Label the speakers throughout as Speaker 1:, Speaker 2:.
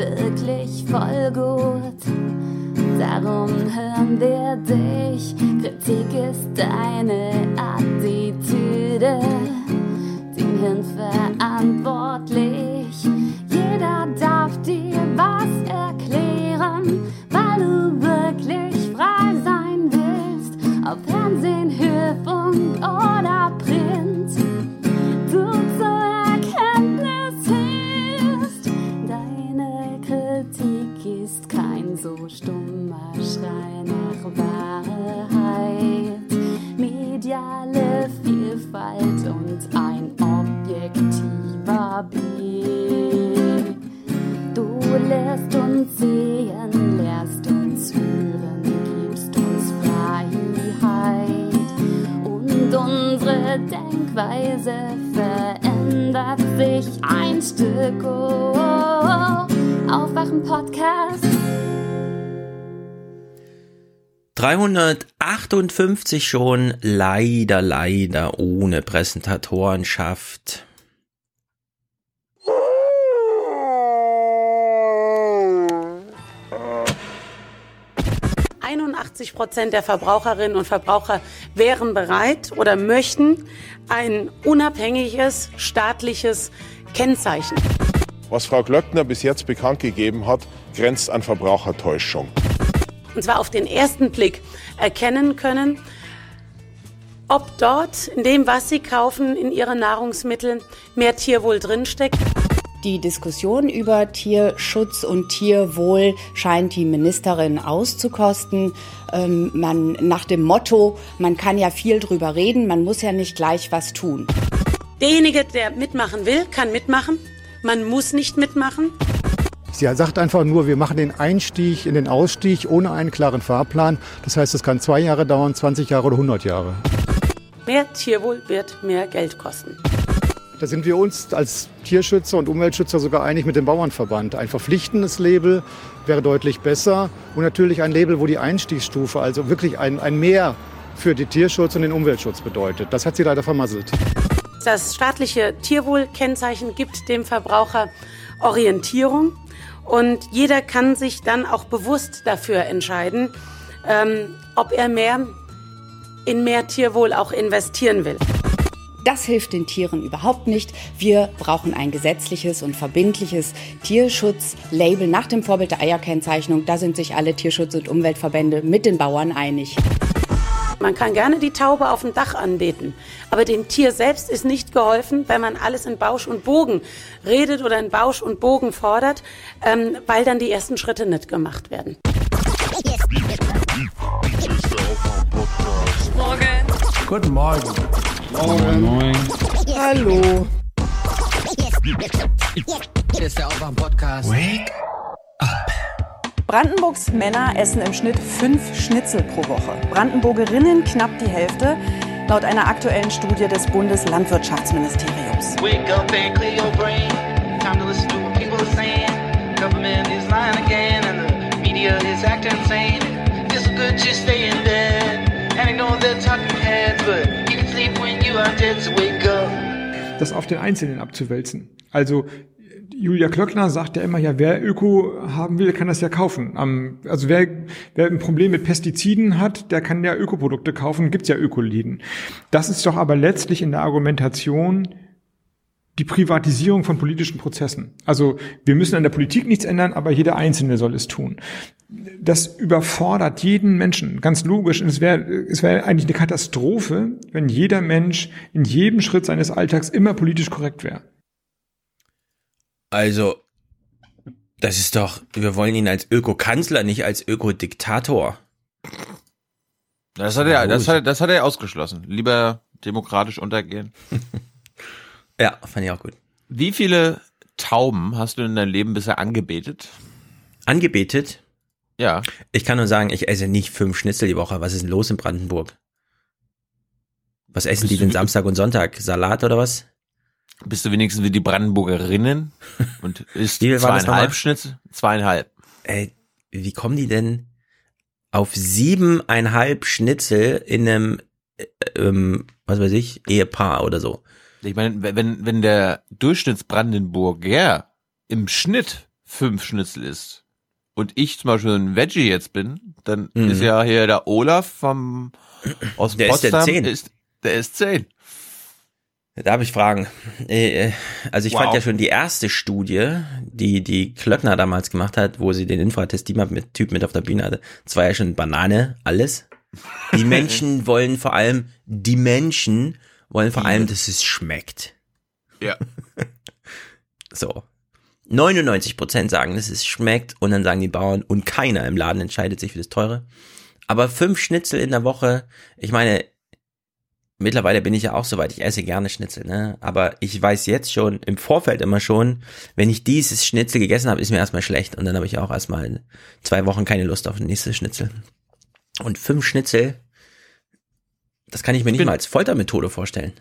Speaker 1: wirklich voll gut. Darum hören wir dich. Kritik ist deine Attitüde. Dem Hirn verantwortlich. Denkweise verändert sich ein Stück. Oh, oh, Aufwachen Podcast.
Speaker 2: 358 schon, leider, leider ohne Präsentatorenschaft.
Speaker 3: 81 Prozent der Verbraucherinnen und Verbraucher wären bereit oder möchten ein unabhängiges staatliches Kennzeichen.
Speaker 4: Was Frau Glöckner bis jetzt bekannt gegeben hat, grenzt an Verbrauchertäuschung.
Speaker 3: Und zwar auf den ersten Blick erkennen können, ob dort in dem, was sie kaufen, in ihren Nahrungsmitteln mehr Tierwohl drinsteckt.
Speaker 5: Die Diskussion über Tierschutz und Tierwohl scheint die Ministerin auszukosten. Ähm, man, nach dem Motto, man kann ja viel drüber reden, man muss ja nicht gleich was tun.
Speaker 3: Derjenige, der mitmachen will, kann mitmachen. Man muss nicht mitmachen.
Speaker 6: Sie sagt einfach nur, wir machen den Einstieg in den Ausstieg ohne einen klaren Fahrplan. Das heißt, es kann zwei Jahre dauern, 20 Jahre oder 100 Jahre.
Speaker 3: Mehr Tierwohl wird mehr Geld kosten.
Speaker 6: Da sind wir uns als Tierschützer und Umweltschützer sogar einig mit dem Bauernverband. Ein verpflichtendes Label wäre deutlich besser und natürlich ein Label, wo die Einstiegsstufe, also wirklich ein, ein Mehr für den Tierschutz und den Umweltschutz bedeutet. Das hat sie leider vermasselt.
Speaker 3: Das staatliche Tierwohlkennzeichen gibt dem Verbraucher Orientierung und jeder kann sich dann auch bewusst dafür entscheiden, ähm, ob er mehr in mehr Tierwohl auch investieren will.
Speaker 5: Das hilft den Tieren überhaupt nicht. Wir brauchen ein gesetzliches und verbindliches Tierschutzlabel nach dem Vorbild der Eierkennzeichnung. Da sind sich alle Tierschutz- und Umweltverbände mit den Bauern einig.
Speaker 3: Man kann gerne die Taube auf dem Dach anbeten, aber dem Tier selbst ist nicht geholfen, wenn man alles in Bausch und Bogen redet oder in Bausch und Bogen fordert, ähm, weil dann die ersten Schritte nicht gemacht werden.
Speaker 7: Guten Morgen.
Speaker 8: Moin, moin.
Speaker 7: Hallo.
Speaker 9: Hier ist der Aufwach-Podcast.
Speaker 7: Wake
Speaker 10: Brandenburgs Männer essen im Schnitt fünf Schnitzel pro Woche. Brandenburgerinnen knapp die Hälfte, laut einer aktuellen Studie des Bundeslandwirtschaftsministeriums.
Speaker 11: Wake
Speaker 12: das auf den Einzelnen abzuwälzen. Also Julia Klöckner sagt ja immer, ja, wer Öko haben will, kann das ja kaufen. Also wer, wer ein Problem mit Pestiziden hat, der kann ja Ökoprodukte kaufen, gibt's ja Ökoläden. Das ist doch aber letztlich in der Argumentation die Privatisierung von politischen Prozessen. Also wir müssen an der Politik nichts ändern, aber jeder Einzelne soll es tun. Das überfordert jeden Menschen, ganz logisch. Und es wäre es wäre eigentlich eine Katastrophe, wenn jeder Mensch in jedem Schritt seines Alltags immer politisch korrekt wäre.
Speaker 2: Also, das ist doch, wir wollen ihn als Ökokanzler, nicht als Ökodiktator.
Speaker 8: Das hat er, das hat, das hat er ausgeschlossen. Lieber demokratisch untergehen.
Speaker 2: Ja, fand ich auch gut.
Speaker 8: Wie viele Tauben hast du in deinem Leben bisher angebetet?
Speaker 2: Angebetet.
Speaker 8: Ja.
Speaker 2: Ich kann nur sagen, ich esse nicht fünf Schnitzel die Woche. Was ist denn los in Brandenburg? Was essen
Speaker 8: Bist
Speaker 2: die denn Samstag und Sonntag? Salat oder was?
Speaker 8: Bist du wenigstens wie die Brandenburgerinnen und isst zweieinhalb? Schnitzel? Zweieinhalb.
Speaker 2: Ey, wie kommen die denn auf siebeneinhalb Schnitzel in einem, äh, ähm, was weiß ich, Ehepaar oder so?
Speaker 8: Ich meine, wenn, wenn der Durchschnittsbrandenburger im Schnitt fünf Schnitzel isst und ich zum Beispiel ein Veggie jetzt bin, dann
Speaker 2: Mhm.
Speaker 8: ist ja hier der Olaf vom aus
Speaker 2: Der ist der
Speaker 8: Potsdam
Speaker 2: zehn.
Speaker 8: ist der ist zehn.
Speaker 2: Da habe ich Fragen. Äh, äh, Also ich
Speaker 8: Wow.
Speaker 2: fand ja schon die erste Studie, die die Klöckner damals gemacht hat, wo sie den Infratest die mit Typ mit auf der Bühne hatte, das war ja schon Banane, alles. Die Menschen wollen vor allem, die Menschen wollen vor allem, dass es schmeckt.
Speaker 8: Ja.
Speaker 2: So. 99 Prozent sagen, dass es schmeckt und dann sagen die Bauern und keiner im Laden entscheidet sich für das Teure. Aber fünf Schnitzel in der Woche, ich meine, mittlerweile bin ich ja auch soweit, ich esse gerne Schnitzel, ne? Aber ich weiß jetzt schon, im Vorfeld immer schon, wenn ich dieses Schnitzel gegessen habe, ist mir erstmal schlecht und dann habe ich auch erstmal zwei Wochen keine Lust auf ein nächstes Schnitzel. Und fünf Schnitzel, das kann ich mir nicht
Speaker 8: bin-
Speaker 2: mal als Foltermethode vorstellen.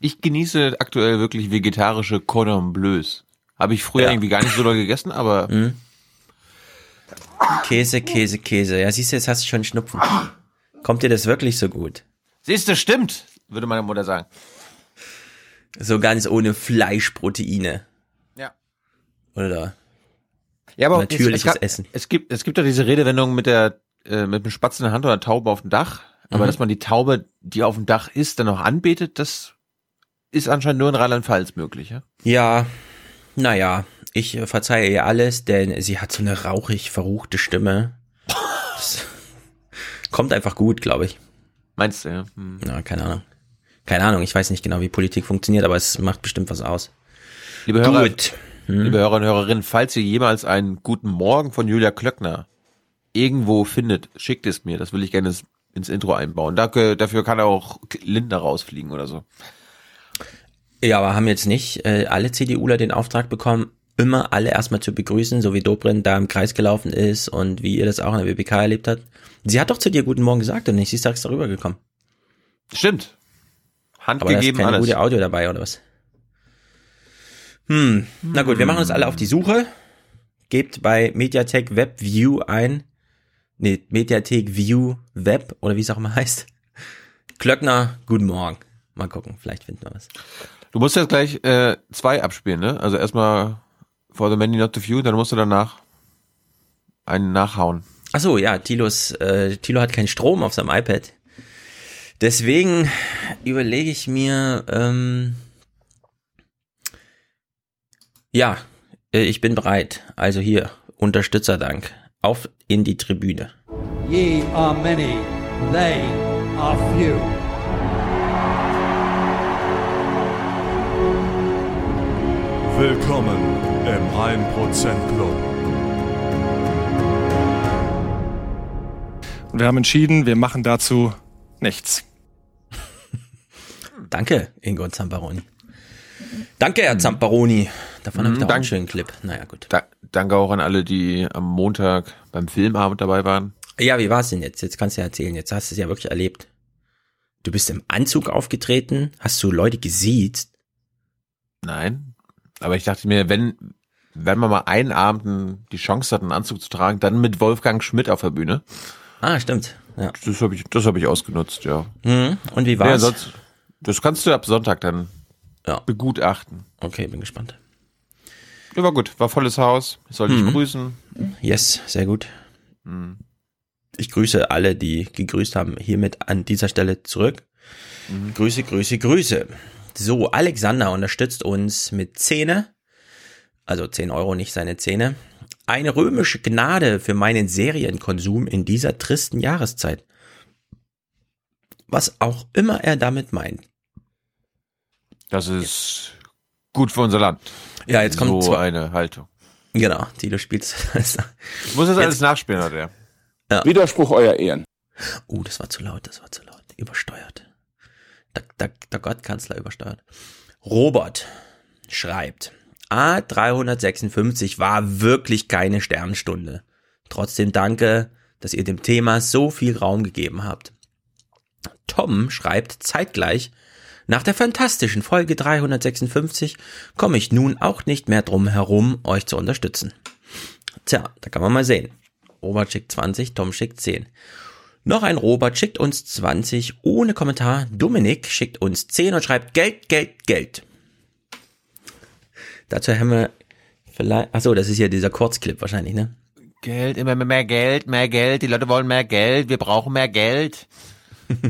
Speaker 8: Ich genieße aktuell wirklich vegetarische Cordon Bleus. Habe ich früher
Speaker 2: Ja.
Speaker 8: irgendwie gar nicht so doll gegessen, aber
Speaker 2: Mhm. Käse, Käse, Käse. Ja, siehst du, jetzt hast du schon Schnupfen. Kommt dir das wirklich so gut?
Speaker 8: siehst du, stimmt, würde meine Mutter sagen.
Speaker 2: So ganz ohne Fleischproteine.
Speaker 8: Ja.
Speaker 2: Oder?
Speaker 8: Ja, aber
Speaker 2: Natürliches
Speaker 8: es, es, gab,
Speaker 2: Essen.
Speaker 8: Es gibt, es gibt ja diese Redewendung mit der, äh, mit dem Spatz in der Hand oder Taube auf dem Dach. Aber
Speaker 2: Mhm.
Speaker 8: dass man die Taube, die auf dem Dach ist, dann noch anbetet, das ist anscheinend nur in Rheinland-Pfalz möglich, ja?
Speaker 2: Ja, naja, ich äh, verzeihe ihr alles, denn sie hat so eine rauchig verruchte Stimme. Das kommt einfach gut, glaube ich.
Speaker 8: Meinst du, ja? Hm.
Speaker 2: Ja, keine Ahnung. Keine Ahnung, ich weiß nicht genau, wie Politik funktioniert, aber es macht bestimmt was aus.
Speaker 8: Liebe Hörer,
Speaker 2: Gut. Hm?
Speaker 8: liebe Hörer und Hörerinnen, falls ihr jemals einen guten Morgen von Julia Klöckner irgendwo findet, schickt es mir. Das will ich gerne ins, Intro einbauen. Dafür, dafür kann auch Lindner rausfliegen oder so.
Speaker 2: Ja, aber haben jetzt nicht äh, alle CDUler den Auftrag bekommen, immer alle erstmal zu begrüßen, so wie Dobrindt da im Kreis gelaufen ist und wie ihr das auch in der WPK erlebt habt? Sie hat doch zu dir Guten Morgen gesagt und nicht, sie ist tags darüber gekommen.
Speaker 8: Stimmt. Hand
Speaker 2: Aber da ist keine
Speaker 8: alles.
Speaker 2: gute Audio dabei, oder was? Hm, na gut, wir machen uns alle auf die Suche. Gebt bei Mediatek Web View ein. Nee, Mediatek View Web oder wie es auch immer heißt. Klöckner, guten Morgen. Mal gucken, vielleicht finden wir was.
Speaker 8: Du musst jetzt gleich äh, zwei abspielen, ne? Also erstmal For the Many Not the Few, dann musst du danach einen nachhauen.
Speaker 2: Ach so, ja, Tilos, äh, Tilo hat keinen Strom auf seinem iPad. Deswegen überlege ich mir, ähm, ja, äh, ich bin bereit. Also hier, Unterstützerdank. Auf in die Tribüne.
Speaker 13: Ye are many, they are few.
Speaker 14: Willkommen im 1% Club.
Speaker 15: Und wir haben entschieden, wir machen dazu nichts.
Speaker 2: Danke, Ingo Zamparoni. Danke, Herr Zamparoni. Davon habe ich
Speaker 8: Mhm,
Speaker 2: doch auch einen schönen Clip. Naja, gut.
Speaker 8: Da, danke auch an alle, die am Montag beim Filmabend dabei waren.
Speaker 2: Ja, wie war es denn jetzt? Jetzt kannst du ja erzählen. Jetzt hast du es ja wirklich erlebt. Du bist im Anzug aufgetreten? Hast du Leute gesiezt?
Speaker 8: Nein. Aber ich dachte mir, wenn, wenn man mal einen Abend die Chance hat, einen Anzug zu tragen, dann mit Wolfgang Schmidt auf der Bühne.
Speaker 2: Ah, stimmt. Ja.
Speaker 8: Das habe ich, das habe ich ausgenutzt, ja.
Speaker 2: Mhm. Und wie war's?
Speaker 8: sonst, das kannst du ab Sonntag dann
Speaker 2: Ja.
Speaker 8: begutachten.
Speaker 2: Okay, bin gespannt.
Speaker 8: Ja, war gut. War volles Haus. Ich soll dich
Speaker 2: Mhm.
Speaker 8: grüßen.
Speaker 2: Yes, sehr gut.
Speaker 8: Mhm.
Speaker 2: Ich grüße alle, die gegrüßt haben, hiermit an dieser Stelle zurück.
Speaker 8: Mhm.
Speaker 2: Grüße, Grüße, Grüße. So, Alexander unterstützt uns mit Zähne, also 10 Euro, nicht seine Zähne. Eine römische Gnade für meinen Serienkonsum in dieser tristen Jahreszeit. Was auch immer er damit meint.
Speaker 8: Das ist gut für unser Land.
Speaker 2: Ja, jetzt kommt
Speaker 8: so
Speaker 2: zwar-
Speaker 8: eine Haltung.
Speaker 2: Genau, Tilo spielt.
Speaker 8: Ich muss das
Speaker 2: Jetzt-
Speaker 8: alles nachspielen heute. ja.
Speaker 2: Ja.
Speaker 4: Widerspruch, Euer Ehren.
Speaker 2: Uh, das war zu laut, das war zu laut. Übersteuert. Der, der, der Gottkanzler übersteuert. Robert schreibt, A356 war wirklich keine Sternstunde. Trotzdem danke, dass ihr dem Thema so viel Raum gegeben habt. Tom schreibt zeitgleich, nach der fantastischen Folge 356 komme ich nun auch nicht mehr drum herum, euch zu unterstützen. Tja, da kann man mal sehen. Robert schickt 20, Tom schickt 10. Noch ein Robert schickt uns 20 ohne Kommentar. Dominik schickt uns 10 und schreibt Geld, Geld, Geld. Dazu haben wir Vielleicht, ach so, das ist ja dieser Kurzclip wahrscheinlich, ne?
Speaker 8: Geld, immer mehr Geld, mehr Geld. Die Leute wollen mehr Geld. Wir brauchen mehr Geld.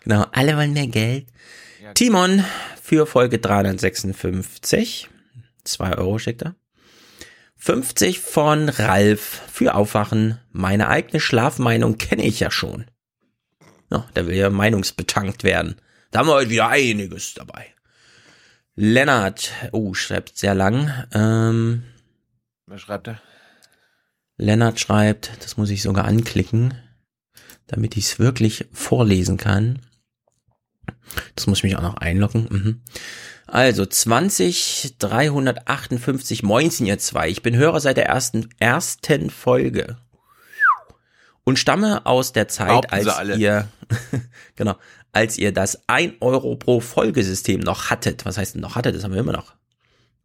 Speaker 2: Genau, alle wollen mehr Geld. Timon für Folge 356. 2 Euro schickt er. 50 von Ralf für Aufwachen. Meine eigene Schlafmeinung kenne ich ja schon. Ja, der will ja meinungsbetankt werden. Da haben wir heute wieder einiges dabei. Lennart, oh, schreibt sehr lang. Ähm,
Speaker 8: Was schreibt er?
Speaker 2: Lennart schreibt, das muss ich sogar anklicken, damit ich es wirklich vorlesen kann. Das muss ich mich auch noch einloggen. Mhm. Also 20 358 Moinsen ihr zwei. Ich bin Hörer seit der ersten ersten Folge und stamme aus der Zeit, als
Speaker 8: alle.
Speaker 2: ihr genau, als ihr das 1 Euro pro Folgesystem noch hattet. Was heißt denn noch hattet? Das haben wir immer noch.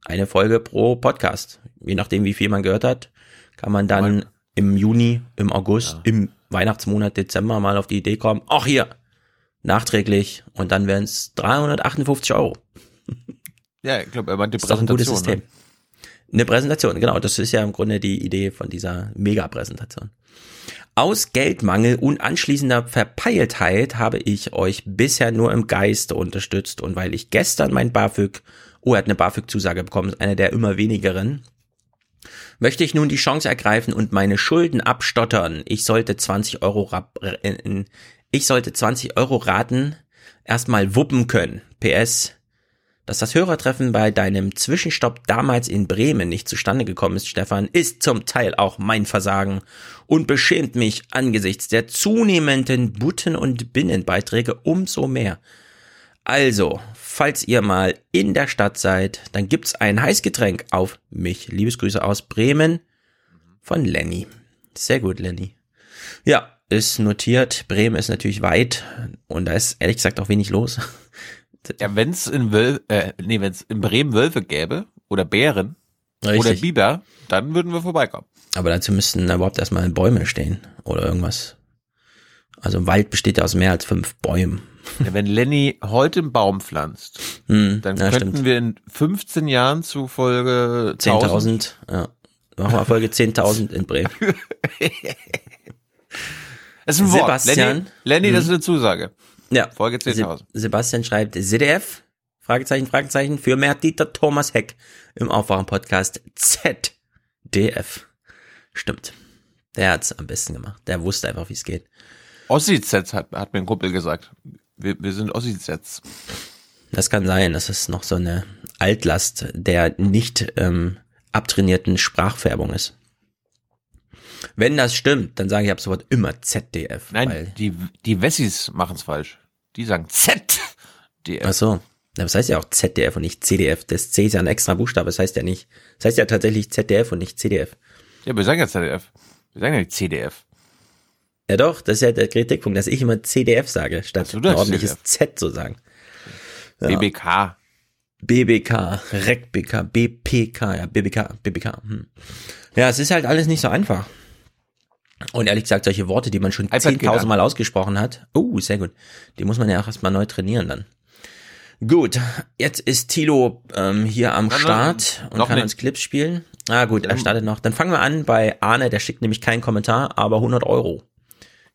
Speaker 2: Eine Folge pro Podcast. Je nachdem, wie viel man gehört hat, kann man dann im Juni, im August, im Weihnachtsmonat Dezember mal auf die Idee kommen, ach hier, nachträglich und dann wären es 358 Euro.
Speaker 8: Ja, ich glaube, er meinte
Speaker 2: ist doch ein gutes
Speaker 8: Präsentation.
Speaker 2: System. Eine Präsentation, genau. Das ist ja im Grunde die Idee von dieser Mega-Präsentation. Aus Geldmangel und anschließender Verpeiltheit habe ich euch bisher nur im Geiste unterstützt und weil ich gestern mein BAföG, oh, er hat eine BAföG-Zusage bekommen, ist eine der immer wenigeren, möchte ich nun die Chance ergreifen und meine Schulden abstottern. Ich sollte 20 Euro, äh, in- ich sollte 20 Euro raten, erstmal wuppen können. PS, dass das Hörertreffen bei deinem Zwischenstopp damals in Bremen nicht zustande gekommen ist, Stefan, ist zum Teil auch mein Versagen und beschämt mich angesichts der zunehmenden Butten- und Binnenbeiträge umso mehr. Also, falls ihr mal in der Stadt seid, dann gibt's ein Heißgetränk auf mich. Liebesgrüße aus Bremen von Lenny. Sehr gut, Lenny. Ja, ist notiert. Bremen ist natürlich weit und da ist ehrlich gesagt auch wenig los.
Speaker 8: Ja, wenn es in Wölf, äh, nee, in Bremen Wölfe gäbe oder Bären oder
Speaker 2: Richtig.
Speaker 8: Biber, dann würden wir vorbeikommen.
Speaker 2: Aber dazu müssten da überhaupt erstmal Bäume stehen oder irgendwas. Also ein Wald besteht ja aus mehr als fünf Bäumen.
Speaker 8: Ja, wenn Lenny heute einen Baum pflanzt,
Speaker 2: Hm,
Speaker 8: dann könnten
Speaker 2: stimmt.
Speaker 8: wir in 15 Jahren zu Folge 10.000
Speaker 2: 10.000, ja. Machen wir Folge 10.000 in Bremen.
Speaker 8: Das ist ein Wort.
Speaker 2: Sebastian.
Speaker 8: Lenny, Lenny das ist
Speaker 2: Mhm.
Speaker 8: eine Zusage.
Speaker 2: Ja.
Speaker 8: Folge 10.000.
Speaker 2: Se Sebastian schreibt ZDF, Fragezeichen, Fragezeichen, für mehr Dieter Thomas Heck im Aufwachen-Podcast ZDF. Stimmt. Der hat's am besten gemacht. Der wusste einfach, wie es geht.
Speaker 8: Ossi-Sets hat, hat mir ein Kumpel gesagt. Wir, wir sind Ossi-Sets.
Speaker 2: Das kann sein, das ist noch so eine Altlast der nicht ähm, abtrainierten Sprachfärbung ist. Wenn das stimmt, dann sage ich ab sofort immer ZDF.
Speaker 8: Nein, die, die Wessis machen's falsch. Die sagen ZDF.
Speaker 2: ach so. Ja, Das heißt ja auch ZDF und nicht CDF. Das C ist ja ein extra Buchstabe, das heißt ja nicht. Das heißt ja tatsächlich ZDF und nicht CDF.
Speaker 8: Ja, wir sagen ja ZDF. Wir sagen ja nicht CDF.
Speaker 2: Ja doch, das ist ja der Kritikpunkt, dass ich immer CDF sage, statt
Speaker 8: so,
Speaker 2: ein ordentliches
Speaker 8: CDF.
Speaker 2: Z zu sagen. Ja.
Speaker 8: BBK.
Speaker 2: BBK, RecBK, BPK, ja, BBK, BBK. Hm. Ja, es ist halt alles nicht so einfach. Und ehrlich gesagt, solche Worte, die man schon
Speaker 8: iPad geht
Speaker 2: 10.000
Speaker 8: an.
Speaker 2: Mal ausgesprochen hat, oh, sehr gut. Die muss man ja auch erstmal neu trainieren dann. Gut, jetzt ist Tilo ähm, hier am
Speaker 8: Nein, nein,
Speaker 2: Start und
Speaker 8: noch
Speaker 2: kann
Speaker 8: nicht.
Speaker 2: uns Clips spielen. Ah gut, er startet noch. Dann fangen wir an bei Arne, der schickt nämlich keinen Kommentar, aber 100 Euro.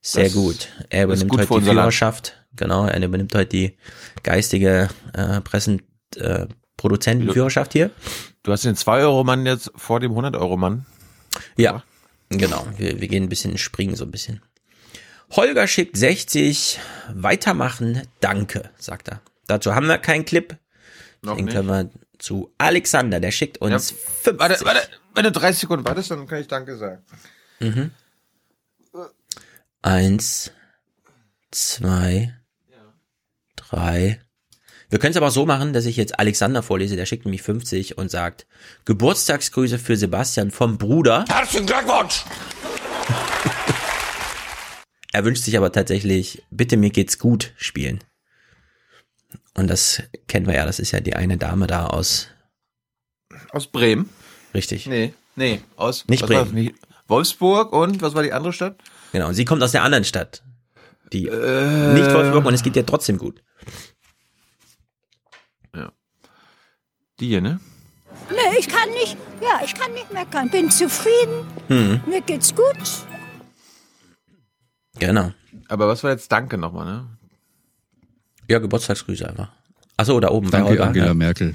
Speaker 2: Sehr
Speaker 8: Das
Speaker 2: gut. Er übernimmt
Speaker 8: gut
Speaker 2: heute die. Führerschaft. Genau, er übernimmt heute die geistige äh, Pressen, äh, Produzentenführerschaft hier.
Speaker 8: Du hast den 2-Euro-Mann jetzt vor dem 100-Euro-Mann.
Speaker 2: Ja, genau. Wir, wir gehen ein bisschen springen, so ein bisschen. Holger schickt 60. Weitermachen, danke, sagt er. Dazu haben wir keinen Clip.
Speaker 8: Noch
Speaker 2: Den
Speaker 8: nicht.
Speaker 2: können wir zu Alexander, der schickt uns
Speaker 8: Ja.
Speaker 2: 50.
Speaker 8: Warte, warte, wenn du 30 Sekunden wartest, dann kann ich Danke sagen.
Speaker 2: Mhm. Eins, zwei, drei. Wir können es aber so machen, dass ich jetzt Alexander vorlese, der schickt nämlich 50 und sagt, Geburtstagsgrüße für Sebastian vom Bruder.
Speaker 8: Herzlichen Glückwunsch!
Speaker 2: Er wünscht sich aber tatsächlich, bitte mir geht's gut spielen. Und das kennen wir ja, das ist ja die eine Dame da aus,
Speaker 8: Aus Bremen?
Speaker 2: richtig.
Speaker 8: Nee, nee, aus
Speaker 2: Nicht Bremen.
Speaker 8: Wolfsburg und was war die andere Stadt?
Speaker 2: Genau, und sie kommt aus der anderen Stadt. Die
Speaker 8: Äh.
Speaker 2: nicht Wolfsburg und es geht ihr trotzdem gut.
Speaker 8: Die hier, ne?
Speaker 16: Nee, ich kann nicht, ja, ich kann nicht meckern. Bin zufrieden.
Speaker 2: Hm.
Speaker 16: Mir geht's gut.
Speaker 2: Genau.
Speaker 8: Aber was war jetzt Danke nochmal, ne?
Speaker 2: Ja, Geburtstagsgrüße einfach. Achso, da oben bei
Speaker 17: Danke,
Speaker 2: Holger.
Speaker 17: Angela
Speaker 2: ja.
Speaker 17: Merkel.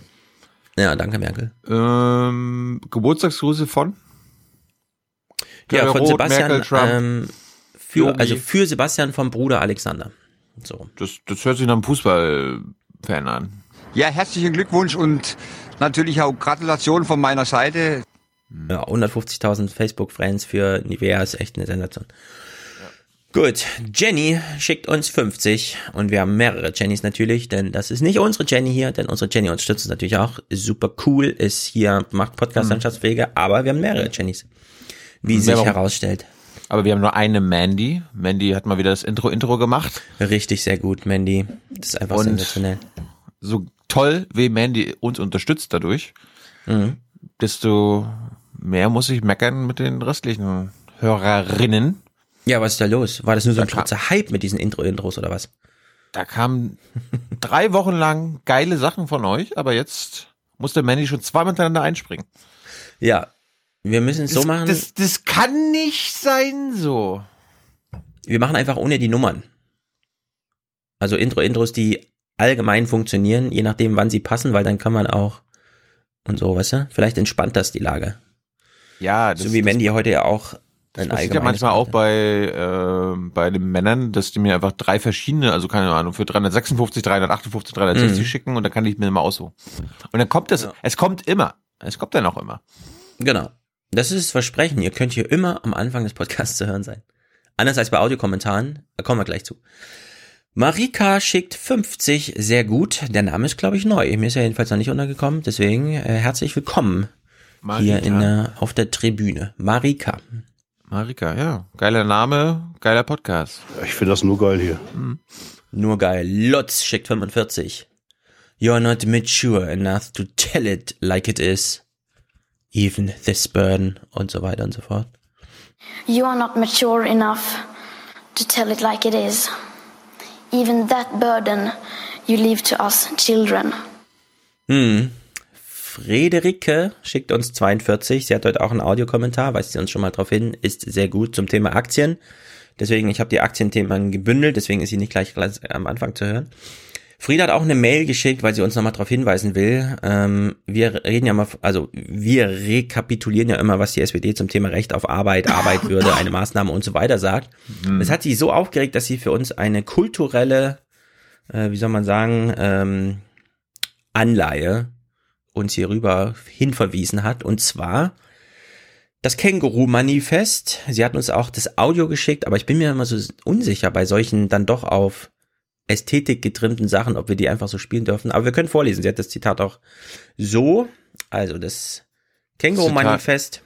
Speaker 2: Ja, danke Merkel.
Speaker 8: Ähm, Geburtstagsgrüße von?
Speaker 2: Ja, von
Speaker 8: Rot,
Speaker 2: Sebastian,
Speaker 8: Merkel, Trump.
Speaker 2: ähm, für, also für Sebastian vom Bruder Alexander. So.
Speaker 8: Das, das hört sich nach einem Fußballfan an.
Speaker 18: Ja, herzlichen Glückwunsch und natürlich auch Gratulation von meiner Seite.
Speaker 2: Ja, 150.000 Facebook-Friends für Nivea ist echt eine Sensation. Gut, Jenny schickt uns 50 und wir haben mehrere Jennys natürlich, denn das ist nicht unsere Jenny hier, denn unsere Jenny unterstützt uns natürlich auch. Super cool, ist hier, macht Podcast-Landschaftspflege, aber wir haben mehrere Jennys, wie sich
Speaker 8: Warum?
Speaker 2: herausstellt.
Speaker 8: Aber wir haben nur eine Mandy. Mandy hat mal wieder das Intro-Intro gemacht.
Speaker 2: Richtig, sehr gut, Mandy. Das ist einfach
Speaker 8: Und
Speaker 2: sensationell.
Speaker 8: So toll, wie Mandy uns unterstützt dadurch,
Speaker 2: Mhm.
Speaker 8: desto mehr muss ich meckern mit den restlichen Hörerinnen.
Speaker 2: Ja, was ist da los? War das nur so ein
Speaker 8: Da kam-
Speaker 2: kurzer Hype mit diesen Intro-Intros oder was?
Speaker 8: Da kamen drei Wochen lang geile Sachen von euch, aber jetzt musste Mandy schon zweimal miteinander einspringen.
Speaker 2: Ja, wir müssen es so machen.
Speaker 8: Das, das kann nicht sein so.
Speaker 2: wir machen einfach ohne die Nummern. Also Intro-Intros, die allgemein funktionieren, je nachdem, wann sie passen, weil dann kann man auch und so, weißt du? Vielleicht entspannt das die Lage.
Speaker 8: Ja, das,
Speaker 2: so wie Mandy heute ja auch
Speaker 8: das passiert ja manchmal auch bei, äh, bei den Männern, dass die mir einfach drei verschiedene, also keine Ahnung, für 356, 358, 360
Speaker 2: Mhm.
Speaker 8: schicken und dann kann ich mir immer aussuchen. Und dann kommt es, es kommt immer. Es kommt dann auch immer.
Speaker 2: Genau. Das ist das Versprechen. Ihr könnt hier immer am Anfang des Podcasts zu hören sein. Anders als bei Audiokommentaren, da kommen wir gleich zu. Marika schickt 50, sehr gut. Der Name ist, glaube ich, neu. Mir ist er jedenfalls noch nicht untergekommen. Deswegen äh, herzlich willkommen hier
Speaker 8: Marika.
Speaker 2: in der, auf der Tribüne. Marika.
Speaker 8: Marika, ja. Geiler Name, geiler Podcast.
Speaker 19: Ich finde das nur geil hier.
Speaker 2: Nur geil. Lutz schickt 45. You're not mature enough to tell it like it is. Even this burden und so weiter und so fort.
Speaker 20: You are not mature enough to tell it like it is. Even that burden you leave to us children.
Speaker 2: Hm. Frederike schickt uns 42. Sie hat heute auch einen Audiokommentar, weist sie uns schon mal drauf hin, ist sehr gut zum Thema Aktien. Deswegen, ich habe die Aktienthemen gebündelt, deswegen ist sie nicht gleich gleich am Anfang zu hören. Frieda hat auch eine Mail geschickt, weil sie uns nochmal darauf hinweisen will. Ähm, wir reden ja mal, also wir rekapitulieren ja immer, was die SPD zum Thema Recht auf Arbeit, Arbeitwürde, eine Maßnahme und so weiter sagt. Das hat sie so aufgeregt, dass sie für uns eine kulturelle, äh, wie soll man sagen, ähm, Anleihe uns hierüber hinverwiesen hat. Und zwar das Känguru-Manifest. Sie hat uns auch das Audio geschickt, aber ich bin mir immer so unsicher bei solchen dann doch auf Ästhetik getrimmten Sachen, ob wir die einfach so spielen dürfen. Aber wir können vorlesen. Sie hat das Zitat auch so. Also das Känguru-Manifest.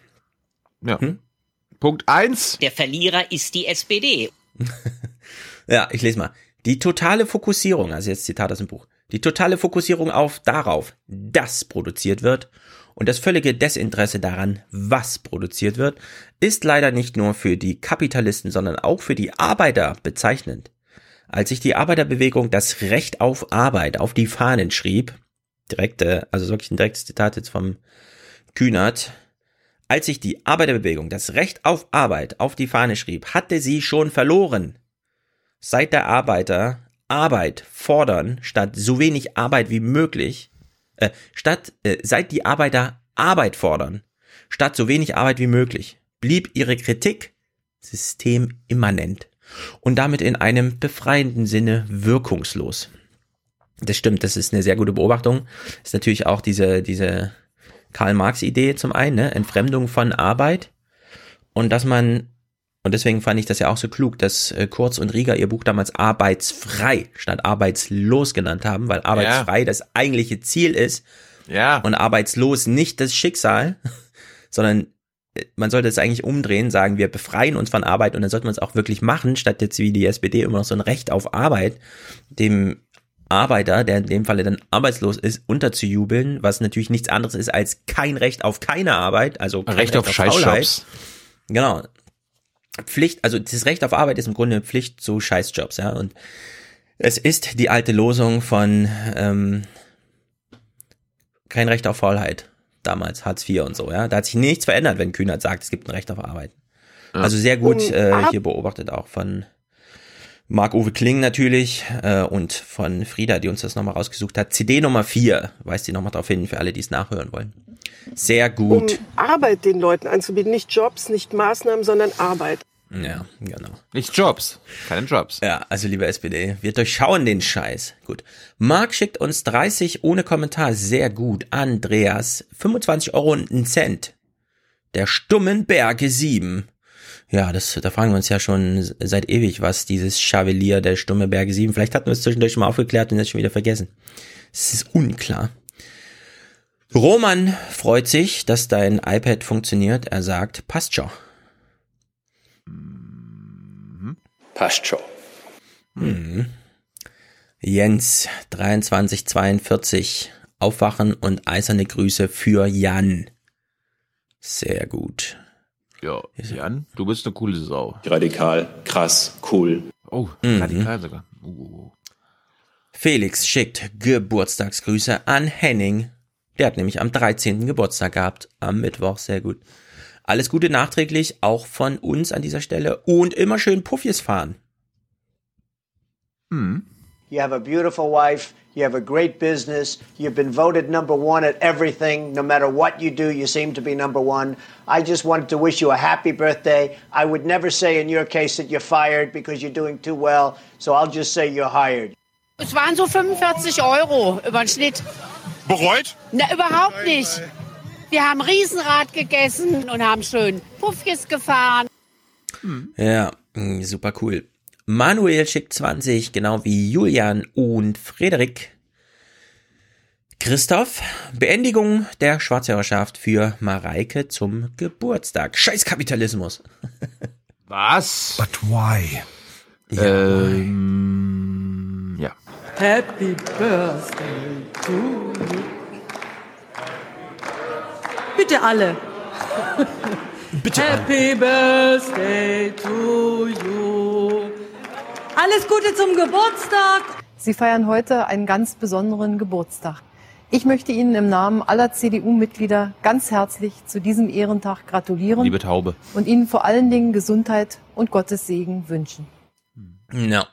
Speaker 8: Ja. Punkt eins.
Speaker 21: Der Verlierer ist die SPD.
Speaker 2: Ja, ich lese mal. Die totale Fokussierung, also jetzt Zitat aus dem Buch, die totale Fokussierung auf darauf, dass produziert wird und das völlige Desinteresse daran, was produziert wird, ist leider nicht nur für die Kapitalisten, sondern auch für die Arbeiter bezeichnend. Als sich die Arbeiterbewegung das Recht auf Arbeit auf die Fahnen schrieb, direkte, also wirklich ein direktes Zitat jetzt vom Kühnert, als sich die Arbeiterbewegung das Recht auf Arbeit auf die Fahne schrieb, hatte sie schon verloren. Seit der Arbeiter Arbeit fordern, statt so wenig Arbeit wie möglich, äh, statt, äh, seit die Arbeiter Arbeit fordern, statt so wenig Arbeit wie möglich, blieb ihre Kritik systemimmanent und damit in einem befreienden Sinne wirkungslos. Das stimmt, das ist eine sehr gute Beobachtung. ist natürlich auch diese, diese Karl-Marx-Idee zum einen, ne? Entfremdung von Arbeit und dass man und deswegen fand ich das ja auch so klug, dass äh, Kurz und Rieger ihr Buch damals arbeitsfrei statt arbeitslos genannt haben, weil arbeitsfrei das eigentliche Ziel ist.
Speaker 8: Ja.
Speaker 2: Und arbeitslos nicht das Schicksal, sondern man sollte es eigentlich umdrehen, sagen wir befreien uns von Arbeit und dann sollte man es auch wirklich machen, statt jetzt wie die SPD immer noch so ein Recht auf Arbeit dem Arbeiter, der in dem Falle dann arbeitslos ist, unterzujubeln, was natürlich nichts anderes ist als kein Recht auf keine Arbeit, also kein
Speaker 8: Recht auf
Speaker 2: Faulheit.
Speaker 8: Scheißjobs.
Speaker 2: Genau. Pflicht, also das Recht auf Arbeit ist im Grunde Pflicht zu Scheißjobs, ja. Und es ist die alte Losung von ähm, kein Recht auf Faulheit. Damals Hartz IV und so, ja. Da hat sich nichts verändert, wenn Kühnert sagt, es gibt ein Recht auf Arbeit.
Speaker 8: Ja.
Speaker 2: Also sehr gut äh, hier beobachtet auch von Marc-Uwe Kling natürlich äh, und von Frieda, die uns das nochmal rausgesucht hat. CD Nummer 4, weist die nochmal darauf hin, für alle, die es nachhören wollen. Sehr gut.
Speaker 17: Um Arbeit den Leuten anzubieten. Nicht Jobs, nicht Maßnahmen, sondern Arbeit.
Speaker 2: Ja, genau.
Speaker 8: Nicht Jobs, keine Jobs.
Speaker 2: Ja, also liebe SPD, wir durchschauen den Scheiß. Gut. Marc schickt uns 30 ohne Kommentar. Sehr gut. Andreas, 25 Euro und einen Cent. Der stummen Berge 7. Ja, das, da fragen wir uns ja schon seit ewig, was dieses Chavelier der stumme Berge 7. Vielleicht hatten wir es zwischendurch schon mal aufgeklärt und jetzt schon wieder vergessen. Es ist unklar. Roman freut sich, dass dein iPad funktioniert. Er sagt, passt schon.
Speaker 19: Passt schon.
Speaker 2: Mhm. Jens, 2342. Aufwachen und eiserne Grüße für Jan. Sehr gut.
Speaker 8: Ja, Jan, du bist eine coole Sau.
Speaker 19: Radikal, krass, cool.
Speaker 8: Oh,
Speaker 2: Mhm.
Speaker 8: radikal sogar. Uh.
Speaker 2: Felix schickt Geburtstagsgrüße an Henning. Der hat nämlich am 13. Geburtstag gehabt. Am Mittwoch. Sehr gut. Alles Gute nachträglich, auch von uns an dieser Stelle. Und immer schön Puffis fahren.
Speaker 22: You have a beautiful wife. You have a great business. You've been voted number one at everything. No matter what you do, you seem to be number one. I just wanted to wish you a happy birthday. I would never say in your case that you're fired because you're doing too well. So I'll just say you're hired.
Speaker 23: Es waren so 45 Euro über den Schnitt.
Speaker 22: Bereut?
Speaker 23: Na, überhaupt nicht. Wir haben Riesenrad gegessen und haben schön Puffjes gefahren.
Speaker 2: Ja, mh, super cool. Manuel schickt 20, genau wie Julian und Frederik. Christoph, Beendigung der Schwarzhörerschaft für Mareike zum Geburtstag. Scheiß Kapitalismus.
Speaker 8: Was?
Speaker 14: But why?
Speaker 8: Ähm, ja.
Speaker 24: Happy Birthday to you. Bitte alle.
Speaker 2: Bitte
Speaker 24: Happy Birthday to you. Alles Gute zum Geburtstag.
Speaker 25: Sie feiern heute einen ganz besonderen Geburtstag. Ich möchte Ihnen im Namen aller CDU-Mitglieder ganz herzlich zu diesem Ehrentag gratulieren
Speaker 8: Liebe Taube.
Speaker 25: und Ihnen vor allen Dingen Gesundheit und Gottes Segen wünschen.
Speaker 2: Ja.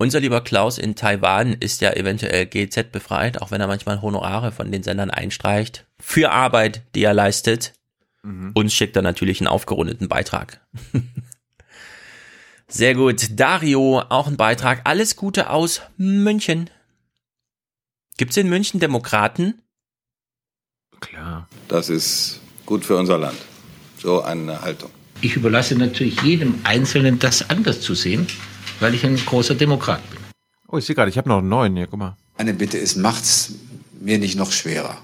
Speaker 2: Unser lieber Klaus in Taiwan ist ja eventuell GZ befreit, auch wenn er manchmal Honorare von den Sendern einstreicht. Für Arbeit, die er leistet. Uns schickt er natürlich einen aufgerundeten Beitrag. Sehr gut. Dario, auch ein Beitrag. Alles Gute aus München. Gibt's in München Demokraten?
Speaker 8: Klar.
Speaker 26: Das ist gut für unser Land. So eine Haltung.
Speaker 21: Ich überlasse natürlich jedem Einzelnen, das anders zu sehen, weil ich ein großer Demokrat bin.
Speaker 8: Oh, ich sehe gerade, ich habe noch einen neuen hier, guck mal.
Speaker 27: Eine Bitte ist, macht's mir nicht noch schwerer.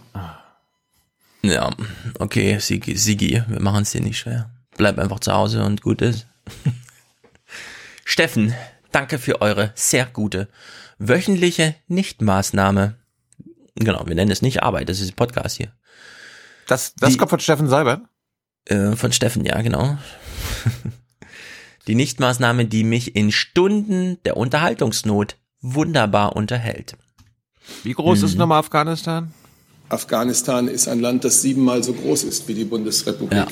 Speaker 2: Ja, okay, Sigi, Sigi wir machen es dir nicht schwer. Bleib einfach zu Hause und gut ist. Steffen, danke für eure sehr gute wöchentliche Nichtmaßnahme. Genau, wir nennen es nicht Arbeit, das ist ein Podcast hier.
Speaker 8: Das, das kommt von Steffen Seibert?
Speaker 2: Äh, von Steffen, ja, genau. die Nichtmaßnahme, die mich in Stunden der Unterhaltungsnot wunderbar unterhält.
Speaker 8: Wie groß ist
Speaker 2: Mhm.
Speaker 8: nochmal Afghanistan?
Speaker 28: Afghanistan ist ein Land, das siebenmal so groß ist wie die Bundesrepublik.
Speaker 2: Ja.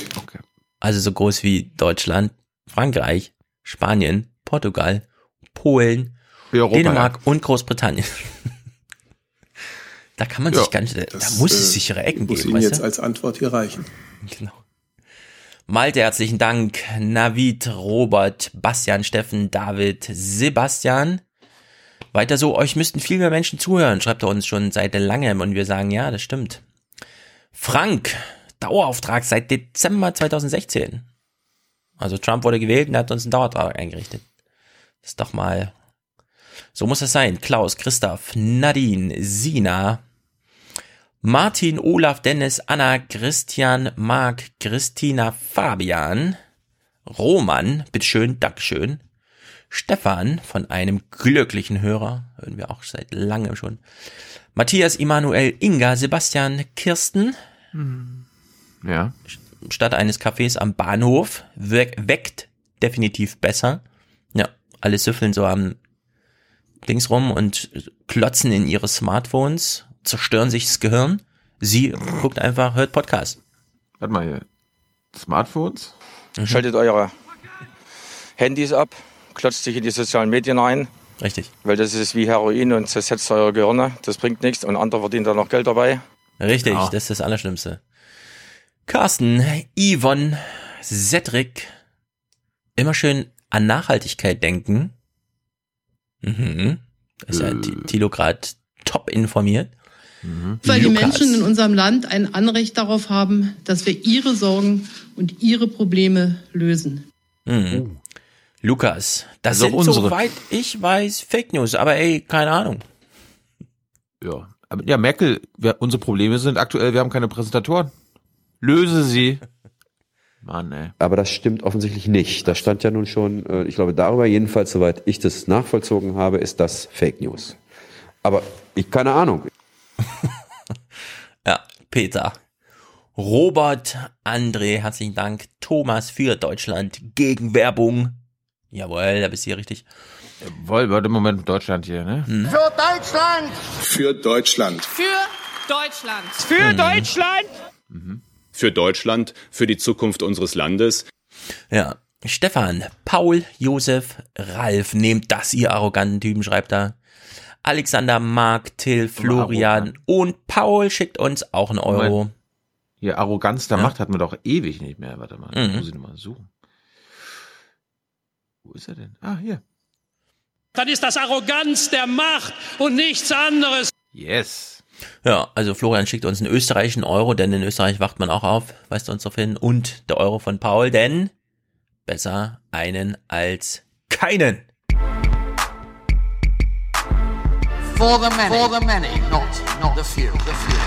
Speaker 2: Also so groß wie Deutschland, Frankreich, Spanien, Portugal, Polen,
Speaker 8: Europa,
Speaker 2: Dänemark und Großbritannien. da kann man
Speaker 28: Ja,
Speaker 2: sich ganz, da muss es
Speaker 28: äh,
Speaker 2: sichere Ecken
Speaker 28: muss
Speaker 2: geben.
Speaker 28: Ihnen
Speaker 2: weißt
Speaker 28: jetzt
Speaker 2: du?
Speaker 28: als Antwort hier reichen.
Speaker 2: Genau. Malte, herzlichen Dank. Navid, Robert, Bastian, Steffen, David, Sebastian. Weiter so, euch müssten viel mehr Menschen zuhören, schreibt er uns schon seit langem und wir sagen, ja, das stimmt. Frank, Dauerauftrag seit Dezember 2016. Also Trump wurde gewählt und hat uns einen Dauerauftrag eingerichtet. Das ist doch mal, so muss es sein. Klaus, Christoph, Nadine, Sina, Martin, Olaf, Dennis, Anna, Christian, Marc, Christina, Fabian, Roman, bitteschön, Dankeschön, Stefan von einem glücklichen Hörer, hören wir auch seit langem schon, Matthias, Immanuel, Inga, Sebastian, Kirsten,
Speaker 8: Ja.
Speaker 2: statt eines Cafés am Bahnhof, we weckt definitiv besser. Ja, alle süffeln so am Dings rum und klotzen in ihre Smartphones, zerstören sich das Gehirn. Sie guckt einfach, hört Podcast.
Speaker 8: Warte mal hier. Smartphones?
Speaker 29: Schaltet eure Handys ab, klotzt sich in die sozialen Medien ein.
Speaker 2: Richtig.
Speaker 29: Weil das ist wie Heroin und zersetzt eure Gehirne. Das bringt nichts und andere verdienen da noch Geld dabei.
Speaker 2: Richtig,
Speaker 29: Ja.
Speaker 2: das ist das Allerschlimmste. Carsten, Yvonne, Cedric, immer schön an Nachhaltigkeit denken. Mhm. Ist ja T- Thilo gerade top informiert.
Speaker 30: Weil die. Menschen in unserem Land ein Anrecht darauf haben, dass wir ihre Sorgen und ihre Probleme lösen.
Speaker 2: Mhm. Lukas, das
Speaker 8: Also
Speaker 2: sind
Speaker 8: unsere.
Speaker 2: soweit ich weiß Fake News, aber ey, keine Ahnung.
Speaker 8: Ja. Aber ja, Merkel, wir, unsere Probleme sind aktuell, wir haben keine Präsentatoren. Löse sie. Mann, ey.
Speaker 31: Aber das stimmt offensichtlich nicht. Das stand ja nun schon, äh, ich glaube, darüber jedenfalls, soweit ich das nachvollzogen habe, ist das Fake News. Aber ich keine Ahnung.
Speaker 2: Ja, Peter. Robert, André, herzlichen Dank. Thomas für Deutschland gegen Werbung. Jawohl, da bist du hier richtig.
Speaker 8: Jawohl, warte, Moment, Deutschland hier, ne?
Speaker 32: Für Deutschland!
Speaker 28: Für Deutschland.
Speaker 32: Für Deutschland! Für
Speaker 2: Mhm.
Speaker 32: Deutschland!
Speaker 19: Für Deutschland, für die Zukunft unseres Landes.
Speaker 2: Ja. Stefan, Paul, Josef, Ralf, nehmt das, ihr arroganten Typen, schreibt er. Alexander, Mark, Till, Florian und Paul schickt uns auch einen Euro.
Speaker 8: Hier, Arroganz der
Speaker 2: Ja.
Speaker 8: Macht hatten wir doch ewig nicht mehr. Warte mal,
Speaker 2: Mhm.
Speaker 8: muss ich nochmal suchen. Wo ist er denn? Ah, hier.
Speaker 33: Dann ist das Arroganz der Macht und nichts anderes.
Speaker 8: Yes.
Speaker 2: Ja, also Florian schickt uns einen österreichischen Euro, denn in Österreich wacht man auch auf, weist uns darauf hin. Und der Euro von Paul, denn besser einen als keinen.
Speaker 32: For the many. For the many, not, not the few. The few.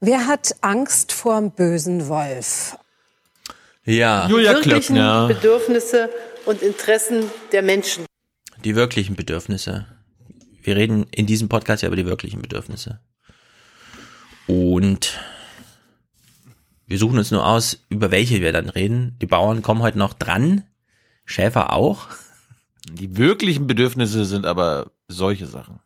Speaker 34: Wer hat Angst vorm bösen Wolf?
Speaker 2: Ja,
Speaker 34: wirklichen Bedürfnisse und Interessen der Menschen.
Speaker 2: die wirklichen Bedürfnisse. Wir reden in diesem Podcast ja über die wirklichen Bedürfnisse. Und wir suchen uns nur aus, über welche wir dann reden. Die Bauern kommen heute noch dran. Schäfer auch.
Speaker 8: Die wirklichen Bedürfnisse sind aber solche Sachen.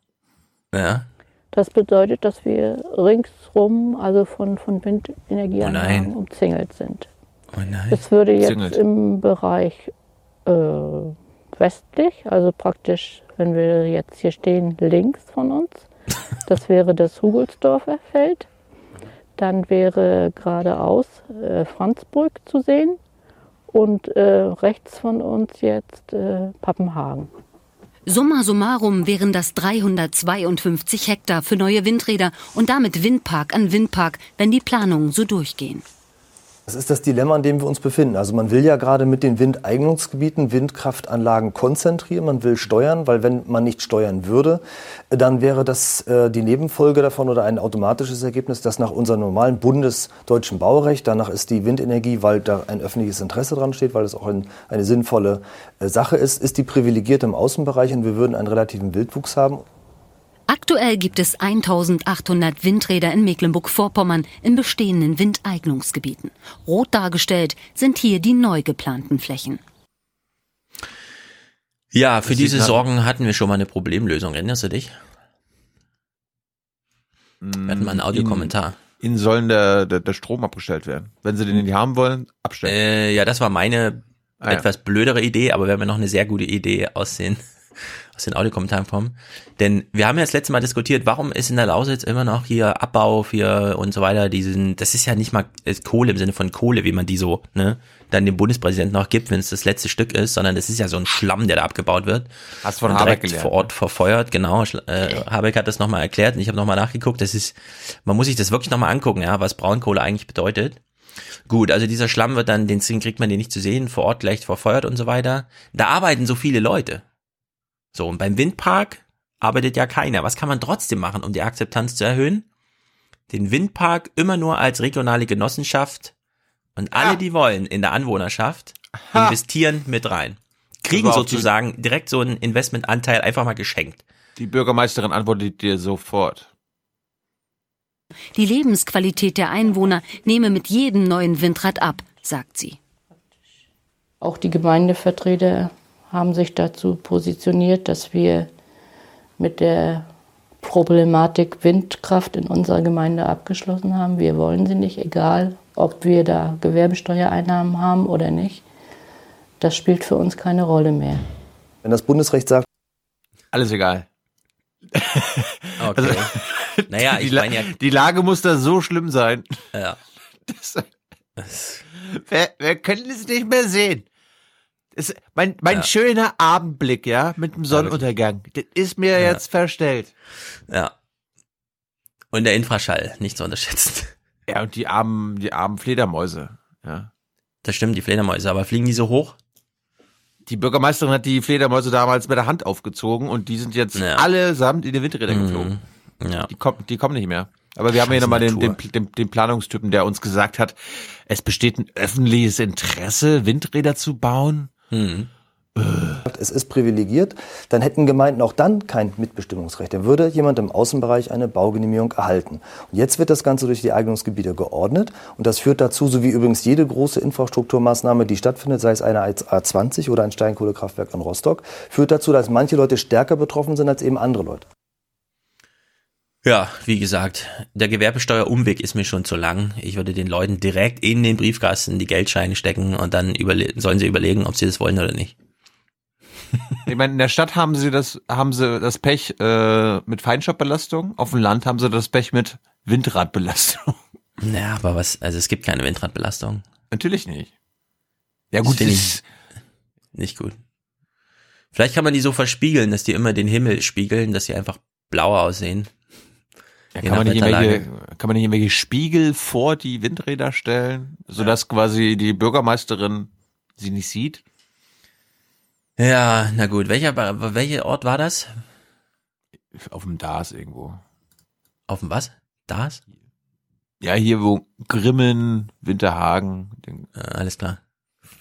Speaker 2: Ja.
Speaker 35: Das bedeutet, dass wir ringsrum, also von, von Windenergieanlagen,
Speaker 2: Oh
Speaker 35: umzingelt sind.
Speaker 2: Oh nein.
Speaker 35: Es würde jetzt
Speaker 2: Umzingelt.
Speaker 35: im Bereich äh, westlich, also praktisch, wenn wir jetzt hier stehen, links von uns, das wäre das Hugelsdorfer Feld. Dann wäre geradeaus äh, Franzburg zu sehen und äh, rechts von uns jetzt äh, Pappenhagen.
Speaker 36: Summa summarum wären das 352 Hektar für neue Windräder und damit Windpark an Windpark, wenn die Planungen so durchgehen.
Speaker 37: Das ist das Dilemma, in dem wir uns befinden. Also man will ja gerade mit den Windeignungsgebieten Windkraftanlagen konzentrieren, man will steuern, weil wenn man nicht steuern würde, dann wäre das äh, die Nebenfolge davon oder ein automatisches Ergebnis, dass nach unserem normalen bundesdeutschen Baurecht, danach ist die Windenergie, weil da ein öffentliches Interesse dran steht, weil es auch ein, eine sinnvolle äh, Sache ist, ist die privilegiert im Außenbereich und wir würden einen relativen Wildwuchs haben.
Speaker 36: Aktuell gibt es 1800 Windräder in Mecklenburg-Vorpommern in bestehenden Windeignungsgebieten. Rot dargestellt sind hier die neu geplanten Flächen.
Speaker 2: Ja, für
Speaker 8: Das
Speaker 2: diese Sorgen hatten wir schon mal eine Problemlösung. Erinnerst du dich? Wir hatten mal einen Audiokommentar.
Speaker 8: Ihnen sollen der, der, der Strom abgestellt werden. Wenn Sie den nicht haben wollen, abstellen.
Speaker 2: Äh, ja, das war meine
Speaker 8: Ah, ja.
Speaker 2: etwas blödere Idee, aber wir haben ja noch eine sehr gute Idee aus den, aus den Audiokommentaren bekommen. Denn wir haben ja das letzte Mal diskutiert, warum ist in der Lausitz immer noch hier Abbau für und so weiter, diesen, das ist ja nicht mal äh, Kohle im Sinne von Kohle, wie man die so, ne, dann dem Bundespräsidenten noch gibt, wenn es das letzte Stück ist, sondern das ist ja so ein Schlamm, der da abgebaut wird.
Speaker 8: Hast von Habeck
Speaker 2: direkt
Speaker 8: gelernt,
Speaker 2: vor Ort verfeuert, genau. Äh, Habeck hat das nochmal erklärt und ich habe nochmal nachgeguckt. Das ist, man muss sich das wirklich nochmal angucken, ja, was Braunkohle eigentlich bedeutet. Gut, also dieser Schlamm wird dann, den kriegt man den nicht zu sehen, vor Ort gleich verfeuert und so weiter. Da arbeiten so viele Leute. So, und beim Windpark arbeitet ja keiner. Was kann man trotzdem machen, um die Akzeptanz zu erhöhen? Den Windpark immer nur als regionale Genossenschaft und alle, die wollen, in der Anwohnerschaft, investieren mit rein. Kriegen
Speaker 8: die-
Speaker 2: sozusagen direkt so einen Investmentanteil einfach mal geschenkt.
Speaker 8: Die Bürgermeisterin antwortet dir sofort.
Speaker 36: Die Lebensqualität der Einwohner nehme mit jedem neuen Windrad ab, sagt sie.
Speaker 35: Auch die Gemeindevertreter haben sich dazu positioniert, dass wir mit der Problematik Windkraft in unserer Gemeinde abgeschlossen haben. Wir wollen sie nicht, egal ob wir da Gewerbesteuereinnahmen haben oder nicht. Das spielt für uns keine Rolle mehr.
Speaker 37: Wenn das Bundesrecht sagt,
Speaker 8: Alles egal.
Speaker 2: Okay. naja, ich meine ja,
Speaker 8: die Lage muss da so schlimm sein.
Speaker 2: ja.
Speaker 8: Das, wir, wir können es nicht mehr sehen. Das, mein mein
Speaker 2: Ja.
Speaker 8: schöner Abendblick, ja, mit dem Sonnenuntergang. Das ist mir
Speaker 2: Ja.
Speaker 8: jetzt verstellt.
Speaker 2: Ja. Und der Infraschall, nicht zu unterschätzen.
Speaker 8: Ja, und die armen, die armen Fledermäuse. Ja.
Speaker 2: Das stimmt, die Fledermäuse, aber fliegen die so hoch?
Speaker 8: Die Bürgermeisterin hat die Fledermäuse damals mit der Hand aufgezogen und die sind jetzt
Speaker 2: Ja.
Speaker 8: allesamt in die Windräder
Speaker 2: Mhm.
Speaker 8: geflogen.
Speaker 2: Ja.
Speaker 8: Die, kommen, die kommen nicht mehr. Aber wir haben hier nochmal den, den, den, den Planungstypen, der uns gesagt hat, es besteht ein öffentliches Interesse, Windräder zu bauen.
Speaker 2: Mhm.
Speaker 37: es ist privilegiert, dann hätten Gemeinden auch dann kein Mitbestimmungsrecht. Da würde jemand im Außenbereich eine Baugenehmigung erhalten. Und jetzt wird das Ganze durch die Eignungsgebiete geordnet und das führt dazu, so wie übrigens jede große Infrastrukturmaßnahme, die stattfindet, sei es eine A20 oder ein Steinkohlekraftwerk in Rostock, führt dazu, dass manche Leute stärker betroffen sind als eben andere Leute.
Speaker 2: Ja, wie gesagt, der Gewerbesteuerumweg ist mir schon zu lang. Ich würde den Leuten direkt in den Briefkasten die Geldscheine stecken und dann sollen sie überlegen, ob sie das wollen oder nicht.
Speaker 8: Ich meine, in der Stadt haben sie das, haben sie das Pech äh, mit Feinstaubbelastung, auf dem Land haben sie das Pech mit Windradbelastung.
Speaker 2: Ja, aber was, also es gibt keine Windradbelastung.
Speaker 8: Natürlich nicht. Ja gut, das,
Speaker 2: ich nicht gut. Vielleicht kann man die so verspiegeln, dass die immer den Himmel spiegeln, dass sie einfach blauer aussehen.
Speaker 8: Ja, kann, man nicht irgendwelche, kann man nicht irgendwelche Spiegel vor die Windräder stellen, sodass quasi die Bürgermeisterin sie nicht sieht?
Speaker 2: Ja, na gut. Welcher, welcher Ort war das?
Speaker 8: Auf dem DAS irgendwo.
Speaker 2: Auf dem was? Das?
Speaker 8: Ja, hier wo Grimmen, Winterhagen.
Speaker 2: Äh, alles klar.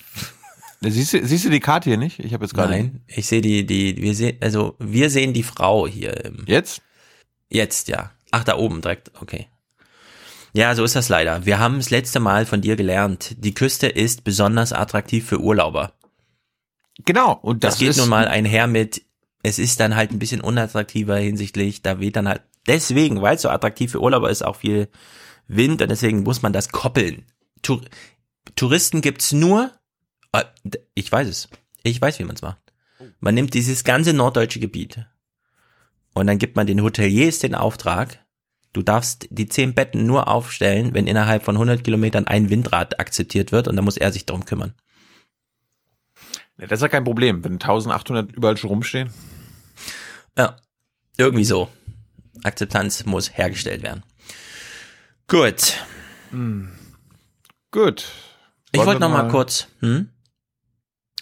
Speaker 8: Siehst, du, siehst du die Karte hier nicht? Ich habe jetzt gerade.
Speaker 2: Nein, ich sehe die, die, wir sehen, also wir sehen die Frau hier. Im,
Speaker 8: Jetzt?
Speaker 2: Jetzt, ja. Ach, da oben direkt, okay. Ja, so ist das leider. Wir haben das letzte Mal von dir gelernt, die Küste ist besonders attraktiv für Urlauber.
Speaker 8: Genau. Und
Speaker 2: Das,
Speaker 8: das,
Speaker 2: geht nun mal einher mit, es ist dann halt ein bisschen unattraktiver hinsichtlich, da weht dann halt, deswegen, weil es so attraktiv für Urlauber ist, auch viel Wind und deswegen muss man das koppeln. Tour Touristen gibt's nur, äh, ich weiß es, ich weiß, wie man es macht. Man nimmt dieses ganze norddeutsche Gebiet und dann gibt man den Hoteliers den Auftrag, du darfst die zehn Betten nur aufstellen, wenn innerhalb von 100 Kilometern ein Windrad akzeptiert wird und dann muss er sich darum kümmern.
Speaker 8: Ja, das ist ja kein Problem, wenn 1800 überall schon rumstehen.
Speaker 2: Ja, irgendwie so. Akzeptanz muss hergestellt werden. Gut.
Speaker 8: Gut.
Speaker 2: Ich
Speaker 8: Wollen
Speaker 2: wollte
Speaker 8: wir
Speaker 2: noch mal kurz, hm?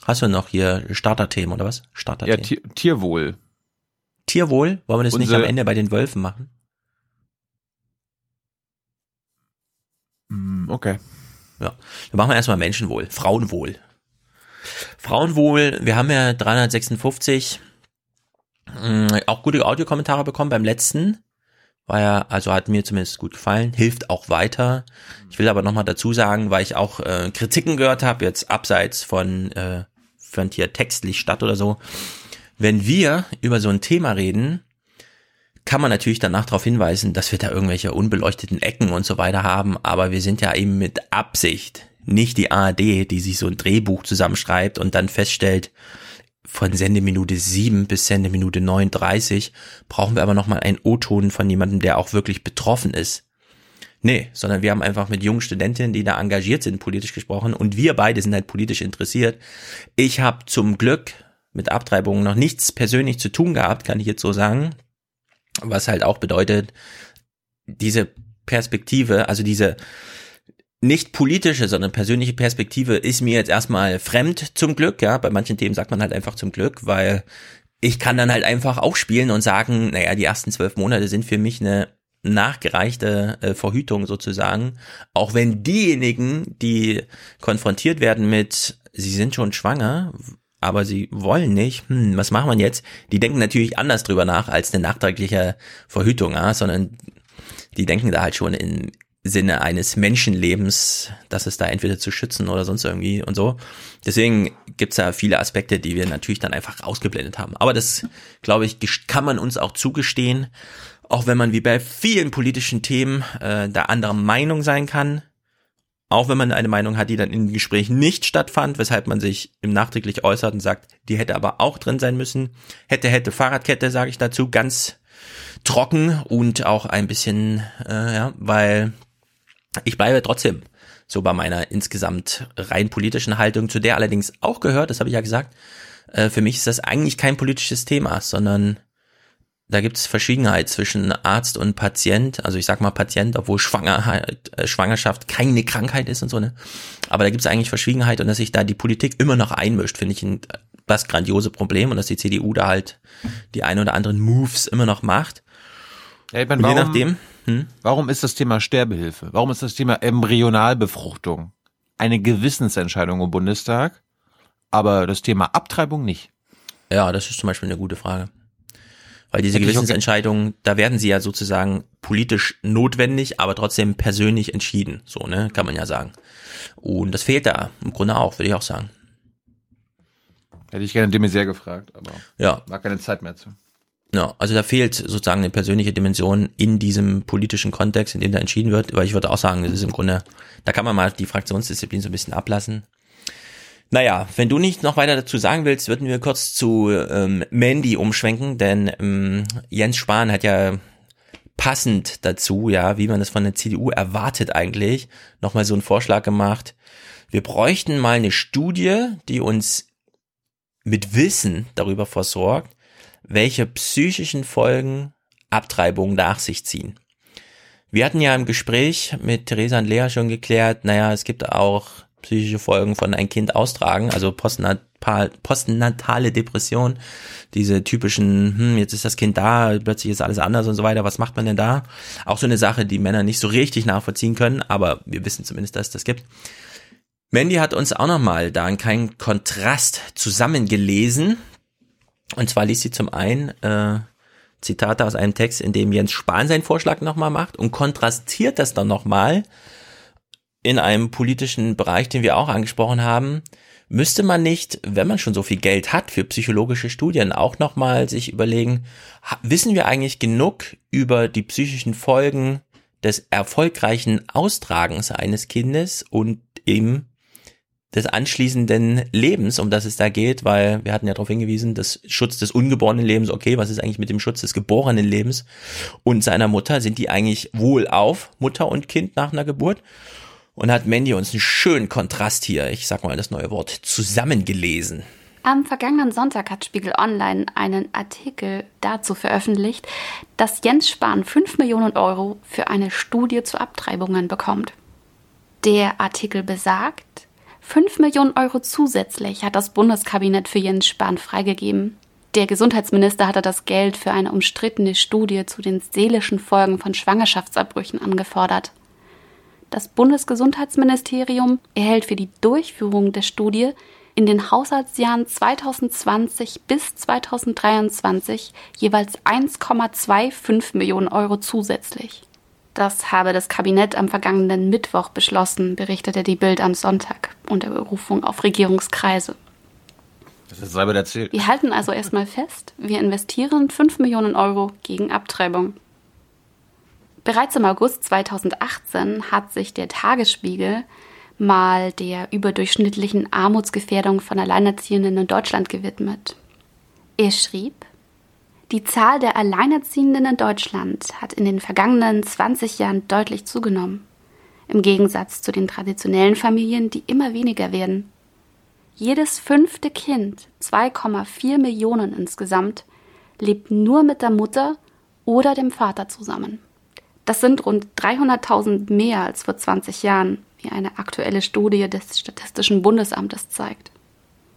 Speaker 2: Hast du noch hier Starterthemen oder was?
Speaker 8: Ja,
Speaker 2: Starterthemen.
Speaker 8: Tier, Tierwohl.
Speaker 2: Tierwohl? Wollen wir das nicht
Speaker 8: Unsere-
Speaker 2: am Ende bei den Wölfen machen?
Speaker 8: Okay.
Speaker 2: Ja. Dann machen wir erstmal Menschenwohl. Frauenwohl. Frauenwohl, wir haben ja 356 mh, auch gute Audiokommentare bekommen beim letzten. War ja, also hat mir zumindest gut gefallen, hilft auch weiter. Ich will aber nochmal dazu sagen, weil ich auch äh, Kritiken gehört habe, jetzt abseits von äh, fand hier textlich statt oder so. Wenn wir über so ein Thema reden, kann man natürlich danach darauf hinweisen, dass wir da irgendwelche unbeleuchteten Ecken und so weiter haben, aber wir sind ja eben mit Absicht nicht die ARD, die sich so ein Drehbuch zusammenschreibt und dann feststellt, von Sendeminute 7 bis Sendeminute 39 brauchen wir aber nochmal einen O-Ton von jemandem, der auch wirklich betroffen ist. Nee, sondern wir haben einfach mit jungen Studentinnen, die da engagiert sind, politisch gesprochen und wir beide sind halt politisch interessiert. Ich habe zum Glück mit Abtreibungen noch nichts persönlich zu tun gehabt, kann ich jetzt so sagen. Was halt auch bedeutet, diese Perspektive, also diese nicht politische, sondern persönliche Perspektive ist mir jetzt erstmal fremd zum Glück, ja. Bei manchen Themen sagt man halt einfach zum Glück, weil ich kann dann halt einfach aufspielen und sagen, naja, die ersten zwölf Monate sind für mich eine nachgereichte äh, Verhütung sozusagen. Auch wenn diejenigen, die konfrontiert werden mit, sie sind schon schwanger, aber sie wollen nicht, hm, was machen wir jetzt? Die denken natürlich anders drüber nach als eine nachträgliche Verhütung, ja, sondern die denken da halt schon in Sinne eines Menschenlebens, das ist da entweder zu schützen oder sonst irgendwie und so. Deswegen gibt's da viele Aspekte, die wir natürlich dann einfach ausgeblendet haben. Aber das, glaube ich, kann man uns auch zugestehen, auch wenn man wie bei vielen politischen Themen äh, da anderer Meinung sein kann. Auch wenn man eine Meinung hat, die dann in Gesprächen nicht stattfand, weshalb man sich im nachträglich äußert und sagt, die hätte aber auch drin sein müssen. Hätte, hätte Fahrradkette, sage ich dazu, ganz trocken und auch ein bisschen, äh, ja, weil ich bleibe trotzdem so bei meiner insgesamt rein politischen Haltung, zu der allerdings auch gehört, das habe ich ja gesagt, äh, für mich ist das eigentlich kein politisches Thema, sondern da gibt es Verschwiegenheit zwischen Arzt und Patient. Also ich sag mal Patient, obwohl Schwangerheit, äh, Schwangerschaft keine Krankheit ist und so, ne? Aber da gibt es eigentlich Verschwiegenheit und dass sich da die Politik immer noch einmischt, finde ich ein das grandiose Problem und dass die CDU da halt die ein oder anderen Moves immer noch macht.
Speaker 8: Ja, ich meine, warum, Je nachdem. Hm? Warum ist das Thema Sterbehilfe? Warum ist das Thema Embryonalbefruchtung eine Gewissensentscheidung im Bundestag, aber das Thema Abtreibung nicht?
Speaker 2: Ja, das ist zum Beispiel eine gute Frage. Weil diese Gewissensentscheidungen, da werden sie ja sozusagen politisch notwendig, aber trotzdem persönlich entschieden. So, ne, kann man ja sagen. Und das fehlt da im Grunde auch, würde ich auch sagen.
Speaker 8: Hätte ich gerne de Maizière gefragt, aber
Speaker 2: ja.
Speaker 8: war keine Zeit mehr zu.
Speaker 2: Ja, also da fehlt sozusagen eine persönliche Dimension in diesem politischen Kontext, in dem da entschieden wird, weil ich würde auch sagen, das ist im Grunde, da kann man mal die Fraktionsdisziplin so ein bisschen ablassen. Naja, wenn du nicht noch weiter dazu sagen willst, würden wir kurz zu ähm, Mandy umschwenken, denn ähm, Jens Spahn hat ja passend dazu, ja, wie man das von der CDU erwartet eigentlich, nochmal so einen Vorschlag gemacht. Wir bräuchten mal eine Studie, die uns mit Wissen darüber versorgt, welche psychischen Folgen Abtreibungen nach sich ziehen. Wir hatten ja im Gespräch mit Theresa und Lea schon geklärt, naja, es gibt auch psychische Folgen von ein Kind austragen, also postnatale Depression, diese typischen, hm, jetzt ist das Kind da, plötzlich ist alles anders und so weiter, was macht man denn da? Auch so eine Sache, die Männer nicht so richtig nachvollziehen können, aber wir wissen zumindest, dass es das gibt. Mandy hat uns auch nochmal da einen kleinen Kontrast zusammengelesen. Und zwar liest sie zum einen äh, Zitate aus einem Text, in dem Jens Spahn seinen Vorschlag nochmal macht und kontrastiert das dann nochmal in einem politischen Bereich, den wir auch angesprochen haben, müsste man nicht, wenn man schon so viel Geld hat für psychologische Studien, auch nochmal sich überlegen, wissen wir eigentlich genug über die psychischen Folgen des erfolgreichen Austragens eines Kindes und eben des anschließenden Lebens, um das es da geht, weil wir hatten ja darauf hingewiesen, das Schutz des ungeborenen Lebens, okay, was ist eigentlich mit dem Schutz des geborenen Lebens und seiner Mutter, sind die eigentlich wohl auf, Mutter und Kind nach einer Geburt? Und hat Mandy uns einen schönen Kontrast hier, ich sag mal das neue Wort, zusammengelesen.
Speaker 38: Am vergangenen Sonntag hat Spiegel Online einen Artikel dazu veröffentlicht, dass Jens Spahn 5 Millionen Euro für eine Studie zu Abtreibungen bekommt. Der Artikel besagt, 5 Millionen Euro zusätzlich hat das Bundeskabinett für Jens Spahn freigegeben. Der Gesundheitsminister hatte das Geld für eine umstrittene Studie zu den seelischen Folgen von Schwangerschaftsabbrüchen angefordert. Das Bundesgesundheitsministerium erhält für die Durchführung der Studie in den Haushaltsjahren 2020 bis 2023 jeweils 1,25 Millionen Euro zusätzlich. Das habe das Kabinett am vergangenen Mittwoch beschlossen, berichtete die Bild am Sonntag unter Berufung auf Regierungskreise.
Speaker 8: Das ist selber erzählt.
Speaker 38: Wir halten also erstmal fest, wir investieren 5 Millionen Euro gegen Abtreibung. Bereits im August 2018 hat sich der Tagesspiegel mal der überdurchschnittlichen Armutsgefährdung von Alleinerziehenden in Deutschland gewidmet. Er schrieb, die Zahl der Alleinerziehenden in Deutschland hat in den vergangenen 20 Jahren deutlich zugenommen, im Gegensatz zu den traditionellen Familien, die immer weniger werden. Jedes fünfte Kind, 2,4 Millionen insgesamt, lebt nur mit der Mutter oder dem Vater zusammen. Das sind rund 300.000 mehr als vor 20 Jahren, wie eine aktuelle Studie des Statistischen Bundesamtes zeigt.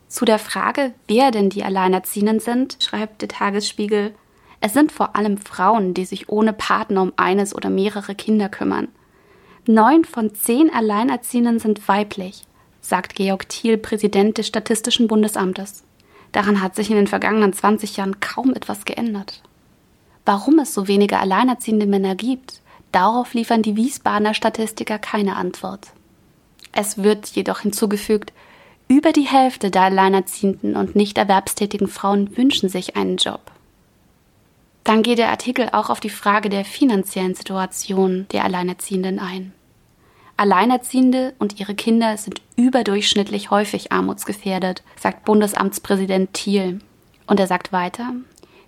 Speaker 38: Zu der Frage, wer denn die Alleinerziehenden sind, schreibt der Tagesspiegel, es sind vor allem Frauen, die sich ohne Partner um eines oder mehrere Kinder kümmern. Neun von zehn Alleinerziehenden sind weiblich, sagt Georg Thiel, Präsident des Statistischen Bundesamtes. Daran hat sich in den vergangenen 20 Jahren kaum etwas geändert. Warum es so wenige alleinerziehende Männer gibt, Darauf liefern die Wiesbadener Statistiker keine Antwort. Es wird jedoch hinzugefügt, über die Hälfte der alleinerziehenden und nicht erwerbstätigen Frauen wünschen sich einen Job. Dann geht der Artikel auch auf die Frage der finanziellen Situation der Alleinerziehenden ein. Alleinerziehende und ihre Kinder sind überdurchschnittlich häufig armutsgefährdet, sagt Bundesamtspräsident Thiel. Und er sagt weiter,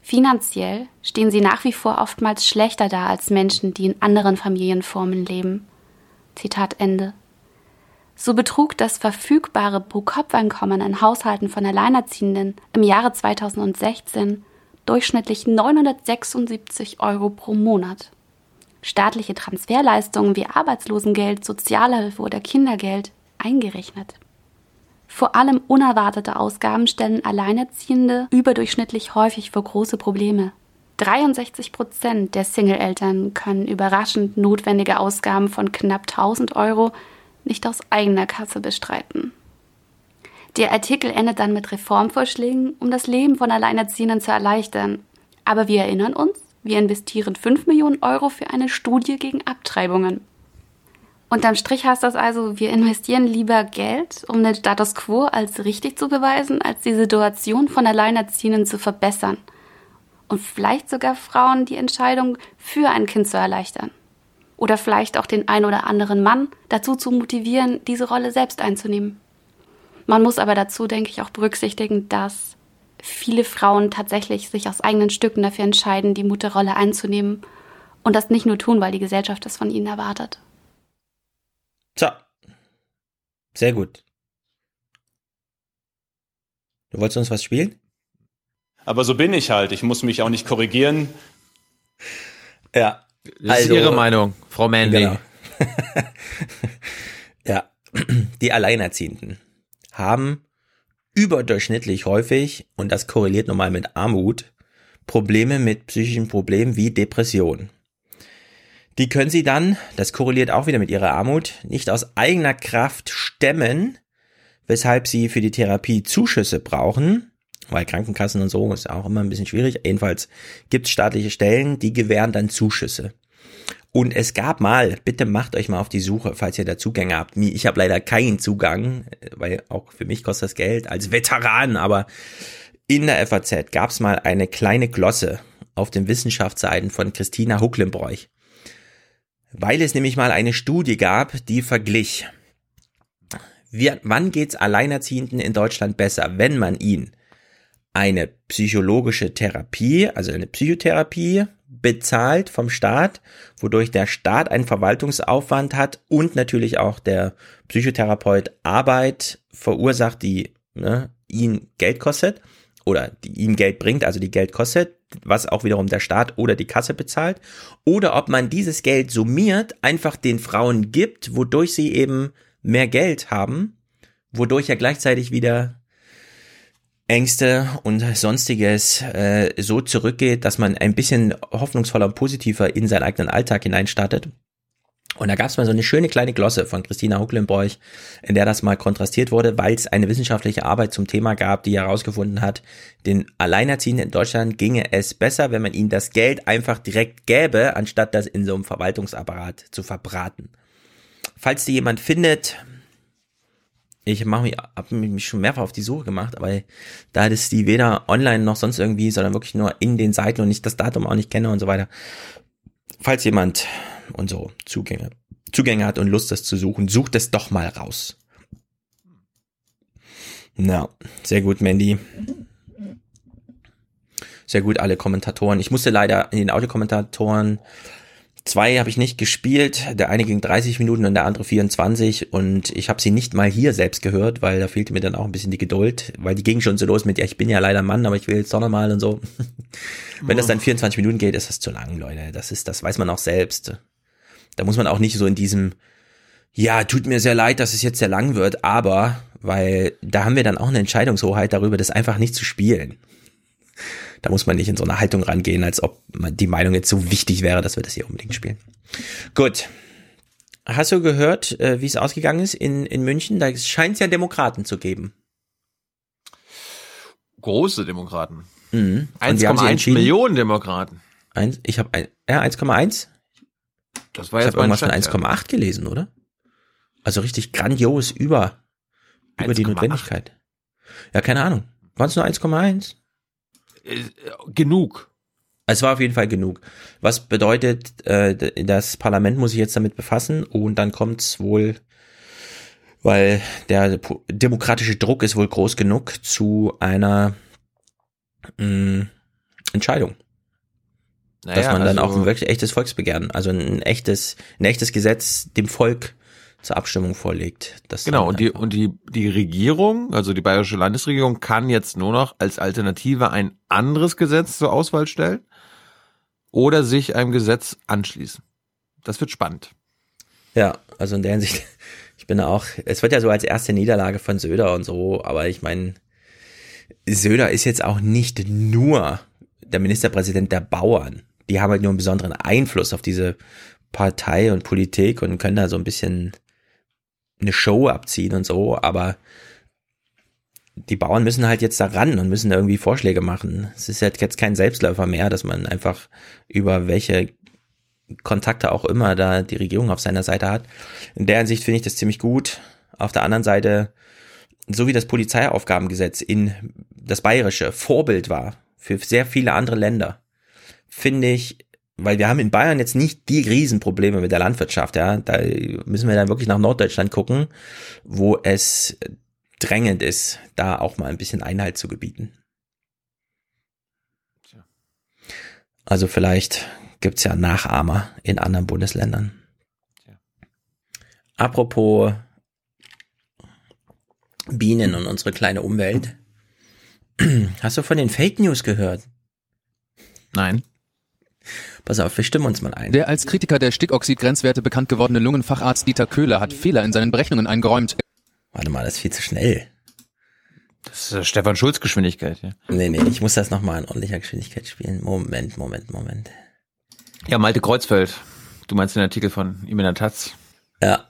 Speaker 38: finanziell stehen sie nach wie vor oftmals schlechter da als Menschen, die in anderen Familienformen leben. Zitat Ende. So betrug das verfügbare Pro-Kopf-Einkommen in Haushalten von Alleinerziehenden im Jahre 2016 durchschnittlich 976 Euro pro Monat. Staatliche Transferleistungen wie Arbeitslosengeld, Sozialhilfe oder Kindergeld eingerechnet. Vor allem unerwartete Ausgaben stellen Alleinerziehende überdurchschnittlich häufig vor große Probleme. 63 Prozent der Single-Eltern können überraschend notwendige Ausgaben von knapp 1000 Euro nicht aus eigener Kasse bestreiten. Der Artikel endet dann mit Reformvorschlägen, um das Leben von Alleinerziehenden zu erleichtern. Aber wir erinnern uns, wir investieren 5 Millionen Euro für eine Studie gegen Abtreibungen. Unterm Strich heißt das also, wir investieren lieber Geld, um den Status quo als richtig zu beweisen, als die Situation von Alleinerziehenden zu verbessern. Und vielleicht sogar Frauen die Entscheidung für ein Kind zu erleichtern. Oder vielleicht auch den ein oder anderen Mann dazu zu motivieren, diese Rolle selbst einzunehmen. Man muss aber dazu, denke ich, auch berücksichtigen, dass viele Frauen tatsächlich sich aus eigenen Stücken dafür entscheiden, die Mutterrolle einzunehmen und das nicht nur tun, weil die Gesellschaft das von ihnen erwartet.
Speaker 2: So. Sehr gut. Du wolltest uns was spielen?
Speaker 19: Aber so bin ich halt. Ich muss mich auch nicht korrigieren.
Speaker 2: Ja.
Speaker 8: Das also, ist Ihre Meinung, Frau Manley.
Speaker 2: Genau. ja. Die Alleinerziehenden haben überdurchschnittlich häufig, und das korreliert normal mit Armut, Probleme mit psychischen Problemen wie Depression. Die können sie dann, das korreliert auch wieder mit ihrer Armut, nicht aus eigener Kraft stemmen, weshalb sie für die Therapie Zuschüsse brauchen, weil Krankenkassen und so ist auch immer ein bisschen schwierig. Jedenfalls gibt es staatliche Stellen, die gewähren dann Zuschüsse. Und es gab mal, bitte macht euch mal auf die Suche, falls ihr da Zugänge habt. Ich habe leider keinen Zugang, weil auch für mich kostet das Geld als Veteran, aber in der FAZ gab es mal eine kleine Glosse auf den Wissenschaftsseiten von Christina Hucklenbräuch. Weil es nämlich mal eine Studie gab, die verglich, wie, wann geht's Alleinerziehenden in Deutschland besser, wenn man ihnen eine psychologische Therapie, also eine Psychotherapie bezahlt vom Staat, wodurch der Staat einen Verwaltungsaufwand hat und natürlich auch der Psychotherapeut Arbeit verursacht, die ne, ihn Geld kostet oder die ihm Geld bringt, also die Geld kostet, was auch wiederum der Staat oder die Kasse bezahlt, oder ob man dieses Geld summiert, einfach den Frauen gibt, wodurch sie eben mehr Geld haben, wodurch er gleichzeitig wieder Ängste und sonstiges äh, so zurückgeht, dass man ein bisschen hoffnungsvoller und positiver in seinen eigenen Alltag hineinstartet. Und da gab es mal so eine schöne kleine Glosse von Christina Hucklenbräuch, in der das mal kontrastiert wurde, weil es eine wissenschaftliche Arbeit zum Thema gab, die herausgefunden hat, den Alleinerziehenden in Deutschland ginge es besser, wenn man ihnen das Geld einfach direkt gäbe, anstatt das in so einem Verwaltungsapparat zu verbraten. Falls die jemand findet, ich mache mich, hab mich schon mehrfach auf die Suche gemacht, aber da ist die weder online noch sonst irgendwie, sondern wirklich nur in den Seiten und nicht das Datum auch nicht kenne und so weiter. Falls jemand und so Zugänge, Zugänge hat und Lust, das zu suchen, sucht es doch mal raus. Na, sehr gut, Mandy. Sehr gut, alle Kommentatoren. Ich musste leider in den Audiokommentatoren Zwei habe ich nicht gespielt, der eine ging 30 Minuten und der andere 24 und ich habe sie nicht mal hier selbst gehört, weil da fehlte mir dann auch ein bisschen die Geduld, weil die ging schon so los mit, ja, ich bin ja leider Mann, aber ich will jetzt doch nochmal und so. Wenn das dann 24 Minuten geht, ist das zu lang, Leute. Das ist, das weiß man auch selbst. Da muss man auch nicht so in diesem, ja, tut mir sehr leid, dass es jetzt sehr lang wird, aber, weil da haben wir dann auch eine Entscheidungshoheit darüber, das einfach nicht zu spielen. Da muss man nicht in so eine Haltung rangehen, als ob die Meinung jetzt so wichtig wäre, dass wir das hier unbedingt spielen. Gut. Hast du gehört, äh, wie es ausgegangen ist in, in München? Da scheint es ja Demokraten zu geben.
Speaker 8: Große Demokraten.
Speaker 2: Mhm.
Speaker 8: 1,1 Millionen Demokraten.
Speaker 2: Eins, ich habe ein, ja, 1,1.
Speaker 8: Das war
Speaker 2: ich
Speaker 8: jetzt
Speaker 2: habe irgendwas von
Speaker 8: mein Stand,
Speaker 2: 1,8 gelesen, oder? Also richtig grandios über, über die
Speaker 8: 1,8?
Speaker 2: Notwendigkeit. Ja, keine Ahnung. Waren es nur 1,1?
Speaker 8: Äh, genug.
Speaker 2: Es war auf jeden Fall genug. Was bedeutet, äh, das Parlament muss sich jetzt damit befassen und dann kommt's wohl, weil der demokratische Druck ist wohl groß genug zu einer mh, Entscheidung. Dass
Speaker 8: Naja,
Speaker 2: man dann
Speaker 8: also-
Speaker 2: auch ein wirklich echtes Volksbegehren, also ein echtes, ein echtes Gesetz dem Volk zur Abstimmung vorlegt.
Speaker 8: Genau, und die, und die, die Regierung, also die bayerische Landesregierung, kann jetzt nur noch als Alternative ein anderes Gesetz zur Auswahl stellen oder sich einem Gesetz anschließen. Das wird spannend.
Speaker 2: Ja, also in der Hinsicht, ich bin auch, es wird ja so als erste Niederlage von Söder und so, aber ich meine, Söder ist jetzt auch nicht nur der Ministerpräsident der Bauern. Die haben halt nur einen besonderen Einfluss auf diese Partei und Politik und können da so ein bisschen eine Show abziehen und so, aber die Bauern müssen halt jetzt da ran und müssen irgendwie Vorschläge machen. Es ist halt jetzt kein Selbstläufer mehr, dass man einfach über welche Kontakte auch immer da die Regierung auf seiner Seite hat. In der Hinsicht finde ich das ziemlich gut. Auf der anderen Seite, so wie das Polizeiaufgabengesetz in das bayerische Vorbild war für sehr viele andere Länder, finde ich, weil wir haben in Bayern jetzt nicht die Riesenprobleme mit der Landwirtschaft, ja, da müssen wir dann wirklich nach Norddeutschland gucken, wo es drängend ist, da auch mal ein bisschen Einhalt zu gebieten. Also vielleicht gibt's ja Nachahmer in anderen Bundesländern. Apropos Bienen und unsere kleine Umwelt. Hast du von den Fake News gehört?
Speaker 8: Nein.
Speaker 2: Pass auf, wir stimmen uns mal ein.
Speaker 39: Der als Kritiker der Stickoxid-Grenzwerte bekannt gewordene Lungenfacharzt Dieter Köhler hat Fehler in seinen Berechnungen eingeräumt.
Speaker 2: Warte mal, das ist viel zu schnell.
Speaker 8: Das ist äh, Stefan Schulz Geschwindigkeit, ja.
Speaker 2: Nee, nee, ich muss das nochmal in ordentlicher Geschwindigkeit spielen. Moment, Moment, Moment.
Speaker 8: Ja, Malte Kreuzfeld. Du meinst den Artikel von ihm in der Taz?
Speaker 2: Ja.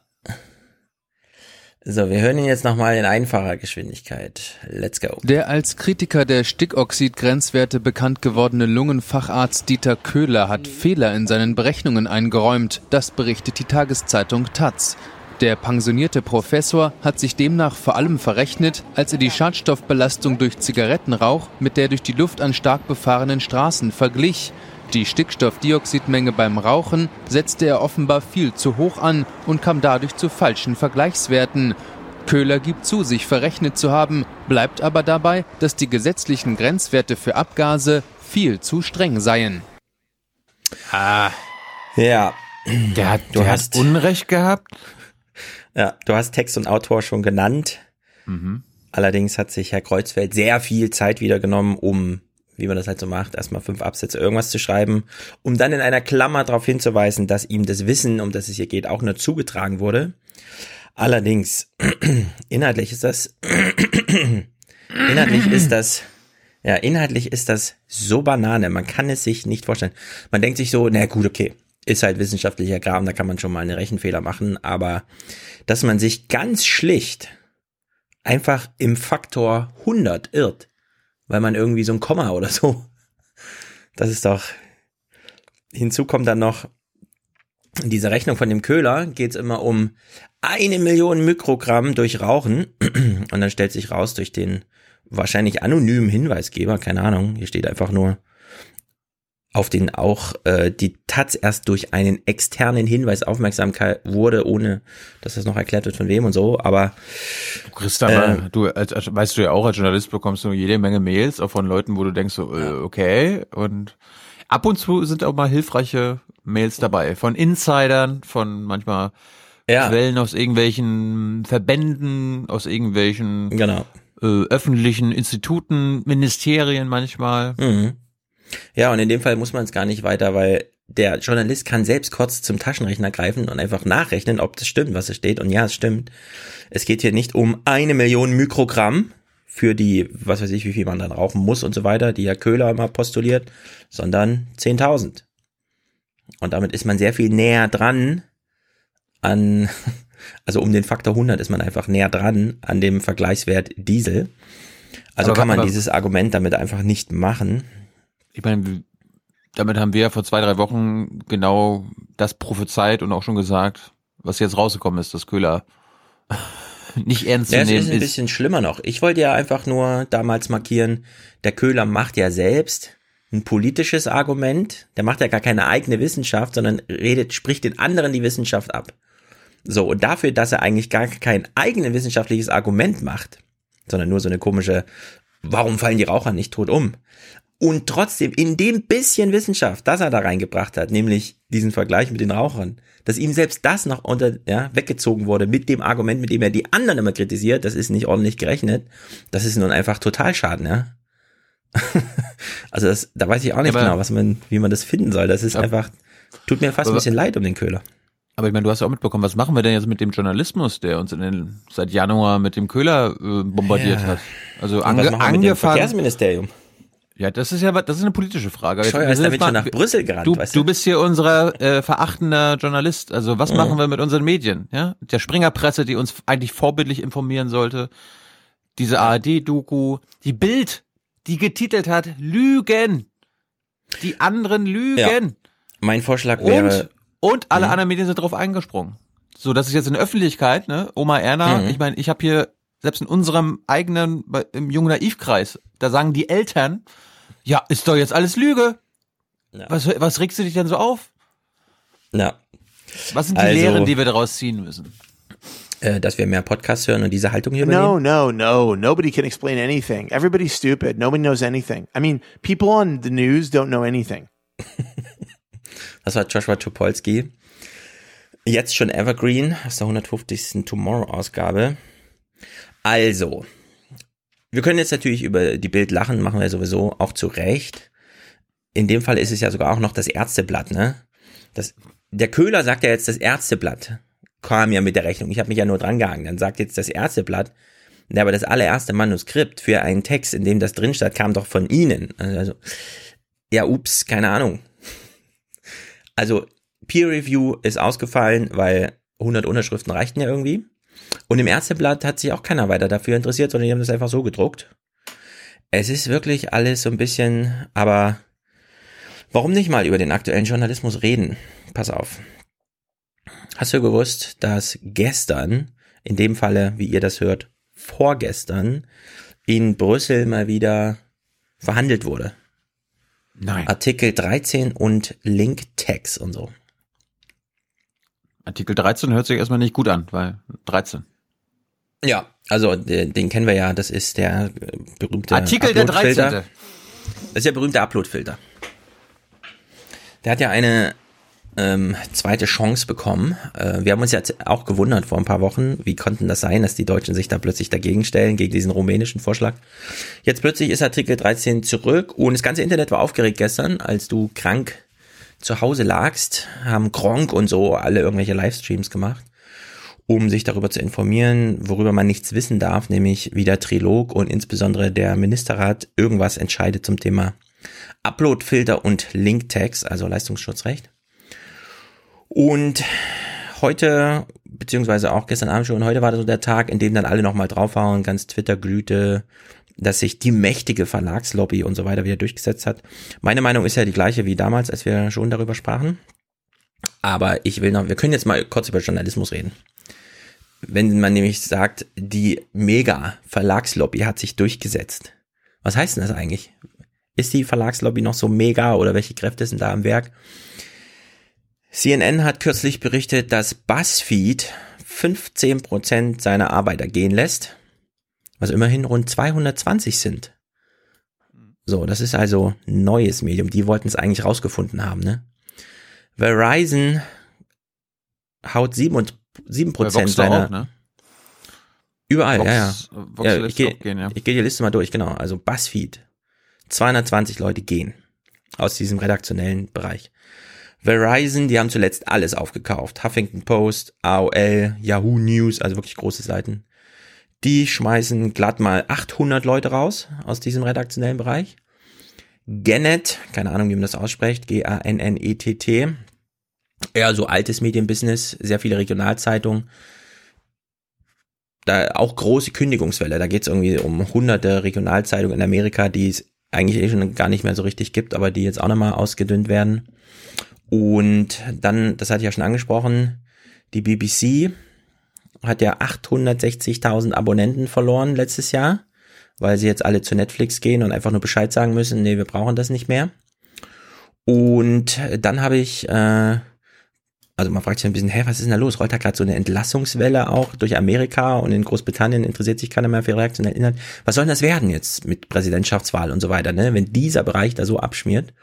Speaker 2: So, wir hören ihn jetzt nochmal in einfacher Geschwindigkeit. Let's go.
Speaker 39: Der als Kritiker der Stickoxid-Grenzwerte bekannt gewordene Lungenfacharzt Dieter Köhler hat Fehler in seinen Berechnungen eingeräumt. Das berichtet die Tageszeitung Taz. Der pensionierte Professor hat sich demnach vor allem verrechnet, als er die Schadstoffbelastung durch Zigarettenrauch mit der durch die Luft an stark befahrenen Straßen verglich. Die Stickstoffdioxidmenge beim Rauchen setzte er offenbar viel zu hoch an und kam dadurch zu falschen Vergleichswerten. Köhler gibt zu, sich verrechnet zu haben, bleibt aber dabei, dass die gesetzlichen Grenzwerte für Abgase viel zu streng seien.
Speaker 8: Ah.
Speaker 2: Ja.
Speaker 8: Der hat,
Speaker 2: Du
Speaker 8: der
Speaker 2: hast-
Speaker 8: hat Unrecht gehabt.
Speaker 2: Ja, du hast Text und Autor schon genannt.
Speaker 8: Mhm.
Speaker 2: Allerdings hat sich Herr Kreuzfeld sehr viel Zeit wieder genommen, um, wie man das halt so macht, erstmal fünf Absätze irgendwas zu schreiben, um dann in einer Klammer darauf hinzuweisen, dass ihm das Wissen, um das es hier geht, auch nur zugetragen wurde. Allerdings, inhaltlich ist das, inhaltlich ist das, ja, inhaltlich ist das so Banane, man kann es sich nicht vorstellen. Man denkt sich so, na gut, okay, ist halt wissenschaftlicher Graben, da kann man schon mal einen Rechenfehler machen, aber dass man sich ganz schlicht einfach im Faktor 100 irrt, weil man irgendwie so ein Komma oder so, das ist doch, hinzu kommt dann noch, in dieser Rechnung von dem Köhler geht es immer um eine Million Mikrogramm durch Rauchen. Und dann stellt sich raus durch den wahrscheinlich anonymen Hinweisgeber, keine Ahnung, hier steht einfach nur, auf den auch äh, die Taz erst durch einen externen Hinweis Aufmerksamkeit wurde, ohne dass das noch erklärt wird von wem und so, aber
Speaker 8: aber,
Speaker 2: Äh,
Speaker 8: du, als, als, weißt du ja auch, als Journalist bekommst du jede Menge Mails auch von Leuten, wo du denkst so, äh, okay, und ab und zu sind auch mal hilfreiche Mails dabei, von Insidern, von manchmal
Speaker 2: Ja.
Speaker 8: Quellen aus irgendwelchen Verbänden, aus irgendwelchen
Speaker 2: Genau.
Speaker 8: äh, öffentlichen Instituten, Ministerien manchmal.
Speaker 2: Mhm. Ja, und in dem Fall muss man es gar nicht weiter, weil der Journalist kann selbst kurz zum Taschenrechner greifen und einfach nachrechnen, ob das stimmt, was es steht. Und ja, es stimmt. Es geht hier nicht um eine Million Mikrogramm für die, was weiß ich, wie viel man dann rauchen muss und so weiter, die Herr Köhler immer postuliert, sondern 10.000. Und damit ist man sehr viel näher dran an, also um den Faktor 100 ist man einfach näher dran an dem Vergleichswert Diesel. Also
Speaker 8: Aber-
Speaker 2: kann man
Speaker 8: aber-
Speaker 2: dieses Argument damit einfach nicht machen.
Speaker 8: Ich meine, damit haben wir vor zwei, drei Wochen genau das prophezeit und auch schon gesagt, was jetzt rausgekommen ist, dass Köhler nicht ernst zu
Speaker 2: Ja, es
Speaker 8: nehmen
Speaker 2: ist ein
Speaker 8: ist.
Speaker 2: bisschen schlimmer noch. Ich wollte ja einfach nur damals markieren, der Köhler macht ja selbst ein politisches Argument. Der macht ja gar keine eigene Wissenschaft, sondern redet, spricht den anderen die Wissenschaft ab. So, und dafür, dass er eigentlich gar kein eigenes wissenschaftliches Argument macht, sondern nur so eine komische, warum fallen die Raucher nicht tot um? Und trotzdem in dem bisschen Wissenschaft, das er da reingebracht hat, nämlich diesen Vergleich mit den Rauchern, dass ihm selbst das noch unter, ja, weggezogen wurde mit dem Argument, mit dem er die anderen immer kritisiert, das ist nicht ordentlich gerechnet, das ist nun einfach total schaden, ja. also das, da weiß ich auch nicht
Speaker 8: Aber-
Speaker 2: genau, was man, wie man das finden soll. Das ist einfach, tut mir fast ein
Speaker 8: Aber-
Speaker 2: bisschen leid um den Köhler.
Speaker 8: Aber ich meine, du hast ja auch mitbekommen, was machen wir denn jetzt mit dem Journalismus, der uns in den, seit Januar mit dem Köhler äh, bombardiert
Speaker 2: Ja.
Speaker 8: hat? Also ange, angefangen.
Speaker 2: Verkehrsministerium?
Speaker 8: Ja, das ist ja, das ist eine politische Frage.
Speaker 2: Scheuer ist damit
Speaker 8: jetzt
Speaker 2: schon nach Brüssel gerannt,
Speaker 8: Du,
Speaker 2: weißt du?
Speaker 8: du bist hier unser äh, verachtender Journalist. Also was
Speaker 2: Mhm.
Speaker 8: machen wir mit unseren Medien? Ja, der Springerpresse, die uns eigentlich vorbildlich informieren sollte. Diese ARD-Doku, die Bild, die getitelt hat Lügen. Die anderen Lügen.
Speaker 2: Ja. Mein Vorschlag wäre,
Speaker 8: Und, und alle
Speaker 2: Mhm.
Speaker 8: anderen Medien sind drauf eingesprungen. So, das ist jetzt in der Öffentlichkeit, ne? Oma Erna,
Speaker 2: Mhm.
Speaker 8: ich meine, ich habe hier selbst in unserem eigenen, im jungen Naivkreis, da sagen die Eltern, ja, ist doch jetzt alles Lüge. Was, was regst du dich denn so auf?
Speaker 2: ja,
Speaker 8: Was sind die
Speaker 2: Also-
Speaker 8: Lehren, die wir daraus ziehen müssen?
Speaker 2: äh, dass wir mehr Podcasts hören und diese Haltung hier
Speaker 40: No,
Speaker 2: übernehmen?
Speaker 40: no, no. Nobody can explain anything. Everybody's stupid. Nobody knows anything. I mean, people on the news don't know anything.
Speaker 2: Das war Joshua Topolsky. Jetzt schon Evergreen aus der 150. Tomorrow-Ausgabe. Also, wir können jetzt natürlich über die Bild lachen, machen wir sowieso auch zu Recht. In dem Fall ist es ja sogar auch noch das Ärzteblatt, ne? Das, der Köhler sagt ja jetzt, das Ärzteblatt kam ja mit der Rechnung. Ich habe mich ja nur dran gehangen. Dann sagt jetzt das Ärzteblatt, ja, aber das allererste Manuskript für einen Text, in dem das drin stand, kam doch von Ihnen. Also, ja, ups, keine Ahnung. Also Peer Review ist ausgefallen, weil 100 Unterschriften reichten ja irgendwie. Und im Ärzteblatt hat sich auch keiner weiter dafür interessiert, sondern die haben das einfach so gedruckt. Es ist wirklich alles so ein bisschen, aber warum nicht mal über den aktuellen Journalismus reden? Pass auf. Hast du gewusst, dass gestern, in dem Falle, wie ihr das hört, vorgestern, in Brüssel mal wieder verhandelt wurde?
Speaker 8: Nein.
Speaker 2: Artikel 13 und Link-Tags und so.
Speaker 8: Artikel 13 hört sich erstmal nicht gut an, weil 13.
Speaker 2: Ja, also den, kennen wir ja, das ist der äh, berühmte
Speaker 8: Artikel der
Speaker 2: Uploadfilter.
Speaker 8: 13.
Speaker 2: Das ist der berühmte Uploadfilter. Der hat ja eine ähm, zweite Chance bekommen. Äh, wir haben uns jetzt auch gewundert vor ein paar Wochen, wie konnten das sein, dass die Deutschen sich da plötzlich dagegen stellen, gegen diesen rumänischen Vorschlag. Jetzt plötzlich ist Artikel 13 zurück und das ganze Internet war aufgeregt gestern, als du krank zu Hause lagst, haben Gronk und so alle irgendwelche Livestreams gemacht, um sich darüber zu informieren, worüber man nichts wissen darf, nämlich wie der Trilog und insbesondere der Ministerrat irgendwas entscheidet zum Thema Uploadfilter und Link-Tags, also Leistungsschutzrecht. Und heute, beziehungsweise auch gestern Abend schon, heute war so der Tag, in dem dann alle nochmal draufhauen, ganz Twitter glühte, dass sich die mächtige Verlagslobby und so weiter wieder durchgesetzt hat. Meine Meinung ist ja die gleiche wie damals, als wir schon darüber sprachen. Aber ich will noch, wir können jetzt mal kurz über Journalismus reden. Wenn man nämlich sagt, die Mega-Verlagslobby hat sich durchgesetzt. Was heißt denn das eigentlich? Ist die Verlagslobby noch so mega oder welche Kräfte sind da am Werk? CNN hat kürzlich berichtet, dass BuzzFeed 15% seiner Arbeiter gehen lässt, was immerhin rund 220 sind. So, das ist also neues Medium. Die wollten es eigentlich rausgefunden haben, ne? Verizon haut 7, und, 7
Speaker 8: Bei Vox
Speaker 2: Prozent
Speaker 8: doch
Speaker 2: seiner.
Speaker 8: auch, ne?
Speaker 2: Überall,
Speaker 8: Vox-
Speaker 2: ja, ja.
Speaker 8: Vox
Speaker 2: ja ich gehe
Speaker 8: gehen, ja.
Speaker 2: ich geh die Liste mal durch, genau. Also BuzzFeed. 220 Leute gehen aus diesem redaktionellen Bereich. Verizon, die haben zuletzt alles aufgekauft. Huffington Post, AOL, Yahoo News, also wirklich große Seiten. Die schmeißen glatt mal 800 Leute raus aus diesem redaktionellen Bereich. Gannett, keine Ahnung, wie man das ausspricht, G-A-N-N-E-T-T. Eher so altes Medienbusiness, sehr viele Regionalzeitungen. Da auch große Kündigungswelle. Da geht es irgendwie um hunderte Regionalzeitungen in Amerika, die es eigentlich eh schon gar nicht mehr so richtig gibt, aber die jetzt auch nochmal ausgedünnt werden. Und dann, das hatte ich ja schon angesprochen, die BBC hat ja 860.000 Abonnenten verloren letztes Jahr, weil sie jetzt alle zu Netflix gehen und einfach nur Bescheid sagen müssen, nee, wir brauchen das nicht mehr. Und dann habe ich, äh, also man fragt sich ein bisschen, hä, was ist denn da los? Rollt da gerade so eine Entlassungswelle auch durch Amerika und in Großbritannien interessiert sich keiner mehr für reaktionellen Inhalt. Was soll denn das werden jetzt mit Präsidentschaftswahl und so weiter, ne? Wenn dieser Bereich da so abschmiert.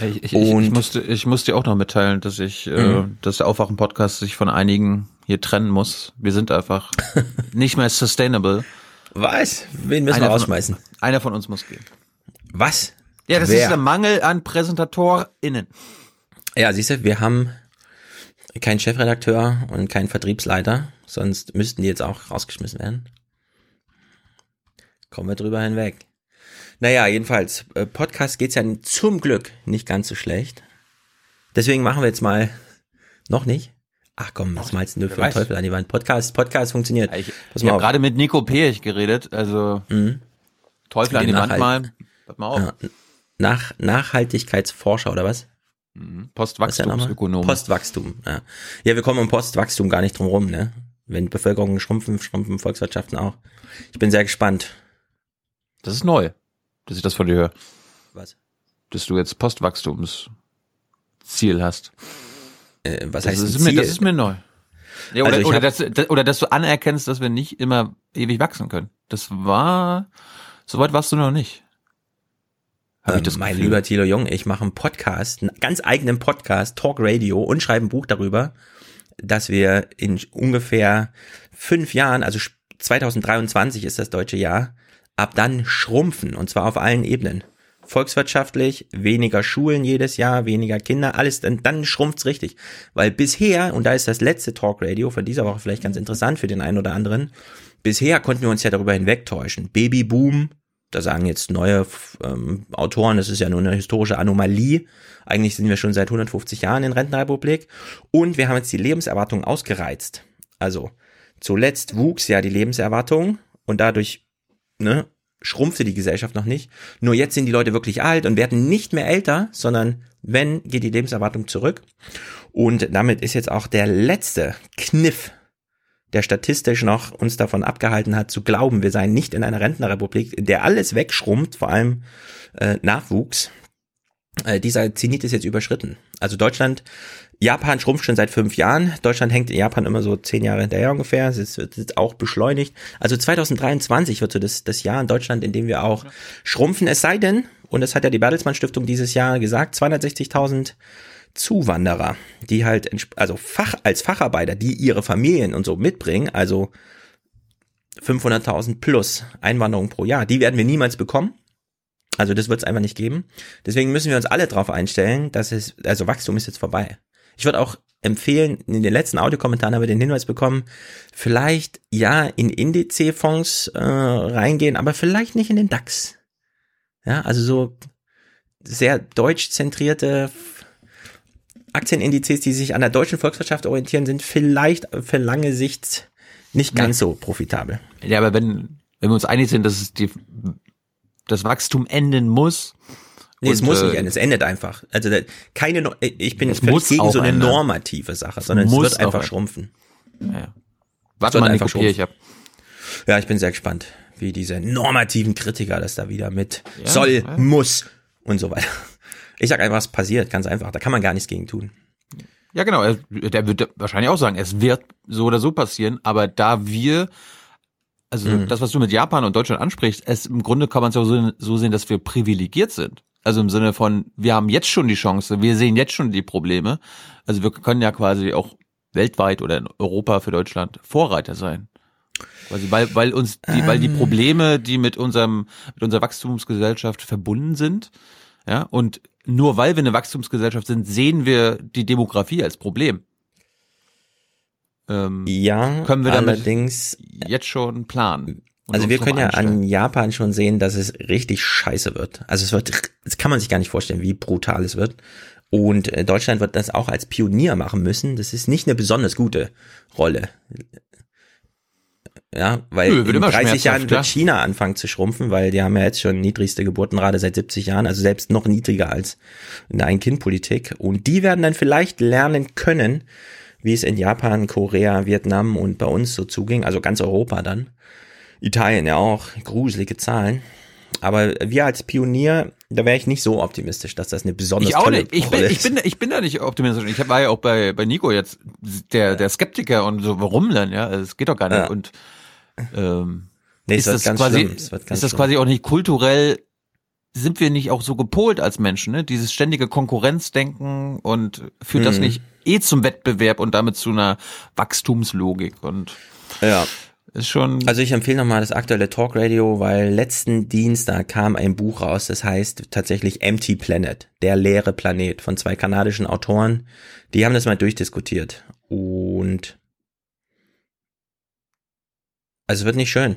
Speaker 8: Ich, ich, ich, ich, musste, ich musste auch noch mitteilen, dass ich, äh,
Speaker 2: Mhm.
Speaker 8: dass der Aufwachen-Podcast sich von einigen hier trennen muss. Wir sind einfach nicht mehr sustainable.
Speaker 2: Was? Wen müssen wir
Speaker 8: Einer von-
Speaker 2: rausschmeißen?
Speaker 8: Einer von uns muss gehen.
Speaker 2: Was?
Speaker 8: Ja, das
Speaker 2: Wer?
Speaker 8: ist der Mangel an PräsentatorInnen.
Speaker 2: Ja, siehst du, wir haben keinen Chefredakteur und keinen Vertriebsleiter, sonst müssten die jetzt auch rausgeschmissen werden. Kommen wir drüber hinweg. Naja, jedenfalls, äh, Podcast geht's ja zum Glück nicht ganz so schlecht. Deswegen machen wir jetzt mal noch nicht. Ach komm, was malst du für einen. Teufel an die Wand? Podcast, Podcast funktioniert.
Speaker 8: Ich,
Speaker 2: Pass
Speaker 8: ich habe gerade mit Nico Pech geredet, also
Speaker 2: Mhm.
Speaker 8: Teufel an die Wand
Speaker 2: Nachhalt-
Speaker 8: mal. Pass mal auf.
Speaker 2: Ja, nach Nachhaltigkeitsforscher oder was?
Speaker 8: Mhm. Postwachstumsökonom.
Speaker 2: Postwachstum, ja. Ja, wir kommen um Postwachstum gar nicht drum rum, ne? Wenn Bevölkerungen schrumpfen, schrumpfen Volkswirtschaften auch. Ich bin sehr gespannt.
Speaker 8: Das ist neu, dass ich das von dir höre.
Speaker 2: Was?
Speaker 8: Dass du jetzt Postwachstumsziel hast.
Speaker 2: Äh, was
Speaker 8: das
Speaker 2: heißt
Speaker 8: ist mir? Das ist mir neu. Ja, oder,
Speaker 2: Also
Speaker 8: oder, dass, oder dass du anerkennst, dass wir nicht immer ewig wachsen können. Das war, soweit warst du noch nicht.
Speaker 2: Ähm, mein
Speaker 8: Gefühl.
Speaker 2: lieber Thilo Jung, ich mache einen Podcast, einen ganz eigenen Podcast, Talk Radio und schreibe ein Buch darüber, dass wir in ungefähr fünf Jahren, also 2023 ist das deutsche Jahr, ab dann schrumpfen und zwar auf allen Ebenen. Volkswirtschaftlich, weniger Schulen jedes Jahr, weniger Kinder, alles, dann, dann schrumpft's richtig. Weil bisher, und da ist das letzte Talk Radio von dieser Woche vielleicht ganz interessant für den einen oder anderen, bisher konnten wir uns ja darüber hinwegtäuschen. Babyboom, da sagen jetzt neue ähm, Autoren, das ist ja nur eine historische Anomalie. Eigentlich sind wir schon seit 150 Jahren in Rentenrepublik. Und wir haben jetzt die Lebenserwartung ausgereizt. Also zuletzt wuchs ja die Lebenserwartung und dadurch ne, schrumpfte die Gesellschaft noch nicht. Nur jetzt sind die Leute wirklich alt und werden nicht mehr älter, sondern wenn, geht die Lebenserwartung zurück. Und damit ist jetzt auch der letzte Kniff der statistisch noch uns davon abgehalten hat, zu glauben, wir seien nicht in einer Rentnerrepublik, in der alles wegschrumpft, vor allem äh, Nachwuchs. Äh, dieser Zenit ist jetzt überschritten. Also Deutschland, Japan schrumpft schon seit fünf Jahren. Deutschland hängt in Japan immer so zehn Jahre hinterher ungefähr. Es wird jetzt auch beschleunigt. Also 2023 wird so das, das Jahr in Deutschland, in dem wir auch schrumpfen. Es sei denn, und das hat ja die Bertelsmann Stiftung dieses Jahr gesagt, 260.000 Zuwanderer, die halt, also Fach, als Facharbeiter, die ihre Familien und so mitbringen, also 500.000 plus Einwanderung pro Jahr, die werden wir niemals bekommen. Also das wird es einfach nicht geben. Deswegen müssen wir uns alle darauf einstellen, dass es, also Wachstum ist jetzt vorbei. Ich würde auch empfehlen, in den letzten Audiokommentaren haben wir den Hinweis bekommen, vielleicht ja in Indizfonds äh, reingehen, aber vielleicht nicht in den DAX. Ja, also so sehr deutsch zentrierte Aktienindizes, die sich an der deutschen Volkswirtschaft orientieren, sind vielleicht für lange Sicht nicht ganz so profitabel.
Speaker 8: Ja, aber wenn, wenn wir uns einig sind, dass es die, das Wachstum enden muss.
Speaker 2: Nee, es muss
Speaker 8: äh,
Speaker 2: nicht enden, es endet einfach. Also keine, ich bin
Speaker 8: Es
Speaker 2: völlig gegen so eine
Speaker 8: ändern.
Speaker 2: normative Sache, sondern es wird einfach schrumpfen.
Speaker 8: Ja.
Speaker 2: Es
Speaker 8: Warte mal,
Speaker 2: einfach
Speaker 8: Pier, ich hab,
Speaker 2: Ja, ich bin sehr gespannt, wie diese normativen Kritiker das da wieder mit
Speaker 8: Ja,
Speaker 2: soll,
Speaker 8: ja.
Speaker 2: muss und so weiter. Ich sag einfach, was passiert, ganz einfach. Da kann man gar nichts gegen tun.
Speaker 8: Ja, genau. Er, der wird wahrscheinlich auch sagen, es wird so oder so passieren, aber da wir, also
Speaker 2: Mhm.
Speaker 8: das, was du mit Japan und Deutschland ansprichst, es im Grunde kann man es auch so, so sehen, dass wir privilegiert sind. Also im Sinne von, wir haben jetzt schon die Chance, wir sehen jetzt schon die Probleme. Also wir können ja quasi auch weltweit oder in Europa für Deutschland Vorreiter sein. Quasi, weil, weil uns die, weil die
Speaker 2: Ähm.
Speaker 8: Probleme, die mit unserem, mit unserer Wachstumsgesellschaft verbunden sind, ja, und nur weil wir eine Wachstumsgesellschaft sind, sehen wir die Demografie als Problem. Ähm,
Speaker 2: Ja,
Speaker 8: können wir damit
Speaker 2: allerdings
Speaker 8: jetzt schon planen. Und
Speaker 2: Also wir können ja an Japan schon sehen, dass es richtig scheiße wird. Also es wird, das kann man sich gar nicht vorstellen, wie brutal es wird. Und äh, Deutschland wird das auch als Pionier machen müssen. Das ist nicht eine besonders gute Rolle. Ja, weil
Speaker 8: Nö,
Speaker 2: in
Speaker 8: immer
Speaker 2: 30 Jahren wird. China anfangen zu schrumpfen, weil die haben ja jetzt schon niedrigste Geburtenrate seit 70 Jahren, also selbst noch niedriger als in der Ein-Kind-Politik. Und die werden dann vielleicht lernen können, wie es in Japan, Korea, Vietnam und bei uns so zuging, also ganz Europa dann. Italien ja auch, gruselige Zahlen. Aber wir als Pionier, da wäre ich nicht so optimistisch, dass das eine besonders
Speaker 8: Ich auch
Speaker 2: tolle
Speaker 8: nicht. Ich bin, ich
Speaker 2: ist.
Speaker 8: bin, ich bin da nicht optimistisch. Ich war ja auch bei, bei Nico jetzt der, der Skeptiker und so, warum denn, ja? Es geht doch gar nicht.
Speaker 2: Ja.
Speaker 8: Und, ähm,
Speaker 2: Nee,
Speaker 8: ist das quasi, ist das
Speaker 2: schlimm.
Speaker 8: quasi auch nicht kulturell, sind wir nicht auch so gepolt als Menschen, ne? Dieses ständige Konkurrenzdenken und führt das
Speaker 2: Mhm.
Speaker 8: nicht eh zum Wettbewerb und damit zu einer Wachstumslogik und
Speaker 2: Ja.
Speaker 8: Ist schon.
Speaker 2: Also ich empfehle nochmal das aktuelle Talkradio, weil letzten Dienstag kam ein Buch raus, das heißt tatsächlich Empty Planet, der leere Planet von zwei kanadischen Autoren. Die haben das mal durchdiskutiert und also es wird nicht schön.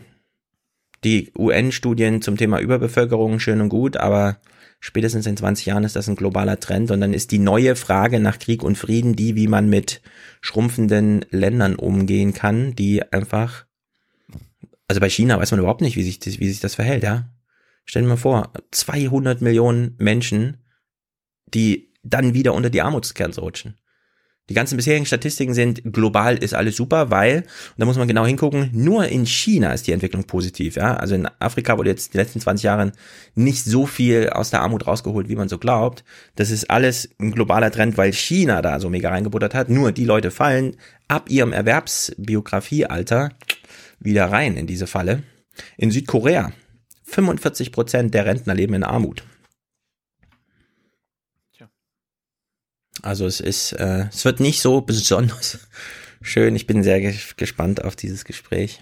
Speaker 2: Die UN-Studien zum Thema Überbevölkerung schön und gut, aber spätestens in 20 Jahren ist das ein globaler Trend und dann ist die neue Frage nach Krieg und Frieden die, wie man mit schrumpfenden Ländern umgehen kann, die einfach also bei China weiß man überhaupt nicht, wie sich das, wie sich das verhält, ja. Stell dir mal vor, 200 Millionen Menschen, die dann wieder unter die Armutsgrenze rutschen. Die ganzen bisherigen Statistiken sind, global ist alles super, weil, und da muss man genau hingucken, nur in China ist die Entwicklung positiv, ja. Also in Afrika wurde jetzt die letzten 20 Jahren nicht so viel aus der Armut rausgeholt, wie man so glaubt. Das ist alles ein globaler Trend, weil China da so mega reingebuttert hat. Nur die Leute fallen ab ihrem Erwerbsbiografiealter wieder rein in diese Falle. In Südkorea 45 Prozent der Rentner leben in Armut. Also es ist, äh, es wird nicht so besonders schön. Ich bin sehr ges- gespannt auf dieses Gespräch.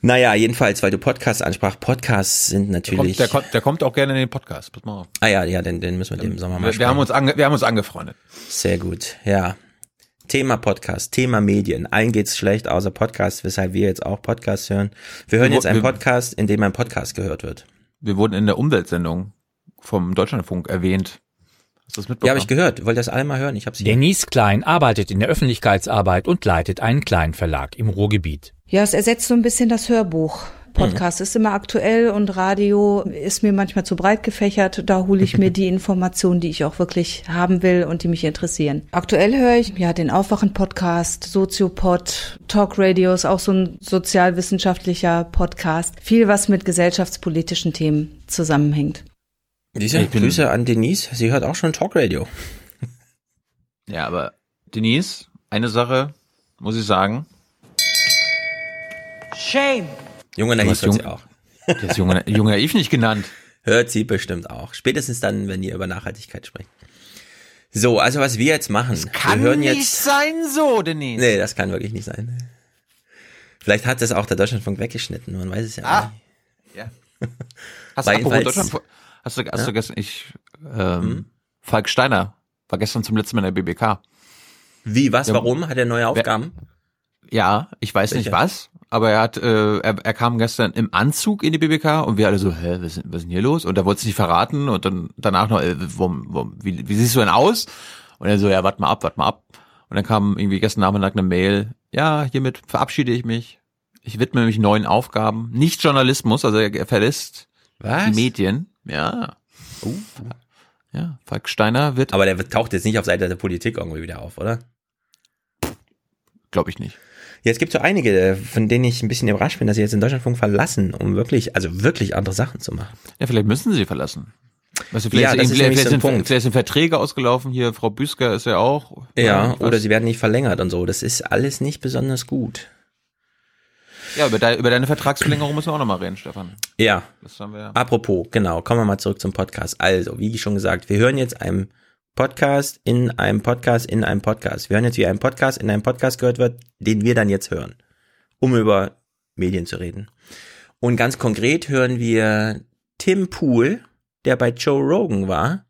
Speaker 2: Naja, jedenfalls, weil du Podcasts ansprach. Podcasts sind
Speaker 8: Der
Speaker 2: natürlich.
Speaker 8: der, kommt, der kommt auch gerne in den Podcast. Pass mal auf.
Speaker 2: ah ja, ja, den, den müssen wir dem Sommer mal
Speaker 8: Wir, wir, haben uns ange, wir haben uns angefreundet.
Speaker 2: Sehr gut, ja. Thema Podcast, Thema Medien. Allen geht's schlecht, außer Podcast, weshalb wir jetzt auch Podcasts hören. Wir hören
Speaker 8: Wir-
Speaker 2: jetzt einen
Speaker 8: wir-
Speaker 2: Podcast, in dem ein Podcast gehört wird.
Speaker 8: Wir wurden in der Umweltsendung vom Deutschlandfunk erwähnt. Hast du das mitbekommen?
Speaker 2: Ja, habe ich gehört. Wollt ihr das alle mal hören? Ich hab's hier.
Speaker 41: Denise Klein arbeitet in der Öffentlichkeitsarbeit und leitet einen kleinen Verlag im Ruhrgebiet.
Speaker 42: Ja, es ersetzt so ein bisschen das Hörbuch. Podcast ist immer aktuell und Radio ist mir manchmal zu breit gefächert. Da hole ich mir die Informationen, die ich auch wirklich haben will und die mich interessieren. Aktuell höre ich ja den Aufwachen-Podcast, Soziopod, Talk Radio ist auch so ein sozialwissenschaftlicher Podcast. Viel, was mit gesellschaftspolitischen Themen zusammenhängt.
Speaker 2: Diese Grüße an Denise. Sie hört auch schon Talkradio.
Speaker 8: Ja, aber Denise, eine Sache muss ich sagen.
Speaker 43: Shame.
Speaker 2: Junge Naiv hört sie auch.
Speaker 8: Die ist junge, junge Naiv nicht genannt.
Speaker 2: Hört sie bestimmt auch. Spätestens dann, wenn ihr über Nachhaltigkeit sprecht. So, also was wir jetzt machen.
Speaker 8: Kann
Speaker 2: wir hören
Speaker 8: nicht
Speaker 2: jetzt.
Speaker 8: sein so, Denise.
Speaker 2: Nee, das kann wirklich nicht sein. Vielleicht hat das auch der Deutschlandfunk weggeschnitten, man weiß es ja
Speaker 8: Ah.
Speaker 2: nicht.
Speaker 8: Ja. Hast apropos
Speaker 2: jedenfalls-
Speaker 8: Deutschland, hast du, hast
Speaker 2: Ja?
Speaker 8: du gestern, ich, ähm,
Speaker 2: Hm?
Speaker 8: Falk Steiner war gestern zum letzten Mal in der BBK.
Speaker 2: Wie, was, warum? Hat er neue Aufgaben?
Speaker 8: Ja, ich weiß nicht
Speaker 2: Welche?
Speaker 8: was, aber er hat, äh, er, er kam gestern im Anzug in die BBK und wir alle so, hä, was, ist- was ist denn hier los? Und er wollte es nicht verraten und dann danach noch, äh, wo, wo, wie, wie siehst du denn aus? Und er so, ja, warte mal ab, warte mal ab. Und dann kam irgendwie gestern Nachmittag eine Mail, ja, hiermit verabschiede ich mich. Ich widme mich neuen Aufgaben. Nicht Journalismus, also er, er verlässt
Speaker 2: Was?
Speaker 8: die Medien. Ja. Ja, Falk Steiner wird,
Speaker 2: Aber der taucht jetzt nicht auf Seite der Politik irgendwie wieder auf, oder?
Speaker 8: glaube ich nicht.
Speaker 2: Ja, es gibt so einige, von denen ich ein bisschen überrascht bin, dass sie jetzt den Deutschlandfunk verlassen, um wirklich, also wirklich andere Sachen zu machen.
Speaker 8: Ja, vielleicht müssen sie verlassen. Weißt du,
Speaker 2: Ja,
Speaker 8: vielleicht, sind,
Speaker 2: ist
Speaker 8: vielleicht,
Speaker 2: so
Speaker 8: sind,
Speaker 2: Punkt.
Speaker 8: vielleicht sind Verträge ausgelaufen. Hier, Frau Büsker ist ja auch.
Speaker 2: Ja,
Speaker 8: ich
Speaker 2: oder
Speaker 8: weiß.
Speaker 2: sie werden nicht verlängert und so. Das ist alles nicht besonders gut.
Speaker 8: Ja, über, deine, über deine Vertragsverlängerung müssen wir auch nochmal reden, Stefan.
Speaker 2: Ja.
Speaker 8: Das haben wir ja.
Speaker 2: Apropos, genau, kommen wir mal zurück zum Podcast. Also, wie schon gesagt, wir hören jetzt einen Podcast in einem Podcast in einem Podcast. Wir hören jetzt, wie ein Podcast in einem Podcast gehört wird, den wir dann jetzt hören, um über Medien zu reden. Und ganz konkret hören wir Tim Pool, der bei Joe Rogan war,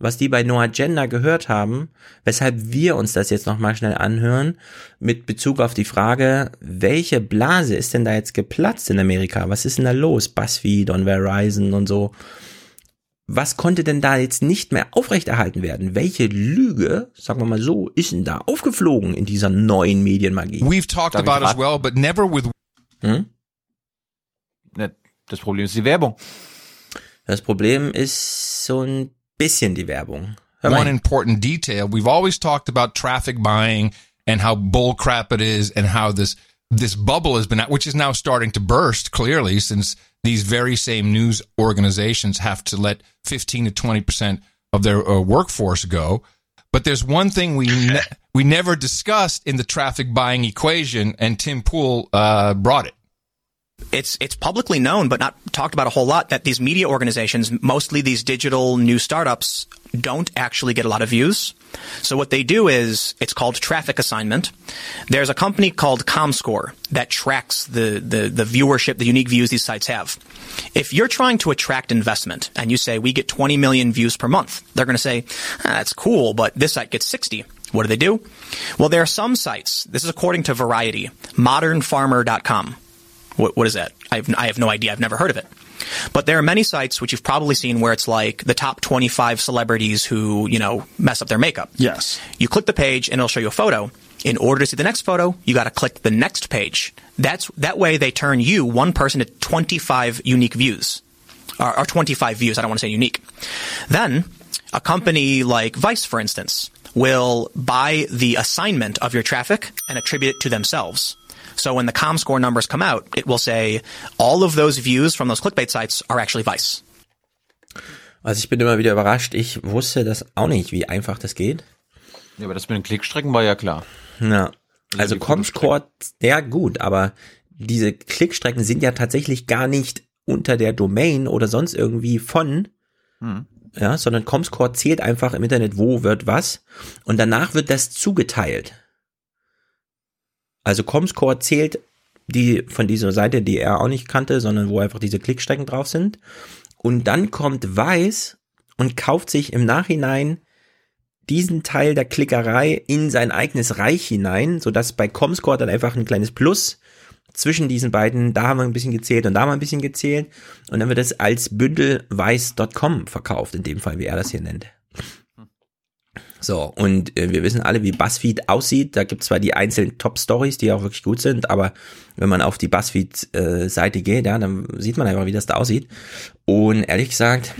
Speaker 2: was die bei No Agenda gehört haben, weshalb wir uns das jetzt nochmal schnell anhören, mit Bezug auf die Frage, welche Blase ist denn da jetzt geplatzt in Amerika? Was ist denn da los? BuzzFeed und Verizon und so. Was konnte denn da jetzt nicht mehr aufrechterhalten werden? Welche Lüge, sagen wir mal so, ist denn da aufgeflogen in dieser neuen Medienmagie?
Speaker 44: We've talked about as well, but never with
Speaker 2: Hm?
Speaker 8: Ne, Das Problem ist die Werbung.
Speaker 2: Das Problem ist so ein bisschen die Werbung.
Speaker 43: One important detail. We've always talked about traffic buying and how bull crap it is and how this, this bubble has been, which is now starting to burst clearly since these very same news organizations have to let 15 to 20% of their uh, workforce go. But there's one thing we, ne- we never discussed in the traffic buying equation and Tim Pool, uh, brought it.
Speaker 44: it's it's publicly known but not talked about a whole lot that these media organizations mostly these digital new startups don't actually get a lot of views so what they do is it's called traffic assignment there's a company called comscore that tracks the the, the viewership the unique views these sites have if you're trying to attract investment and you say we get 20 million views per month they're going to say ah, that's cool but this site gets 60 what do they do well there are some sites this is according to variety modernfarmer.com what, what is that? I have, I have no idea. I've never heard of it. But there are many sites which you've probably seen where it's like the top 25 celebrities who, you know, mess up their makeup.
Speaker 45: Yes.
Speaker 44: You click the page and it'll show you a photo. In order to see the next photo, you got to click the next page. That's that way they turn you one person to 25 unique views. Or, or 25 views. I don't want to say unique. Then a company like Vice, for instance, will buy the assignment of your traffic and attribute it to themselves. So when the ComScore numbers come out, it will say all of those views from those clickbait sites are actually Vice.
Speaker 2: Also ich bin immer wieder überrascht. Ich wusste das auch nicht, wie einfach das geht.
Speaker 8: Ja, aber das mit den Klickstrecken war ja klar.
Speaker 2: Ja. Also
Speaker 8: die
Speaker 2: Comscore, ja gut, aber diese Klickstrecken sind ja tatsächlich gar nicht unter der Domain oder sonst irgendwie von,
Speaker 8: Hm.
Speaker 2: ja, sondern Comscore zählt einfach im Internet, wo wird was und danach wird das zugeteilt. Also Comscore zählt die von dieser Seite, die er auch nicht kannte, sondern wo einfach diese Klickstrecken drauf sind. Und dann kommt Weiß und kauft sich im Nachhinein diesen Teil der Klickerei in sein eigenes Reich hinein, sodass bei Comscore dann einfach ein kleines Plus zwischen diesen beiden, da haben wir ein bisschen gezählt und da haben wir ein bisschen gezählt und dann wird es als Bündel weiß.com verkauft, in dem Fall, wie er das hier nennt. So, und äh, wir wissen alle, wie BuzzFeed aussieht. Da gibt es zwar die einzelnen Top-Stories, die auch wirklich gut sind, aber wenn man auf die BuzzFeed-Seite geht, ja, dann sieht man einfach, wie das da aussieht. Und ehrlich gesagt,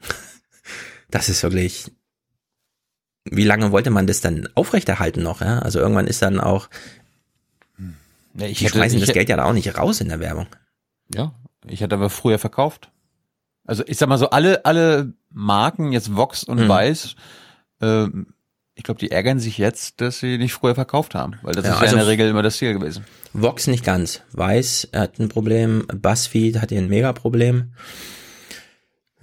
Speaker 2: das ist wirklich, wie lange wollte man das dann aufrechterhalten noch? Ja? Also irgendwann ist dann auch,
Speaker 8: Ja, ich
Speaker 2: die
Speaker 8: hätte-
Speaker 2: schmeißen
Speaker 8: ich
Speaker 2: das
Speaker 8: hätte-
Speaker 2: Geld ja da auch nicht raus in der Werbung.
Speaker 8: Ja, ich hatte aber früher verkauft. Also ich sag mal so, alle, alle Marken, jetzt Vox und
Speaker 2: Mhm.
Speaker 8: Weiß, ähm, ich glaube, die ärgern sich jetzt, dass sie nicht früher verkauft haben, weil das
Speaker 2: Ja,
Speaker 8: ist ja
Speaker 2: also
Speaker 8: in der Regel immer das Ziel gewesen.
Speaker 2: Vox nicht ganz. Weiß hat ein Problem, BuzzFeed hat hier ein Mega-Problem.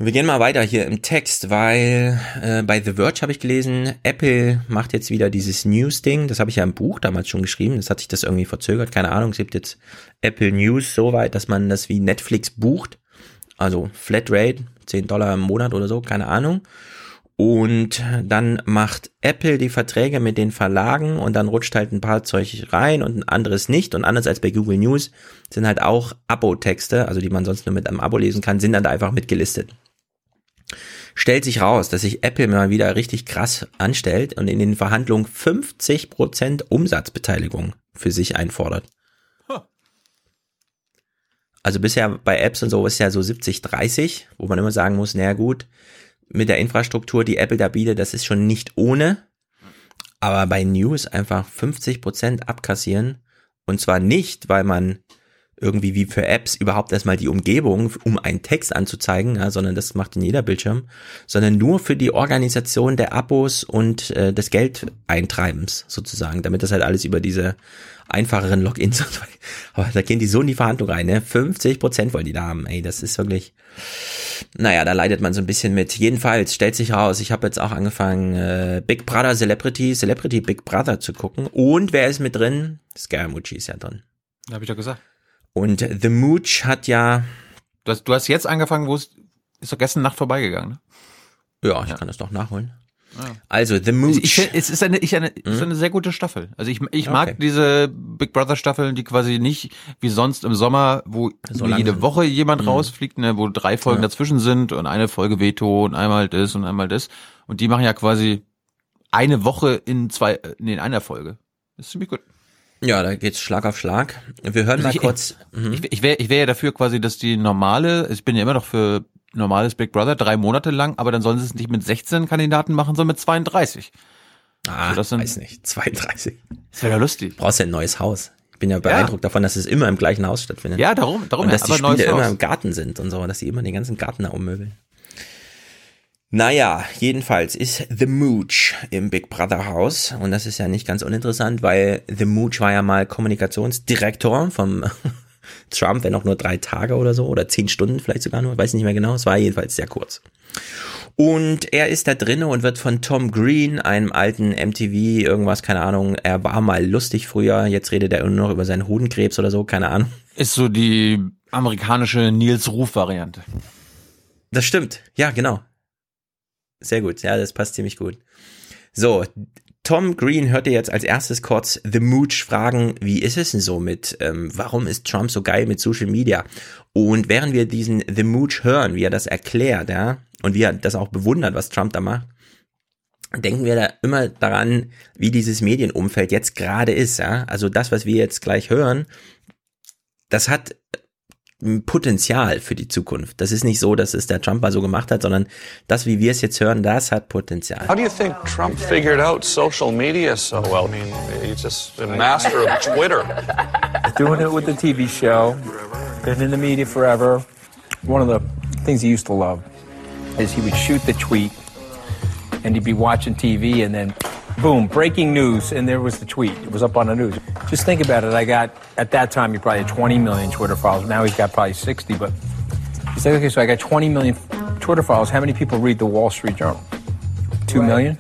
Speaker 2: Wir gehen mal weiter hier im Text, weil äh, bei The Verge habe ich gelesen, Apple macht jetzt wieder dieses News-Ding. Das habe ich ja im Buch damals schon geschrieben. Das hat sich das irgendwie verzögert. Keine Ahnung. Es gibt jetzt Apple News so weit, dass man das wie Netflix bucht. Also Flatrate, 10 Dollar im Monat oder so, keine Ahnung. Und dann macht Apple die Verträge mit den Verlagen und dann rutscht halt ein paar Zeug rein und ein anderes nicht. Und anders als bei Google News sind halt auch Abo-Texte, also die man sonst nur mit einem Abo lesen kann, sind dann da einfach mitgelistet. Stellt sich raus, dass sich Apple mal wieder richtig krass anstellt und in den Verhandlungen 50% Umsatzbeteiligung für sich einfordert. Also bisher bei Apps und so ist ja so 70-30, wo man immer sagen muss, naja gut, mit der Infrastruktur, die Apple da bietet, das ist schon nicht ohne. Aber bei News einfach 50% abkassieren. Und zwar nicht, weil man irgendwie wie für Apps überhaupt erstmal die Umgebung, um einen Text anzuzeigen, ja, sondern das macht in jeder Bildschirm, sondern nur für die Organisation der Abos und äh, des Geldeintreibens sozusagen, damit das halt alles über diese einfacheren Logins. Aber da gehen die so in die Verhandlung rein, ne? 50 Prozent wollen die da haben, ey, das ist wirklich, naja, da leidet man so ein bisschen mit. Jedenfalls stellt sich raus, ich habe jetzt auch angefangen, äh, Big Brother Celebrity, Celebrity Big Brother zu gucken. Und wer ist mit drin? Scaramucci ist ja drin.
Speaker 8: Hab ich doch gesagt.
Speaker 2: Und The Mooch hat ja.
Speaker 8: Du hast, du hast jetzt angefangen, wo es ist doch gestern Nacht vorbeigegangen, ne?
Speaker 2: Ja, ich kann das doch nachholen.
Speaker 8: Ja.
Speaker 2: Also The Mooch.
Speaker 8: Ich, find, es ist eine, ich eine, es ist eine sehr gute Staffel. Also ich, ich
Speaker 2: Okay.
Speaker 8: mag diese Big Brother Staffeln, die quasi nicht wie sonst im Sommer, wo
Speaker 2: So
Speaker 8: jede. Woche jemand
Speaker 2: Mhm.
Speaker 8: rausfliegt, ne, wo drei Folgen
Speaker 2: Ja.
Speaker 8: dazwischen sind und eine Folge Veto und einmal das und einmal das. Und die machen ja quasi eine Woche in zwei, äh, nee, in einer Folge. Das ist ziemlich gut.
Speaker 2: Ja, da geht's Schlag auf Schlag. Wir hören mal
Speaker 8: Ich-
Speaker 2: kurz. Mhm.
Speaker 8: Ich, ich wäre ich wär ja dafür quasi, dass die normale, ich bin ja immer noch für normales Big Brother, drei Monate lang, aber dann sollen sie es nicht mit 16 Kandidaten machen, sondern mit 32.
Speaker 2: Ah,
Speaker 8: das sind-
Speaker 2: weiß nicht. 32.
Speaker 8: Das wäre ja lustig.
Speaker 2: Brauchst ja ein neues Haus. Ich bin ja beeindruckt davon, dass es immer im gleichen Haus stattfindet.
Speaker 8: Ja, darum- darum
Speaker 2: Und
Speaker 8: ja,
Speaker 2: dass die
Speaker 8: aber neues
Speaker 2: Spiele immer im Garten sind und so, dass sie immer den ganzen Garten da ummöbeln. Naja, jedenfalls ist The Mooch im Big Brother Haus und das ist ja nicht ganz uninteressant, weil The Mooch war ja mal Kommunikationsdirektor vom Trump, wenn auch nur drei Tage oder so oder zehn Stunden vielleicht sogar nur, weiß nicht mehr genau, es war jedenfalls sehr kurz. Und er ist da drinne und wird von Tom Green, einem alten MTV, irgendwas, keine Ahnung, er war mal lustig früher, jetzt redet er nur noch über seinen Hodenkrebs oder so, keine Ahnung.
Speaker 8: Ist so die amerikanische Nils Ruf-Variante.
Speaker 2: Das stimmt, ja, genau. Sehr gut, ja, das passt ziemlich gut. So, Tom Green hörte jetzt als erstes kurz The Mooch fragen, wie ist es denn so mit, ähm, warum ist Trump so geil mit Social Media? Und während wir diesen The Mooch hören, wie er das erklärt, ja, und wie er das auch bewundert, was Trump da macht, denken wir da immer daran, wie dieses Medienumfeld jetzt gerade ist, ja. Also das, was wir jetzt gleich hören, das hat Potenzial für die Zukunft. Das ist nicht so, dass es der Trump mal so gemacht hat, sondern das, wie wir es jetzt hören, das hat Potenzial.
Speaker 45: How do you think Trump figured out social media so well? I mean, he's just a master of Twitter.
Speaker 46: Doing it with the TV show, been in the media forever. One of the things he used to love is he would shoot the tweet and he'd be watching TV and then boom, breaking news, and there was the tweet. It was up on the news. Just think about it. I got, at that time, he probably had 20 million Twitter followers. Now he's got probably 60, but he's like, okay, so I got 20 million Twitter followers. How many people read the Wall Street Journal? Two million?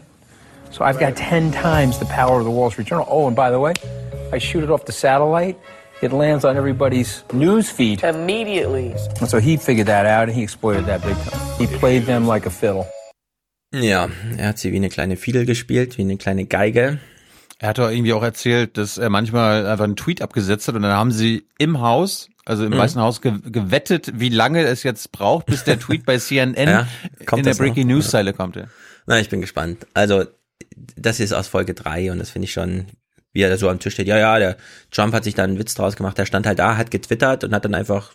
Speaker 46: So I've got 10 times the power of the Wall Street Journal. Oh, and by the way, I shoot it off the satellite. It lands on everybody's news feed. Immediately. And so he figured that out and he exploited that big time. He played them like a fiddle.
Speaker 2: Ja, er hat sie wie eine kleine Fiedel gespielt, wie eine kleine Geige.
Speaker 8: Er hat doch irgendwie auch erzählt, dass er manchmal einfach einen Tweet abgesetzt hat und dann haben sie im Haus, also im
Speaker 2: Mhm.
Speaker 8: Weißen Haus, ge gewettet, wie lange es jetzt braucht, bis der Tweet bei CNN
Speaker 2: Ja, kommt
Speaker 8: in der
Speaker 2: das noch?
Speaker 8: Breaking News Zeile kommt. Ja.
Speaker 2: Na, ich bin gespannt. Also, das ist aus Folge drei und das finde ich schon, wie er da so am Tisch steht. Ja, ja, der Trump hat sich da einen Witz draus gemacht. Der stand halt da, hat getwittert und hat dann einfach,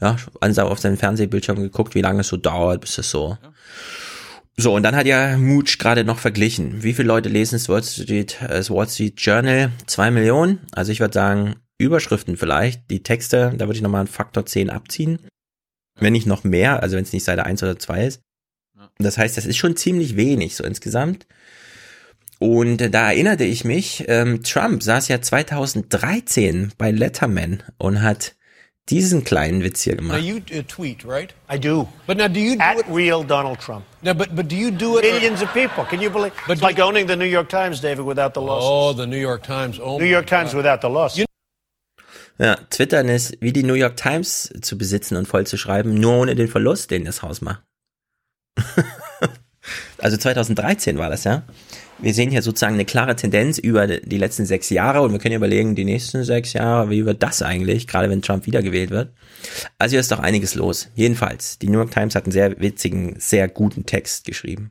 Speaker 2: ja, auf seinen Fernsehbildschirm geguckt, wie lange es so dauert, bis es so. So, und dann hat ja Mooch gerade noch verglichen. Wie viele Leute lesen das Wall Street, das Wall Street Journal? Zwei Millionen? Also ich würde sagen, Überschriften vielleicht. Die Texte, da würde ich nochmal einen Faktor 10 abziehen. Wenn nicht noch mehr, also wenn es nicht Seite 1 oder 2 ist. Das heißt, das ist schon ziemlich wenig, so insgesamt. Und da erinnerte ich mich, ähm, Trump saß ja 2013 bei Letterman und hat diesen kleinen Witz hier
Speaker 47: Now
Speaker 2: gemacht.
Speaker 47: you uh, tweet, right?
Speaker 48: I do.
Speaker 47: But now, do you do
Speaker 48: At
Speaker 47: it?
Speaker 48: real Donald Trump.
Speaker 47: No, but but do you do it?
Speaker 48: Millions of people. Can you believe?
Speaker 47: But
Speaker 48: it's like owning the New York Times, David, without the losses.
Speaker 47: Oh, the New York Times. Oh,
Speaker 48: New York Times
Speaker 47: God.
Speaker 48: without the losses.
Speaker 2: Ja, Twittern ist wie die New York Times zu besitzen und voll zu schreiben, nur ohne den Verlust, den das Haus macht. also 2013 war das, ja. Wir sehen hier sozusagen eine klare Tendenz über die letzten sechs Jahre und wir können überlegen, die nächsten sechs Jahre, wie wird das eigentlich, gerade wenn Trump wiedergewählt wird. Also hier ist doch einiges los. Jedenfalls, die New York Times hat einen sehr witzigen, sehr guten Text geschrieben.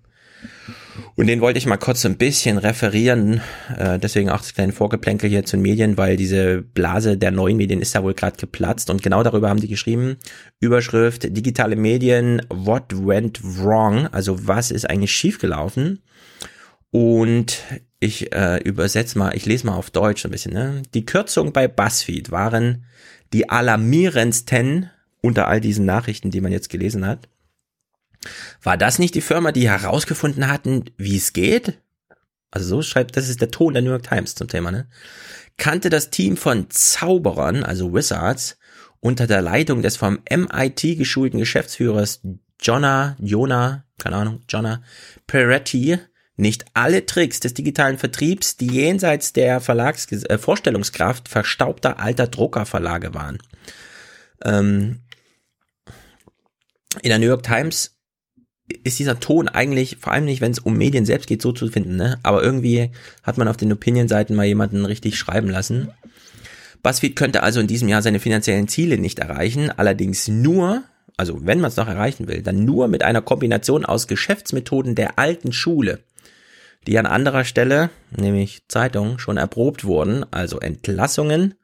Speaker 2: Und den wollte ich mal kurz so ein bisschen referieren, äh, deswegen auch das kleine Vorgeplänkel hier zu den Medien, weil diese Blase der neuen Medien ist da wohl gerade geplatzt und genau darüber haben die geschrieben. Überschrift, digitale Medien, what went wrong? Also was ist eigentlich schiefgelaufen? Und ich äh, übersetze mal, ich lese mal auf Deutsch ein bisschen. Ne? Die Kürzungen bei BuzzFeed waren die alarmierendsten unter all diesen Nachrichten, die man jetzt gelesen hat. War das nicht die Firma, die herausgefunden hatten, wie es geht? Also so schreibt, das ist der Ton der New York Times zum Thema, ne? Kannte das Team von Zauberern, also Wizards, unter der Leitung des vom MIT geschulten Geschäftsführers Jonna, Jona, keine Ahnung, Jonna Peretti, nicht alle Tricks des digitalen Vertriebs, die jenseits der Verlags äh, Vorstellungskraft verstaubter alter Druckerverlage waren. Ähm, in der New York Times ist dieser Ton eigentlich, vor allem nicht, wenn es um Medien selbst geht, so zu finden, ne? Aber irgendwie hat man auf den Opinion-Seiten mal jemanden richtig schreiben lassen. BuzzFeed könnte also in diesem Jahr seine finanziellen Ziele nicht erreichen, allerdings nur, also wenn man es noch erreichen will, dann nur mit einer Kombination aus Geschäftsmethoden der alten Schule. die an anderer Stelle, nämlich Zeitung, schon erprobt wurden, also Entlassungen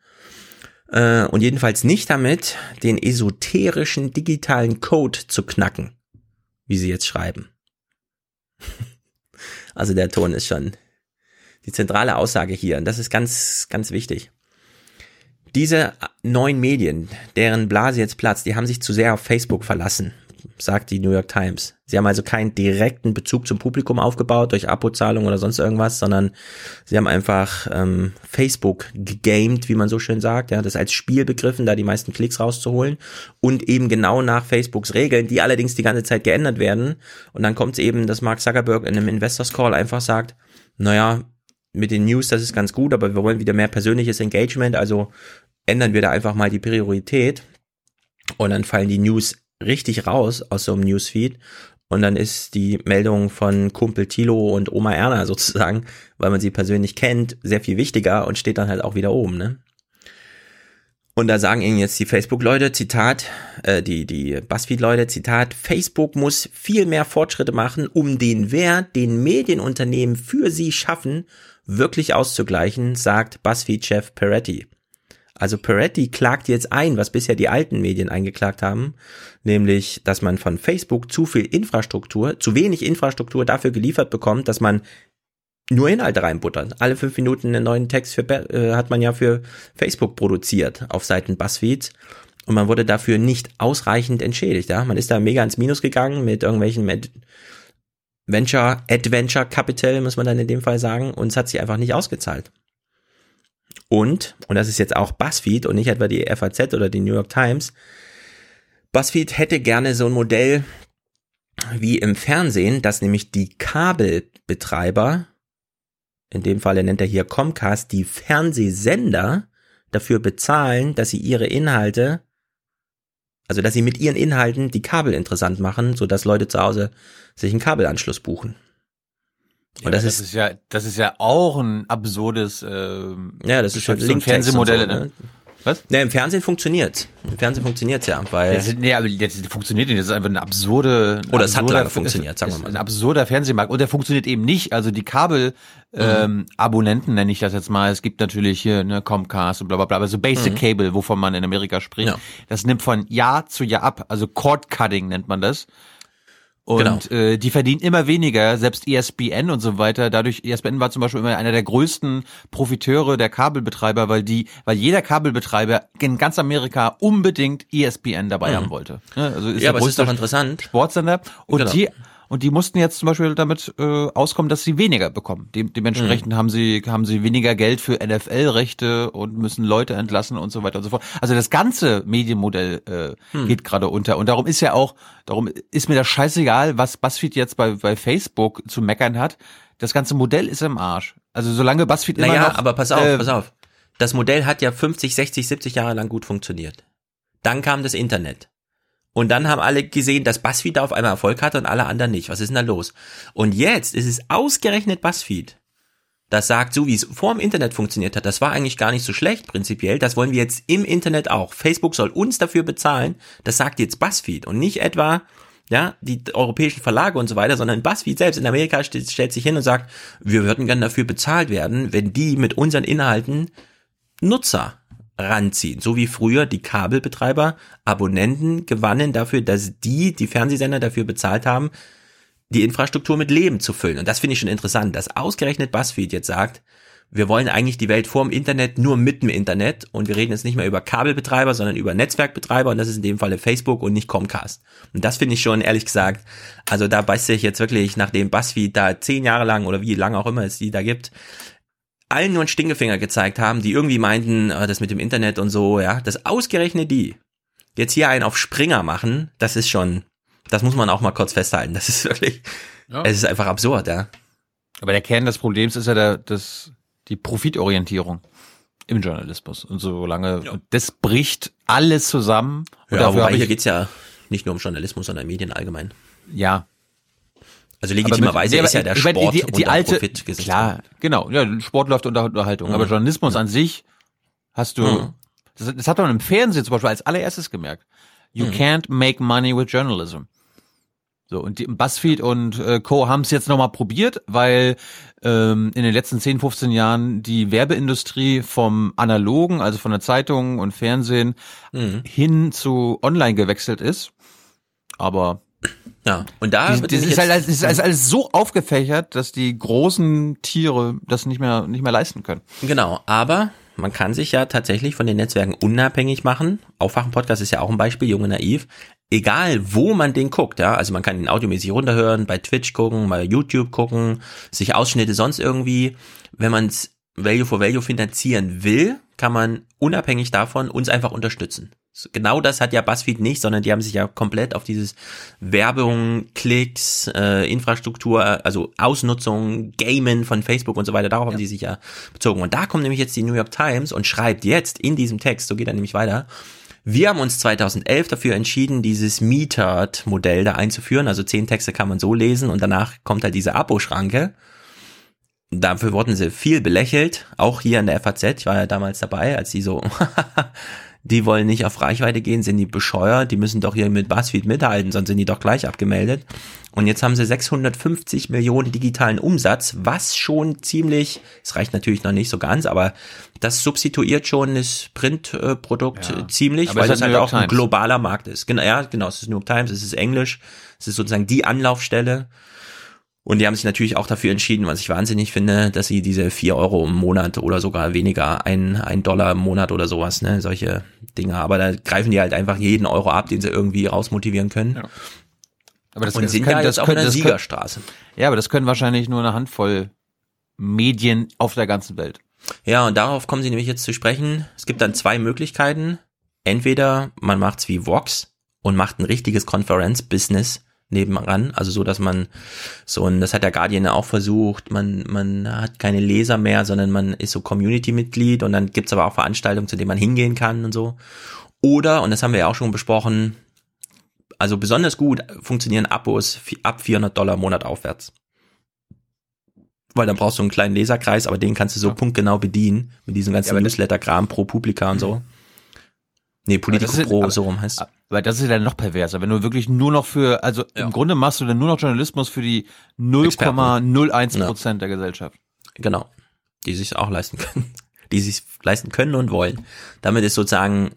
Speaker 2: äh, und jedenfalls nicht damit, den esoterischen digitalen Code zu knacken, wie sie jetzt schreiben. also der Ton ist schon die zentrale Aussage hier und das ist ganz, ganz wichtig. Diese neuen Medien, deren Blase jetzt platzt, die haben sich zu sehr auf Facebook verlassen, sagt die New York Times. Sie haben also keinen direkten Bezug zum Publikum aufgebaut durch Abozahlung oder sonst irgendwas, sondern sie haben einfach ähm, Facebook gegamed, wie man so schön sagt, ja, das als Spiel begriffen, da die meisten Klicks rauszuholen und eben genau nach Facebooks Regeln, die allerdings die ganze Zeit geändert werden. Und dann kommt es eben, dass Mark Zuckerberg in einem Investors Call einfach sagt, naja, mit den News, das ist ganz gut, aber wir wollen wieder mehr persönliches Engagement, also ändern wir da einfach mal die Priorität und dann fallen die News richtig raus aus so einem Newsfeed und dann ist die Meldung von Kumpel Tilo und Oma Erna sozusagen, weil man sie persönlich kennt, sehr viel wichtiger und steht dann halt auch wieder oben, ne? Und da sagen ihnen jetzt die Facebook-Leute, Zitat, äh, die, die Buzzfeed-Leute, Zitat, Facebook muss viel mehr Fortschritte machen, um den Wert, den Medienunternehmen für sie schaffen, wirklich auszugleichen, sagt Buzzfeed-Chef Peretti. Also Peretti klagt jetzt ein, was bisher die alten Medien eingeklagt haben, nämlich, dass man von Facebook zu viel Infrastruktur, zu wenig Infrastruktur dafür geliefert bekommt, dass man nur Inhalte reinbuttert. Alle fünf Minuten einen neuen Text für, äh, hat man ja für Facebook produziert auf Seiten Buzzfeed und man wurde dafür nicht ausreichend entschädigt. Ja, man ist da mega ins Minus gegangen mit irgendwelchen mit Venture Adventure Capital muss man dann in dem Fall sagen und es hat sich einfach nicht ausgezahlt. Und, und das ist jetzt auch BuzzFeed und nicht etwa die FAZ oder die New York Times, BuzzFeed hätte gerne so ein Modell wie im Fernsehen, dass nämlich die Kabelbetreiber, in dem Falle nennt er hier Comcast, die Fernsehsender dafür bezahlen, dass sie ihre Inhalte, also dass sie mit ihren Inhalten die Kabel interessant machen, sodass Leute zu Hause sich einen Kabelanschluss buchen.
Speaker 8: Und das, das ist, ja, das ist ja auch ein absurdes, äh,
Speaker 2: ja, das ist schon
Speaker 8: so Fernsehmodelle.
Speaker 2: So, ne? Was? Ne, im Fernsehen funktioniert's. Im Fernsehen funktioniert's ja, weil.
Speaker 8: Das, nee, aber jetzt funktioniert nicht. Das ist einfach eine absurde.
Speaker 2: Oder es hat lange funktioniert, sagen wir mal.
Speaker 8: Ein absurder Fernsehmarkt. Und der funktioniert eben nicht. Also die Kabel, mhm. ähm, Abonnenten nenne ich das jetzt mal. Es gibt natürlich hier ne, Comcast und bla bla bla. Aber so Basic mhm. Cable, wovon man in Amerika spricht. Ja. Das nimmt von Jahr zu Jahr ab. Also Cord Cutting nennt man das. Und genau. äh, die verdienen immer weniger, selbst ESPN und so weiter. Dadurch, ESPN war zum Beispiel immer einer der größten Profiteure der Kabelbetreiber, weil die, weil jeder Kabelbetreiber in ganz Amerika unbedingt ESPN dabei mhm. haben wollte.
Speaker 2: Also ist ja, aber es ist doch interessant.
Speaker 8: Sportsender. Und genau. die und die mussten jetzt zum Beispiel damit äh, auskommen, dass sie weniger bekommen. De dementsprechend mhm. haben sie haben sie weniger Geld für NFL-Rechte und müssen Leute entlassen und so weiter und so fort. Also das ganze Medienmodell äh, mhm. geht gerade unter. Und darum ist ja auch, darum ist mir das scheißegal, was BuzzFeed jetzt bei, bei Facebook zu meckern hat. Das ganze Modell ist im Arsch. Also solange BuzzFeed
Speaker 2: naja,
Speaker 8: immer noch...
Speaker 2: aber pass auf, äh, pass auf. Das Modell hat ja 50, 60, 70 Jahre lang gut funktioniert. Dann kam das Internet. Und dann haben alle gesehen, dass BuzzFeed da auf einmal Erfolg hatte und alle anderen nicht. Was ist denn da los? Und jetzt ist es ausgerechnet BuzzFeed, das sagt, so wie es vor dem Internet funktioniert hat, das war eigentlich gar nicht so schlecht prinzipiell, das wollen wir jetzt im Internet auch. Facebook soll uns dafür bezahlen, das sagt jetzt BuzzFeed und nicht etwa, ja, die europäischen Verlage und so weiter, sondern BuzzFeed selbst in Amerika stellt, stellt sich hin und sagt, wir würden gern dafür bezahlt werden, wenn die mit unseren Inhalten Nutzer ranziehen. So wie früher die Kabelbetreiber Abonnenten gewannen dafür, dass die, die Fernsehsender dafür bezahlt haben, die Infrastruktur mit Leben zu füllen. Und das finde ich schon interessant, dass ausgerechnet BuzzFeed jetzt sagt, wir wollen eigentlich die Welt vor dem Internet nur mit dem Internet und wir reden jetzt nicht mehr über Kabelbetreiber, sondern über Netzwerkbetreiber und das ist in dem Falle Facebook und nicht Comcast. Und das finde ich schon, ehrlich gesagt, also da beißt sich jetzt wirklich, nachdem BuzzFeed da zehn Jahre lang oder wie lange auch immer es die da gibt, allen nur einen Stinkefinger gezeigt haben, die irgendwie meinten, äh, das mit dem Internet und so, ja, das ausgerechnet die jetzt hier einen auf Springer machen, das ist schon, das muss man auch mal kurz festhalten. Das ist wirklich, ja. es ist einfach absurd, ja.
Speaker 8: Aber der Kern des Problems ist ja der, das, die Profitorientierung im Journalismus. Und solange, ja. das bricht alles zusammen.
Speaker 2: Und ja, wobei hier geht's ja nicht nur um Journalismus, sondern Medien allgemein.
Speaker 8: Ja,
Speaker 2: also legitimerweise ist ja der Sport
Speaker 8: meine, die, die alte, klar, genau, ja, Sport läuft unter Unterhaltung, mhm. aber Journalismus an sich hast du, mhm. das, das, hat man im Fernsehen zum Beispiel als allererstes gemerkt. You mhm. can't make money with journalism. So, und die, BuzzFeed und äh, Co. haben es jetzt nochmal probiert, weil ähm, in den letzten 10, 15 Jahren die Werbeindustrie vom Analogen, also von der Zeitung und Fernsehen,
Speaker 2: Mhm.
Speaker 8: hin zu online gewechselt ist. Aber
Speaker 2: Ja, und da
Speaker 8: das
Speaker 2: nämlich
Speaker 8: ist, halt, das ist alles- so aufgefächert, dass die großen Tiere das nicht mehr nicht mehr leisten können.
Speaker 2: Genau, aber man kann sich ja tatsächlich von den Netzwerken unabhängig machen. Aufwachen-Podcast ist ja auch ein Beispiel, Junge Naiv. Egal, wo man den guckt, ja, also man kann ihn audiomäßig runterhören, bei Twitch gucken, bei YouTube gucken, sich Ausschnitte sonst irgendwie. Wenn man es Value for Value finanzieren will, kann man unabhängig davon uns einfach unterstützen. Genau das hat ja BuzzFeed nicht, sondern die haben sich ja komplett auf dieses Werbung, Klicks, äh, Infrastruktur, also Ausnutzung, Gamen von Facebook und so weiter, darauf haben die sich ja bezogen. Und da kommt nämlich jetzt die New York Times und schreibt jetzt in diesem Text, so geht er nämlich weiter, wir haben uns 2011 dafür entschieden, dieses Metered-Modell da einzuführen. Also zehn Texte kann man so lesen und danach kommt halt diese Abo-Schranke. Dafür wurden sie viel belächelt, auch hier in der FAZ. Ich war ja damals dabei, als die so, die wollen nicht auf Reichweite gehen, sind die bescheuert, die müssen doch hier mit BuzzFeed mithalten, sonst sind die doch gleich abgemeldet. Und jetzt haben sie 650 Millionen digitalen Umsatz, was schon ziemlich, es reicht natürlich noch nicht so ganz, aber das substituiert schon das Printprodukt
Speaker 8: Ja.
Speaker 2: ziemlich,
Speaker 8: Aber
Speaker 2: weil das halt auch ein
Speaker 8: Times.
Speaker 2: globaler Markt ist. Genau, ja, genau, es ist New York Times, es ist Englisch, es ist sozusagen die Anlaufstelle. Und die haben sich natürlich auch dafür entschieden, was ich wahnsinnig finde, dass sie diese vier Euro im Monat oder sogar weniger, ein, ein Dollar im Monat oder sowas, ne, solche Dinge. Aber da greifen die halt einfach jeden Euro ab, den sie irgendwie rausmotivieren können.
Speaker 8: Aber das,
Speaker 2: Und
Speaker 8: das
Speaker 2: sind
Speaker 8: können-
Speaker 2: da
Speaker 8: das
Speaker 2: jetzt auch
Speaker 8: können-
Speaker 2: in der
Speaker 8: das können-
Speaker 2: Siegerstraße.
Speaker 8: Ja, aber das können wahrscheinlich nur eine Handvoll Medien auf der ganzen Welt.
Speaker 2: Ja, und darauf kommen sie nämlich jetzt zu sprechen. Es gibt dann zwei Möglichkeiten. Entweder man macht's wie Vox und macht ein richtiges Konferenzbusiness nebenan, also so, dass man so ein, das hat der Guardian auch versucht, man, man hat keine Leser mehr, sondern man ist so Community-Mitglied und dann gibt's aber auch Veranstaltungen, zu denen man hingehen kann und so. Oder, und das haben wir ja auch schon besprochen, also besonders gut funktionieren Abos ab 400 Dollar im Monat aufwärts. Weil dann brauchst du einen kleinen Leserkreis, aber den kannst du so punktgenau bedienen, mit diesem ganzen
Speaker 8: Ja,
Speaker 2: Newsletter-Kram pro Publika und so. Nee, Politico
Speaker 8: ist-
Speaker 2: Pro,
Speaker 8: aber-
Speaker 2: so rum heißt
Speaker 8: Weil das ist ja dann noch perverser, wenn du wirklich nur noch für, also im Grunde machst du dann nur noch Journalismus für die 0,01 Prozent der Gesellschaft.
Speaker 2: Genau. Die sich auch leisten können. Die sich leisten können und wollen. Damit ist sozusagen,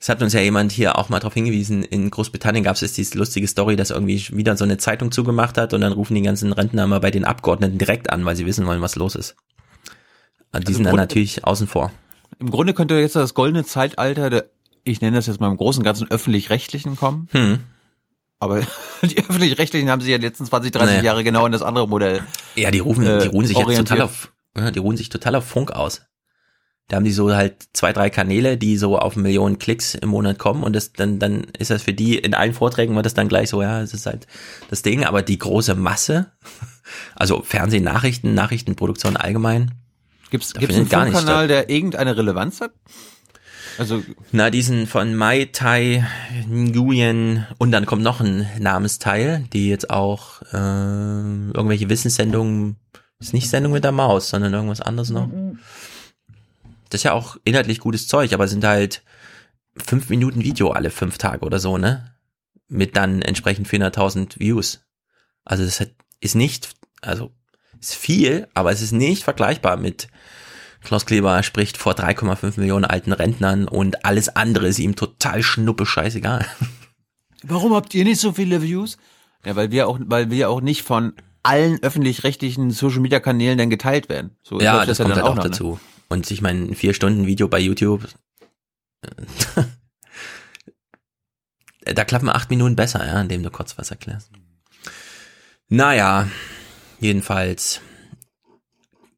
Speaker 2: es hat uns ja jemand hier auch mal darauf hingewiesen, in Großbritannien gab es jetzt diese lustige Story, dass irgendwie wieder so eine Zeitung zugemacht hat und dann rufen die ganzen Rentner mal bei den Abgeordneten direkt an, weil sie wissen wollen, was los ist. Und die
Speaker 8: Also
Speaker 2: sind dann natürlich außen vor.
Speaker 8: Im Grunde könnte jetzt das goldene Zeitalter der, ich nenne das jetzt mal im großen und ganzen öffentlich-rechtlichen kommen.
Speaker 2: Hm.
Speaker 8: Aber die öffentlich-rechtlichen haben sich ja die letzten 20, 30
Speaker 2: Nee.
Speaker 8: Jahre genau in das andere Modell.
Speaker 2: Ja, die rufen,
Speaker 8: äh,
Speaker 2: die ruhen sich jetzt
Speaker 8: orientiert.
Speaker 2: total auf, die ruhen sich total auf Funk aus. Da haben die so halt zwei, drei Kanäle, die so auf Millionen Klicks im Monat kommen und das dann, dann ist das für die in allen Vorträgen wird das dann gleich so, ja, es ist halt das Ding, aber die große Masse, also Fernsehen, Nachrichten, Nachrichtenproduktion allgemein.
Speaker 8: Gibt's, gibt's einen Funkkanal, der irgendeine Relevanz hat? Also,
Speaker 2: Na, diesen von Mai Tai Nguyen und dann kommt noch ein Namensteil, die jetzt auch äh, irgendwelche Wissenssendungen, ist nicht Sendung mit der Maus, sondern irgendwas anderes noch. Das ist ja auch inhaltlich gutes Zeug, aber sind halt fünf Minuten Video alle fünf Tage oder so, ne? Mit dann entsprechend 400.000 Views. Also das ist nicht, also ist viel, aber es ist nicht vergleichbar mit Klaus Kleber spricht vor 3,5 Millionen alten Rentnern und alles andere ist ihm total schnuppe scheißegal.
Speaker 8: warum habt ihr nicht so viele Views? Ja, weil wir auch, weil wir auch nicht von allen öffentlich-rechtlichen Social-Media-Kanälen dann geteilt werden. So
Speaker 2: ja, das
Speaker 8: ja
Speaker 2: kommt
Speaker 8: dann
Speaker 2: halt auch
Speaker 8: noch, ne?
Speaker 2: dazu. Und ich meine, ein vier Stunden Video bei YouTube, äh, da klappen acht Minuten besser, ja, indem du kurz was erklärst. Naja, jedenfalls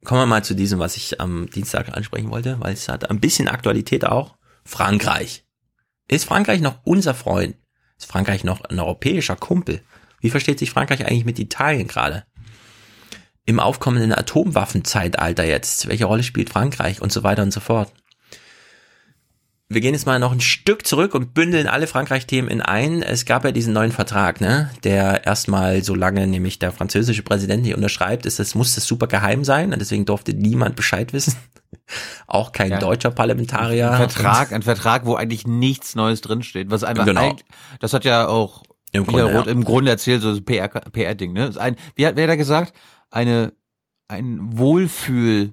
Speaker 2: kommen wir mal zu diesem, was ich am Dienstag ansprechen wollte, weil es hat ein bisschen Aktualität auch. Frankreich. Ist Frankreich noch unser Freund? Ist Frankreich noch ein europäischer Kumpel? Wie versteht sich Frankreich eigentlich mit Italien gerade? Im aufkommenden Atomwaffenzeitalter jetzt? Welche Rolle spielt Frankreich und so weiter und so fort? Wir gehen jetzt mal noch ein Stück zurück und bündeln alle Frankreich-Themen in ein. Es gab ja diesen neuen Vertrag, ne, der erstmal, solange nämlich der französische Präsident nicht unterschreibt, ist das, muss das super geheim sein und deswegen durfte niemand Bescheid wissen. Auch kein
Speaker 8: Ja.
Speaker 2: deutscher Parlamentarier.
Speaker 8: Ein Vertrag, ein Vertrag, wo eigentlich nichts Neues drinsteht. Was einfach,
Speaker 2: Genau.
Speaker 8: eigentlich- das hat ja auch
Speaker 2: Im
Speaker 8: Grunde,
Speaker 2: Grunde,
Speaker 8: ja, im Grunde erzählt so ein PR, PR-Ding, ne? Das ist Ein, wie hat, wer da gesagt? Eine, ein Wohlfühlzeichen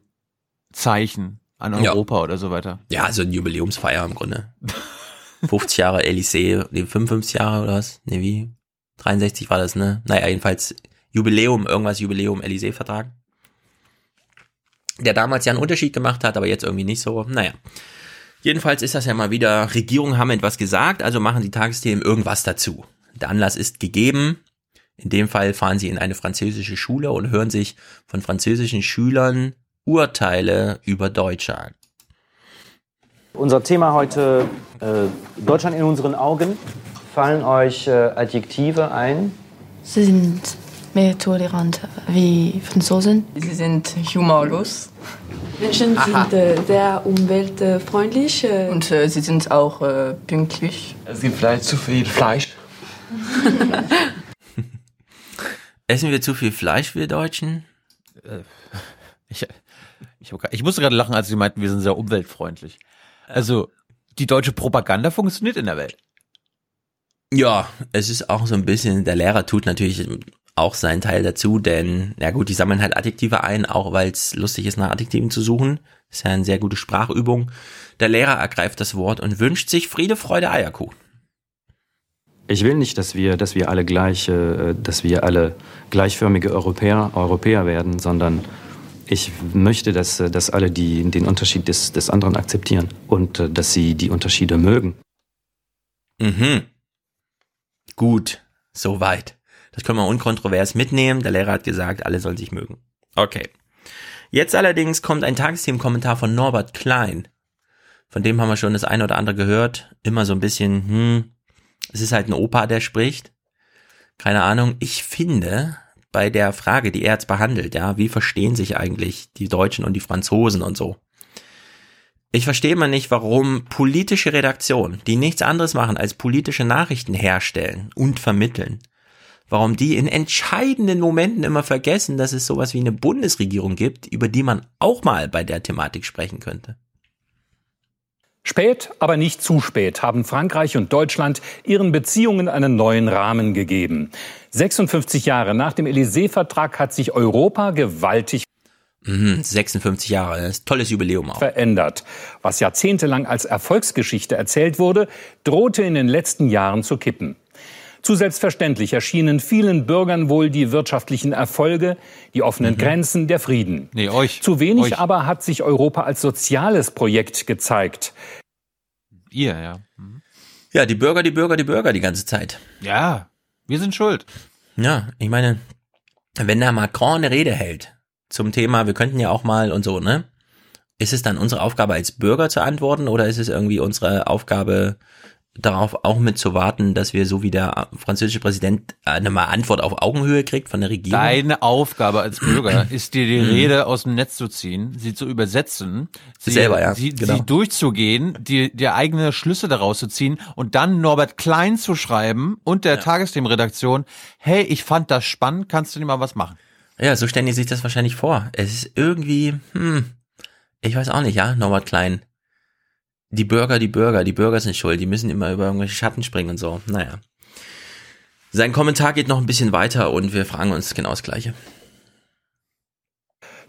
Speaker 8: an
Speaker 2: Ja.
Speaker 8: Europa oder so weiter.
Speaker 2: Ja, so ein Jubiläumsfeier im Grunde. 50 Jahre Elysée, nee, 55 Jahre oder was? Nee, wie? 63 war das, ne? Naja, jedenfalls Jubiläum, irgendwas Jubiläum Elysée-Vertrag. Der damals ja einen Unterschied gemacht hat, aber jetzt irgendwie nicht so. Naja. Jedenfalls ist das ja mal wieder, Regierungen haben etwas gesagt, also machen die Tagesthemen irgendwas dazu. Der Anlass ist gegeben. In dem Fall fahren sie in eine französische Schule und hören sich von französischen Schülern Urteile über Deutsche an.
Speaker 49: Unser Thema heute, äh, Deutschland in unseren Augen. Fallen euch äh, Adjektive ein?
Speaker 50: Sie sind mehr tolerant wie Franzosen. Sie sind humorlos. Menschen
Speaker 49: Aha.
Speaker 50: sind äh, sehr umweltfreundlich. Äh, und äh, sie sind auch äh, pünktlich.
Speaker 49: Es gibt vielleicht zu viel Fleisch.
Speaker 2: Essen wir zu viel Fleisch, wir Deutschen?
Speaker 8: Ich, ich, ich musste gerade lachen, als sie meinten, wir sind sehr umweltfreundlich. Also, die deutsche Propaganda funktioniert in der Welt.
Speaker 2: Ja, es ist auch so ein bisschen, der Lehrer tut natürlich auch seinen Teil dazu, denn, ja gut, die sammeln halt Adjektive ein, auch weil es lustig ist, nach Adjektiven zu suchen. Ist ja eine sehr gute Sprachübung. Der Lehrer ergreift das Wort und wünscht sich Friede, Freude, Eierkuchen.
Speaker 51: Ich will nicht, dass wir, dass wir alle gleich, äh, dass wir alle gleichförmige Europäer, Europäer werden, sondern ich möchte, dass, äh, dass alle die, den Unterschied des, des anderen akzeptieren und äh, dass sie die Unterschiede mögen.
Speaker 2: Mhm. Gut, soweit. Das können wir unkontrovers mitnehmen. Der Lehrer hat gesagt, alle sollen sich mögen. Okay. Jetzt allerdings kommt ein Tagesthemenkommentar von Norbert Klein. Von dem haben wir schon das eine oder andere gehört. Immer so ein bisschen, hm, es ist halt ein Opa, der spricht. Keine Ahnung. Ich finde, bei der Frage, die er jetzt behandelt, ja, wie verstehen sich eigentlich die Deutschen und die Franzosen und so. Ich verstehe mal nicht, warum politische Redaktionen, die nichts anderes machen als politische Nachrichten herstellen und vermitteln, warum die in entscheidenden Momenten immer vergessen, dass es sowas wie eine Bundesregierung gibt, über die man auch mal bei der Thematik sprechen könnte.
Speaker 52: Spät, aber nicht zu spät haben Frankreich und Deutschland ihren Beziehungen einen neuen Rahmen gegeben. 56 Jahre nach dem Élysée-Vertrag hat sich Europa gewaltig
Speaker 2: Mhm, 56 Jahre, das ist tolles Jubiläum auch.
Speaker 52: verändert. Was jahrzehntelang als Erfolgsgeschichte erzählt wurde, drohte in den letzten Jahren zu kippen. Zu selbstverständlich erschienen vielen Bürgern wohl die wirtschaftlichen Erfolge, die offenen Grenzen, der Frieden.
Speaker 8: Nee, euch.
Speaker 52: Zu wenig
Speaker 8: Euch.
Speaker 52: aber hat sich Europa als soziales Projekt gezeigt.
Speaker 8: Ihr, ja.
Speaker 2: Ja, die Bürger, die Bürger, die Bürger die ganze Zeit.
Speaker 8: Ja, wir sind schuld.
Speaker 2: Ja, ich meine, wenn der Macron eine Rede hält zum Thema, wir könnten ja auch mal und so, ne? Ist es dann unsere Aufgabe als Bürger zu antworten oder ist es irgendwie unsere Aufgabe darauf auch mitzuwarten, dass wir so wie der französische Präsident eine mal Antwort auf Augenhöhe kriegt von der Regierung?
Speaker 8: Deine Aufgabe als Bürger ist dir die
Speaker 2: Mhm.
Speaker 8: Rede aus dem Netz zu ziehen, sie zu übersetzen, sie,
Speaker 2: Selber, ja,
Speaker 8: sie,
Speaker 2: genau.
Speaker 8: sie durchzugehen, dir, dir eigene Schlüsse daraus zu ziehen und dann Norbert Klein zu schreiben und der Tagesthemenredaktion, hey, ich fand das spannend, kannst du nicht mal was machen?
Speaker 2: Ja, so stellen die sich das wahrscheinlich vor. Es ist irgendwie, hm, ich weiß auch nicht, ja, Norbert Klein. Die Bürger, die Bürger, die Bürger sind schuld, die müssen immer über irgendwelche Schatten springen und so. Naja. Sein Kommentar geht noch ein bisschen weiter und wir fragen uns genau das Gleiche.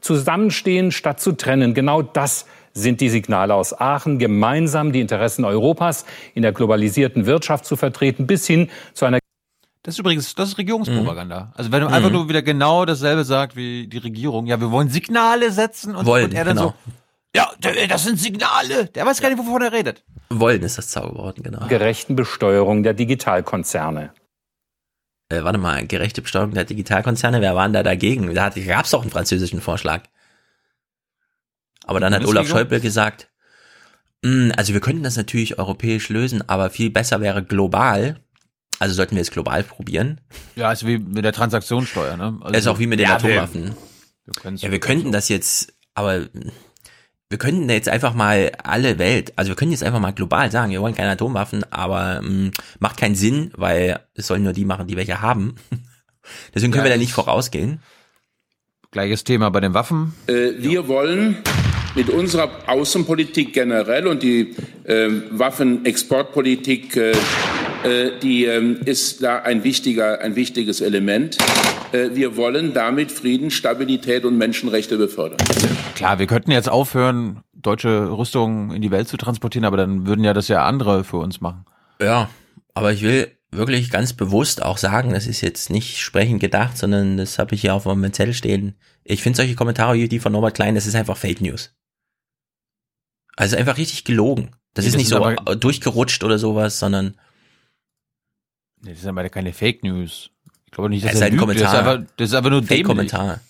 Speaker 52: Zusammenstehen statt zu trennen, genau das sind die Signale aus Aachen, gemeinsam die Interessen Europas in der globalisierten Wirtschaft zu vertreten, bis hin zu einer
Speaker 8: Das ist übrigens, das ist Regierungspropaganda.
Speaker 2: Mhm.
Speaker 8: Also wenn du einfach nur wieder genau dasselbe sagt wie die Regierung, ja, wir wollen Signale setzen und,
Speaker 2: Wollen,
Speaker 8: und er dann
Speaker 2: genau.
Speaker 8: so, ja, d- das sind Signale. Der weiß gar nicht, wovon er redet.
Speaker 2: Wollen ist das Zauberwort, genau.
Speaker 52: gerechten Besteuerung der Digitalkonzerne.
Speaker 2: Äh, warte mal, gerechte Besteuerung der Digitalkonzerne, wer war denn da dagegen? Da gab es doch einen französischen Vorschlag. Aber dann hat Olaf? Schäuble gesagt, "Mm, also wir könnten das natürlich europäisch lösen, aber viel besser wäre global. Also sollten wir es global probieren.
Speaker 8: Ja, ist wie mit der Transaktionssteuer, ne? Also,
Speaker 2: ist auch wie mit den
Speaker 8: ja,
Speaker 2: Atomwaffen.
Speaker 8: Wir, wir
Speaker 2: Ja, wir könnten das jetzt, aber wir könnten jetzt einfach mal alle Welt, also wir können jetzt einfach mal global sagen, wir wollen keine Atomwaffen, aber mh, macht keinen Sinn, weil es sollen nur die machen, die welche haben. Deswegen können
Speaker 8: Ja,
Speaker 2: wir da nicht vorausgehen.
Speaker 8: Gleiches Thema bei den Waffen.
Speaker 53: Äh, wir wollen mit unserer Außenpolitik generell und die äh, Waffenexportpolitik äh, äh, die ähm, ist da ein wichtiger, ein wichtiges Element. Äh, wir wollen damit Frieden, Stabilität und Menschenrechte befördern.
Speaker 8: Klar, wir könnten jetzt aufhören, deutsche Rüstungen in die Welt zu transportieren, aber dann würden ja das ja andere für uns machen.
Speaker 2: Ja, aber ich will wirklich ganz bewusst auch sagen, das ist jetzt nicht sprechend gedacht, sondern das habe ich hier auf meinem Zettel stehen. Ich finde solche Kommentare wie die von Norbert Klein, das ist einfach Fake News. Also einfach richtig gelogen. Das
Speaker 8: Nee,
Speaker 2: ist
Speaker 8: das
Speaker 2: nicht
Speaker 8: ist
Speaker 2: so
Speaker 8: aber-
Speaker 2: durchgerutscht oder sowas, sondern
Speaker 8: Nee, das sind aber keine Fake News. Ich glaube nicht, dass
Speaker 2: ist
Speaker 8: er
Speaker 2: ein
Speaker 8: lügt.
Speaker 2: Kommentar.
Speaker 8: Das ist einfach, das ist einfach nur dämlich.
Speaker 2: Fake-Kommentar.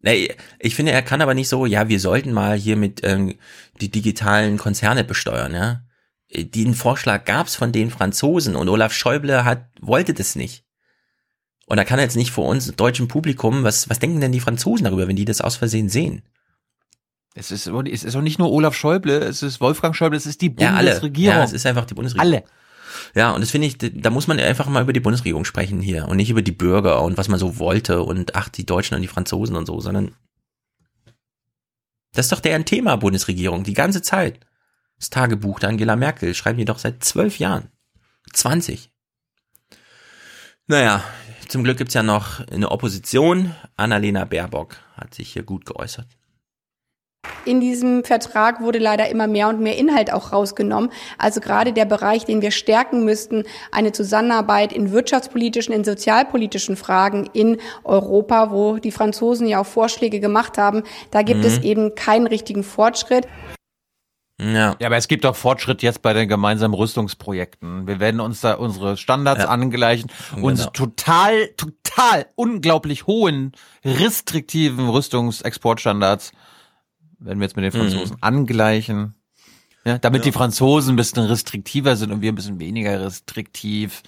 Speaker 2: Nee, ich finde, er kann aber nicht so, ja, wir sollten mal hier mit ähm, die digitalen Konzerne besteuern, ja. Äh, Den Vorschlag gab's von den Franzosen und Olaf Schäuble hat, wollte das nicht. Und da kann er jetzt nicht vor uns, deutschen Publikum, was, was denken denn die Franzosen darüber, wenn die das aus Versehen sehen?
Speaker 8: Es ist, es ist auch nicht nur Olaf Schäuble, es ist Wolfgang Schäuble, es ist die
Speaker 2: Ja, alle.
Speaker 8: Bundesregierung.
Speaker 2: Ja, es ist einfach die Bundesregierung.
Speaker 8: Alle.
Speaker 2: Ja, und das finde ich, da muss man einfach mal über die Bundesregierung sprechen hier und nicht über die Bürger und was man so wollte und ach, die Deutschen und die Franzosen und so, sondern das ist doch deren Thema, Bundesregierung, die ganze Zeit. Das Tagebuch der Angela Merkel schreiben die doch seit zwölf Jahren. 20. Naja, zum Glück gibt's ja noch eine Opposition. Annalena Baerbock hat sich hier gut geäußert.
Speaker 54: In diesem Vertrag wurde leider immer mehr und mehr Inhalt auch rausgenommen. Also gerade der Bereich, den wir stärken müssten, eine Zusammenarbeit in wirtschaftspolitischen, in sozialpolitischen Fragen in Europa, wo die Franzosen ja auch Vorschläge gemacht haben, da gibt
Speaker 8: Mhm.
Speaker 54: es eben keinen richtigen Fortschritt.
Speaker 2: Ja.
Speaker 8: ja, aber es gibt doch Fortschritt jetzt bei den gemeinsamen Rüstungsprojekten. Wir werden uns da unsere Standards
Speaker 2: Ja.
Speaker 8: angleichen, unsere
Speaker 2: Genau.
Speaker 8: total, total unglaublich hohen, restriktiven Rüstungsexportstandards werden wir jetzt mit den
Speaker 2: Mhm.
Speaker 8: Franzosen angleichen. Ja, damit die Franzosen ein bisschen restriktiver sind und wir ein bisschen weniger restriktiv.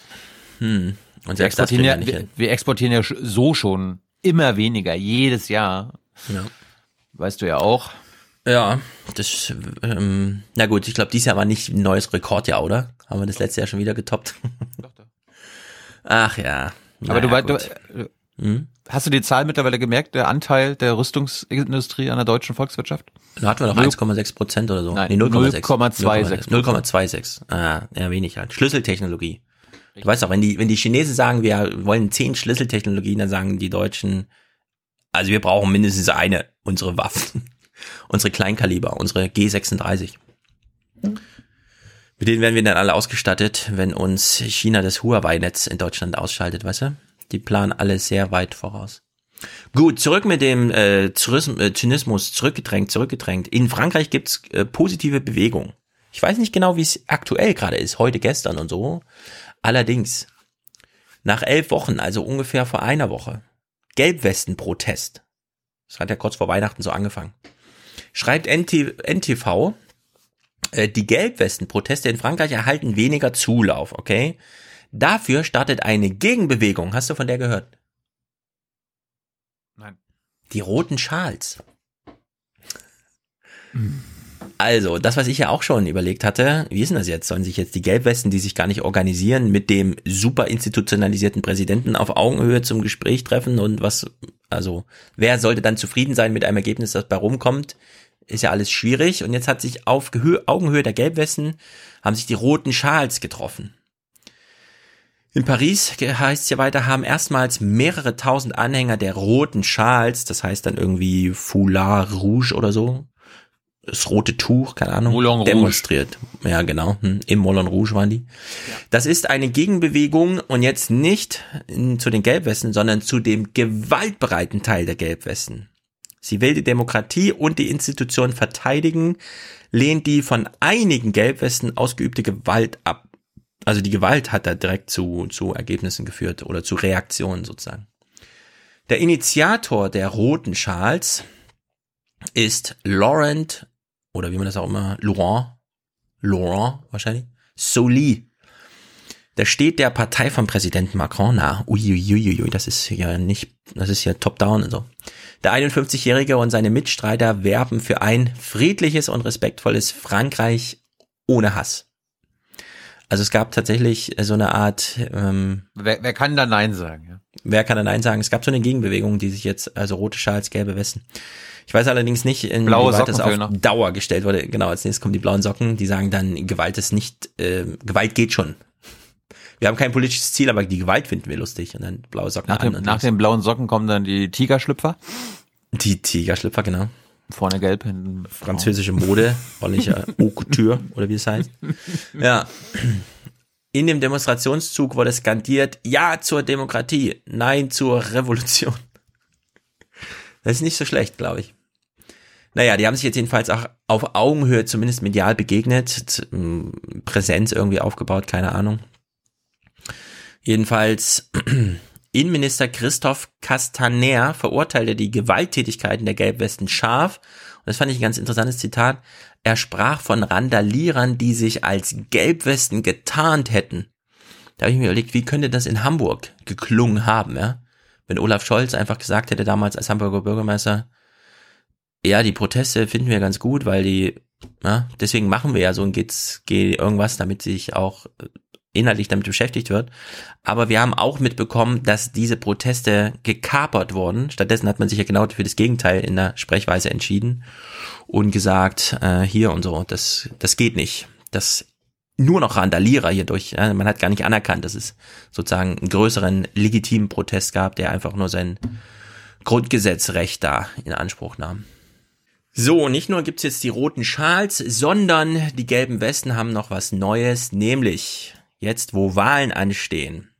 Speaker 2: Hm. Und
Speaker 8: wir exportieren, ja,
Speaker 2: wir nicht
Speaker 8: wir, exportieren ja so schon immer weniger, jedes Jahr.
Speaker 2: Ja.
Speaker 8: Weißt du ja auch.
Speaker 2: Ja, das, ähm, na gut, ich glaube, dieses Jahr war nicht ein neues Rekordjahr, oder? Haben wir das letzte Jahr schon wieder getoppt? Ach ja.
Speaker 8: Aber du,
Speaker 2: Naja,
Speaker 8: weißt, du,
Speaker 2: Hm?
Speaker 8: Hast du die Zahl mittlerweile gemerkt, der Anteil der Rüstungsindustrie an der deutschen Volkswirtschaft?
Speaker 2: Da hatten wir noch
Speaker 8: Null-
Speaker 2: 1,6 Prozent oder so.
Speaker 8: Nein,
Speaker 2: nee, 0,6.
Speaker 8: 0,26.
Speaker 2: 0,26. Ah, ja, wenig halt. Schlüsseltechnologie. Du weißt auch, wenn die, wenn die Chinesen sagen, wir wollen zehn Schlüsseltechnologien, dann sagen die Deutschen, also wir brauchen mindestens eine, unsere Waffen. unsere Kleinkaliber, unsere G36. Mit denen werden wir dann alle ausgestattet, wenn uns China das Huawei-Netz in Deutschland ausschaltet, weißt du? Die planen alle sehr weit voraus. Gut, zurück mit dem äh, äh, Zynismus, zurückgedrängt, zurückgedrängt. In Frankreich gibt's äh, positive Bewegung. Ich weiß nicht genau, wie es aktuell gerade ist, heute, gestern und so. Allerdings, nach elf Wochen, also ungefähr vor einer Woche, Gelbwesten-Protest. Das hat ja kurz vor Weihnachten so angefangen. Schreibt NT, NTV, äh, die Gelbwesten-Proteste in Frankreich erhalten weniger Zulauf, okay? Dafür startet eine Gegenbewegung. Hast du von der gehört?
Speaker 8: Nein.
Speaker 2: Die roten Schals. Also, das, was ich ja auch schon überlegt hatte, wie ist denn das jetzt? Sollen sich jetzt die Gelbwesten, die sich gar nicht organisieren, mit dem super institutionalisierten Präsidenten auf Augenhöhe zum Gespräch treffen und was, also, wer sollte dann zufrieden sein mit einem Ergebnis, das bei rumkommt? Ist ja alles schwierig. Und jetzt hat sich auf Gehö Augenhöhe der Gelbwesten, haben sich die roten Schals getroffen. In Paris heißt es ja weiter, haben erstmals mehrere tausend Anhänger der roten Schals, das heißt dann irgendwie Foulard Rouge oder so, das rote Tuch, keine Ahnung,
Speaker 8: Moulin Rouge.
Speaker 2: demonstriert. Ja, genau, hm, im Moulin Rouge waren die. Das ist eine Gegenbewegung und jetzt nicht zu den Gelbwesten, sondern zu dem gewaltbereiten Teil der Gelbwesten. Sie will die Demokratie und die Institution verteidigen, lehnt die von einigen Gelbwesten ausgeübte Gewalt ab. Also die Gewalt hat da direkt zu, zu Ergebnissen geführt oder zu Reaktionen sozusagen. Der Initiator der roten Schals ist Laurent, oder wie man das auch immer, Laurent, Laurent wahrscheinlich, Soli. Der steht der Partei von Präsidenten Macron nah. Uiuiuiui, das ist ja nicht, das ist ja top-down und so. Der 51-Jährige und seine Mitstreiter werben für ein friedliches und respektvolles Frankreich ohne Hass. Also es gab tatsächlich so eine Art, ähm,
Speaker 8: Wer, wer kann da Nein sagen? Ja?
Speaker 2: wer kann da Nein sagen? Es gab so eine Gegenbewegung, die sich jetzt, also rote Schals, gelbe Westen. Ich weiß allerdings nicht,
Speaker 8: Blaue
Speaker 2: inwieweit das auf. Dauer gestellt wurde. Genau, als nächstes kommen die blauen Socken, die sagen dann, Gewalt ist nicht, äh, Gewalt geht schon. Wir haben kein politisches Ziel, aber die Gewalt finden wir lustig. Und dann blaue Socken
Speaker 8: Nach,
Speaker 2: an.
Speaker 8: dem,
Speaker 2: und
Speaker 8: nach
Speaker 2: los.
Speaker 8: den blauen Socken kommen dann die Tigerschlüpfer.
Speaker 2: Die Tigerschlüpfer, genau.
Speaker 8: Vorne gelb, hinten
Speaker 2: Französische Mode, ordentlicher Haute Couture oder wie es heißt. Ja. In dem Demonstrationszug wurde skandiert, ja zur Demokratie, nein zur Revolution. Das ist nicht so schlecht, glaube ich. Naja, die haben sich jetzt jedenfalls auch auf Augenhöhe zumindest medial begegnet, Präsenz irgendwie aufgebaut, keine Ahnung. Jedenfalls Innenminister Christoph Castaner verurteilte die Gewalttätigkeiten der Gelbwesten scharf. Und das fand ich ein ganz interessantes Zitat. Er sprach von Randalierern, die sich als Gelbwesten getarnt hätten. Da habe ich mir überlegt, wie könnte das in Hamburg geklungen haben, ja? Wenn Olaf Scholz einfach gesagt hätte damals als Hamburger Bürgermeister, ja, die Proteste finden wir ganz gut, weil die, ja, deswegen machen wir ja so ein geht's, geht irgendwas, damit sich auch inhaltlich damit beschäftigt wird. Aber wir haben auch mitbekommen, dass diese Proteste gekapert wurden. Stattdessen hat man sich ja genau für das Gegenteil in der Sprechweise entschieden und gesagt, äh, hier und so, das, das geht nicht. Das nur noch Randalierer hier durch. Ja, man hat gar nicht anerkannt, dass es sozusagen einen größeren legitimen Protest gab, der einfach nur sein Grundgesetzrecht da in Anspruch nahm. So, nicht nur gibt's jetzt die roten Schals, sondern die gelben Westen haben noch was Neues, nämlich jetzt, wo Wahlen anstehen.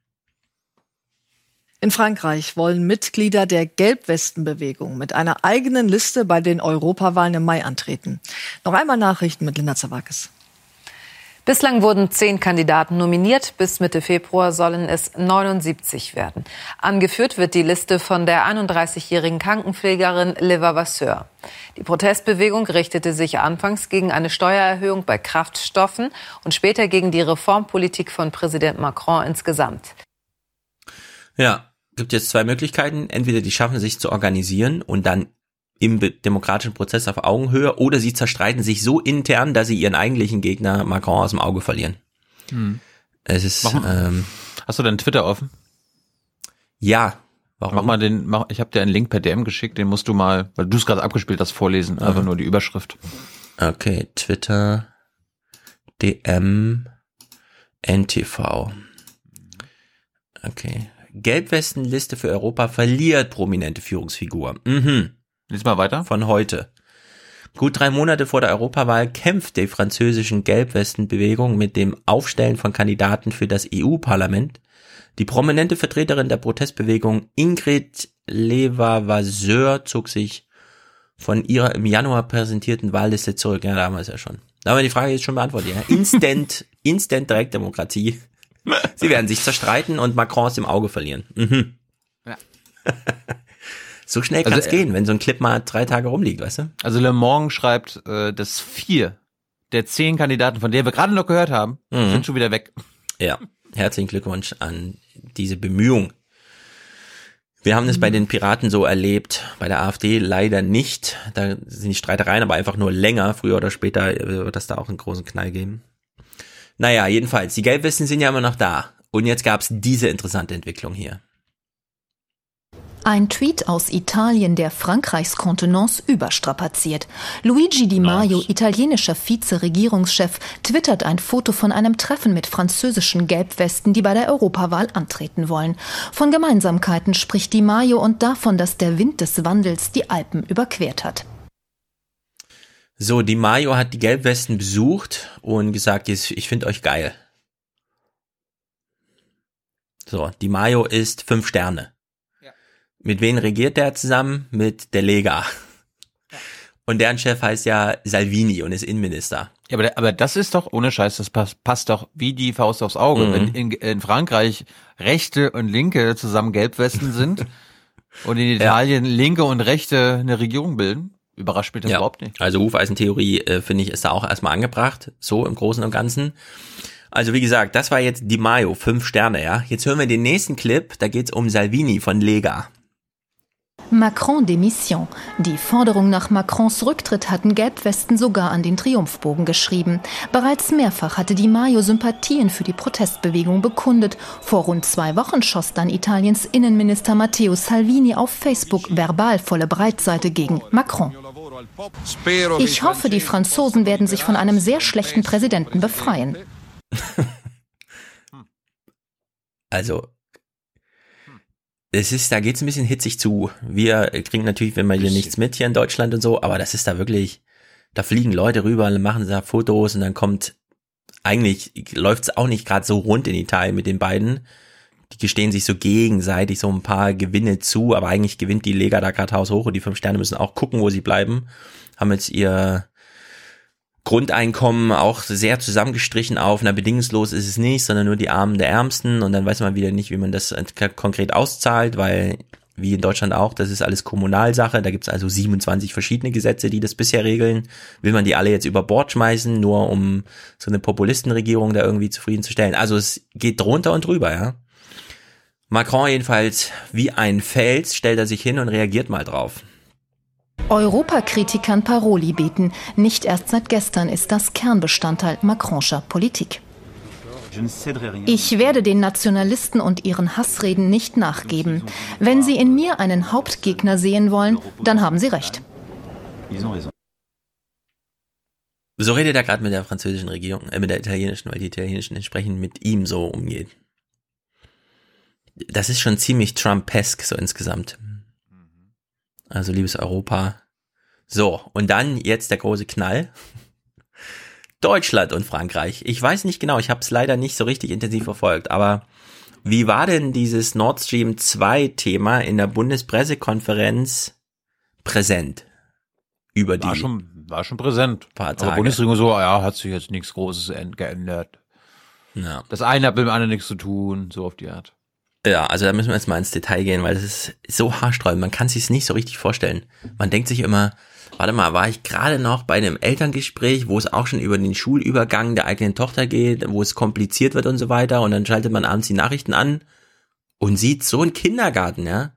Speaker 55: In Frankreich wollen Mitglieder der Gelbwestenbewegung mit einer eigenen Liste bei den Europawahlen im Mai antreten. Noch einmal Nachrichten mit Linda Zawakis.
Speaker 56: Bislang wurden zehn Kandidaten nominiert. Bis Mitte Februar sollen es 79 werden. Angeführt wird die Liste von der 31-jährigen Krankenpflegerin Liva Vasseur. Die Protestbewegung richtete sich anfangs gegen eine Steuererhöhung bei Kraftstoffen und später gegen die Reformpolitik von Präsident Macron insgesamt.
Speaker 2: Ja, gibt jetzt zwei Möglichkeiten. Entweder die schaffen sich zu organisieren und dann im demokratischen Prozess auf Augenhöhe oder sie zerstreiten sich so intern, dass sie ihren eigentlichen Gegner Macron aus dem Auge verlieren.
Speaker 8: Hm.
Speaker 2: Es ist, ähm,
Speaker 8: Hast du deinen Twitter offen?
Speaker 2: Ja. Warum?
Speaker 8: Mach mal den, mach, ich habe dir einen Link per DM geschickt, den musst du mal, weil du es gerade abgespielt hast, vorlesen. Einfach nur die Überschrift.
Speaker 2: Okay, Twitter, DM, NTV. Okay. Gelbwestenliste für Europa verliert prominente Führungsfigur. Mhm.
Speaker 8: Lies mal weiter.
Speaker 2: Von heute. Gut drei Monate vor der Europawahl kämpft die französischen Gelbwestenbewegung mit dem Aufstellen von Kandidaten für das EU-Parlament. Die prominente Vertreterin der Protestbewegung Ingrid Leva-Vasseur zog sich von ihrer im Januar präsentierten Wahlliste zurück. Ja, damals ja schon. Da haben wir die Frage jetzt schon beantwortet. Ja. Instant, Instant Direktdemokratie. Sie werden sich zerstreiten und Macron aus dem Auge verlieren. Mhm.
Speaker 8: Ja.
Speaker 2: So schnell kann es
Speaker 8: Also, äh,
Speaker 2: gehen, wenn so ein Clip mal drei Tage rumliegt, weißt du?
Speaker 8: Also Le Monde schreibt, äh, dass vier der zehn Kandidaten, von denen wir gerade noch gehört haben,
Speaker 2: Mhm.
Speaker 8: sind schon wieder weg.
Speaker 2: Ja, herzlichen Glückwunsch an diese Bemühung. Wir haben es bei den Piraten so erlebt, bei der AfD leider nicht. Da sind die Streitereien aber einfach nur länger. Früher oder später wird das da auch einen großen Knall geben. Naja, jedenfalls, die Gelbwesten sind ja immer noch da. Und jetzt gab's diese interessante Entwicklung hier.
Speaker 57: Ein Tweet aus Italien, der Frankreichs Kontenance überstrapaziert. Luigi Di Maio, italienischer Vize-Regierungschef, twittert ein Foto von einem Treffen mit französischen Gelbwesten, die bei der Europawahl antreten wollen. Von Gemeinsamkeiten spricht Di Maio und davon, dass der Wind des Wandels die Alpen überquert hat.
Speaker 2: So, Di Maio hat die Gelbwesten besucht und gesagt, ich finde euch geil. So, Di Maio ist fünf Sterne. Mit wem regiert der zusammen? Mit der Lega. Und deren Chef heißt ja Salvini und ist Innenminister.
Speaker 8: Ja, aber, aber das ist doch, ohne Scheiß, das passt, passt doch wie die Faust aufs Auge.
Speaker 2: Mhm.
Speaker 8: Wenn in, in Frankreich Rechte und Linke zusammen Gelbwesten sind und in Italien Linke und Rechte eine Regierung bilden, überrascht mich das überhaupt nicht.
Speaker 2: Also Hufeisentheorie, äh, finde ich, ist da auch erstmal angebracht, so im Großen und Ganzen. Also wie gesagt, das war jetzt Di Maio, fünf Sterne, ja. Jetzt hören wir den nächsten Clip, da geht's um Salvini von Lega.
Speaker 57: Macron Démission. Die Forderung nach Macrons Rücktritt hatten Gelbwesten sogar an den Triumphbogen geschrieben. Bereits mehrfach hatte Di Maio Sympathien für die Protestbewegung bekundet. Vor rund zwei Wochen schoss dann Italiens Innenminister Matteo Salvini auf Facebook verbal volle Breitseite gegen Macron. Ich hoffe, die Franzosen werden sich von einem sehr schlechten Präsidenten befreien.
Speaker 2: Also, es ist, da geht's ein bisschen hitzig zu. Wir kriegen natürlich, wenn man hier nichts mit hier in Deutschland und so, aber das ist da wirklich, da fliegen Leute rüber, machen da Fotos und dann kommt, eigentlich läuft's auch nicht gerade so rund in Italien mit den beiden. Die gestehen sich so gegenseitig so ein paar Gewinne zu, aber eigentlich gewinnt die Lega da gerade Haus hoch und die fünf Sterne müssen auch gucken, wo sie bleiben. Haben jetzt ihr Grundeinkommen auch sehr zusammengestrichen auf, na bedingungslos ist es nicht, sondern nur die Armen der Ärmsten und dann weiß man wieder nicht, wie man das konkret auszahlt, weil wie in Deutschland auch, das ist alles Kommunalsache, da gibt es also 27 verschiedene Gesetze, die das bisher regeln. Will man die alle jetzt über Bord schmeißen, nur um so eine Populistenregierung da irgendwie zufriedenzustellen? Also es geht drunter und drüber, ja. Macron jedenfalls wie ein Fels stellt er sich hin und reagiert mal drauf.
Speaker 57: Europakritikern Paroli bieten. Nicht erst seit gestern ist das Kernbestandteil Macronscher Politik. Ich werde den Nationalisten und ihren Hassreden nicht nachgeben. Wenn sie in mir einen Hauptgegner sehen wollen, dann haben sie recht.
Speaker 2: So redet er gerade mit der französischen Regierung, äh, mit der italienischen, weil die italienischen entsprechend mit ihm so umgeht. Das ist schon ziemlich Trumpesk so insgesamt. Also liebes Europa. So, und dann jetzt der große Knall. Deutschland und Frankreich. Ich weiß nicht genau, ich habe es leider nicht so richtig intensiv verfolgt, aber wie war denn dieses Nord Stream 2 Thema in der Bundespressekonferenz präsent? Über die
Speaker 8: war schon, war schon präsent.
Speaker 2: Paar Tage.
Speaker 8: Aber Bundesregierung so, ja, hat sich jetzt nichts Großes geändert.
Speaker 2: Ja.
Speaker 8: Das eine hat mit dem anderen nichts zu tun, so auf die Art.
Speaker 2: Ja, also da müssen wir jetzt mal ins Detail gehen, weil das ist so haarsträubend. Man kann sich es nicht so richtig vorstellen. Man denkt sich immer, warte mal, war ich gerade noch bei einem Elterngespräch, wo es auch schon über den Schulübergang der eigenen Tochter geht, wo es kompliziert wird und so weiter und dann schaltet man abends die Nachrichten an und sieht so einen Kindergarten, ja,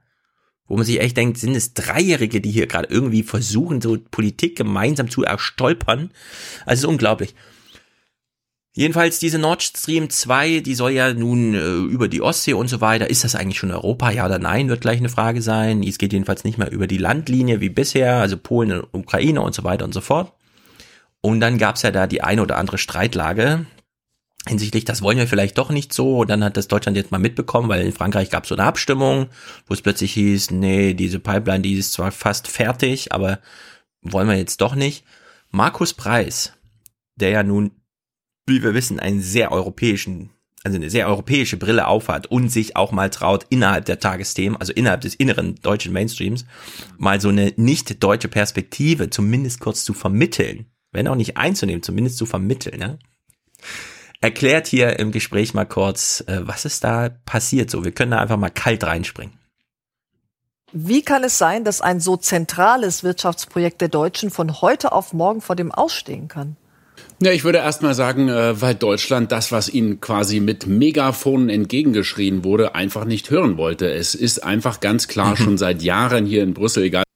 Speaker 2: wo man sich echt denkt, sind es Dreijährige, die hier gerade irgendwie versuchen, so Politik gemeinsam zu erstolpern. Also es ist unglaublich. Jedenfalls diese Nord Stream 2, die soll ja nun äh, über die Ostsee und so weiter. Ist das eigentlich schon Europa? Ja oder nein, wird gleich eine Frage sein. Es geht jedenfalls nicht mehr über die Landlinie wie bisher, also Polen und Ukraine und so weiter und so fort. Und dann gab's ja da die eine oder andere Streitlage hinsichtlich, das wollen wir vielleicht doch nicht so. Und dann hat das Deutschland jetzt mal mitbekommen, weil in Frankreich gab's so eine Abstimmung, wo es plötzlich hieß, nee, diese Pipeline, die ist zwar fast fertig, aber wollen wir jetzt doch nicht. Markus Preis, der ja nun wie wir wissen, einen sehr europäischen, also eine sehr europäische Brille aufhat und sich auch mal traut, innerhalb der Tagesthemen, also innerhalb des inneren deutschen Mainstreams, mal so eine nicht deutsche Perspektive zumindest kurz zu vermitteln, wenn auch nicht einzunehmen, zumindest zu vermitteln, ne? erklärt hier im Gespräch mal kurz, äh, was ist da passiert so. Wir können da einfach mal kalt reinspringen.
Speaker 55: Wie kann es sein, dass ein so zentrales Wirtschaftsprojekt der Deutschen von heute auf morgen vor dem Ausstehen kann?
Speaker 58: Ja, ich würde erst mal sagen, äh, weil Deutschland das, was ihnen quasi mit Megafonen entgegengeschrien wurde, einfach nicht hören wollte. Es ist einfach ganz klar schon seit Jahren hier in Brüssel, egal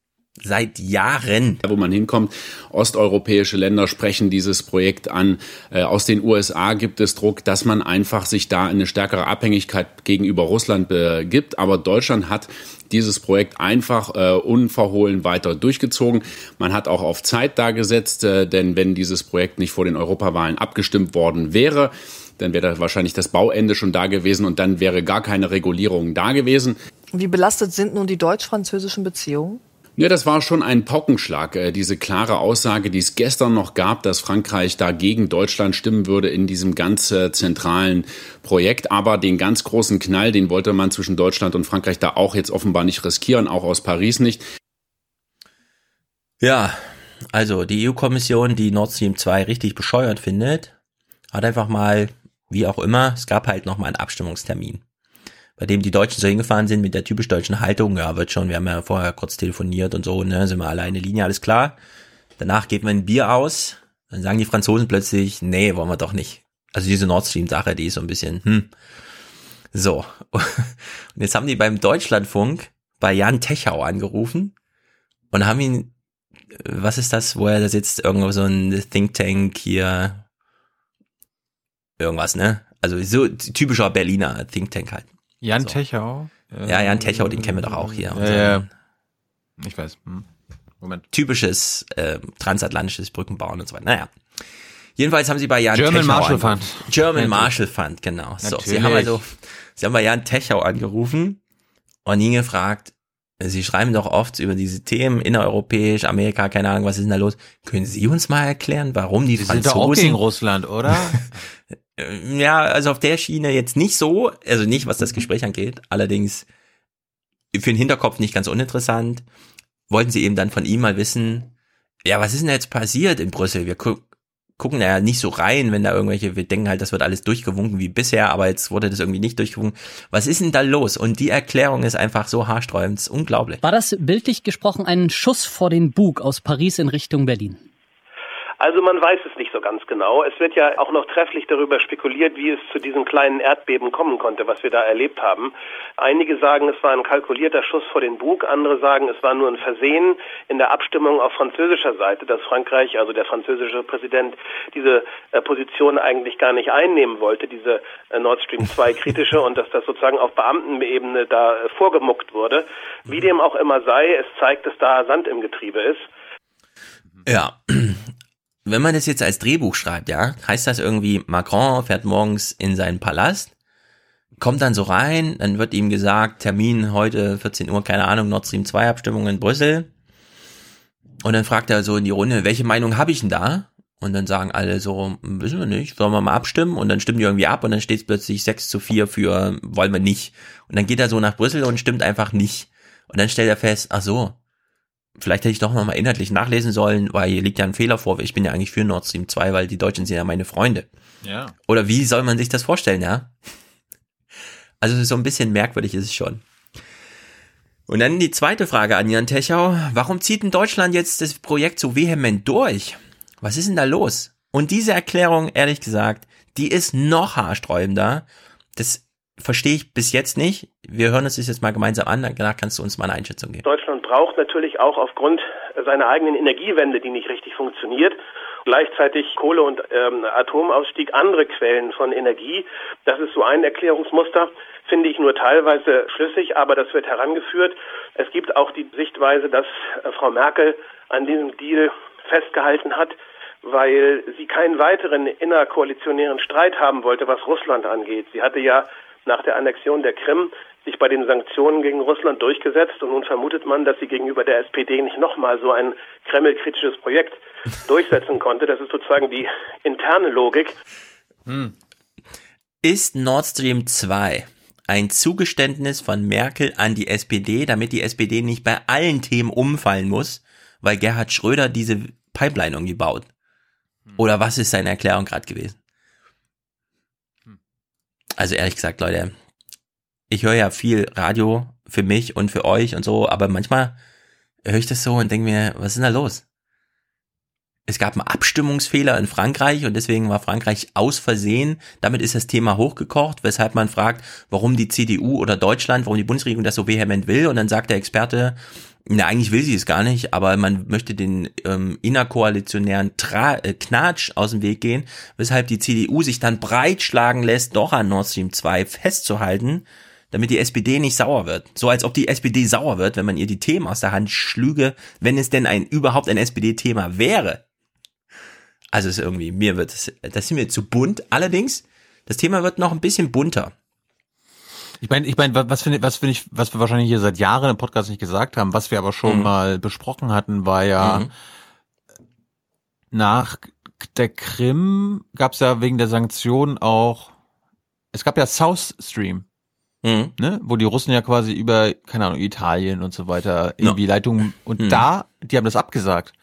Speaker 2: seit Jahren.
Speaker 58: Wo man hinkommt, osteuropäische Länder sprechen dieses Projekt an. Äh, aus den USA gibt es Druck, dass man einfach sich da eine stärkere Abhängigkeit gegenüber Russland begibt. Aber Deutschland hat dieses Projekt einfach äh, unverhohlen weiter durchgezogen. Man hat auch auf Zeit da gesetzt, äh, denn wenn dieses Projekt nicht vor den Europawahlen abgestimmt worden wäre, dann wäre da wahrscheinlich das Bauende schon da gewesen und dann wäre gar keine Regulierung da gewesen.
Speaker 55: Wie belastet sind nun die deutsch-französischen Beziehungen?
Speaker 58: Ja, das war schon ein Paukenschlag, äh, diese klare Aussage, die es gestern noch gab, dass Frankreich da gegen Deutschland stimmen würde in diesem ganz äh, zentralen Projekt. Aber den ganz großen Knall, den wollte man zwischen Deutschland und Frankreich da auch jetzt offenbar nicht riskieren, auch aus Paris nicht.
Speaker 2: Ja, also die EU-Kommission, die Nord Stream 2 richtig bescheuert findet, hat einfach mal, wie auch immer, es gab halt nochmal einen Abstimmungstermin bei dem die Deutschen so hingefahren sind mit der typisch deutschen Haltung, ja, wird schon, wir haben ja vorher kurz telefoniert und so, ne, sind wir alleine Linie, alles klar. Danach geht man ein Bier aus, dann sagen die Franzosen plötzlich, nee, wollen wir doch nicht. Also diese Nord Stream Sache, die ist so ein bisschen, hm. So. Und jetzt haben die beim Deutschlandfunk bei Jan Techau angerufen und haben ihn, was ist das, wo er da sitzt, irgendwo so ein Think Tank hier, irgendwas, ne? Also so typischer Berliner Think Tank halt.
Speaker 8: Jan
Speaker 2: so.
Speaker 8: Techau?
Speaker 2: Ja, Jan Techau, den kennen wir doch auch hier.
Speaker 8: Ja, ja. Ich weiß. Hm.
Speaker 2: Moment. Typisches äh, transatlantisches Brückenbauen und so weiter. Naja. Jedenfalls haben sie bei Jan
Speaker 8: German
Speaker 2: Techau
Speaker 8: Marshall Fund.
Speaker 2: German Marshall Fund, genau. So, sie haben also Sie haben bei Jan Techau angerufen und ihn gefragt, Sie schreiben doch oft über diese Themen innereuropäisch, Amerika, keine Ahnung, was ist denn da los? Können Sie uns mal erklären, warum die
Speaker 8: Die
Speaker 2: Franzosen...
Speaker 8: sind doch auch gegen Russland, oder?
Speaker 2: Ja, also auf der Schiene jetzt nicht so, also nicht, was das Gespräch angeht, allerdings für den Hinterkopf nicht ganz uninteressant, wollten sie eben dann von ihm mal wissen, ja, was ist denn jetzt passiert in Brüssel? Wir gucken da ja nicht so rein, wenn da irgendwelche, wir denken halt, das wird alles durchgewunken wie bisher, aber jetzt wurde das irgendwie nicht durchgewunken. Was ist denn da los? Und die Erklärung ist einfach so haarsträubend, unglaublich.
Speaker 59: War das bildlich gesprochen ein Schuss vor den Bug aus Paris in Richtung Berlin?
Speaker 60: Also man weiß es nicht so ganz genau. Es wird ja auch noch trefflich darüber spekuliert, wie es zu diesem kleinen Erdbeben kommen konnte, was wir da erlebt haben. Einige sagen, es war ein kalkulierter Schuss vor den Bug, andere sagen, es war nur ein Versehen in der Abstimmung auf französischer Seite, dass Frankreich, also der französische Präsident, diese äh, Position eigentlich gar nicht einnehmen wollte, diese äh, Nord Stream 2 kritische und dass das sozusagen auf Beamtenebene da äh, vorgemuckt wurde. Wie dem auch immer sei, es zeigt, dass da Sand im Getriebe ist.
Speaker 2: Ja. Wenn man das jetzt als Drehbuch schreibt, ja, heißt das irgendwie, Macron fährt morgens in seinen Palast, kommt dann so rein, dann wird ihm gesagt, Termin heute 14 Uhr, keine Ahnung, Nord Stream 2 Abstimmung in Brüssel. Und dann fragt er so in die Runde, welche Meinung habe ich denn da? Und dann sagen alle so, wissen wir nicht, sollen wir mal abstimmen? Und dann stimmen die irgendwie ab und dann steht es plötzlich 6 zu 4 für, wollen wir nicht. Und dann geht er so nach Brüssel und stimmt einfach nicht. Und dann stellt er fest, ach so, vielleicht hätte ich doch nochmal inhaltlich nachlesen sollen, weil hier liegt ja ein Fehler vor. Ich bin ja eigentlich für Nord Stream 2, weil die Deutschen sind ja meine Freunde.
Speaker 8: Ja.
Speaker 2: Oder wie soll man sich das vorstellen, ja? Also so ein bisschen merkwürdig ist es schon. Und dann die zweite Frage an Jan Techau. Warum zieht denn Deutschland jetzt das Projekt so vehement durch? Was ist denn da los? Und diese Erklärung, ehrlich gesagt, die ist noch haarsträubender. Das verstehe ich bis jetzt nicht. Wir hören uns das jetzt mal gemeinsam an, danach kannst du uns mal eine Einschätzung geben.
Speaker 60: Deutschland braucht natürlich auch aufgrund seiner eigenen Energiewende, die nicht richtig funktioniert, gleichzeitig Kohle- und ähm, Atomausstieg, andere Quellen von Energie. Das ist so ein Erklärungsmuster, finde ich nur teilweise schlüssig, aber das wird herangeführt. Es gibt auch die Sichtweise, dass äh, Frau Merkel an diesem Deal festgehalten hat, weil sie keinen weiteren innerkoalitionären Streit haben wollte, was Russland angeht. Sie hatte ja nach der Annexion der Krim sich bei den Sanktionen gegen Russland durchgesetzt und nun vermutet man, dass sie gegenüber der SPD nicht nochmal so ein Kreml-kritisches Projekt durchsetzen konnte. Das ist sozusagen die interne Logik.
Speaker 2: Hm. Ist Nord Stream 2 ein Zugeständnis von Merkel an die SPD, damit die SPD nicht bei allen Themen umfallen muss, weil Gerhard Schröder diese Pipeline irgendwie baut? Oder was ist seine Erklärung gerade gewesen? Also ehrlich gesagt, Leute, ich höre ja viel Radio für mich und für euch und so, aber manchmal höre ich das so und denke mir, was ist denn da los? Es gab einen Abstimmungsfehler in Frankreich und deswegen war Frankreich aus Versehen. Damit ist das Thema hochgekocht, weshalb man fragt, warum die CDU oder Deutschland, warum die Bundesregierung das so vehement will. Und dann sagt der Experte, na, eigentlich will sie es gar nicht, aber man möchte den ähm, innerkoalitionären Tra äh, Knatsch aus dem Weg gehen, weshalb die CDU sich dann breitschlagen lässt, doch an Nord Stream 2 festzuhalten, damit die SPD nicht sauer wird. So als ob die SPD sauer wird, wenn man ihr die Themen aus der Hand schlüge, wenn es denn ein überhaupt ein SPD-Thema wäre. Also es ist irgendwie, mir wird es, das ist mir zu bunt. Allerdings, das Thema wird noch ein bisschen bunter.
Speaker 8: Ich meine, ich meine, was finde was finde ich, was wir wahrscheinlich hier seit Jahren im Podcast nicht gesagt haben, was wir aber schon
Speaker 2: Mhm.
Speaker 8: mal besprochen hatten, war ja
Speaker 2: Mhm.
Speaker 8: nach der Krim gab es ja wegen der Sanktionen auch, es gab ja South Stream,
Speaker 2: Mhm.
Speaker 8: ne, wo die Russen ja quasi über, keine Ahnung, Italien und so weiter irgendwie Leitungen und
Speaker 2: Mhm.
Speaker 8: da, die haben das abgesagt.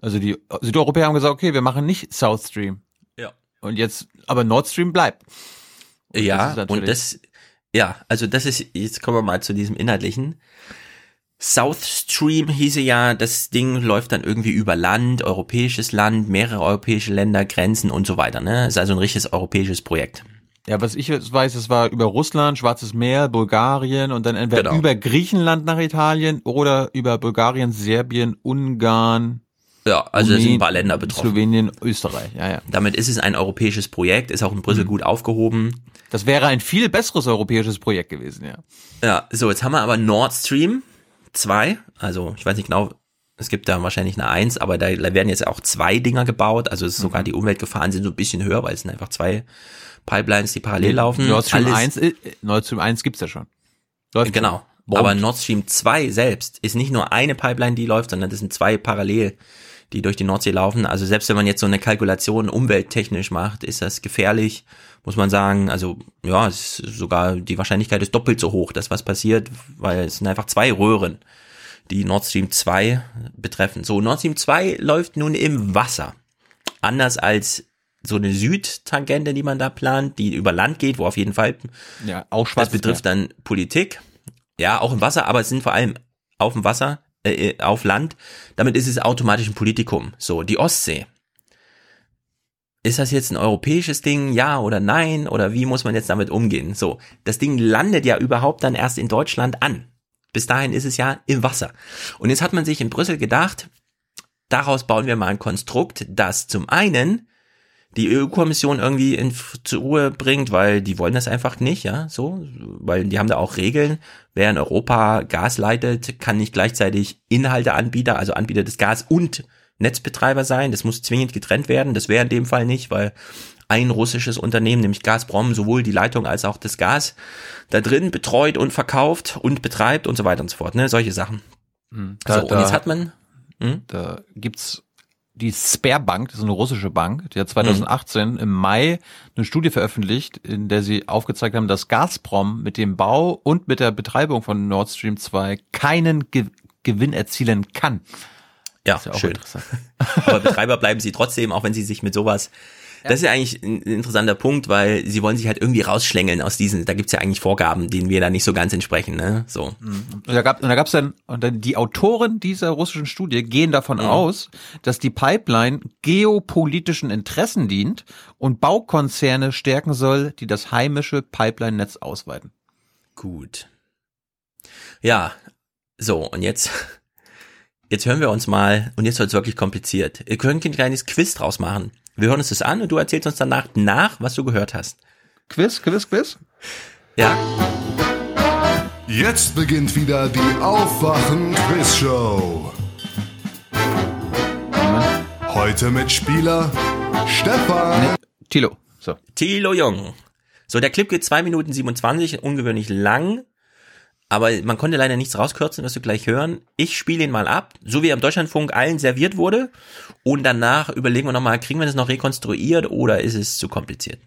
Speaker 8: Also die Südeuropäer haben gesagt, okay, wir machen nicht South Stream.
Speaker 2: Ja.
Speaker 8: Und jetzt, aber Nord Stream bleibt. Und das
Speaker 2: ja,
Speaker 8: ist
Speaker 2: und das, ja, also das ist, jetzt kommen wir mal zu diesem Inhaltlichen. South Stream hieße ja, das Ding läuft dann irgendwie über Land, europäisches Land, mehrere europäische Länder, Grenzen und so weiter, ne? Ist also ein richtiges europäisches Projekt.
Speaker 8: Ja, was ich jetzt weiß, es war über Russland, Schwarzes Meer, Bulgarien und dann entweder
Speaker 2: Genau.
Speaker 8: über Griechenland nach Italien oder über Bulgarien, Serbien, Ungarn.
Speaker 2: Ja, also es sind ein paar Länder betroffen.
Speaker 8: Slowenien, Österreich, ja, ja.
Speaker 2: Damit ist es ein europäisches Projekt, ist auch in
Speaker 8: Mhm.
Speaker 2: Brüssel gut aufgehoben.
Speaker 8: Das wäre ein viel besseres europäisches Projekt gewesen, ja.
Speaker 2: Ja, so, jetzt haben wir aber Nord Stream 2, also ich weiß nicht genau, Es gibt da wahrscheinlich eine Eins, aber da werden jetzt auch zwei Dinger gebaut. Also es ist sogar die Umweltgefahren sind so ein bisschen höher, weil es sind einfach zwei Pipelines, die parallel laufen.
Speaker 8: Nord Stream
Speaker 2: Alles-
Speaker 8: 1, äh, Nord Stream 1 gibt's ja schon. Läuft
Speaker 2: genau.
Speaker 8: schon.
Speaker 2: Aber Nord Stream 2 selbst ist nicht nur eine Pipeline, die läuft, sondern das sind zwei parallel, die durch die Nordsee laufen. Also selbst wenn man jetzt so eine Kalkulation umwelttechnisch macht, ist das gefährlich, muss man sagen. Also ja, es ist sogar die Wahrscheinlichkeit ist doppelt so hoch, dass was passiert, weil es sind einfach zwei Röhren, die Nord Stream 2 betreffen. So, Nord Stream 2 läuft nun im Wasser. Anders als so eine Südtangente, die man da plant, die über Land geht, wo auf jeden Fall
Speaker 8: Ja, auch
Speaker 2: das
Speaker 8: Schwarzes
Speaker 2: betrifft dann Politik. Ja, auch im Wasser, aber es sind vor allem auf dem Wasser, äh, auf Land. Damit ist es automatisch ein Politikum. So, die Ostsee. Ist das jetzt ein europäisches Ding? Ja oder nein? Oder wie muss man jetzt damit umgehen? So, das Ding landet ja überhaupt dann erst in Deutschland an. Bis dahin ist es ja im Wasser. Und jetzt hat man sich in Brüssel gedacht, daraus bauen wir mal ein Konstrukt, das zum einen die EU-Kommission irgendwie in, zur Ruhe bringt, weil die wollen das einfach nicht, ja, so, weil die haben da auch Regeln. Wer in Europa Gas leitet, kann nicht gleichzeitig Inhalteanbieter, also Anbieter des Gas und Netzbetreiber sein. Das muss zwingend getrennt werden. Das wäre in dem Fall nicht, weil ein russisches Unternehmen, nämlich Gazprom, sowohl die Leitung als auch das Gas da drin betreut und verkauft und betreibt und so weiter und so fort, ne, solche Sachen.
Speaker 8: Hm,
Speaker 2: so, und jetzt hat man, hm?
Speaker 8: Da gibt's die Sperrbank, das ist eine russische Bank, die hat 2018 im Mai eine Studie veröffentlicht, in der sie aufgezeigt haben, dass Gazprom mit dem Bau und mit der Betreibung von Nord Stream 2 keinen Ge Gewinn erzielen kann.
Speaker 2: Ja,
Speaker 8: Ist ja auch
Speaker 2: schön.
Speaker 8: interessant.
Speaker 2: Aber Betreiber bleiben sie trotzdem, auch wenn sie sich mit sowas. Das ist ja eigentlich ein interessanter Punkt, weil sie wollen sich halt irgendwie rausschlängeln aus diesen, da gibt's ja eigentlich Vorgaben, denen wir da nicht so ganz entsprechen, ne? So.
Speaker 8: Und da gab und da gab's dann und dann die Autoren dieser russischen Studie gehen davon
Speaker 2: Mhm.
Speaker 8: aus, dass die Pipeline geopolitischen Interessen dient und Baukonzerne stärken soll, die das heimische Pipeline-Netz ausweiten.
Speaker 2: Gut. Ja, so, und jetzt, jetzt hören wir uns mal, und jetzt wird's wirklich kompliziert. Ihr könnt ein kleines Quiz draus machen. Wir hören uns das an und du erzählst uns danach nach, was du gehört hast.
Speaker 8: Quiz, Quiz, Quiz?
Speaker 2: Ja.
Speaker 61: Jetzt beginnt wieder die Aufwachen-Quiz-Show. Heute mit Spieler Stefan.
Speaker 8: Tilo. So.
Speaker 2: Thilo Jung. So, der Clip geht zwei Minuten 27, ungewöhnlich lang. Aber man konnte leider nichts rauskürzen, was wir gleich hören. Ich spiele ihn mal ab, so wie er im Deutschlandfunk allen serviert wurde. Und danach überlegen wir nochmal, kriegen wir das noch rekonstruiert oder ist es zu kompliziert?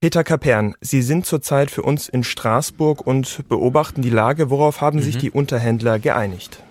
Speaker 62: Peter Kapern, Sie sind zurzeit für uns in Straßburg und beobachten die Lage. Worauf haben sich die Unterhändler geeinigt?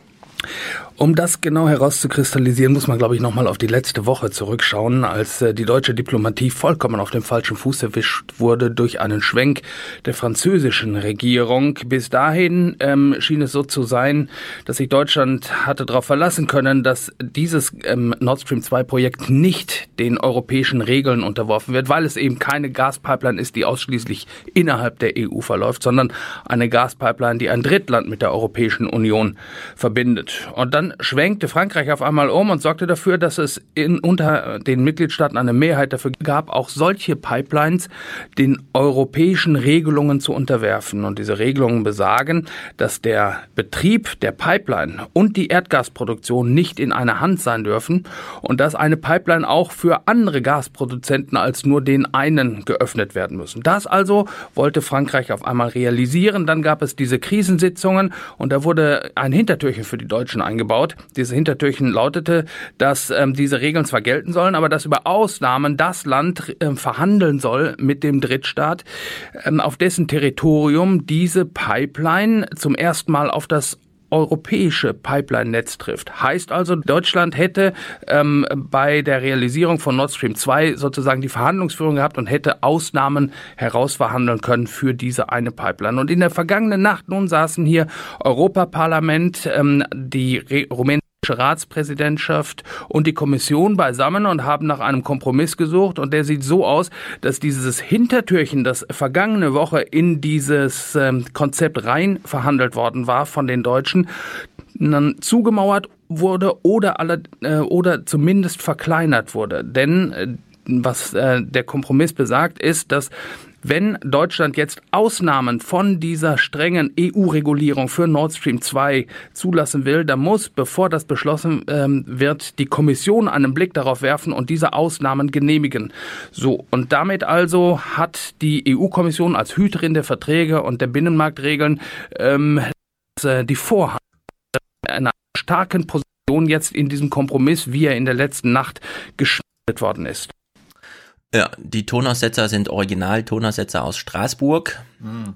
Speaker 63: Um das genau herauszukristallisieren, muss man, glaube ich, nochmal auf die letzte Woche zurückschauen, als äh, die deutsche Diplomatie vollkommen auf dem falschen Fuß erwischt wurde durch einen Schwenk der französischen Regierung. Bis dahin ähm, schien es so zu sein, dass sich Deutschland hatte darauf verlassen können, dass dieses ähm, Nord Stream 2 Projekt nicht den europäischen Regeln unterworfen wird, weil es eben keine Gaspipeline ist, die ausschließlich innerhalb der EU verläuft, sondern eine Gaspipeline, die ein Drittland mit der Europäischen Union verbindet. Und dann schwenkte Frankreich auf einmal um und sorgte dafür, dass es in, unter den Mitgliedstaaten eine Mehrheit dafür gab, auch solche Pipelines den europäischen Regelungen zu unterwerfen. Und diese Regelungen besagen, dass der Betrieb der Pipeline und die Erdgasproduktion nicht in einer Hand sein dürfen und dass eine Pipeline auch für andere Gasproduzenten als nur den einen geöffnet werden müssen. Das also wollte Frankreich auf einmal realisieren. Dann gab es diese Krisensitzungen und da wurde ein Hintertürchen für die Deutschen eingebaut. Dieses Hintertürchen lautete, dass ähm, diese Regeln zwar gelten sollen, aber dass über Ausnahmen das Land ähm, verhandeln soll mit dem Drittstaat, ähm, auf dessen Territorium diese Pipeline zum ersten Mal auf das europäische Pipeline-Netz trifft. Heißt also, Deutschland hätte ähm, bei der Realisierung von Nord Stream 2 sozusagen die Verhandlungsführung gehabt und hätte Ausnahmen herausverhandeln können für diese eine Pipeline. Und in der vergangenen Nacht nun saßen hier Europaparlament, ähm, die rumänische Ratspräsidentschaft und die Kommission beisammen und haben nach einem Kompromiss gesucht und der sieht so aus, dass dieses Hintertürchen, das vergangene Woche in dieses ähm, Konzept rein verhandelt worden war von den Deutschen, dann zugemauert wurde oder alle äh, oder zumindest verkleinert wurde. Denn äh, was äh, der Kompromiss besagt, ist, dass Wenn Deutschland jetzt Ausnahmen von dieser strengen EU-Regulierung für Nord Stream 2 zulassen will, dann muss, bevor das beschlossen ähm, wird, die Kommission einen Blick darauf werfen und diese Ausnahmen genehmigen. So, und damit also hat die EU-Kommission als Hüterin der Verträge und der Binnenmarktregeln ähm, äh, die Vorhand einer starken Position jetzt in diesem Kompromiss, wie er in der letzten Nacht geschmiedet worden ist.
Speaker 2: Ja, die Tonaussetzer sind Original-Tonaussetzer aus Straßburg.
Speaker 8: Mhm.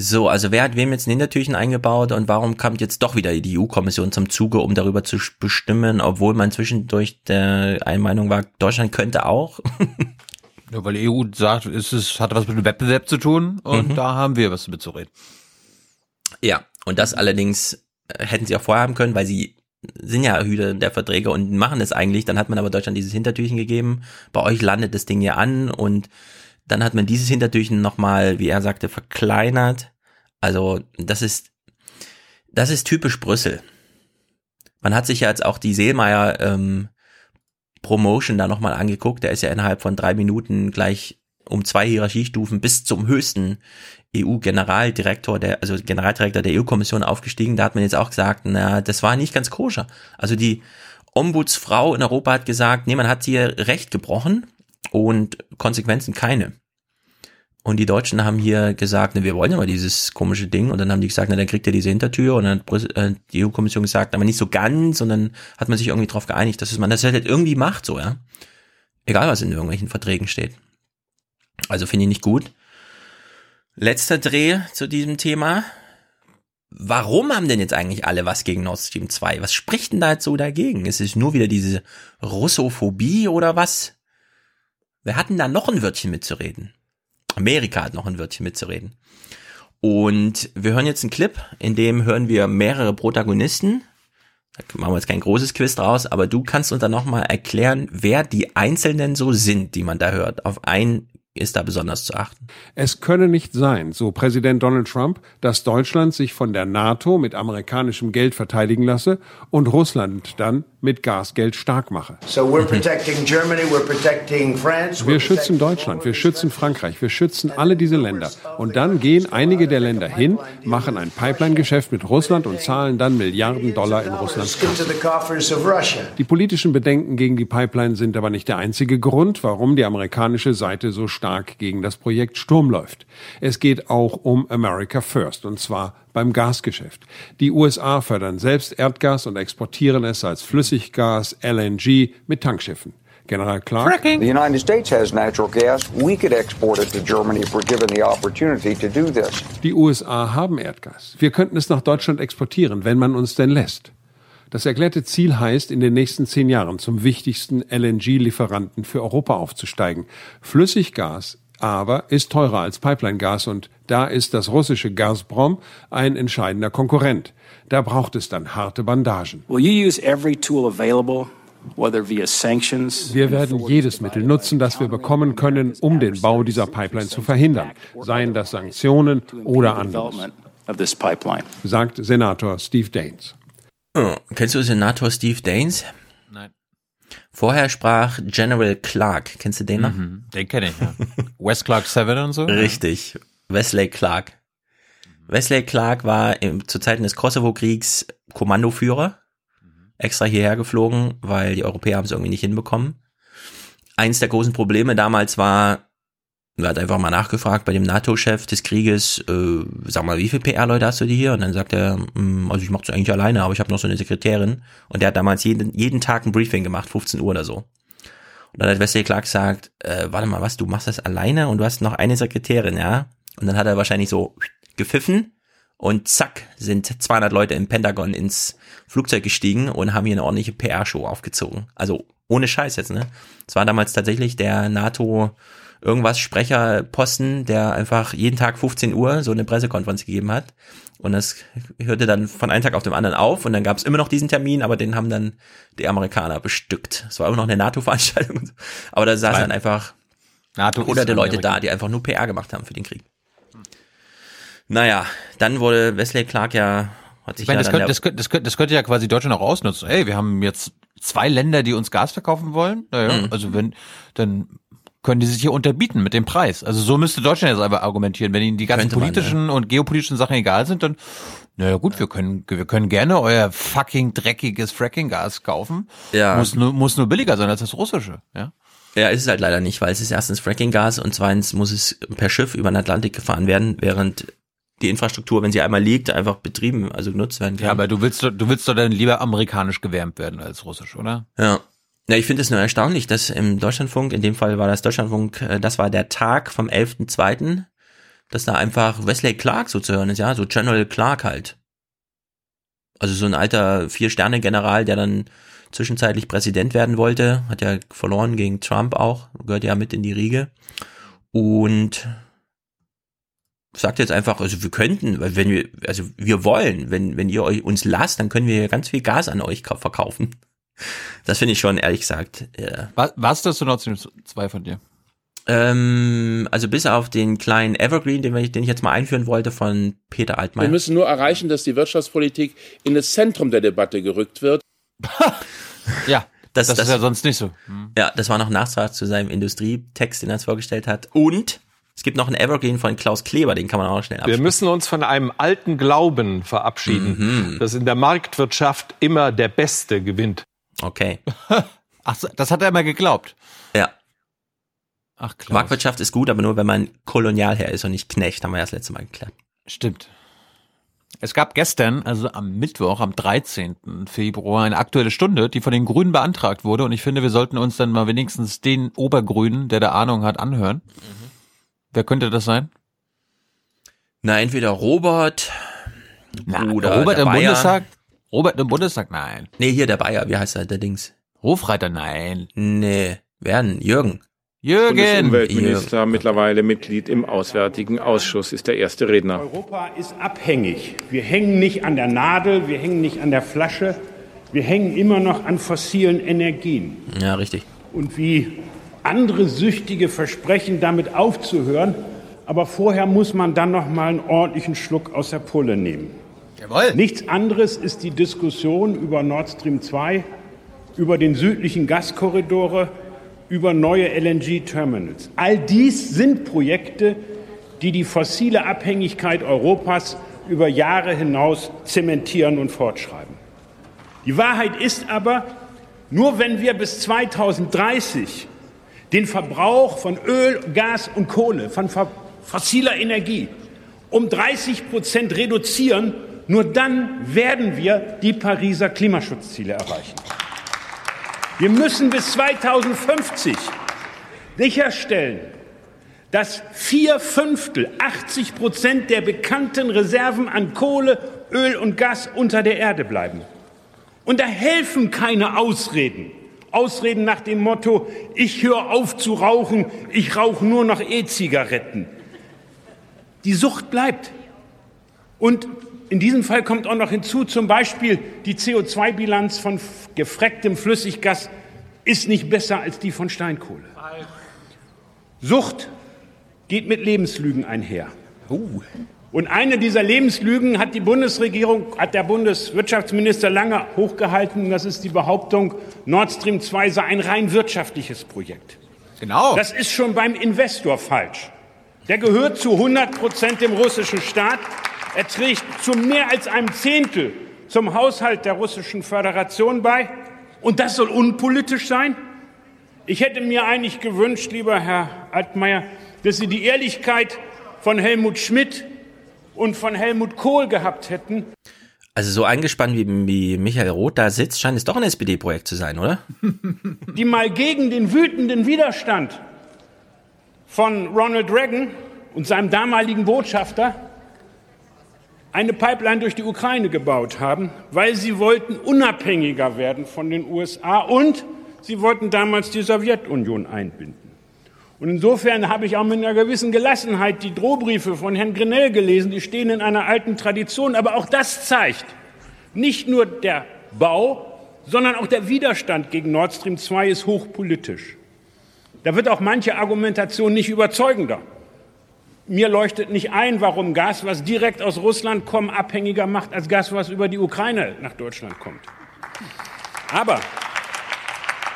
Speaker 2: So, also wer hat wem jetzt ein Hintertürchen eingebaut und warum kommt jetzt doch wieder die EU-Kommission zum Zuge, um darüber zu bestimmen, obwohl man zwischendurch der Einmeinung war, Deutschland könnte auch?
Speaker 8: Ja, weil die EU sagt, es ist, hat was mit dem Wettbewerb zu tun und
Speaker 2: Mhm.
Speaker 8: da haben wir was mitzureden.
Speaker 2: Ja, und das allerdings äh, hätten sie auch vorher haben können, weil sie sind ja Hüter der Verträge und machen es eigentlich. Dann hat man aber Deutschland dieses Hintertürchen gegeben. Bei euch landet das Ding ja an und dann hat man dieses Hintertürchen nochmal, wie er sagte, verkleinert. Also das ist, das ist typisch Brüssel. Man hat sich ja jetzt auch die Seelmeier ähm, Promotion da nochmal angeguckt. Der ist ja innerhalb von drei Minuten gleich um zwei Hierarchiestufen bis zum höchsten EU-Generaldirektor, der, also Generaldirektor der EU-Kommission aufgestiegen. Da hat man jetzt auch gesagt, na, das war nicht ganz koscher. Also die Ombudsfrau in Europa hat gesagt, nee, man hat hier Recht gebrochen und Konsequenzen keine. Und die Deutschen haben hier gesagt, ne, wir wollen aber dieses komische Ding. Und dann haben die gesagt, na, dann kriegt ihr diese Hintertür. Und dann hat äh, die EU-Kommission gesagt, aber nicht so ganz. Und dann hat man sich irgendwie darauf geeinigt, dass man das halt irgendwie macht, so, ja. Egal, was in irgendwelchen Verträgen steht. Also finde ich nicht gut. Letzter Dreh zu diesem Thema. Warum haben denn jetzt eigentlich alle was gegen Nord Stream 2? Was spricht denn da jetzt so dagegen? Ist es nur wieder diese Russophobie oder was? Wer hat denn da noch ein Wörtchen mitzureden? Amerika hat noch ein Wörtchen mitzureden. Und wir hören jetzt einen Clip, in dem hören wir mehrere Protagonisten. Da machen wir jetzt kein großes Quiz draus, aber du kannst uns dann nochmal erklären, wer die Einzelnen so sind, die man da hört. Auf einen ist da besonders zu achten.
Speaker 64: Es könne nicht sein, so Präsident Donald Trump, dass Deutschland sich von der NATO mit amerikanischem Geld verteidigen lasse und Russland dann mit Gasgeld stark mache.
Speaker 65: So we're protecting Germany, we're protecting France.
Speaker 64: Wir schützen Deutschland, wir schützen Frankreich, wir schützen alle diese Länder. Und dann gehen einige der Länder hin, machen ein Pipeline-Geschäft mit Russland und zahlen dann Milliarden Dollar in Russlands
Speaker 65: Into
Speaker 64: Kasse.
Speaker 65: the coffers of Russia.
Speaker 64: Die politischen Bedenken gegen die Pipeline sind aber nicht der einzige Grund, warum die amerikanische Seite so stark gegen das Projekt Sturm läuft. Es geht auch um America First, und zwar beim Gasgeschäft. Die USA fördern selbst Erdgas und exportieren es als Flüssiggas, LNG mit Tankschiffen. General Clark.
Speaker 66: The United States has natural gas. We could export it to Germany if we're given the opportunity to do this.
Speaker 64: Die USA haben Erdgas. Wir könnten es nach Deutschland exportieren, wenn man uns denn lässt. Das erklärte Ziel heißt, in den nächsten zehn Jahren zum wichtigsten LNG-Lieferanten für Europa aufzusteigen. Flüssiggas aber ist teurer als Pipeline-Gas und da ist das russische Gazprom ein entscheidender Konkurrent. Da braucht es dann harte Bandagen.
Speaker 67: Will you use every tool available, whether via sanctions?
Speaker 64: Wir werden jedes Mittel nutzen, das wir bekommen können, um den Bau dieser Pipeline zu verhindern, seien das Sanktionen oder anderes, sagt Senator Steve Daines.
Speaker 2: Oh, kennst du Senator Steve Daines? Vorher sprach General Clark. Kennst du den noch?
Speaker 8: Mhm, den kenne ich, ja. West Clark 7 und so?
Speaker 2: Richtig. Wesley Clark. Wesley Clark war im, zu Zeiten des Kosovo-Kriegs Kommandoführer. Extra hierher geflogen, weil die Europäer haben es irgendwie nicht hinbekommen. Eins der großen Probleme damals war, er hat einfach mal nachgefragt bei dem NATO-Chef des Krieges, äh, sag mal, wie viele PR-Leute hast du die hier? Und dann sagt er, "Mm, also ich mache das eigentlich alleine, aber ich habe noch so eine Sekretärin. Und der hat damals jeden, jeden Tag ein Briefing gemacht, 15 Uhr oder so. Und dann hat Wesley Clark gesagt, äh, warte mal, was, du machst das alleine und du hast noch eine Sekretärin, ja? Und dann hat er wahrscheinlich so gepfiffen und zack, sind 200 Leute im Pentagon ins Flugzeug gestiegen und haben hier eine ordentliche PR-Show aufgezogen. Also ohne Scheiß jetzt, ne? Es war damals tatsächlich der NATO irgendwas Sprecherposten, der einfach jeden Tag 15 Uhr so eine Pressekonferenz gegeben hat. Und das hörte dann von einem Tag auf dem anderen auf und dann gab es immer noch diesen Termin, aber den haben dann die Amerikaner bestückt. Es war immer noch eine NATO-Veranstaltung, aber da saßen dann einfach
Speaker 8: NATO
Speaker 2: hunderte Leute
Speaker 8: Amerika.
Speaker 2: da, die einfach nur PR gemacht haben für den Krieg. Naja, dann wurde Wesley Clark ja, hat sich
Speaker 8: Ich meine,
Speaker 2: ja
Speaker 8: das, könnte, das, könnte, das, könnte, das könnte ja quasi Deutschland auch ausnutzen. Ey, wir haben jetzt zwei Länder, die uns Gas verkaufen wollen. Naja,
Speaker 2: Mhm.
Speaker 8: also wenn, dann können die sich hier unterbieten mit dem Preis. Also so müsste Deutschland jetzt einfach argumentieren. Wenn ihnen die ganzen
Speaker 2: man,
Speaker 8: politischen und geopolitischen Sachen egal sind, dann, naja gut, wir können, wir können gerne euer fucking dreckiges Fracking-Gas kaufen.
Speaker 2: Ja.
Speaker 8: Muss nur, muss nur billiger sein als das russische, ja.
Speaker 2: Ja, ist es halt leider nicht, weil es ist erstens Fracking-Gas und zweitens muss es per Schiff über den Atlantik gefahren werden, während die Infrastruktur, wenn sie einmal liegt, einfach betrieben, also genutzt werden kann.
Speaker 8: Ja, aber du willst, doch- du willst doch dann lieber amerikanisch gewärmt werden als russisch, oder?
Speaker 2: Ja. Ja, ich finde es nur erstaunlich, dass im Deutschlandfunk, in dem Fall war das Deutschlandfunk, äh, das war der Tag vom 11.2., dass da einfach Wesley Clark so zu hören ist, ja, so General Clark halt. Also so ein alter Vier-Sterne-General, der dann zwischenzeitlich Präsident werden wollte, hat ja verloren gegen Trump auch, gehört ja mit in die Riege. Und sagt jetzt einfach, also wir könnten, weil wenn wir, also wir wollen, wenn, wenn ihr euch uns lasst, dann können wir ganz viel Gas an euch ka- verkaufen. Das finde ich schon, ehrlich gesagt. Äh,
Speaker 8: Was, was das du Nord Stream 2 von dir?
Speaker 2: ähm, also bis auf den kleinen Evergreen, den, ich- den ich jetzt mal einführen wollte von Peter
Speaker 53: Wir
Speaker 2: Altmaier.
Speaker 53: müssen nur erreichen, dass die Wirtschaftspolitik in das Zentrum der Debatte gerückt wird.
Speaker 8: Ja,
Speaker 2: das,
Speaker 8: das ist ja sonst nicht so.
Speaker 2: Ja, das war noch ein Nachtrag zu seinem Industrietext, den er jetzt vorgestellt hat. Und es gibt noch einen Evergreen von Klaus Kleber, den kann man auch schnell
Speaker 68: Wir
Speaker 2: abspielen.
Speaker 68: müssen uns von einem alten Glauben verabschieden, dass in der Marktwirtschaft immer der Beste gewinnt.
Speaker 2: Okay.
Speaker 8: Ach, das hat er immer geglaubt.
Speaker 2: Ja.
Speaker 8: Ach, klar.
Speaker 2: Marktwirtschaft ist gut, aber nur wenn man Kolonialherr ist und nicht Knecht, haben wir ja das letzte Mal geklärt.
Speaker 8: Stimmt. Es gab gestern, also am Mittwoch, am 13. Februar, eine aktuelle Stunde, die von den Grünen beantragt wurde. Und ich finde, wir sollten uns dann mal wenigstens den Obergrünen, der da Ahnung hat, anhören. Wer könnte das sein?
Speaker 2: Na, entweder Robert oder
Speaker 8: Robert im
Speaker 2: Bayer.
Speaker 8: Bundestag? Robert im Bundestag? Nein.
Speaker 2: Nee, hier der Bayer, wie heißt er, der Dings?
Speaker 8: Hofreiter? Nein.
Speaker 2: Nee, werden, Jürgen.
Speaker 8: Jürgen!
Speaker 69: Bundesumweltminister, mittlerweile Mitglied im Auswärtigen Ausschuss, ist der erste Redner.
Speaker 70: Europa ist abhängig. Wir hängen nicht an der Nadel, wir hängen nicht an der Flasche, wir hängen immer noch an fossilen Energien.
Speaker 2: Ja, richtig.
Speaker 70: Und wie andere Süchtige versprechen, damit aufzuhören, aber vorher muss man dann noch mal einen ordentlichen Schluck aus der Pulle nehmen.
Speaker 8: Jawohl.
Speaker 70: Nichts anderes ist die Diskussion über Nord Stream 2, über den südlichen Gaskorridore, über neue LNG-Terminals. All dies sind Projekte, die die fossile Abhängigkeit Europas über Jahre hinaus zementieren und fortschreiben. Die Wahrheit ist aber, nur wenn wir bis 2030 den Verbrauch von Öl, Gas und Kohle, von fossiler Energie um 30 Prozent reduzieren, nur dann werden wir die Pariser Klimaschutzziele erreichen. Wir müssen bis 2050 sicherstellen, dass vier Fünftel, 80 Prozent der bekannten Reserven an Kohle, Öl und Gas unter der Erde bleiben. Und da helfen keine Ausreden. Ausreden nach dem Motto, ich höre auf zu rauchen, ich rauche nur noch E-Zigaretten. Die Sucht bleibt. Und in diesem Fall kommt auch noch hinzu, zum Beispiel die CO2-Bilanz von gefrecktem Flüssiggas ist nicht besser als die von Steinkohle. Sucht geht mit Lebenslügen einher. Und eine dieser Lebenslügen hat die Bundesregierung, hat der Bundeswirtschaftsminister lange hochgehalten. Das ist die Behauptung, Nord Stream 2 sei ein rein wirtschaftliches Projekt.
Speaker 8: Genau.
Speaker 70: Das ist schon beim Investor falsch. Der gehört zu 100 Prozent dem russischen Staat. Er trägt zu mehr als einem Zehntel zum Haushalt der russischen Föderation bei. Und das soll unpolitisch sein? Ich hätte mir eigentlich gewünscht, lieber Herr Altmaier, dass Sie die Ehrlichkeit von Helmut Schmidt und von Helmut Kohl gehabt hätten.
Speaker 2: Also so eingespannt wie, wie Michael Roth da sitzt, scheint es doch ein SPD-Projekt zu sein, oder?
Speaker 70: die mal gegen den wütenden Widerstand von Ronald Reagan und seinem damaligen Botschafter eine Pipeline durch die Ukraine gebaut haben, weil sie wollten unabhängiger werden von den USA und sie wollten damals die Sowjetunion einbinden. Und insofern habe ich auch mit einer gewissen Gelassenheit die Drohbriefe von Herrn Grenell gelesen, die stehen in einer alten Tradition, aber auch das zeigt, nicht nur der Bau, sondern auch der Widerstand gegen Nord Stream 2 ist hochpolitisch. Da wird auch manche Argumentation nicht überzeugender. Mir leuchtet nicht ein, warum Gas, was direkt aus Russland kommt, abhängiger macht als Gas, was über die Ukraine nach Deutschland kommt. Aber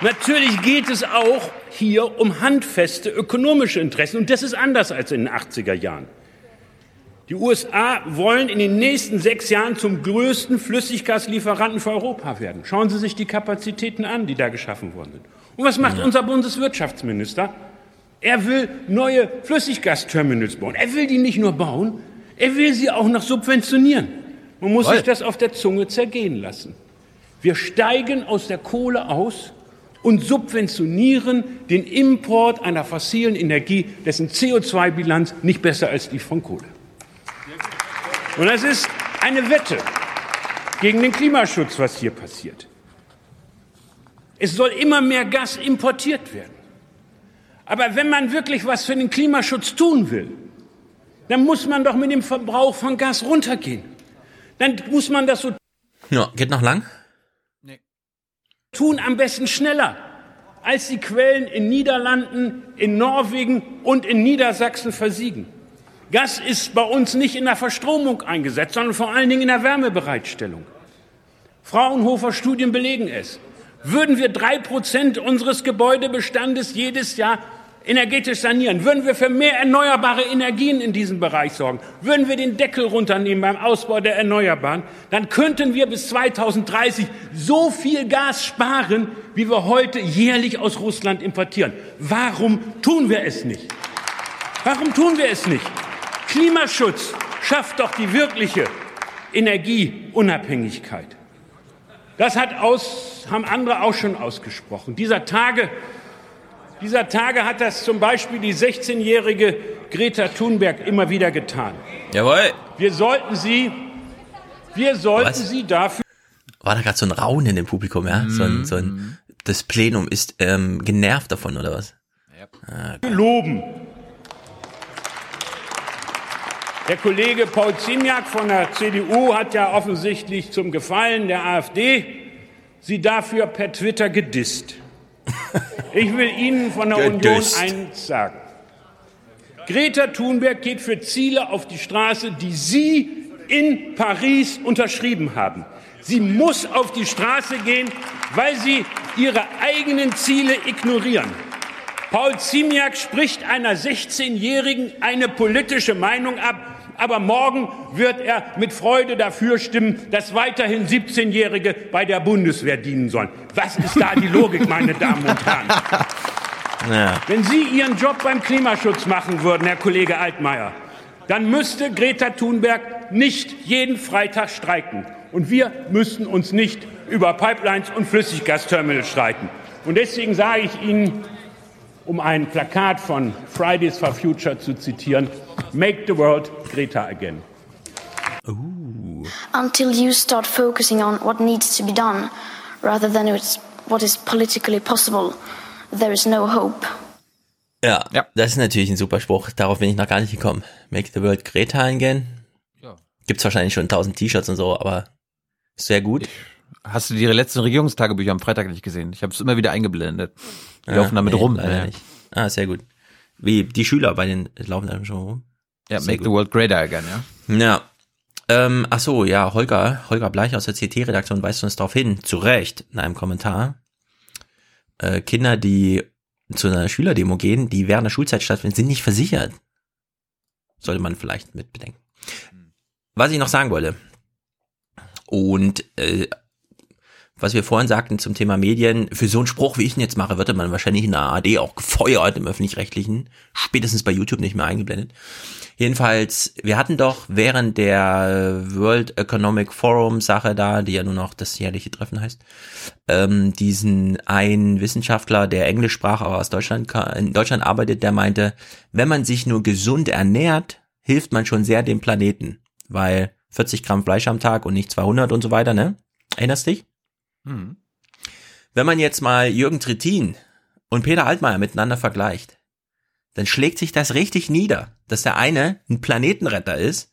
Speaker 70: Natürlich geht es auch hier um handfeste ökonomische Interessen. Und das ist anders als in den 80er Jahren. Die USA wollen in den nächsten sechs Jahren zum größten Flüssiggaslieferanten für Europa werden. Schauen Sie sich die Kapazitäten an, die da geschaffen worden sind. Und was macht unser Bundeswirtschaftsminister? Er will neue Flüssiggasterminals bauen. Er will die nicht nur bauen, er will sie auch noch subventionieren. Man muss Voll. sich das auf der Zunge zergehen lassen. Wir steigen aus der Kohle aus und subventionieren den Import einer fossilen Energie, dessen CO2-Bilanz nicht besser als die von Kohle. Und das ist eine Wette gegen den Klimaschutz, was hier passiert. Es soll immer mehr Gas importiert werden. Aber wenn man wirklich was für den Klimaschutz tun will, dann muss man doch mit dem Verbrauch von Gas runtergehen. Dann muss man das so.
Speaker 2: Ja, geht noch lang?
Speaker 70: Nee. Tun am besten schneller, als die Quellen in Niederlanden, in Norwegen und in Niedersachsen versiegen. Gas ist bei uns nicht in der Verstromung eingesetzt, sondern vor allen Dingen in der Wärmebereitstellung. Fraunhofer Studien belegen es. Würden wir drei Prozent unseres Gebäudebestandes jedes Jahr energetisch sanieren, würden wir für mehr erneuerbare Energien in diesem Bereich sorgen, würden wir den Deckel runternehmen beim Ausbau der Erneuerbaren, dann könnten wir bis 2030 so viel Gas sparen, wie wir heute jährlich aus Russland importieren. Warum tun wir es nicht? Warum tun wir es nicht? Klimaschutz schafft doch die wirkliche Energieunabhängigkeit. Das hat aus, haben andere auch schon ausgesprochen. Dieser Tage, dieser Tage hat das zum Beispiel die 16-jährige Greta Thunberg immer wieder getan.
Speaker 2: Jawohl.
Speaker 70: Wir sollten sie, wir sollten Was? sie dafür.
Speaker 2: War da gerade so ein Raunen in dem Publikum, ja? Mm. So, ein, so ein, das Plenum ist ähm, genervt davon, oder was?
Speaker 70: Ja. Ah, okay. Loben. Der Kollege Paul Ziemiak von der CDU hat ja offensichtlich zum Gefallen der AfD sie dafür per Twitter gedisst. Ich will Ihnen von der Union eins sagen. Greta Thunberg geht für Ziele auf die Straße, die Sie in Paris unterschrieben haben. Sie muss auf die Straße gehen, weil Sie ihre eigenen Ziele ignorieren. Paul Ziemiak spricht einer 16-Jährigen eine politische Meinung ab, aber morgen wird er mit Freude dafür stimmen, dass weiterhin 17-Jährige bei der Bundeswehr dienen sollen. Was ist da die Logik, meine Damen und Herren? Ja. Wenn Sie Ihren Job beim Klimaschutz machen würden, Herr Kollege Altmaier, dann müsste Greta Thunberg nicht jeden Freitag streiken. Und wir müssten uns nicht über Pipelines und Flüssiggasterminals streiten. Und deswegen sage ich Ihnen, um ein Plakat von Fridays for Future zu zitieren, Make the world Greta again.
Speaker 71: Ooh. Until you start focusing on what needs to be done, rather than what is politically possible, there is no hope.
Speaker 2: Ja, ja, das ist natürlich ein super Spruch. Darauf bin ich noch gar nicht gekommen. Make the world Greta again. Ja. Gibt's wahrscheinlich schon tausend T-Shirts und so, aber sehr gut. Ich,
Speaker 8: hast du die letzten Regierungstagebücher am Freitag nicht gesehen? Ich habe es immer wieder eingeblendet. Die ja, laufen damit nee, rum.
Speaker 2: Ja. Nicht. Ah, sehr gut. Wie die Schüler bei den laufen da schon rum.
Speaker 8: Ja, sehr Make gut. the World Greater Again, ja.
Speaker 2: Ja. Ähm, ach so, ja, Holger, Holger Bleich aus der CT-Redaktion weist uns darauf hin, zu Recht, in einem Kommentar. Äh, Kinder, die zu einer Schülerdemo gehen, die während der Schulzeit stattfinden, sind nicht versichert. Sollte man vielleicht mit bedenken. Was ich noch sagen wollte, und äh, was wir vorhin sagten zum Thema Medien, für so einen Spruch, wie ich ihn jetzt mache, würde man wahrscheinlich in der ARD auch gefeuert im öffentlich-rechtlichen, spätestens bei YouTube nicht mehr eingeblendet. Jedenfalls, wir hatten doch während der World Economic Forum Sache da, die ja nur noch das jährliche Treffen heißt, ähm, diesen einen Wissenschaftler, der Englisch sprach, aber aus Deutschland in Deutschland arbeitet, der meinte, wenn man sich nur gesund ernährt, hilft man schon sehr dem Planeten, weil 40 Gramm Fleisch am Tag und nicht 200 und so weiter, ne? Erinnerst dich? Hm. Wenn man jetzt mal Jürgen Trittin und Peter Altmaier miteinander vergleicht, dann schlägt sich das richtig nieder, dass der eine ein Planetenretter ist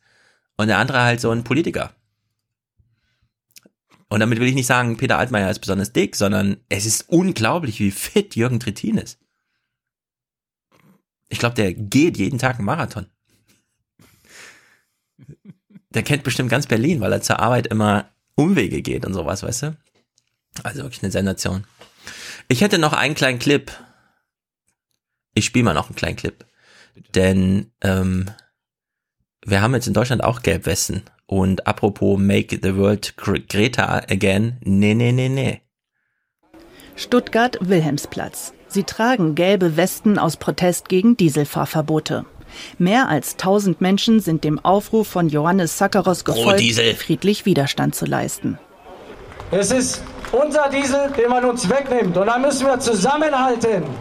Speaker 2: und der andere halt so ein Politiker. Und damit will ich nicht sagen, Peter Altmaier ist besonders dick, sondern es ist unglaublich, wie fit Jürgen Trittin ist. Ich glaube, der geht jeden Tag einen Marathon. Der kennt bestimmt ganz Berlin, weil er zur Arbeit immer Umwege geht und sowas, weißt du? Also wirklich eine Sensation. Ich hätte noch einen kleinen Clip. Ich spiele mal noch einen kleinen Clip. Denn ähm, wir haben jetzt in Deutschland auch Gelbwesten. Und apropos Make the World Greta Again, nee, nee, nee, nee.
Speaker 72: Stuttgart Wilhelmsplatz. Sie tragen gelbe Westen aus Protest gegen Dieselfahrverbote. Mehr als 1000 Menschen sind dem Aufruf von Johannes Sakaros gefolgt, friedlich Widerstand zu leisten.
Speaker 73: Es ist unser Diesel, den man uns wegnimmt. Und da müssen wir zusammenhalten.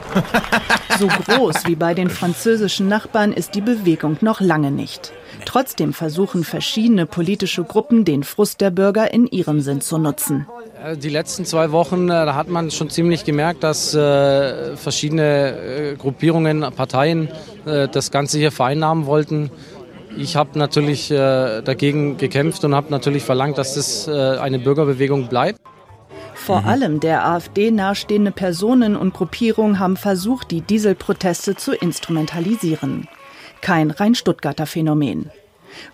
Speaker 72: So groß wie bei den französischen Nachbarn ist die Bewegung noch lange nicht. Trotzdem versuchen verschiedene politische Gruppen, den Frust der Bürger in ihrem Sinn zu nutzen.
Speaker 74: Äh, die letzten zwei Wochen, äh, da hat man schon ziemlich gemerkt, dass äh, verschiedene äh, Gruppierungen, Parteien äh, das Ganze hier vereinnahmen wollten. Ich habe natürlich äh, dagegen gekämpft und habe natürlich verlangt, dass das eine Bürgerbewegung bleibt.
Speaker 72: Vor mhm. allem der AfD nahestehende Personen und Gruppierungen haben versucht, die Dieselproteste zu instrumentalisieren. Kein rein Stuttgarter Phänomen.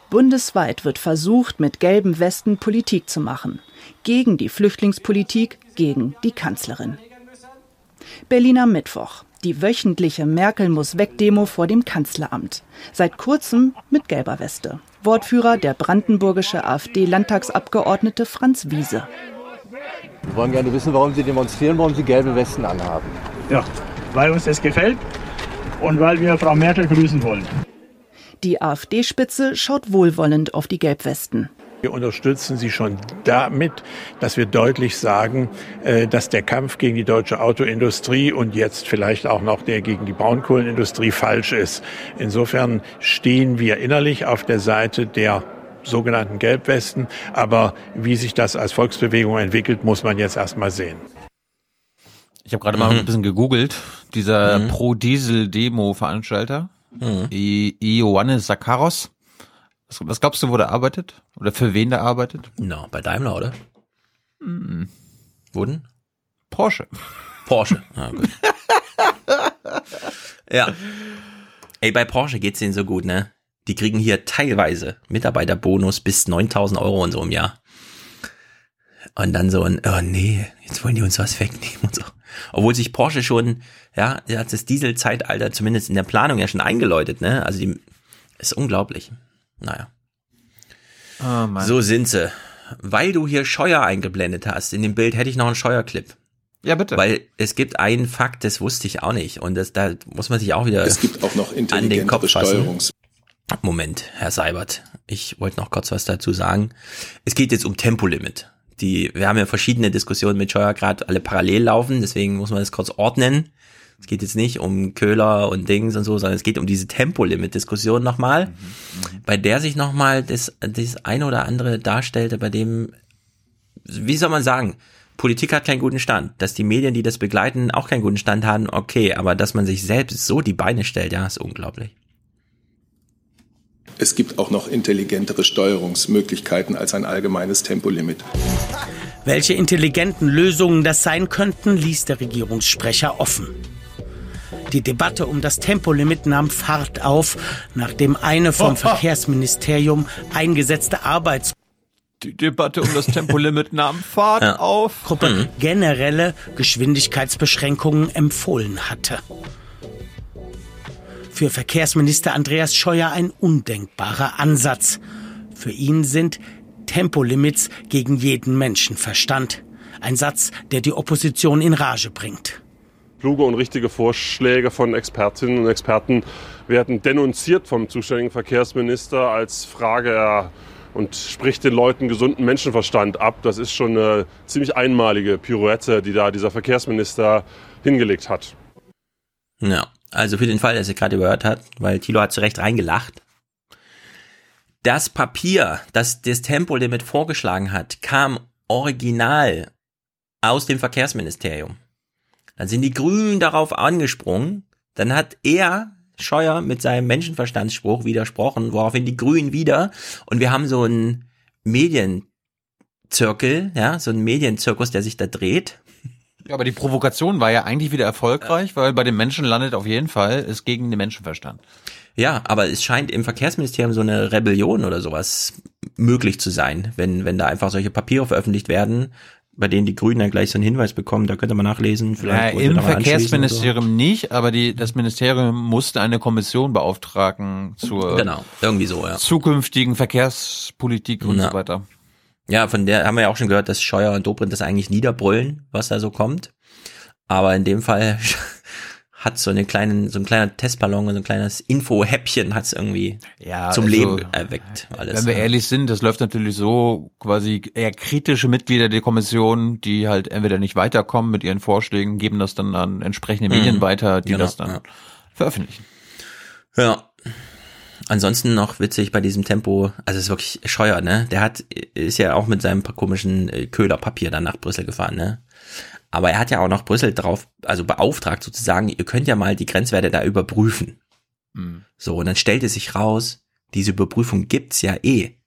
Speaker 72: Bundesweit wird versucht, mit gelben Westen Politik zu machen. Gegen die Flüchtlingspolitik, gegen die Kanzlerin. Berliner Mittwoch. Die wöchentliche Merkel muss weg Demo vor dem Kanzleramt. Seit kurzem mit gelber Weste. Wortführer der brandenburgische AfD-Landtagsabgeordnete Franz Wiese.
Speaker 75: Wir wollen gerne wissen, warum Sie demonstrieren, warum Sie gelbe Westen anhaben.
Speaker 76: Ja, weil uns das gefällt und weil wir Frau Merkel grüßen wollen.
Speaker 72: Die AfD-Spitze schaut wohlwollend auf die Gelbwesten.
Speaker 77: Wir unterstützen sie schon damit, dass wir deutlich sagen, äh, dass der Kampf gegen die deutsche Autoindustrie und jetzt vielleicht auch noch der gegen die Braunkohlenindustrie falsch ist. Insofern stehen wir innerlich auf der Seite der sogenannten Gelbwesten. Aber wie sich das als Volksbewegung entwickelt, muss man jetzt erstmal sehen.
Speaker 8: Ich habe gerade mhm. mal ein bisschen gegoogelt. Dieser mhm. Pro-Diesel-Demo-Veranstalter, mhm. Ioannis Sakaros. Was, was, glaubst du, wo der arbeitet? Oder für wen der arbeitet?
Speaker 2: No, bei Daimler, oder? Mhm. Wo denn?
Speaker 8: Porsche.
Speaker 2: Porsche. Ah, gut. ja. Ey, bei Porsche geht's denen so gut, ne? Die kriegen hier teilweise Mitarbeiterbonus bis 9000 Euro und so im Jahr. Und dann so ein, oh nee, jetzt wollen die uns was wegnehmen und so. Obwohl sich Porsche schon, ja, hat das Dieselzeitalter zumindest in der Planung ja schon eingeläutet, ne? Also die, ist unglaublich. Naja. Oh so sind sie. Weil du hier Scheuer eingeblendet hast, in dem Bild hätte ich noch einen Scheuerclip.
Speaker 8: Ja, bitte.
Speaker 2: Weil es gibt einen Fakt, das wusste ich auch nicht. Und das, da muss man sich auch wieder
Speaker 64: es gibt auch noch an den Kopf fassen.
Speaker 2: Moment, Herr Seibert. Ich wollte noch kurz was dazu sagen. Es geht jetzt um Tempolimit. Die, wir haben ja verschiedene Diskussionen mit Scheuer gerade alle parallel laufen, deswegen muss man das kurz ordnen. Es geht jetzt nicht um Köhler und Dings und so, sondern es geht um diese Tempolimit-Diskussion nochmal, mhm, mhm, bei der sich nochmal das, das eine oder andere darstellte, bei dem, wie soll man sagen, Politik hat keinen guten Stand. Dass die Medien, die das begleiten, auch keinen guten Stand haben, okay, aber dass man sich selbst so die Beine stellt, ja, ist unglaublich.
Speaker 64: Es gibt auch noch intelligentere Steuerungsmöglichkeiten als ein allgemeines Tempolimit.
Speaker 78: Welche intelligenten Lösungen das sein könnten, ließ der Regierungssprecher offen. Die Debatte um das Tempolimit nahm Fahrt auf, nachdem eine vom Verkehrsministerium eingesetzte Arbeits
Speaker 8: die Debatte um das Tempolimit nahm Fahrt ja. auf.
Speaker 78: Gruppe mhm. generelle Geschwindigkeitsbeschränkungen empfohlen hatte für Verkehrsminister Andreas Scheuer ein undenkbarer Ansatz. Für ihn sind Tempolimits gegen jeden Menschenverstand. Ein Satz, der die Opposition in Rage bringt.
Speaker 79: Kluge und richtige Vorschläge von Expertinnen und Experten werden denunziert vom zuständigen Verkehrsminister als Frage und spricht den Leuten gesunden Menschenverstand ab. Das ist schon eine ziemlich einmalige Pirouette, die da dieser Verkehrsminister hingelegt hat.
Speaker 2: Ja. Also für den Fall, dass er gerade überhört hat, weil Thilo hat zu Recht reingelacht. Das Papier, das das Tempolimit vorgeschlagen hat, kam original aus dem Verkehrsministerium. Dann sind die Grünen darauf angesprungen. Dann hat er, Scheuer, mit seinem Menschenverstandsspruch widersprochen, woraufhin die Grünen wieder. Und wir haben so einen Medienzirkel, ja, so einen Medienzirkus, der sich da dreht.
Speaker 8: Ja, aber die Provokation war ja eigentlich wieder erfolgreich, weil bei den Menschen landet auf jeden Fall es gegen den Menschenverstand.
Speaker 2: Ja, aber es scheint im Verkehrsministerium so eine Rebellion oder sowas möglich zu sein, wenn, wenn da einfach solche Papiere veröffentlicht werden, bei denen die Grünen ja gleich so einen Hinweis bekommen, da könnte man nachlesen. Vielleicht
Speaker 8: ja, Im Verkehrsministerium so. nicht, aber die, das Ministerium musste eine Kommission beauftragen zur
Speaker 2: genau, irgendwie so, ja.
Speaker 8: zukünftigen Verkehrspolitik und ja. so weiter.
Speaker 2: Ja, von der haben wir ja auch schon gehört, dass Scheuer und Dobrindt das eigentlich niederbrüllen, was da so kommt. Aber in dem Fall hat so eine kleinen, so ein kleiner Testballon, so ein kleines Info-Häppchen hat es irgendwie ja, zum also, Leben erweckt. Alles.
Speaker 8: Wenn wir ehrlich sind, das läuft natürlich so, quasi eher kritische Mitglieder der Kommission, die halt entweder nicht weiterkommen mit ihren Vorschlägen, geben das dann an entsprechende Medien mhm. weiter, die genau, das dann ja. veröffentlichen.
Speaker 2: Ja. Ansonsten noch witzig bei diesem Tempo, also es ist wirklich scheuer, ne? Der hat, ist ja auch mit seinem komischen äh, Köhlerpapier dann nach Brüssel gefahren, ne? Aber er hat ja auch noch Brüssel drauf, also beauftragt sozusagen, ihr könnt ja mal die Grenzwerte da überprüfen. Mhm. So, und dann stellt es sich raus, diese Überprüfung gibt's ja eh.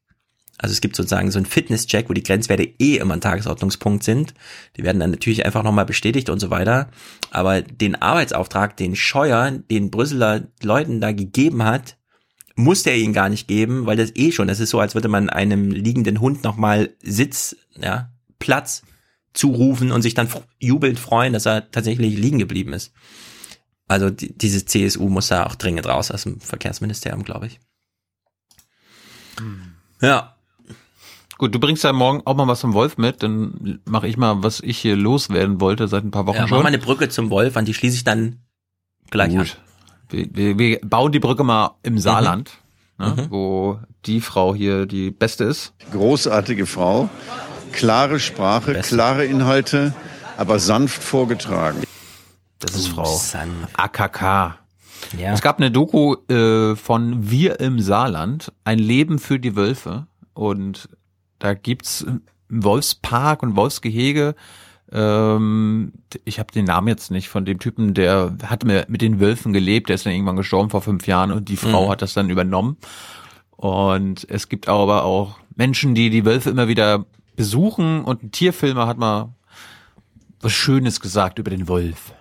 Speaker 2: Also es gibt sozusagen so einen Fitnesscheck, wo die Grenzwerte eh immer ein Tagesordnungspunkt sind. Die werden dann natürlich einfach nochmal bestätigt und so weiter. Aber den Arbeitsauftrag, den Scheuer, den Brüsseler Leuten da gegeben hat, musste er ihn gar nicht geben, weil das eh schon, das ist so, als würde man einem liegenden Hund nochmal Sitz, ja, Platz zurufen und sich dann jubelnd freuen, dass er tatsächlich liegen geblieben ist. Also die, diese CSU muss da auch dringend raus aus dem Verkehrsministerium, glaube ich.
Speaker 8: Hm. Ja. Gut, du bringst ja morgen auch mal was zum Wolf mit, dann mache ich mal, was ich hier loswerden wollte seit ein paar Wochen ja, schon. Mach
Speaker 2: mal eine Brücke zum Wolf, an die schließe ich dann gleich Gut. an.
Speaker 8: Wir, wir, wir bauen die Brücke mal im Saarland, mhm. Ne, mhm. wo die Frau hier die beste ist.
Speaker 80: Großartige Frau, klare Sprache, Beste. klare Inhalte, aber sanft vorgetragen.
Speaker 8: Das ist Frau AKK. Ja. Es gab eine Doku äh, von Wir im Saarland, ein Leben für die Wölfe. Und da gibt's einen Wolfspark und Wolfsgehege. Ähm, ich habe den Namen jetzt nicht von dem Typen, der hat mit den Wölfen gelebt, der ist dann irgendwann gestorben vor fünf Jahren und die Frau mhm. hat das dann übernommen. Und es gibt aber auch Menschen, die die Wölfe immer wieder besuchen und ein Tierfilmer hat mal was Schönes gesagt über den Wolf.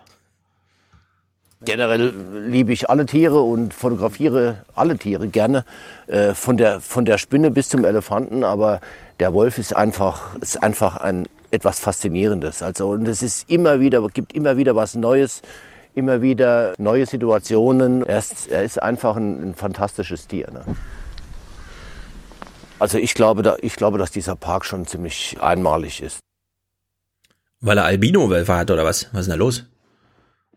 Speaker 81: Generell liebe ich alle Tiere und fotografiere alle Tiere gerne, äh, von, der, von der Spinne bis zum Elefanten, aber der Wolf ist einfach, ist einfach ein, etwas Faszinierendes. Also, und es ist immer wieder, gibt immer wieder was Neues, immer wieder neue Situationen. Er ist, er ist einfach ein, ein fantastisches Tier. Ne? Also ich glaube, da, ich glaube, dass dieser Park schon ziemlich einmalig ist.
Speaker 2: Weil er Albino-Wölfe hat oder was? Was ist denn da los?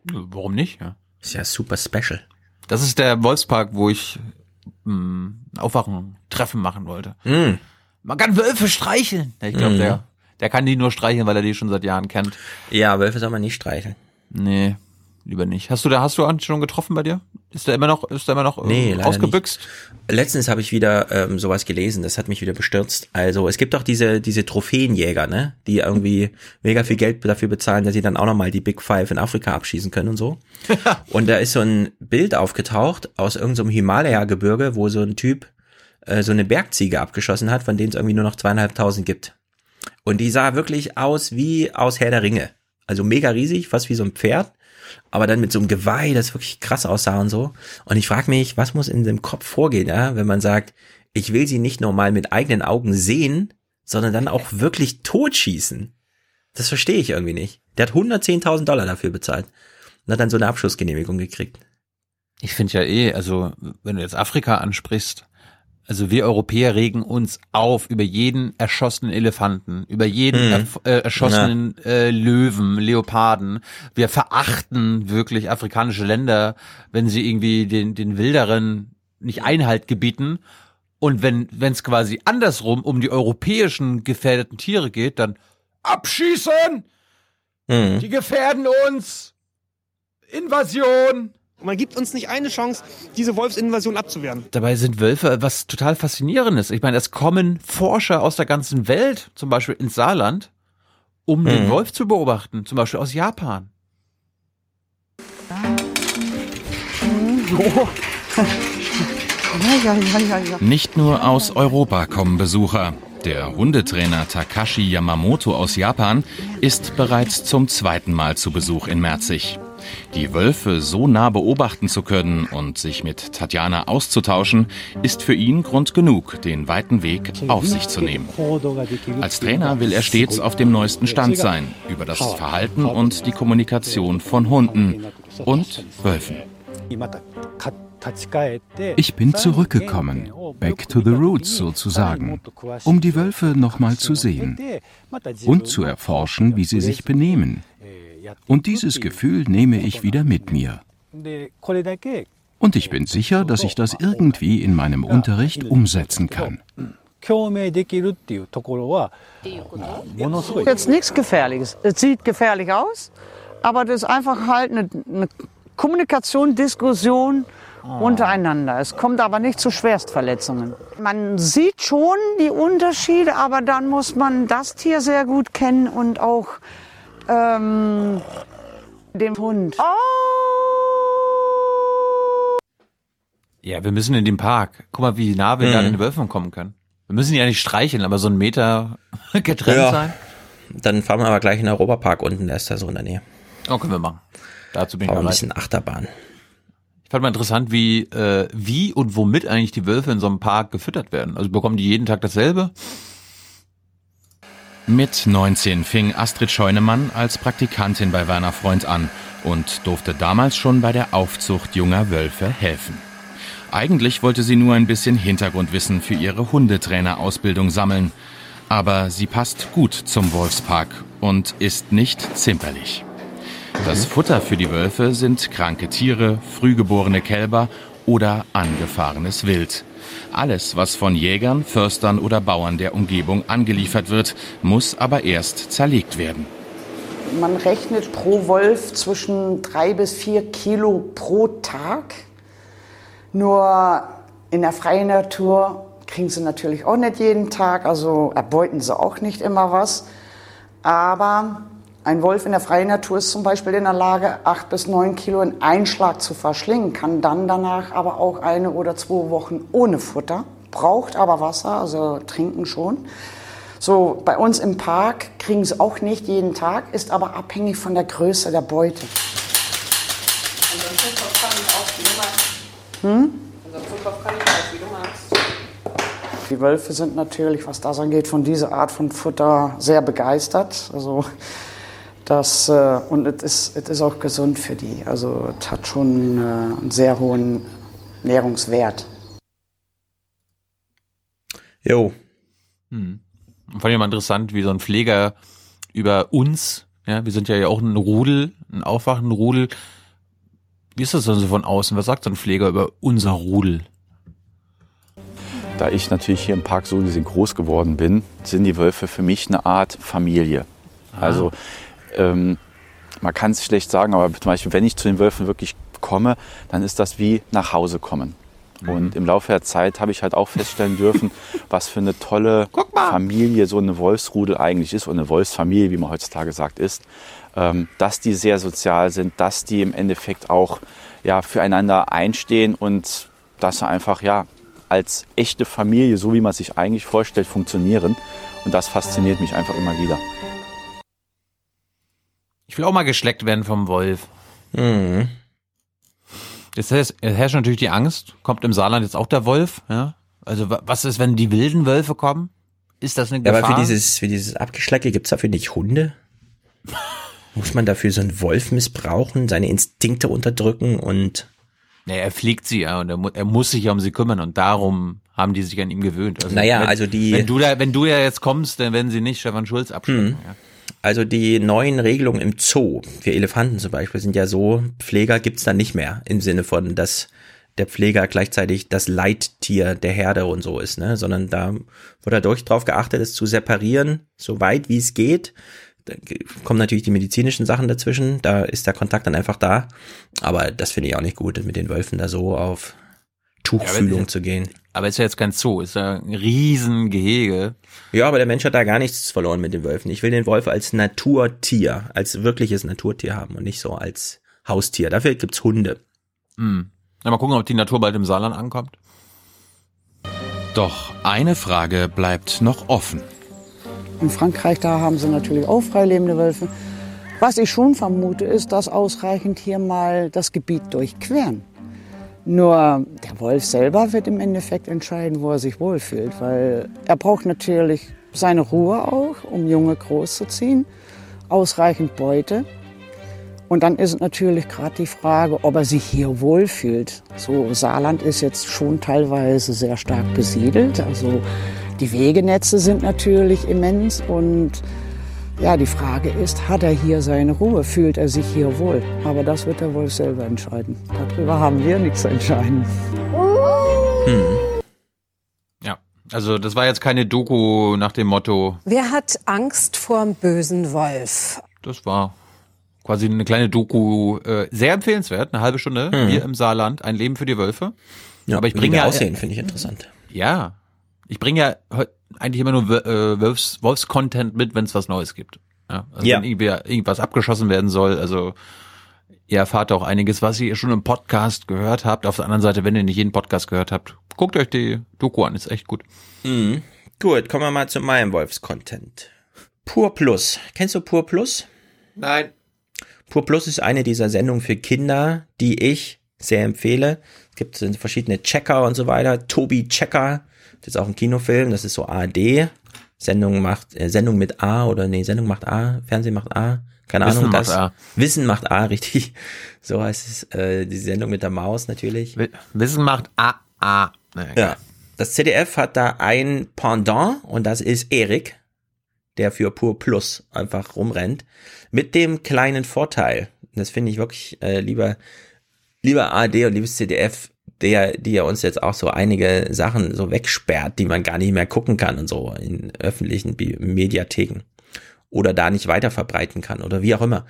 Speaker 8: Warum nicht? Ja.
Speaker 2: Ist ja super special.
Speaker 8: Das ist der Wolfspark, wo ich mh, hm, Aufwachen, Treffen machen wollte. Mm. Man kann Wölfe streicheln. Ich glaube, mm. der, der kann die nur streicheln, weil er die schon seit Jahren kennt.
Speaker 2: Ja, Wölfe soll man nicht streicheln.
Speaker 8: Nee lieber nicht. Hast du da, hast du schon getroffen bei dir? Ist der immer noch, ist der immer noch nee, äh, ausgebüxt?
Speaker 2: Nicht. Letztens habe ich wieder ähm, sowas gelesen, das hat mich wieder bestürzt. Also es gibt doch diese, diese Trophäenjäger, ne, die irgendwie mega viel Geld dafür bezahlen, dass sie dann auch nochmal die Big Five in Afrika abschießen können und so. und da ist so ein Bild aufgetaucht aus irgendeinem so Himalaya-Gebirge, wo so ein Typ äh, so eine Bergziege abgeschossen hat, von denen es irgendwie nur noch zweieinhalbtausend gibt. Und die sah wirklich aus wie aus Herr der Ringe. Also mega riesig, fast wie so ein Pferd aber dann mit so einem Geweih, das wirklich krass aussah und so. Und ich frage mich, was muss in dem Kopf vorgehen, ja, wenn man sagt, ich will sie nicht nur mal mit eigenen Augen sehen, sondern dann auch wirklich totschießen. Das verstehe ich irgendwie nicht. Der hat 110.000 Dollar dafür bezahlt und hat dann so eine Abschussgenehmigung gekriegt.
Speaker 8: Ich finde ja eh, also wenn du jetzt Afrika ansprichst, also wir Europäer regen uns auf über jeden erschossenen Elefanten, über jeden mhm. er, äh, erschossenen ja. äh, Löwen, Leoparden. Wir verachten wirklich afrikanische Länder, wenn sie irgendwie den, den Wilderen nicht Einhalt gebieten. Und wenn es quasi andersrum um die europäischen gefährdeten Tiere geht, dann abschießen! Mhm. Die gefährden uns! Invasion!
Speaker 78: Und man gibt uns nicht eine Chance, diese Wolfsinvasion abzuwehren.
Speaker 8: Dabei sind Wölfe was total faszinierendes. Ich meine, es kommen Forscher aus der ganzen Welt, zum Beispiel ins Saarland, um mhm. den Wolf zu beobachten, zum Beispiel aus Japan.
Speaker 78: Nicht nur aus Europa kommen Besucher. Der Hundetrainer Takashi Yamamoto aus Japan ist bereits zum zweiten Mal zu Besuch in Merzig. Die Wölfe so nah beobachten zu können und sich mit Tatjana auszutauschen, ist für ihn Grund genug, den weiten Weg auf sich zu nehmen. Als Trainer will er stets auf dem neuesten Stand sein über das Verhalten und die Kommunikation von Hunden und Wölfen.
Speaker 82: Ich bin zurückgekommen, back to the roots sozusagen, um die Wölfe nochmal zu sehen und zu erforschen, wie sie sich benehmen. Und dieses Gefühl nehme ich wieder mit mir. Und ich bin sicher, dass ich das irgendwie in meinem Unterricht umsetzen kann.
Speaker 83: Jetzt nichts Gefährliches. Es sieht gefährlich aus, aber das ist einfach halt eine, eine Kommunikation, Diskussion untereinander. Es kommt aber nicht zu Schwerstverletzungen. Man sieht schon die Unterschiede, aber dann muss man das Tier sehr gut kennen und auch ähm, den Hund. Oh!
Speaker 8: Ja, wir müssen in den Park. Guck mal, wie nah wir
Speaker 2: Mhm.
Speaker 8: da an den Wölfen kommen können. Wir müssen die ja nicht streicheln, aber so einen Meter getrennt
Speaker 2: Ja.
Speaker 8: sein.
Speaker 2: Dann fahren wir aber gleich in den Europapark unten, der ist da so in der Nähe.
Speaker 8: Oh, können wir machen. Dazu bin ich
Speaker 2: ein bisschen Achterbahn.
Speaker 8: Ich fand mal interessant, wie, äh, wie und womit eigentlich die Wölfe in so einem Park gefüttert werden. Also bekommen die jeden Tag dasselbe?
Speaker 78: Mit 19 fing Astrid Scheunemann als Praktikantin bei Werner Freund an und durfte damals schon bei der Aufzucht junger Wölfe helfen. Eigentlich wollte sie nur ein bisschen Hintergrundwissen für ihre Hundetrainerausbildung sammeln, aber sie passt gut zum Wolfspark und ist nicht zimperlich. Das Futter für die Wölfe sind kranke Tiere, frühgeborene Kälber oder angefahrenes Wild. Alles, was von Jägern, Förstern oder Bauern der Umgebung angeliefert wird, muss aber erst zerlegt werden.
Speaker 83: Man rechnet pro Wolf zwischen drei bis vier Kilo pro Tag. Nur in der freien Natur kriegen sie natürlich auch nicht jeden Tag, also erbeuten sie auch nicht immer was. Aber ein Wolf in der freien Natur ist zum Beispiel in der Lage, acht bis neun Kilo in Einschlag zu verschlingen, kann dann danach aber auch eine oder zwei Wochen ohne Futter, braucht aber Wasser, also trinken schon. So, bei uns im Park kriegen sie auch nicht jeden Tag, ist aber abhängig von der Größe der Beute. Hm? Die Wölfe sind natürlich, was das angeht, von dieser Art von Futter sehr begeistert. Also das, äh, und es ist, es ist auch gesund für die. Also es hat schon äh, einen sehr hohen Nährungswert.
Speaker 2: Jo.
Speaker 8: Hm. Fand ich mal interessant, wie so ein Pfleger über uns, ja, wir sind ja auch ein Rudel, ein aufwachenden Rudel. Wie ist das denn so von außen? Was sagt so ein Pfleger über unser Rudel?
Speaker 75: Da ich natürlich hier im Park so gesehen groß geworden bin, sind die Wölfe für mich eine Art Familie. Also ähm, man kann es schlecht sagen, aber zum Beispiel, wenn ich zu den Wölfen wirklich komme, dann ist das wie nach Hause kommen. Und im Laufe der Zeit habe ich halt auch feststellen dürfen, was für eine tolle Familie so eine Wolfsrudel eigentlich ist und eine Wolfsfamilie, wie man heutzutage sagt, ist. Ähm, dass die sehr sozial sind, dass die im Endeffekt auch ja, füreinander einstehen und dass sie einfach ja, als echte Familie, so wie man sich eigentlich vorstellt, funktionieren. Und das fasziniert mich einfach immer wieder.
Speaker 8: Ich will auch mal geschleckt werden vom Wolf.
Speaker 2: Mhm.
Speaker 8: Jetzt herrscht es herrscht natürlich die Angst. Kommt im Saarland jetzt auch der Wolf? Ja? Also wa- was ist, wenn die wilden Wölfe kommen? Ist das eine
Speaker 2: Ja,
Speaker 8: Gefahr?
Speaker 2: aber für dieses, für dieses Abgeschlecke gibt's dafür nicht Hunde? Muss man dafür so einen Wolf missbrauchen, seine Instinkte unterdrücken und
Speaker 8: Nee, er pflegt sie ja und er, mu er muss sich ja um sie kümmern und darum haben die sich an ihm gewöhnt.
Speaker 2: Naja,
Speaker 8: wenn,
Speaker 2: also die-
Speaker 8: Wenn du da, wenn du ja jetzt kommst, dann werden sie nicht Stefan Schulz abschleppen.
Speaker 2: Hm.
Speaker 8: Ja.
Speaker 2: Also die neuen Regelungen im Zoo, für Elefanten zum Beispiel, sind ja so, Pfleger gibt's da nicht mehr, im Sinne von, dass der Pfleger gleichzeitig das Leittier der Herde und so ist, ne? Sondern da wird dadurch drauf geachtet, es zu separieren, so weit wie es geht. Da kommen natürlich die medizinischen Sachen dazwischen, da ist der Kontakt dann einfach da. Aber das finde ich auch nicht gut, mit den Wölfen da so auf Tuchfühlung
Speaker 8: Ja,
Speaker 2: zu gehen.
Speaker 8: Aber ist ja jetzt kein Zoo, ist ja ein Riesengehege.
Speaker 2: Ja, aber der Mensch hat da gar nichts verloren mit den Wölfen. Ich will den Wolf als Naturtier, als wirkliches Naturtier haben und nicht so als Haustier. Dafür gibt's Hunde.
Speaker 8: Hm. Na, mal gucken, ob die Natur bald im Saarland ankommt.
Speaker 78: Doch eine Frage bleibt noch offen.
Speaker 83: In Frankreich, da haben sie natürlich auch freilebende Wölfe. Was ich schon vermute, ist, dass ausreichend hier mal das Gebiet durchqueren. Nur der Wolf selber wird im Endeffekt entscheiden, wo er sich wohlfühlt, weil er braucht natürlich seine Ruhe auch, um Junge großzuziehen, ausreichend Beute. Und dann ist natürlich gerade die Frage, ob er sich hier wohlfühlt. So, Saarland ist jetzt schon teilweise sehr stark besiedelt. Also die Wegenetze sind natürlich immens und ja, die Frage ist, hat er hier seine Ruhe? Fühlt er sich hier wohl? Aber das wird der Wolf selber entscheiden. Darüber haben wir nichts zu entscheiden.
Speaker 8: Hm. Ja, also das war jetzt keine Doku nach dem Motto.
Speaker 84: Wer hat Angst vorm bösen Wolf?
Speaker 8: Das war quasi eine kleine Doku, äh, sehr empfehlenswert, eine halbe Stunde
Speaker 2: Hm.
Speaker 8: hier im Saarland, ein Leben für die Wölfe.
Speaker 2: Ja,
Speaker 8: Aber ich bringe ja
Speaker 2: aussehen, finde ich interessant.
Speaker 8: Ja, ich bringe ja eigentlich immer nur äh, Wolfs, Wolfs-Content mit, wenn es was Neues gibt. Ja, also
Speaker 2: Ja.
Speaker 8: wenn irgendwie irgendwas abgeschossen werden soll, also ihr erfahrt auch einiges, was ihr schon im Podcast gehört habt. Auf der anderen Seite, wenn ihr nicht jeden Podcast gehört habt, guckt euch die Doku an, ist echt gut.
Speaker 2: Mhm. Gut, kommen wir mal zu meinem Wolfs-Content. Pur Plus. Kennst du Pur Plus?
Speaker 8: Nein.
Speaker 2: Pur Plus ist eine dieser Sendungen für Kinder, die ich sehr empfehle. Es gibt verschiedene Checker und so weiter. Tobi Checker, das ist auch ein Kinofilm, das ist so ARD. Sendung macht, äh, Sendung mit A oder nee, Sendung macht A, Fernsehen macht A. Keine
Speaker 8: Wissen
Speaker 2: Ahnung,
Speaker 8: macht
Speaker 2: das.
Speaker 8: A.
Speaker 2: Wissen macht A, richtig. So heißt es, äh, die Sendung mit der Maus natürlich.
Speaker 8: Wissen macht A, A.
Speaker 2: Ja. Das ZDF hat da ein Pendant und das ist Erik, der für Pur Plus einfach rumrennt. Mit dem kleinen Vorteil, das finde ich wirklich, äh, lieber, lieber ARD und liebes ZDF, der, die ja uns jetzt auch so einige Sachen so wegsperrt, die man gar nicht mehr gucken kann und so in öffentlichen Bi Mediatheken oder da nicht weiter verbreiten kann oder wie auch immer.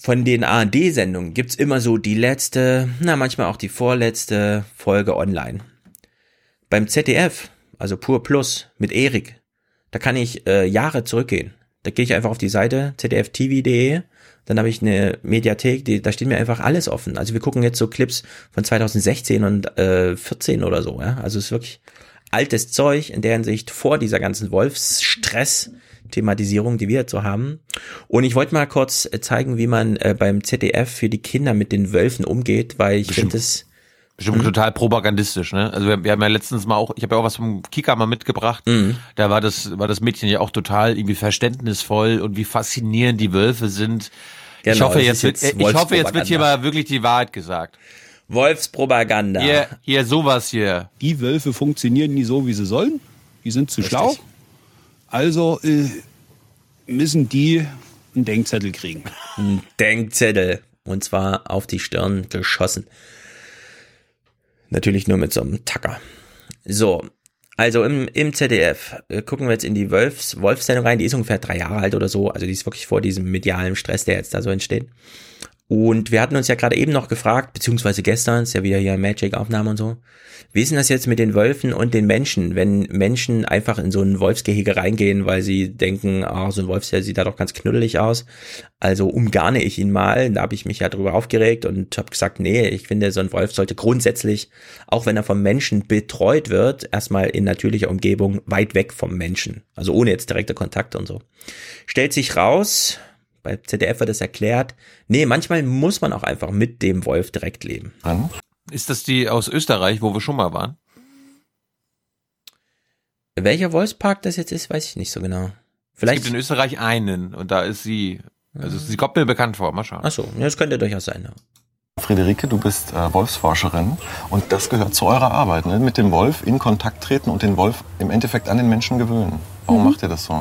Speaker 2: Von den ARD-Sendungen gibt's immer so die letzte, na manchmal auch die vorletzte Folge online. Beim ZDF, also Pur Plus mit Erik, da kann ich äh, Jahre zurückgehen. Da gehe ich einfach auf die Seite zdftv.de, dann habe ich eine Mediathek, die, da steht mir einfach alles offen. Also wir gucken jetzt so Clips von 2016 und äh, 14 oder so. Ja? Also es ist wirklich altes Zeug in der Hinsicht vor dieser ganzen Wolfsstress. Thematisierung, die wir jetzt so haben. Und ich wollte mal kurz äh, zeigen, wie man äh, beim ZDF für die Kinder mit den Wölfen umgeht, weil ich finde es
Speaker 8: Bestimmt total propagandistisch, ne? Also wir, wir haben ja letztens mal auch, ich habe ja auch was vom Kika mal mitgebracht.
Speaker 2: Mhm.
Speaker 8: Da war das, war das Mädchen ja auch total irgendwie verständnisvoll und wie faszinierend die Wölfe sind. Ich
Speaker 2: Genau,
Speaker 8: hoffe
Speaker 2: das
Speaker 8: jetzt,
Speaker 2: jetzt
Speaker 8: ich hoffe jetzt wird hier mal wirklich die Wahrheit gesagt.
Speaker 2: Wolfspropaganda.
Speaker 8: Hier, hier sowas hier.
Speaker 85: Die Wölfe funktionieren nie so, wie sie sollen. Die sind zu schlau. Also äh, müssen die einen Denkzettel kriegen.
Speaker 2: Ein Denkzettel. Und zwar auf die Stirn geschossen. Natürlich nur mit so einem Tacker. So. Also im, im ZDF äh, gucken wir jetzt in die Wolfs, Wolfs-Sendung rein. Die ist ungefähr drei Jahre alt oder so. Also die ist wirklich vor diesem medialen Stress, der jetzt da so entsteht. Und wir hatten uns ja gerade eben noch gefragt, beziehungsweise gestern, ist ja wieder hier Magic-Aufnahme und so. Wie ist denn das jetzt mit den Wölfen und den Menschen, wenn Menschen einfach in so ein Wolfsgehege reingehen, weil sie denken, ah, so ein Wolf der sieht da doch ganz knuddelig aus. Also umgarne ich ihn mal. Da habe ich mich ja drüber aufgeregt und habe gesagt, nee, ich finde, so ein Wolf sollte grundsätzlich, auch wenn er vom Menschen betreut wird, erstmal in natürlicher Umgebung weit weg vom Menschen. Also ohne jetzt direkte Kontakte und so. Stellt sich raus, bei ZDF wird es erklärt, nee, manchmal muss man auch einfach mit dem Wolf direkt leben.
Speaker 8: Ist das die aus Österreich, wo wir schon mal waren?
Speaker 2: Welcher Wolfspark das jetzt ist, weiß ich nicht so genau.
Speaker 8: Es
Speaker 2: Vielleicht.
Speaker 8: gibt in Österreich einen und da ist sie. Also sie kommt mir bekannt vor. Mal schauen.
Speaker 2: Ach so, ja, das könnte durchaus sein. Ja.
Speaker 86: Friederike, du bist äh, Wolfsforscherin und das gehört zu eurer Arbeit, ne? mit dem Wolf in Kontakt treten und den Wolf im Endeffekt an den Menschen gewöhnen. Warum
Speaker 87: Mhm.
Speaker 86: macht ihr das so?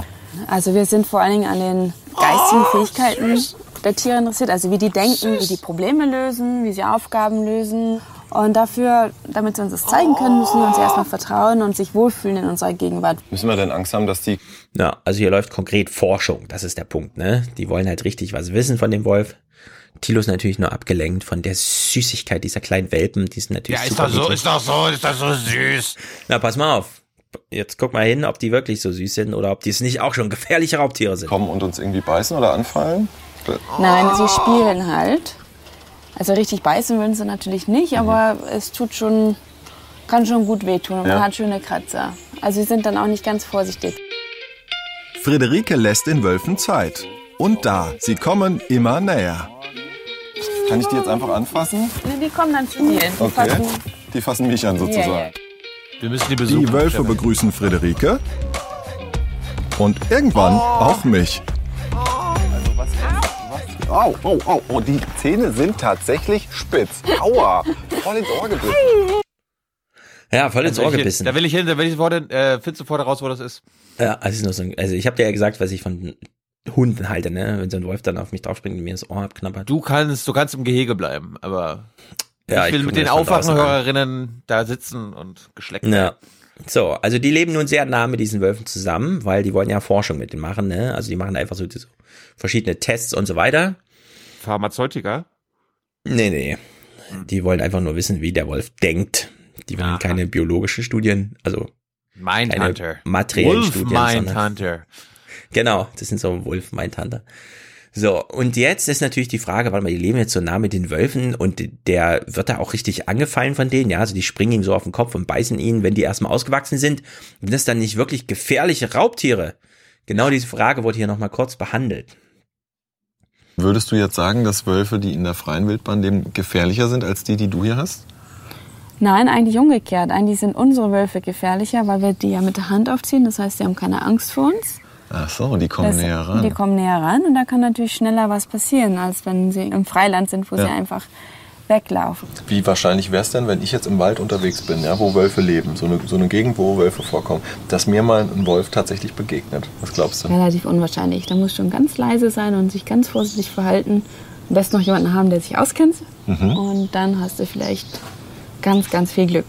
Speaker 87: Also wir sind vor allen Dingen an den geistigen Fähigkeiten der Tiere interessiert, also wie die denken, wie die Probleme lösen, wie sie Aufgaben lösen. Und dafür, damit sie uns das zeigen können, müssen wir uns erstmal vertrauen und sich wohlfühlen in unserer Gegenwart.
Speaker 86: Müssen wir denn Angst haben, dass die...
Speaker 2: Ja, also hier läuft konkret Forschung, das ist der Punkt, ne? Die wollen halt richtig was wissen von dem Wolf. Thilo ist natürlich nur abgelenkt von der Süßigkeit dieser kleinen Welpen, die sind natürlich
Speaker 8: Ja, ist
Speaker 2: super
Speaker 8: doch so, ist doch so, ist doch so süß.
Speaker 2: Na, pass mal auf. Jetzt guck mal hin, ob die wirklich so süß sind oder ob die es nicht auch schon gefährliche Raubtiere sind.
Speaker 86: Kommen und uns irgendwie beißen oder anfallen?
Speaker 87: Nein, sie spielen halt. Also richtig beißen würden sie natürlich nicht, aber es tut schon, kann schon gut wehtun und
Speaker 86: Ja.
Speaker 87: man hat schöne Kratzer. Also sie sind dann auch nicht ganz vorsichtig.
Speaker 88: Friederike lässt den Wölfen Zeit.
Speaker 86: Und da, sie kommen immer näher. Kann ich die jetzt einfach anfassen?
Speaker 87: Nee, die kommen dann zu dir. Die
Speaker 86: Okay.
Speaker 87: fassen-
Speaker 86: Die fassen mich an sozusagen.
Speaker 87: Ja, ja.
Speaker 8: Wir müssen die
Speaker 86: Die
Speaker 8: besuchen.
Speaker 86: Wölfe begrüßen Friederike. Und irgendwann auch mich. Au, au, au, oh, die Zähne sind tatsächlich spitz. Aua, voll ins Ohr gebissen.
Speaker 2: Ja, voll ins Ohr gebissen.
Speaker 8: Da will ich hin, da will ich sofort, äh, findest sofort heraus, wo das ist.
Speaker 2: Ja, also, ist nur so ein, also ich habe dir ja gesagt, was ich von Hunden halte, ne? Wenn so ein Wolf dann auf mich draufspringt und mir das Ohr abknabbert.
Speaker 8: Du kannst, du kannst im Gehege bleiben, aber
Speaker 2: Ja,
Speaker 8: ich
Speaker 2: ich
Speaker 8: will
Speaker 2: guck
Speaker 8: mit den. Aufwachenhörerinnen da sitzen und geschleckt werden.
Speaker 2: Ja. So, also die leben nun sehr nah mit diesen Wölfen zusammen, weil die wollen ja Forschung mit denen machen, ne? Also die machen einfach so, so verschiedene Tests und so weiter.
Speaker 8: Pharmazeutika?
Speaker 2: Nee, nee. Die wollen einfach nur wissen, wie der Wolf denkt. Die wollen keine biologischen Studien, also
Speaker 8: Mindhunter.
Speaker 2: materiellen
Speaker 8: Wolf
Speaker 2: Studien.
Speaker 8: Mindhunter.
Speaker 2: Genau, das sind so Wolf Mindhunter. So, und jetzt ist natürlich die Frage, warte mal, die leben jetzt so nah mit den Wölfen und der wird da auch richtig angefallen von denen, ja, also die springen ihm so auf den Kopf und beißen ihn, wenn die erstmal ausgewachsen sind. Sind das dann nicht wirklich gefährliche Raubtiere? Genau diese Frage wurde hier nochmal kurz behandelt.
Speaker 86: Würdest du jetzt sagen, dass Wölfe, die in der freien Wildbahn leben, gefährlicher sind als die, die du hier hast?
Speaker 87: Nein, eigentlich umgekehrt. Eigentlich sind unsere Wölfe gefährlicher, weil wir die ja mit der Hand aufziehen. Das heißt, die haben keine Angst vor uns.
Speaker 86: Ach so, die kommen
Speaker 87: Das-
Speaker 86: näher ran.
Speaker 87: Die kommen näher ran und da kann natürlich schneller was passieren, als wenn sie im Freiland sind, wo
Speaker 86: Ja.
Speaker 87: sie einfach weglaufen.
Speaker 86: Wie wahrscheinlich wäre es denn, wenn ich jetzt im Wald unterwegs bin, ja, wo Wölfe leben, so eine, so eine Gegend, wo Wölfe vorkommen, dass mir mal ein Wolf tatsächlich begegnet? Was glaubst du?
Speaker 87: Relativ unwahrscheinlich. Da muss schon ganz leise sein und sich ganz vorsichtig verhalten. Am besten noch jemanden haben, der sich auskennt.
Speaker 86: Mhm.
Speaker 87: Und dann hast du vielleicht ganz, ganz viel Glück.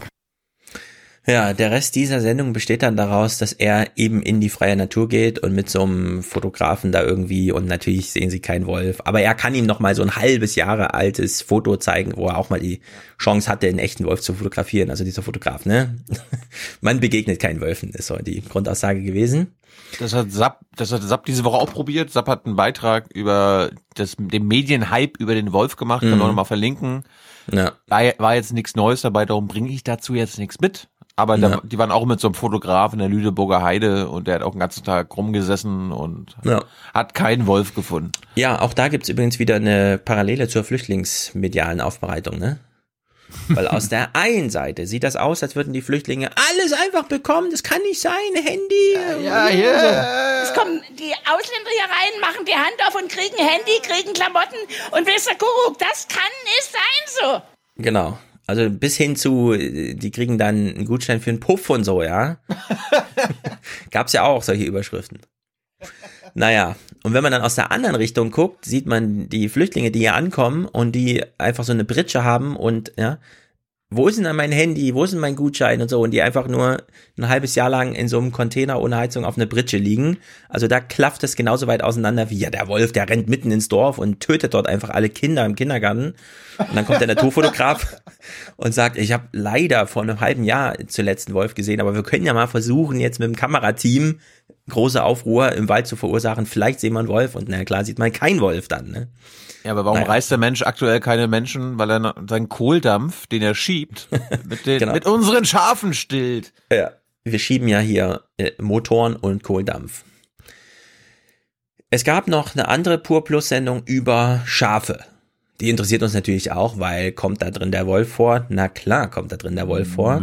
Speaker 2: Ja, der Rest dieser Sendung besteht dann daraus, dass er eben in die freie Natur geht und mit so einem Fotografen da irgendwie und natürlich sehen sie keinen Wolf, aber er kann ihm noch mal so ein halbes Jahre altes Foto zeigen, wo er auch mal die Chance hatte, einen echten Wolf zu fotografieren, also dieser Fotograf, ne? Man begegnet keinen Wölfen, ist so die Grundaussage gewesen.
Speaker 8: Das hat Sapp, das hat Sapp diese Woche auch probiert. Sapp hat einen Beitrag über das, den Medienhype über den Wolf gemacht, kann
Speaker 2: Mhm.
Speaker 8: man auch noch mal verlinken.
Speaker 2: Ja.
Speaker 8: War, war jetzt nichts Neues dabei, darum bringe ich dazu jetzt nichts mit. Aber da,
Speaker 2: Ja.
Speaker 8: die waren auch mit so einem Fotograf in der Lüneburger Heide und der hat auch den ganzen Tag rumgesessen und
Speaker 2: Ja.
Speaker 8: hat keinen Wolf gefunden.
Speaker 2: Ja, auch da gibt's übrigens wieder eine Parallele zur flüchtlingsmedialen Aufbereitung, ne? Weil aus der einen Seite sieht das aus, als würden die Flüchtlinge alles einfach bekommen. Das kann nicht sein, Handy.
Speaker 8: Ja, ja.
Speaker 89: Es kommen die Ausländer hier rein, machen die Hand auf und kriegen Handy, kriegen Klamotten und wisst ihr, Kuckuck, das kann nicht sein so.
Speaker 2: Genau. Also bis hin zu, die kriegen dann einen Gutschein für einen Puff und so, ja. Gab's ja auch solche Überschriften. Naja, und wenn man dann aus der anderen Richtung guckt, sieht man die Flüchtlinge, die hier ankommen und die einfach so eine Britsche haben und ja, wo ist denn dann mein Handy, wo ist denn mein Gutschein und so und die einfach nur ein halbes Jahr lang in so einem Container ohne Heizung auf einer Britsche liegen. Also da klafft es genauso weit auseinander wie ja der Wolf, der rennt mitten ins Dorf und tötet dort einfach alle Kinder im Kindergarten. Und dann kommt der Naturfotograf und sagt, ich habe leider vor einem halben Jahr zuletzt einen Wolf gesehen, aber wir können ja mal versuchen, jetzt mit dem Kamerateam große Aufruhr im Wald zu verursachen. Vielleicht sehen wir einen Wolf und na klar sieht man keinen Wolf dann. Ne?
Speaker 8: Ja, aber warum
Speaker 2: Naja.
Speaker 8: reißt der Mensch aktuell keine Menschen, weil er seinen Kohldampf, den er schiebt, mit, den,
Speaker 2: Genau.
Speaker 8: mit unseren Schafen stillt?
Speaker 2: Ja. Wir schieben ja hier äh, Motoren und Kohldampf. Es gab noch eine andere Pur Plus Sendung über Schafe. Die interessiert uns natürlich auch, weil kommt da drin der Wolf vor? Na klar, kommt da drin der Wolf vor.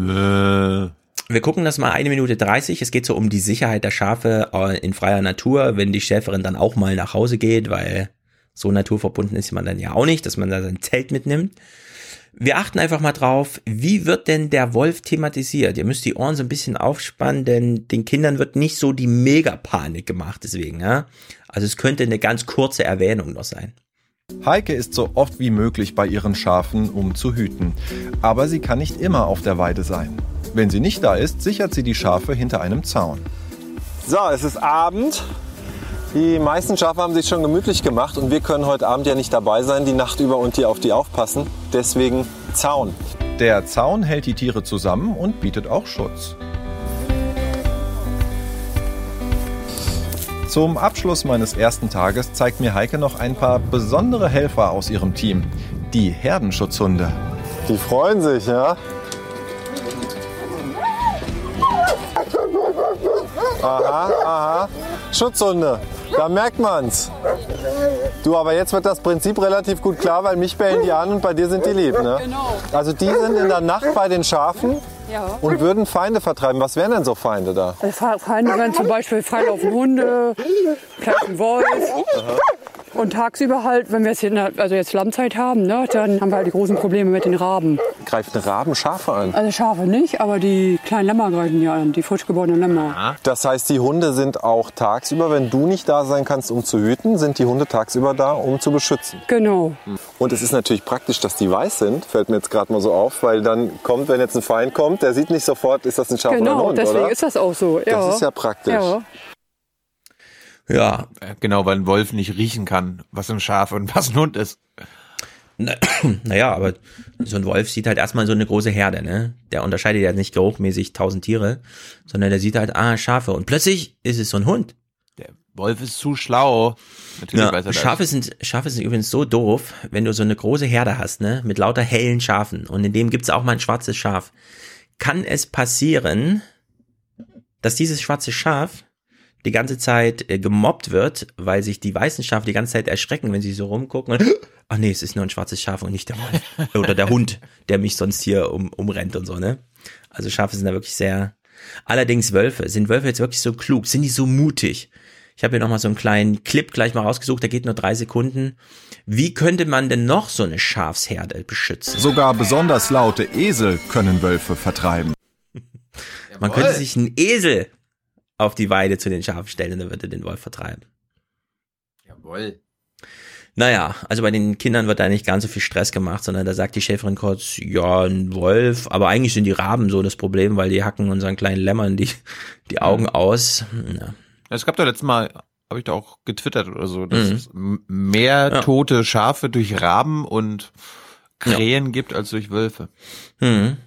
Speaker 2: Wir gucken das mal eine Minute 30. Es geht so um die Sicherheit der Schafe äh, in freier Natur, wenn die Schäferin dann auch mal nach Hause geht, weil so naturverbunden ist man dann ja auch nicht, dass man da sein Zelt mitnimmt. Wir achten einfach mal drauf, wie wird denn der Wolf thematisiert? Ihr müsst die Ohren so ein bisschen aufspannen, denn den Kindern wird nicht so die Megapanik gemacht deswegen, ja. Also es könnte eine ganz kurze Erwähnung noch sein.
Speaker 86: Heike ist so oft wie möglich bei ihren Schafen, um zu hüten. Aber sie kann nicht immer auf der Weide sein. Wenn sie nicht da ist, sichert sie die Schafe hinter einem Zaun.
Speaker 90: So, es ist Abend. Die meisten Schafe haben sich schon gemütlich gemacht und wir können heute Abend ja nicht dabei sein, die Nacht über und hier auf die aufpassen. Deswegen Zaun.
Speaker 86: Der Zaun hält die Tiere zusammen und bietet auch Schutz. Zum Abschluss meines ersten Tages zeigt mir Heike noch ein paar besondere Helfer aus ihrem Team. Die Herdenschutzhunde.
Speaker 90: Die freuen sich, ja? Aha, aha. Schutzhunde. Da merkt man's. Du, aber jetzt wird das Prinzip relativ gut klar, weil mich bellen die an und bei dir sind die lieb, ne?
Speaker 88: Genau.
Speaker 90: Also die sind in der Nacht bei den Schafen
Speaker 88: Ja.
Speaker 90: und würden Feinde vertreiben. Was wären denn so Feinde da?
Speaker 88: Fe- Feinde wären zum Beispiel freilaufende Hunde, ein Wolf. Und tagsüber halt, wenn wir jetzt, der- also jetzt Lammzeit haben, ne, dann haben wir halt die großen Probleme mit den Raben.
Speaker 90: Greifen Raben Schafe an?
Speaker 88: Also Schafe nicht, aber die kleinen Lämmer greifen die an, die frisch geborenen Lämmer.
Speaker 90: Das heißt, die Hunde sind auch tagsüber, wenn du nicht da sein kannst, um zu hüten, sind die Hunde tagsüber da, um zu beschützen.
Speaker 88: Genau.
Speaker 90: Und es ist natürlich praktisch, dass die weiß sind, fällt mir jetzt gerade mal so auf, weil dann kommt, wenn jetzt ein Feind kommt, der sieht nicht sofort, ist das ein Schaf oder ein
Speaker 88: Genau,
Speaker 90: Hund,
Speaker 88: deswegen
Speaker 90: oder?
Speaker 88: ist das auch so. Ja.
Speaker 90: Das ist ja praktisch.
Speaker 88: Ja.
Speaker 2: Ja.
Speaker 8: Äh, Genau, weil ein Wolf nicht riechen kann, was ein Schaf und was ein Hund ist.
Speaker 2: Na- Naja, aber so ein Wolf sieht halt erstmal so eine große Herde, ne? Der unterscheidet ja nicht geruchmäßig tausend Tiere, sondern der sieht halt, ah, Schafe. Und plötzlich ist es so ein Hund.
Speaker 8: Der Wolf ist zu schlau. Natürlich
Speaker 2: Ja,
Speaker 8: weiß er das.
Speaker 2: Schafe sind, Schafe sind übrigens so doof, wenn du so eine große Herde hast, ne? Mit lauter hellen Schafen. Und in dem gibt's auch mal ein schwarzes Schaf. Kann es passieren, dass dieses schwarze Schaf die ganze Zeit äh, gemobbt wird, weil sich die weißen Schafe die ganze Zeit erschrecken, wenn sie so rumgucken und ach nee, es ist nur ein schwarzes Schaf und nicht der Wolf. Oder der Hund, der mich sonst hier um, umrennt und so, ne? Also Schafe sind da wirklich sehr. Allerdings Wölfe. Sind Wölfe jetzt wirklich so klug? Sind die so mutig? Ich habe hier nochmal so einen kleinen Clip gleich mal rausgesucht, der geht nur drei Sekunden. Wie könnte man denn noch so eine Schafsherde beschützen?
Speaker 86: Sogar besonders laute Esel können Wölfe vertreiben.
Speaker 2: Man könnte sich einen Esel auf die Weide zu den Schafen stellen und dann würde den Wolf vertreiben.
Speaker 8: Jawohl.
Speaker 2: Naja, also bei den Kindern wird da nicht ganz so viel Stress gemacht, sondern da sagt die Schäferin kurz, ja, ein Wolf, aber eigentlich sind die Raben so das Problem, weil die hacken unseren kleinen Lämmern die, die Augen aus. Ja.
Speaker 8: Es gab da letztes Mal, habe ich da auch getwittert oder so, dass
Speaker 2: Mhm.
Speaker 8: es mehr
Speaker 2: Ja.
Speaker 8: tote Schafe durch Raben und Krähen gibt als durch Wölfe.
Speaker 2: Hm.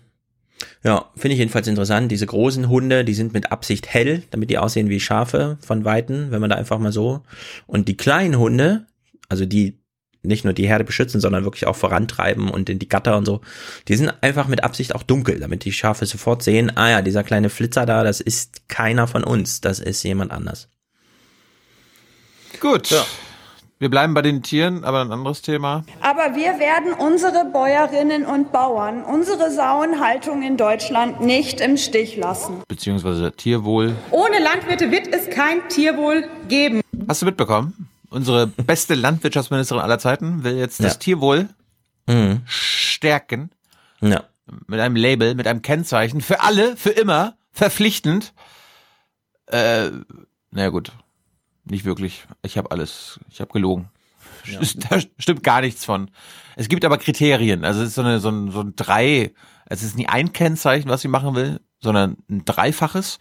Speaker 2: Ja, finde ich jedenfalls interessant. Diese großen Hunde, die sind mit Absicht hell, damit die aussehen wie Schafe von Weitem, wenn man da einfach mal so. Und die kleinen Hunde, also die nicht nur die Herde beschützen, sondern wirklich auch vorantreiben und in die Gatter und so, die sind einfach mit Absicht auch dunkel, damit die Schafe sofort sehen, ah ja, dieser kleine Flitzer da, das ist keiner von uns, das ist jemand anders.
Speaker 8: Gut. Wir bleiben bei den Tieren, aber ein anderes Thema.
Speaker 91: Aber wir werden unsere Bäuerinnen und Bauern, unsere Sauenhaltung in Deutschland nicht im Stich lassen.
Speaker 8: Beziehungsweise Tierwohl.
Speaker 91: Ohne Landwirte wird es kein Tierwohl geben.
Speaker 8: Hast du mitbekommen? Unsere beste Landwirtschaftsministerin aller Zeiten will jetzt das
Speaker 2: Ja.
Speaker 8: Tierwohl
Speaker 2: Mhm.
Speaker 8: stärken.
Speaker 2: Ja.
Speaker 8: Mit einem Label, mit einem Kennzeichen. Für alle, für immer, verpflichtend. Äh, naja gut. Nicht wirklich. Ich habe alles, ich habe gelogen. Da stimmt gar nichts von. Es gibt aber Kriterien. Also es ist so, eine, so, ein, so ein drei, es ist nicht ein Kennzeichen, was sie machen will, sondern ein dreifaches.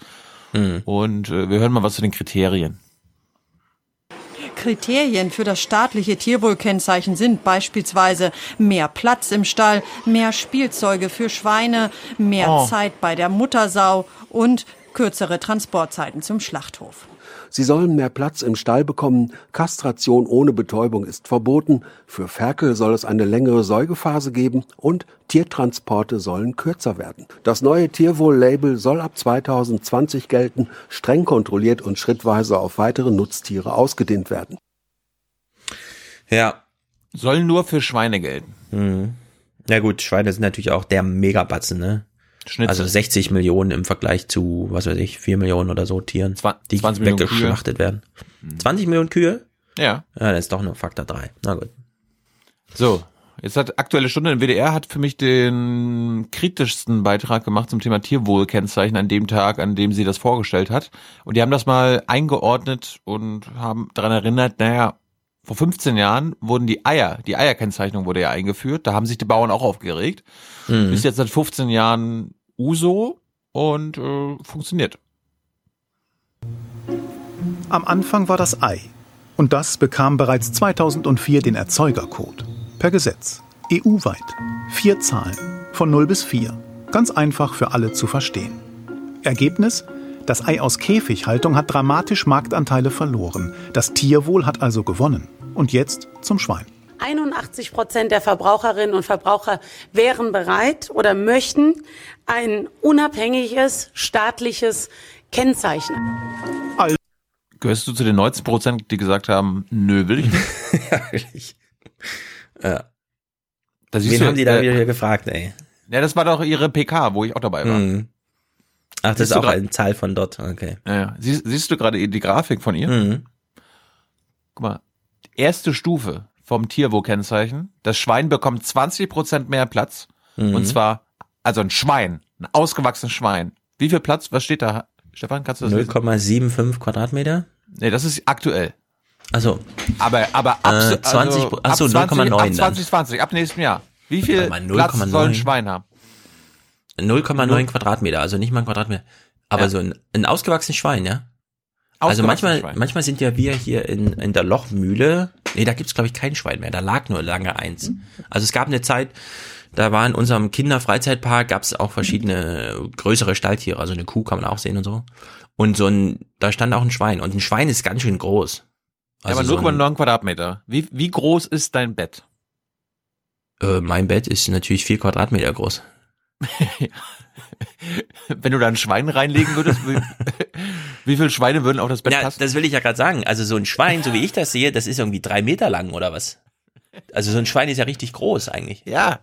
Speaker 8: Und äh, wir hören mal was zu den Kriterien.
Speaker 92: Kriterien für das staatliche Tierwohlkennzeichen sind beispielsweise mehr Platz im Stall, mehr Spielzeuge für Schweine, mehr
Speaker 93: Oh.
Speaker 92: Zeit bei der Muttersau und kürzere Transportzeiten zum Schlachthof.
Speaker 93: Sie sollen mehr Platz im Stall bekommen. Kastration ohne Betäubung ist verboten. Für Ferkel soll es eine längere Säugephase geben und Tiertransporte sollen kürzer werden. Das neue Tierwohl-Label soll ab 2020 gelten, streng kontrolliert und schrittweise auf weitere Nutztiere ausgedehnt werden.
Speaker 2: Ja.
Speaker 8: Soll nur für Schweine gelten.
Speaker 2: Mhm. Ja gut, Schweine sind natürlich auch der Megabatzen, ne?
Speaker 8: Schnitzel.
Speaker 2: Also 60 Millionen im Vergleich zu, was weiß ich, 4 Millionen oder so Tieren, die
Speaker 8: 20 Millionen
Speaker 2: weggeschlachtet werden. 20 Millionen Kühe?
Speaker 8: Ja.
Speaker 2: Ja, das ist doch nur Faktor 3. Na gut.
Speaker 8: So, jetzt hat aktuelle Stunde im WDR hat für mich den kritischsten Beitrag gemacht zum Thema Tierwohlkennzeichen an dem Tag, an dem sie das vorgestellt hat. Und die haben das mal eingeordnet und haben daran erinnert, naja, vor 15 Jahren wurden die Eier, die Eierkennzeichnung wurde ja eingeführt, da haben sich die Bauern auch aufgeregt.
Speaker 2: Mhm.
Speaker 8: Ist jetzt seit 15 Jahren Uso und äh, funktioniert.
Speaker 94: Am Anfang war das Ei. Und das bekam bereits 2004 den Erzeugercode. Per Gesetz. EU-weit. Vier Zahlen. Von 0 bis 4. Ganz einfach für alle zu verstehen. Ergebnis? Das Ei aus Käfighaltung hat dramatisch Marktanteile verloren. Das Tierwohl hat also gewonnen. Und jetzt zum Schwein.
Speaker 95: 81 Prozent der Verbraucherinnen und Verbraucher wären bereit oder möchten ein unabhängiges staatliches Kennzeichen.
Speaker 8: Gehörst du zu den 19 Prozent, die gesagt haben, nö, will ich nicht?
Speaker 2: ja, wirklich. Ja.
Speaker 8: Da
Speaker 2: Wen
Speaker 8: du,
Speaker 2: haben die da
Speaker 8: äh,
Speaker 2: wieder gefragt, ey?
Speaker 8: Ja, das war doch ihre PK, wo ich auch dabei war.
Speaker 2: Mhm. Ach, das
Speaker 8: Siehst
Speaker 2: ist auch eine Zahl von dort, okay.
Speaker 8: Ja, ja. Siehst, siehst du gerade die Grafik von ihr?
Speaker 2: Mhm.
Speaker 8: Guck mal, erste Stufe vom Tierwo-Kennzeichen. Das Schwein bekommt 20 Prozent mehr Platz.
Speaker 2: Mhm.
Speaker 8: Und zwar, also ein Schwein, ein ausgewachsenes Schwein. Wie viel Platz? Was steht da? Stefan, kannst du das lesen?
Speaker 2: 0,75 Quadratmeter?
Speaker 8: Nee, das ist aktuell.
Speaker 2: Also,
Speaker 8: Aber, aber ab,
Speaker 2: Äh, 20
Speaker 8: also,
Speaker 2: ach so,
Speaker 8: ab 20,
Speaker 2: 0,9
Speaker 8: ab
Speaker 2: dann.
Speaker 8: 2020, ab nächstem Jahr. Wie viel Platz
Speaker 2: 0,9?
Speaker 8: soll ein Schwein haben?
Speaker 2: 0,9 Quadratmeter, also nicht mal ein Quadratmeter. Aber
Speaker 8: Ja.
Speaker 2: so ein, ein ausgewachsenes Schwein, ja? Also manchmal,
Speaker 8: Schwein.
Speaker 2: manchmal sind ja wir hier in, in der Lochmühle, nee, da gibt's glaube ich kein Schwein mehr, da lag nur lange eins. Also es gab eine Zeit, da war in unserem Kinderfreizeitpark, gab's auch verschiedene größere Stalltiere, also eine Kuh kann man auch sehen und so. Und so ein, da stand auch ein Schwein und ein Schwein ist ganz schön groß.
Speaker 8: Ja, aber
Speaker 2: Also so ein-
Speaker 8: 0,9 Quadratmeter. Wie, wie groß ist dein Bett?
Speaker 2: Äh, mein Bett ist natürlich vier Quadratmeter groß.
Speaker 8: Wenn du da ein Schwein reinlegen würdest, wie, viele Schweine würden auf das Bett
Speaker 2: Ja,
Speaker 8: passen?
Speaker 2: das will ich ja gerade sagen. Also so ein Schwein, so wie ich das sehe, das ist irgendwie drei Meter lang oder was? Also so ein Schwein ist ja richtig groß eigentlich.
Speaker 8: Ja.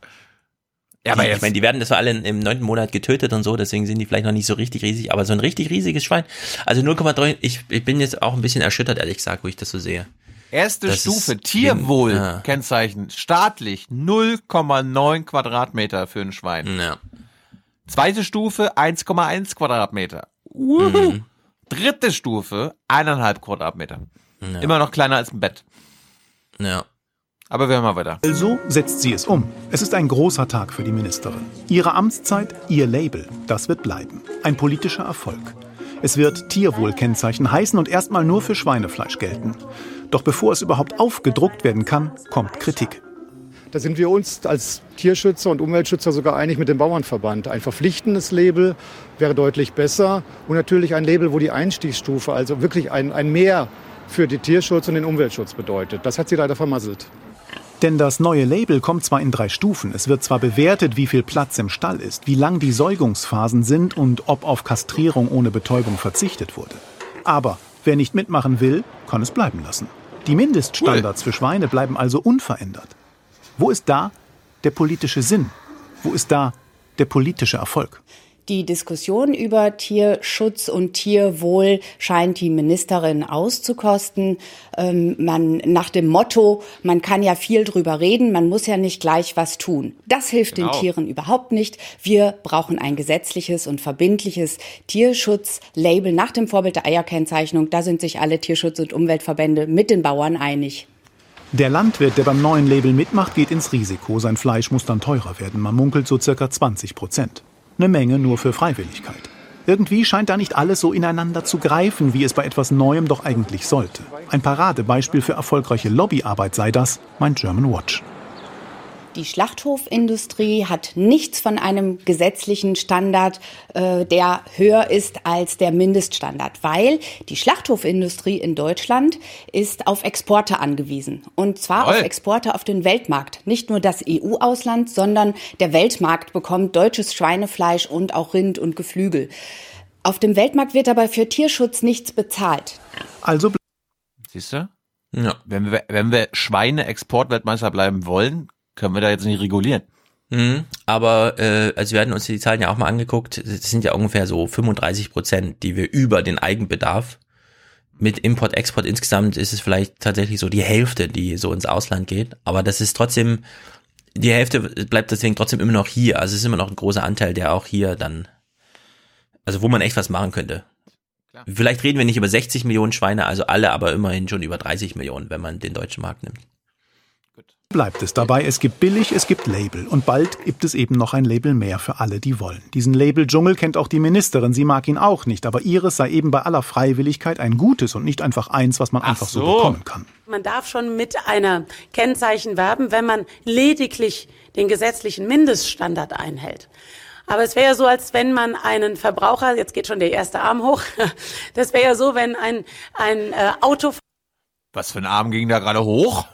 Speaker 8: Ja, aber jetzt-
Speaker 2: ich meine, die werden das alle im neunten Monat getötet und so, deswegen sind die vielleicht noch nicht so richtig riesig, aber so ein richtig riesiges Schwein. Also 0,3, ich, ich bin jetzt auch ein bisschen erschüttert, ehrlich gesagt, wo ich das so sehe.
Speaker 8: Erste
Speaker 2: Das
Speaker 8: Stufe,
Speaker 2: ist-
Speaker 8: Tierwohl,
Speaker 2: Ja.
Speaker 8: Kennzeichen, staatlich 0,9 Quadratmeter für ein Schwein.
Speaker 2: Ja.
Speaker 8: Zweite Stufe 1,1 Quadratmeter. Wuhu.
Speaker 2: Mhm.
Speaker 8: Dritte Stufe eineinhalb Quadratmeter.
Speaker 2: Ja.
Speaker 8: Immer noch kleiner als ein Bett.
Speaker 2: Ja.
Speaker 8: Aber wir hören mal weiter.
Speaker 94: Also setzt sie es um. Es ist ein großer Tag für die Ministerin. Ihre Amtszeit, ihr Label, das wird bleiben. Ein politischer Erfolg. Es wird Tierwohlkennzeichen heißen und erstmal nur für Schweinefleisch gelten. Doch bevor es überhaupt aufgedruckt werden kann, kommt Kritik.
Speaker 96: Da sind wir uns als Tierschützer und Umweltschützer sogar einig mit dem Bauernverband. Ein verpflichtendes Label wäre deutlich besser und natürlich ein Label, wo die Einstiegsstufe, also wirklich ein, ein Mehr für den Tierschutz und den Umweltschutz bedeutet. Das hat sie leider vermasselt.
Speaker 94: Denn das neue Label kommt zwar in drei Stufen. Es wird zwar bewertet, wie viel Platz im Stall ist, wie lang die Säugungsphasen sind und ob auf Kastrierung ohne Betäubung verzichtet wurde. Aber wer nicht mitmachen will, kann es bleiben lassen. Die Mindeststandards für Schweine bleiben also unverändert. Wo ist da der politische Sinn? Wo ist da der politische Erfolg?
Speaker 97: Die Diskussion über Tierschutz und Tierwohl scheint die Ministerin auszukosten. Ähm, man, nach dem Motto, man kann ja viel drüber reden, man muss ja nicht gleich was tun. Das hilft
Speaker 98: Genau.
Speaker 97: den Tieren überhaupt nicht. Wir brauchen ein gesetzliches und verbindliches Tierschutzlabel nach dem Vorbild der Eierkennzeichnung. Da sind sich alle Tierschutz- und Umweltverbände mit den Bauern einig.
Speaker 94: Der Landwirt, der beim neuen Label mitmacht, geht ins Risiko. Sein Fleisch muss dann teurer werden. Man munkelt so circa 20 Prozent. Eine Menge nur für Freiwilligkeit. Irgendwie scheint da nicht alles so ineinander zu greifen, wie es bei etwas Neuem doch eigentlich sollte. Ein Paradebeispiel für erfolgreiche Lobbyarbeit sei das, mein German Watch.
Speaker 97: Die Schlachthofindustrie hat nichts von einem gesetzlichen Standard, äh, der höher ist als der Mindeststandard, weil die Schlachthofindustrie in Deutschland ist auf Exporte angewiesen. Und zwar
Speaker 98: Toll.
Speaker 97: auf Exporte auf den Weltmarkt. Nicht nur das EU-Ausland, sondern der Weltmarkt bekommt deutsches Schweinefleisch und auch Rind und Geflügel. Auf dem Weltmarkt wird aber für Tierschutz nichts bezahlt.
Speaker 94: Also
Speaker 8: Siehst du? Ja. Wenn wir, wenn wir Schweine-Exportweltmeister bleiben wollen, können wir da jetzt nicht regulieren.
Speaker 2: Mhm, aber äh, also wir hatten uns die Zahlen ja auch mal angeguckt. Das sind ja ungefähr so 35 Prozent, die wir über den Eigenbedarf mit Import, Export insgesamt ist es vielleicht tatsächlich so die Hälfte, die so ins Ausland geht. Aber das ist trotzdem, die Hälfte bleibt deswegen trotzdem immer noch hier. Also es ist immer noch ein großer Anteil, der auch hier dann, also wo man echt was machen könnte. Vielleicht reden wir nicht über 60 Millionen Schweine, also alle, aber immerhin schon über 30 Millionen, wenn man den deutschen Markt nimmt.
Speaker 94: Bleibt es dabei, es gibt billig, es gibt Label. Und bald gibt es eben noch ein Label mehr für alle, die wollen. Diesen Label-Dschungel kennt auch die Ministerin, sie mag ihn auch nicht, aber ihres sei eben bei aller Freiwilligkeit ein gutes und nicht einfach eins, was man einfach so.
Speaker 95: so.
Speaker 94: bekommen kann.
Speaker 95: Man darf schon mit einer Kennzeichen werben, wenn man lediglich den gesetzlichen Mindeststandard einhält. Aber es wäre ja so, als wenn man einen Verbraucher, jetzt geht schon der erste Arm hoch, das wäre ja so, wenn ein, ein äh, Autofahrer,
Speaker 8: Was für ein Arm ging da gerade hoch?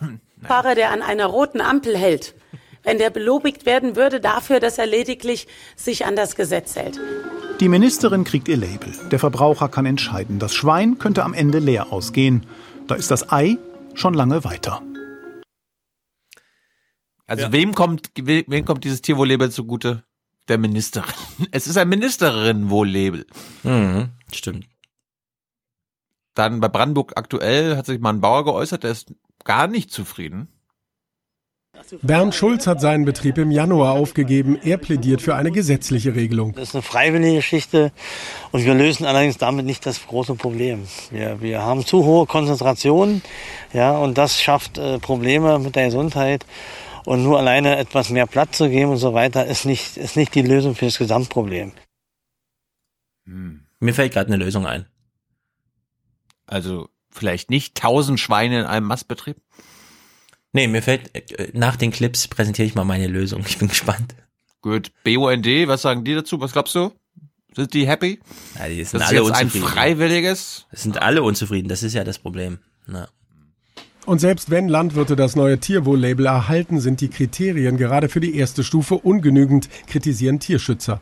Speaker 95: Der an einer roten Ampel hält, wenn der belobigt werden würde dafür, dass er lediglich sich an das Gesetz hält.
Speaker 94: Die Ministerin kriegt ihr Label. Der Verbraucher kann entscheiden. Das Schwein könnte am Ende leer ausgehen. Da ist das Ei schon lange weiter.
Speaker 8: Also wem kommt wem kommt dieses Tierwohl-Label zugute? Der Ministerin. Es ist ein Ministerin-Wohl-Label.
Speaker 2: Mhm, stimmt.
Speaker 8: Dann bei Brandenburg aktuell hat sich mal ein Bauer geäußert, der ist gar nicht zufrieden.
Speaker 99: Bernd Schulz hat seinen Betrieb im Januar aufgegeben. Er plädiert für eine gesetzliche Regelung.
Speaker 100: Das ist eine freiwillige Geschichte und wir lösen allerdings damit nicht das große Problem. Wir, wir haben zu hohe Konzentrationen ja, und das schafft äh, Probleme mit der Gesundheit. Und nur alleine etwas mehr Platz zu geben und so weiter ist nicht, ist nicht die Lösung für das Gesamtproblem.
Speaker 2: Hm. Mir fällt gerade eine Lösung ein.
Speaker 8: Also vielleicht nicht tausend Schweine in einem Mastbetrieb?
Speaker 2: Nee, mir fällt, äh, nach den Clips präsentiere ich mal meine Lösung. Ich bin gespannt.
Speaker 8: Gut, BUND, was sagen die dazu? Was glaubst du? Sind die happy?
Speaker 2: Ja, die sind
Speaker 8: das
Speaker 2: alle
Speaker 8: ist jetzt ein
Speaker 2: unzufrieden.
Speaker 8: freiwilliges?
Speaker 2: Es sind alle unzufrieden, das ist ja das Problem. Na.
Speaker 99: Und selbst wenn Landwirte das neue Tierwohl-Label erhalten, sind die Kriterien gerade für die erste Stufe ungenügend, kritisieren Tierschützer.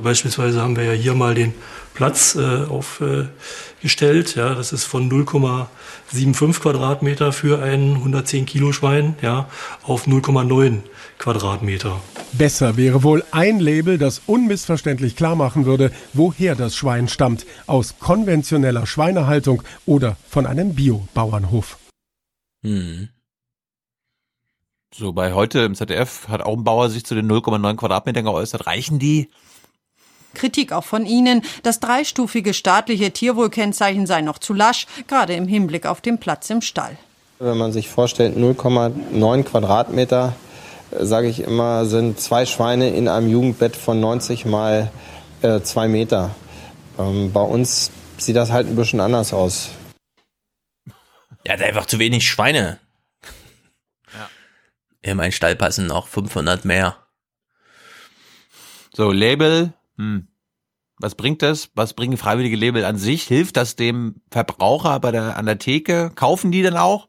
Speaker 98: Beispielsweise haben wir ja hier mal den Platz äh, aufgestellt. ja, das ist von 0,75 Quadratmeter für ein 110 Kilo Schwein ja, auf 0,9 Quadratmeter.
Speaker 99: Besser wäre wohl ein Label, das unmissverständlich klar machen würde, woher das Schwein stammt. Aus konventioneller Schweinehaltung oder von einem Bio-Bauernhof.
Speaker 2: Hm.
Speaker 8: So, bei heute im ZDF hat auch ein Bauer sich zu den 0,9 Quadratmetern geäußert. Reichen die?
Speaker 92: Kritik auch von Ihnen. Das dreistufige staatliche Tierwohlkennzeichen sei noch zu lasch, gerade im Hinblick auf den Platz im Stall.
Speaker 101: Wenn man sich vorstellt, 0,9 Quadratmeter, sage ich immer, sind zwei Schweine in einem Jugendbett von 90 mal äh, zwei Meter. Ähm, bei uns sieht das halt ein bisschen anders aus.
Speaker 2: Er hat einfach zu wenig Schweine.
Speaker 8: Ja.
Speaker 2: In meinen Stall passen noch 500 mehr.
Speaker 8: So, Label, hm. Was bringt das? Was bringen freiwillige Label an sich? Hilft das dem Verbraucher bei der, an der Theke? Kaufen die denn auch?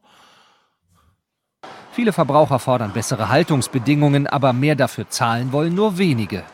Speaker 102: Viele Verbraucher fordern bessere Haltungsbedingungen, aber mehr dafür zahlen wollen nur wenige.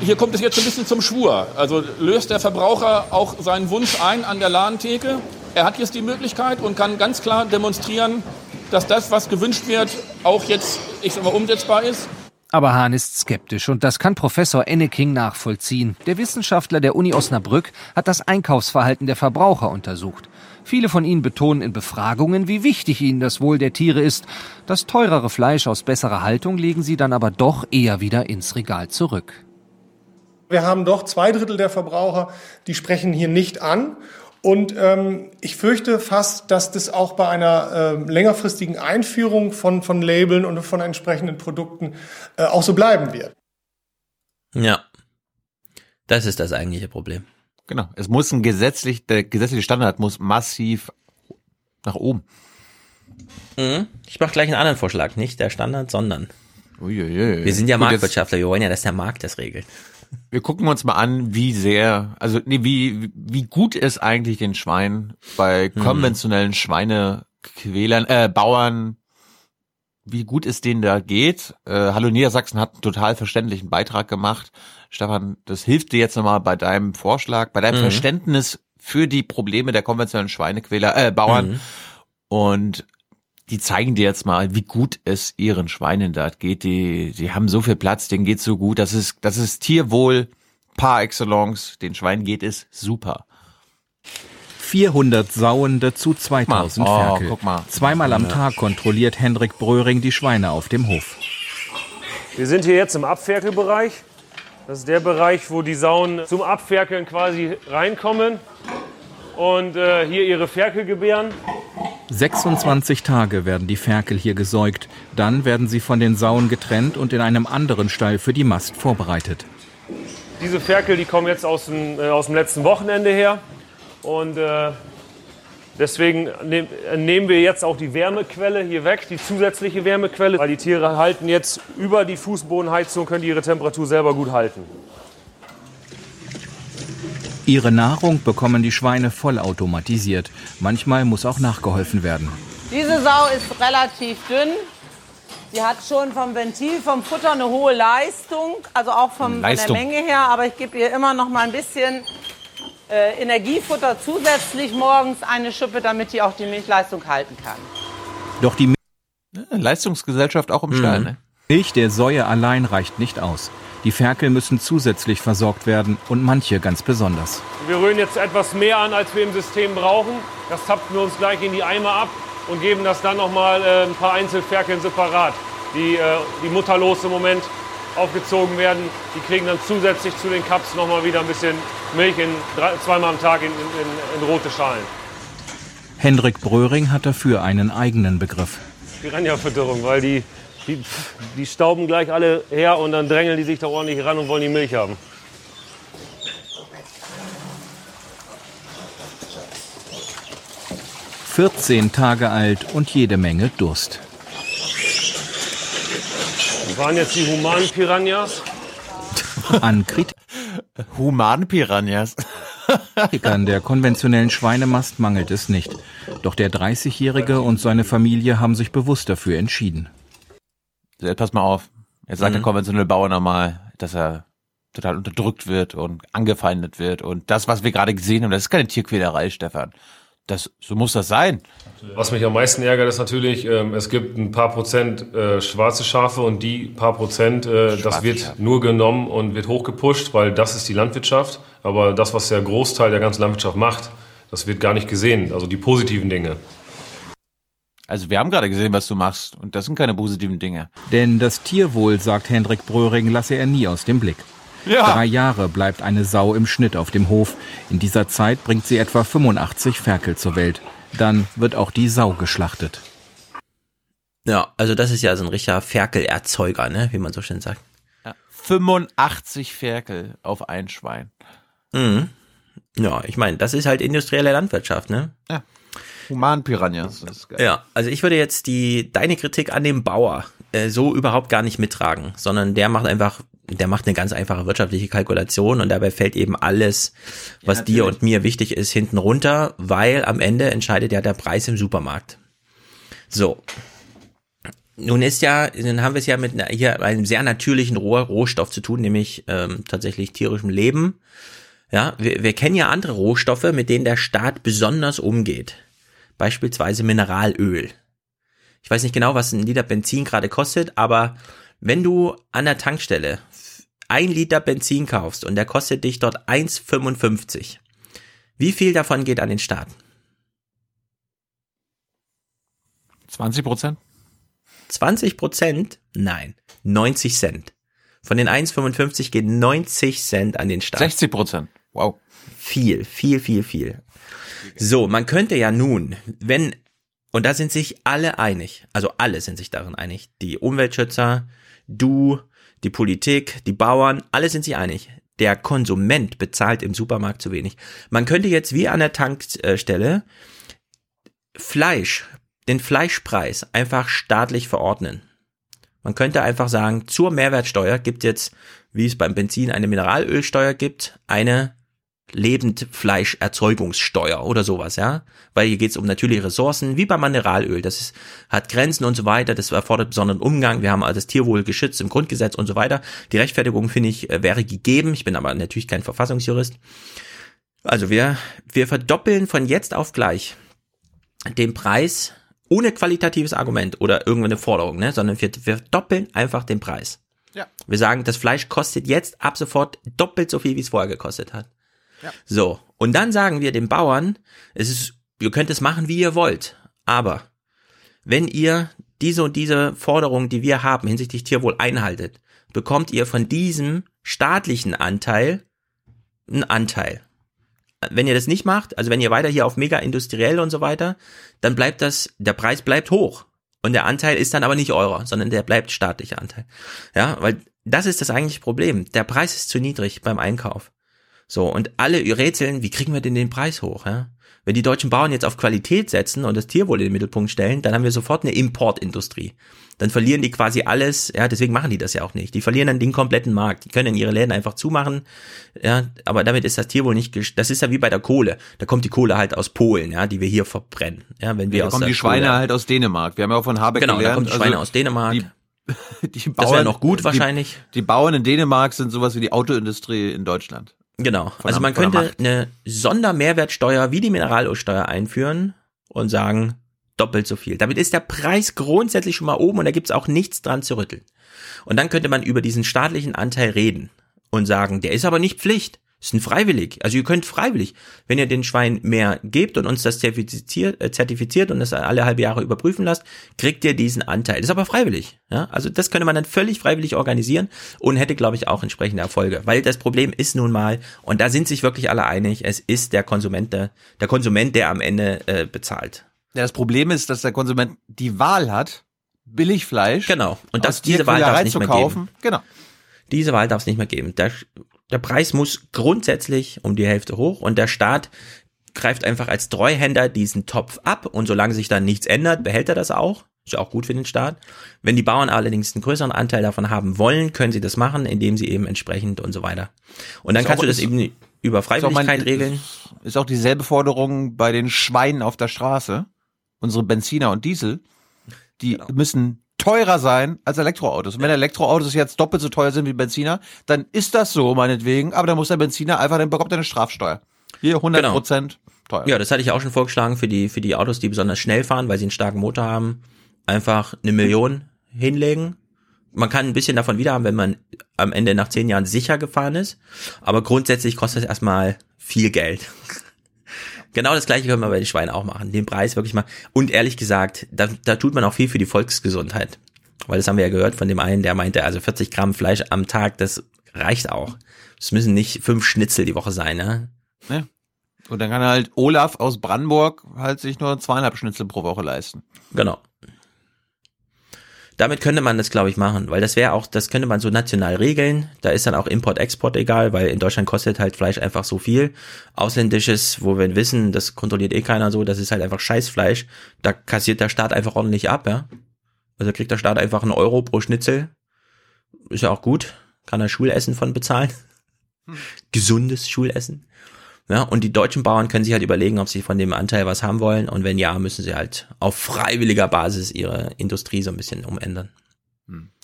Speaker 103: Hier kommt es jetzt ein bisschen zum Schwur. Also löst der Verbraucher auch seinen Wunsch ein an der Ladentheke. Er hat jetzt die Möglichkeit und kann ganz klar demonstrieren, dass das, was gewünscht wird, auch jetzt, ich sag mal, umsetzbar ist.
Speaker 102: Aber Hahn ist skeptisch und das kann Professor Enneking nachvollziehen. Der Wissenschaftler der Uni Osnabrück hat das Einkaufsverhalten der Verbraucher untersucht. Viele von ihnen betonen in Befragungen, wie wichtig ihnen das Wohl der Tiere ist. Das teurere Fleisch aus besserer Haltung legen sie dann aber doch eher wieder ins Regal zurück.
Speaker 104: Wir haben doch zwei Drittel der Verbraucher, die sprechen hier nicht an. Und ähm, ich fürchte fast, dass das auch bei einer äh, längerfristigen Einführung von, von Labeln und von entsprechenden Produkten äh, auch so bleiben wird.
Speaker 2: Ja. Das ist das eigentliche Problem.
Speaker 8: Genau. Es muss ein gesetzlich, der gesetzliche Standard muss massiv nach oben.
Speaker 2: Mhm. Ich mache gleich einen anderen Vorschlag. Nicht der Standard, sondern.
Speaker 8: Uiuiui.
Speaker 2: Wir sind ja
Speaker 8: Gut,
Speaker 2: Marktwirtschaftler. Wir wollen ja, dass der Markt das regelt.
Speaker 8: Wir gucken uns mal an, wie sehr, also nee, wie, wie gut es eigentlich den Schweinen bei
Speaker 2: Hm.
Speaker 8: konventionellen Schweinequälern, äh, Bauern, wie gut es denen da geht. Äh, Hallo Niedersachsen hat einen total verständlichen Beitrag gemacht. Stefan, das hilft dir jetzt nochmal bei deinem Vorschlag, bei deinem
Speaker 2: Mhm.
Speaker 8: Verständnis für die Probleme der konventionellen Schweinequäler, äh, Bauern.
Speaker 2: Mhm.
Speaker 8: Und die zeigen dir jetzt mal, wie gut es ihren Schweinen da geht. Die, die haben so viel Platz, denen geht's so gut. Das ist, das ist Tierwohl par excellence. Den Schweinen geht es super.
Speaker 105: 400 Sauen, dazu 2000
Speaker 8: Oh,
Speaker 105: Ferkel.
Speaker 8: guck mal.
Speaker 105: Zweimal am. Tag kontrolliert Hendrik Bröhring die Schweine auf dem Hof.
Speaker 79: Wir sind hier jetzt im Abferkelbereich. Das ist der Bereich, wo die Sauen zum Abferkeln quasi reinkommen und äh, hier ihre Ferkel gebären.
Speaker 105: 26 Tage werden die Ferkel hier gesäugt. Dann werden sie von den Sauen getrennt und in einem anderen Stall für die Mast vorbereitet.
Speaker 79: Diese Ferkel, die kommen jetzt aus dem, äh, aus dem letzten Wochenende her. Und äh, deswegen nehm, nehmen wir jetzt auch die Wärmequelle hier weg, die zusätzliche Wärmequelle, weil die Tiere halten jetzt über die Fußbodenheizung, können die ihre Temperatur selber gut halten.
Speaker 105: Ihre Nahrung bekommen die Schweine vollautomatisiert. Manchmal muss auch nachgeholfen werden.
Speaker 106: Diese Sau ist relativ dünn
Speaker 107: Die hat schon vom Ventil, vom Futter eine hohe Leistung, also auch vom,
Speaker 8: Leistung.
Speaker 107: von der Menge her. Aber ich gebe ihr immer noch mal ein bisschen äh, Energiefutter zusätzlich morgens eine Schippe, damit die auch die Milchleistung halten kann.
Speaker 105: Doch die
Speaker 8: Leistungsgesellschaft auch im Stall, ne?
Speaker 105: Milch der Säue allein reicht nicht aus. Die Ferkel müssen zusätzlich versorgt werden und manche ganz besonders.
Speaker 79: Wir rühren jetzt etwas mehr an, als wir im System brauchen. Das zapfen wir uns gleich in die Eimer ab und geben das dann nochmal äh, ein paar Einzelferkeln separat, die, äh, die mutterlos im Moment aufgezogen werden. Die kriegen dann zusätzlich zu den Cups nochmal wieder ein bisschen Milch in, drei, zweimal am Tag in, in, in rote Schalen.
Speaker 105: Hendrik Bröhring hat dafür einen eigenen Begriff.
Speaker 79: Piranha-Fütterung, weil die, die, die stauben gleich alle her und dann drängeln die sich da ordentlich ran und wollen die Milch haben.
Speaker 105: Vierzehn Tage alt und jede Menge Durst.
Speaker 79: Das waren jetzt die humanen Piranhas.
Speaker 105: An Kritik
Speaker 8: Human-Piranhas.
Speaker 105: Kritikern der konventionellen Schweinemast mangelt es nicht. Doch der 30-Jährige und seine Familie haben sich bewusst dafür entschieden.
Speaker 8: Jetzt pass mal auf. Jetzt sagt
Speaker 105: Mhm.
Speaker 8: der konventionelle Bauer nochmal, dass er total unterdrückt wird und angefeindet wird. Und das, was wir gerade gesehen haben, das ist keine Tierquälerei, Stefan. Das, so muss das sein.
Speaker 79: Was mich am meisten ärgert, ist natürlich, ähm, es gibt ein paar Prozent äh, schwarze Schafe und die paar Prozent, äh, das wird
Speaker 8: Schafe.
Speaker 79: nur genommen und wird hochgepusht, weil das ist die Landwirtschaft. Aber das, was der Großteil der ganzen Landwirtschaft macht, das wird gar nicht gesehen. Also die positiven Dinge.
Speaker 8: Also wir haben gerade gesehen, was du machst. Und das sind keine positiven Dinge.
Speaker 105: Denn das Tierwohl, sagt Hendrik Bröhring, lasse er nie aus dem Blick.
Speaker 8: Ja.
Speaker 105: Drei Jahre bleibt eine Sau im Schnitt auf dem Hof. In dieser Zeit bringt sie etwa 85 Ferkel zur Welt. Dann wird auch die Sau geschlachtet.
Speaker 2: Ja, also das ist ja so ein richtiger Ferkelerzeuger, ne, wie man so schön sagt.
Speaker 8: Ja. 85 Ferkel auf ein Schwein.
Speaker 2: Mhm. Ja, ich meine, das ist halt industrielle Landwirtschaft, ne?
Speaker 8: Ja. Human-Piranhas.
Speaker 2: Ja, also ich würde jetzt die deine Kritik an dem Bauer äh, so überhaupt gar nicht mittragen, sondern der macht einfach, der macht eine ganz einfache wirtschaftliche Kalkulation und dabei fällt eben alles, was dir
Speaker 8: natürlich.
Speaker 2: und mir wichtig ist, hinten runter, weil am Ende entscheidet ja der Preis im Supermarkt. So. Nun ist ja, dann haben wir es ja mit einer, hier einem sehr natürlichen Roh Rohstoff zu tun, nämlich ähm, tatsächlich tierischem Leben. Ja, wir, wir kennen ja andere Rohstoffe, mit denen der Staat besonders umgeht. Beispielsweise Mineralöl. Ich weiß nicht genau, was ein Liter Benzin gerade kostet, aber wenn du an der Tankstelle ein Liter Benzin kaufst und der kostet dich dort 1,55, wie viel davon geht an den Staat?
Speaker 8: 20 Prozent?
Speaker 2: 20 Prozent? Nein, 90 Cent. Von den 1,55 gehen 90 Cent an den Staat.
Speaker 8: 60 Prozent. Wow.
Speaker 2: Viel, viel, viel, viel. So, man könnte ja nun, wenn, und da sind sich alle einig, also alle sind sich darin einig, die Umweltschützer, du, die Politik, die Bauern, alle sind sich einig. Der Konsument bezahlt im Supermarkt zu wenig. Man könnte jetzt wie an der Tankstelle Fleisch, den Fleischpreis einfach staatlich verordnen. Man könnte einfach sagen, zur Mehrwertsteuer gibt jetzt, wie es beim Benzin eine Mineralölsteuer gibt, eine Lebendfleischerzeugungssteuer oder sowas, ja. Weil hier geht es um natürliche Ressourcen, wie beim Mineralöl. Das ist, hat Grenzen und so weiter, das erfordert besonderen Umgang. Wir haben also das Tierwohl geschützt im Grundgesetz und so weiter. Die Rechtfertigung, finde ich, äh, wäre gegeben. Ich bin aber natürlich kein Verfassungsjurist. Also wir, wir verdoppeln von jetzt auf gleich den Preis ohne qualitatives Argument oder irgendeine Forderung, ne, sondern wir, wir verdoppeln einfach den Preis.
Speaker 8: Ja.
Speaker 2: Wir sagen, das Fleisch kostet jetzt ab sofort doppelt so viel, wie es vorher gekostet hat. So. Und dann sagen wir den Bauern, es ist, ihr könnt es machen, wie ihr wollt. Aber wenn ihr diese und diese Forderung, die wir haben hinsichtlich Tierwohl einhaltet, bekommt ihr von diesem staatlichen Anteil einen Anteil. Wenn ihr das nicht macht, also wenn ihr weiter hier auf mega industriell und so weiter, dann bleibt das, der Preis bleibt hoch. Und der Anteil ist dann aber nicht eurer, sondern der bleibt staatlicher Anteil. Ja, weil das ist das eigentliche Problem. Der Preis ist zu niedrig beim Einkauf. So, und alle rätseln, wie kriegen wir denn den Preis hoch, ja? Wenn die deutschen Bauern jetzt auf Qualität setzen und das Tierwohl in den Mittelpunkt stellen, dann haben wir sofort eine Importindustrie. Dann verlieren die quasi alles, ja, deswegen machen die das ja auch nicht. Die verlieren dann den kompletten Markt. Die können ihre Läden einfach zumachen, ja, aber damit ist das Tierwohl nicht, das ist ja wie bei der Kohle. Da kommt die Kohle halt aus Polen, ja, die wir hier verbrennen, ja, wenn wir
Speaker 8: Ja, da
Speaker 2: aus
Speaker 8: kommen die Schweine
Speaker 2: Kohle-
Speaker 8: halt aus Dänemark. Wir haben ja auch von Habeck
Speaker 2: Genau, da
Speaker 8: gelernt.
Speaker 2: kommen die Schweine aus Dänemark.
Speaker 8: Die Die
Speaker 2: Das wäre noch gut
Speaker 8: die-
Speaker 2: wahrscheinlich.
Speaker 8: Die Bauern in Dänemark sind sowas wie die Autoindustrie in Deutschland.
Speaker 2: Genau.
Speaker 8: Von
Speaker 2: also man
Speaker 8: der
Speaker 2: könnte eine Sondermehrwertsteuer wie die Mineralölsteuer einführen und sagen, doppelt so viel. Damit ist der Preis grundsätzlich schon mal oben und da gibt's auch nichts dran zu rütteln. Und dann könnte man über diesen staatlichen Anteil reden und sagen, der ist aber nicht Pflicht. Ist ein freiwillig. Also ihr könnt freiwillig, wenn ihr den Schwein mehr gebt und uns das zertifiziert, äh, zertifiziert und das alle halbe Jahre überprüfen lasst, kriegt ihr diesen Anteil. Das ist aber freiwillig. Ja? Also das könnte man dann völlig freiwillig organisieren und hätte, glaube ich, auch entsprechende Erfolge. Weil das Problem ist nun mal, und da sind sich wirklich alle einig, es ist der Konsument, der, der Konsument, der am Ende äh, bezahlt.
Speaker 8: Ja, das Problem ist, dass der Konsument die Wahl hat, Billigfleisch.
Speaker 2: Genau. Und das, diese Wahl darf nicht mehr geben.
Speaker 8: Genau.
Speaker 2: Diese Wahl darf es nicht mehr geben. Der, der Preis muss grundsätzlich um die Hälfte hoch und der Staat greift einfach als Treuhänder diesen Topf ab und solange sich dann nichts ändert, behält er das auch. Ist ja auch gut für den Staat. Wenn die Bauern allerdings einen größeren Anteil davon haben wollen, können sie das machen, indem sie eben entsprechend und so weiter. Und dann
Speaker 8: Ist
Speaker 2: kannst
Speaker 8: auch-
Speaker 2: du das eben über
Speaker 8: auch mein-
Speaker 2: Freiwilligkeit regeln.
Speaker 8: Ist auch dieselbe Forderung bei den Schweinen auf der Straße. Unsere Benziner und Diesel, die
Speaker 2: Genau.
Speaker 8: müssen teurer sein als Elektroautos. Und wenn Elektroautos jetzt doppelt so teuer sind wie Benziner, dann ist das so, meinetwegen. Aber dann muss der Benziner einfach, dann bekommt er eine Strafsteuer. Hier 100 Prozent teuer.
Speaker 2: Ja, das hatte ich auch schon vorgeschlagen für die, für die Autos, die besonders schnell fahren, weil sie einen starken Motor haben. Einfach eine Million hinlegen. Man kann ein bisschen davon wieder haben, wenn man am Ende nach zehn Jahren sicher gefahren ist. Aber grundsätzlich kostet es erstmal viel Geld. Genau das gleiche können wir bei den Schweinen auch machen. Den Preis wirklich mal. Und ehrlich gesagt, da, da tut man auch viel für die Volksgesundheit. Weil das haben wir ja gehört von dem einen, der meinte, also 40 Gramm Fleisch am Tag, das reicht auch. Es müssen nicht fünf Schnitzel die Woche sein, ne?
Speaker 8: Ne? Und dann kann halt Olaf aus Brandenburg halt sich nur zweieinhalb Schnitzel pro Woche leisten.
Speaker 2: Genau. Damit könnte man das, glaube ich, machen, weil das wäre auch, das könnte man so national regeln. Da ist dann auch Import, Export egal, weil in Deutschland kostet halt Fleisch einfach so viel. Ausländisches, wo wir wissen, das kontrolliert eh keiner so, das ist halt einfach Scheißfleisch. Da kassiert der Staat einfach ordentlich ab, ja. Also kriegt der Staat einfach einen Euro pro Schnitzel. Ist ja auch gut. Kann er Schulessen von bezahlen. Gesundes Schulessen. Ja, und die deutschen Bauern können sich halt überlegen, ob sie von dem Anteil was haben wollen. Und wenn ja, müssen sie halt auf freiwilliger Basis ihre Industrie so ein bisschen umändern.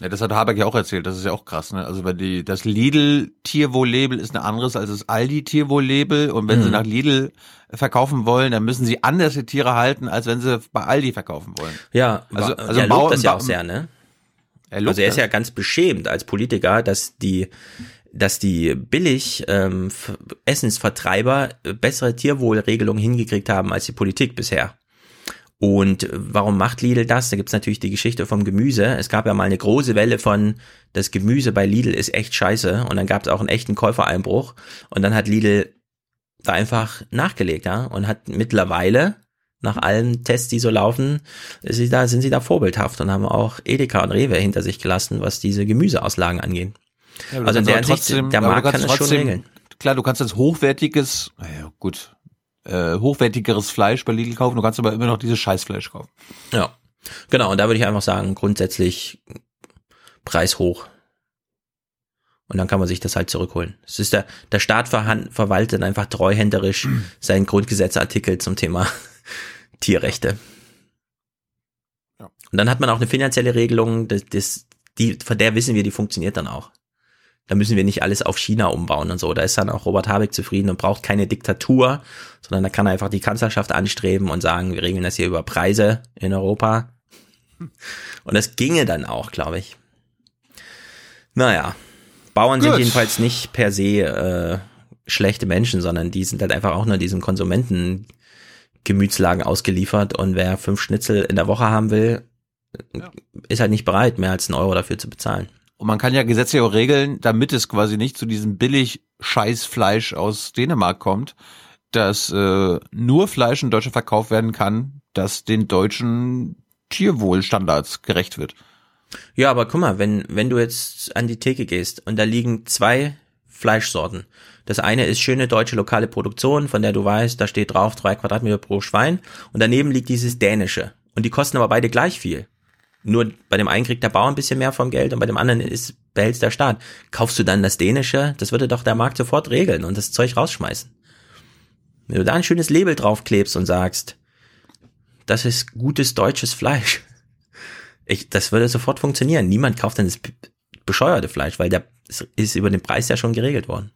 Speaker 8: Ja, das hat Habeck ja auch erzählt, das ist ja auch krass, ne? Also wenn die, das Lidl Tierwohl-Label ist ein anderes als das Aldi Tierwohl-Label und wenn
Speaker 2: Mhm.
Speaker 8: sie nach Lidl verkaufen wollen, dann müssen sie anders die Tiere halten, als wenn sie bei Aldi verkaufen wollen.
Speaker 2: Ja,
Speaker 8: also,
Speaker 2: also, er lobt das ja auch sehr, ne?
Speaker 8: Er
Speaker 2: also er ist
Speaker 8: das.
Speaker 2: ja ganz beschämt als Politiker, dass die, dass die billig ähm, Essensvertreiber äh, bessere Tierwohlregelungen hingekriegt haben als die Politik bisher. Und warum macht Lidl das? Da gibt's natürlich die Geschichte vom Gemüse. Es gab ja mal eine große Welle von, das Gemüse bei Lidl ist echt scheiße. Und dann gab's auch einen echten Käufereinbruch. Und dann hat Lidl da einfach nachgelegt, ja, und hat mittlerweile nach allen Tests, die so laufen, ist sie da, sind sie da vorbildhaft und haben auch Edeka und Rewe hinter sich gelassen, was diese Gemüseauslagen angeht.
Speaker 8: Ja,
Speaker 2: also in der Hinsicht,
Speaker 8: trotzdem-
Speaker 2: der Markt kann
Speaker 8: kannst
Speaker 2: das schon
Speaker 8: trotzdem-
Speaker 2: regeln.
Speaker 8: Klar, du kannst jetzt hochwertiges, naja, gut, äh, hochwertigeres Fleisch bei Lidl kaufen, du kannst aber immer noch dieses Scheißfleisch kaufen.
Speaker 2: Ja, genau. Und da würde ich einfach sagen, grundsätzlich Preis hoch. Und dann kann man sich das halt zurückholen. Es ist der, der Staat verwaltet einfach treuhänderisch seinen Grundgesetzartikel zum Thema Tierrechte. Und dann hat man auch eine finanzielle Regelung, das, das, die, von der wissen wir, die funktioniert dann auch. Da müssen wir nicht alles auf China umbauen und so. Da ist dann auch Robert Habeck zufrieden und braucht keine Diktatur, sondern da kann er einfach die Kanzlerschaft anstreben und sagen, wir regeln das hier über Preise in Europa. Und das ginge dann auch, glaube ich. Naja, Bauern sind
Speaker 8: Gut.
Speaker 2: jedenfalls nicht per se äh, schlechte Menschen, sondern die sind halt einfach auch nur diesen Konsumenten Gemütslagen ausgeliefert und wer fünf Schnitzel in der Woche haben will, ist halt nicht bereit, mehr als einen Euro dafür zu bezahlen.
Speaker 8: Und man kann ja gesetzlich auch regeln, damit es quasi nicht zu diesem billig Scheißfleisch aus Dänemark kommt, dass äh, nur Fleisch in Deutschland verkauft werden kann, das den deutschen Tierwohlstandards gerecht wird.
Speaker 2: Ja, aber guck mal, wenn, wenn du jetzt an die Theke gehst und da liegen zwei Fleischsorten. Das eine ist schöne deutsche lokale Produktion, von der du weißt, da steht drauf drei Quadratmeter pro Schwein und daneben liegt dieses dänische. Und die kosten aber beide gleich viel. Nur bei dem einen kriegt der Bauer ein bisschen mehr vom Geld und bei dem anderen ist, behältst der Staat. Kaufst du dann das dänische, das würde doch der Markt sofort regeln und das Zeug rausschmeißen. Wenn du da ein schönes Label draufklebst und sagst, das ist gutes deutsches Fleisch, Ich, das würde sofort funktionieren. Niemand kauft dann das bescheuerte Fleisch, weil der ist über den Preis ja schon geregelt worden.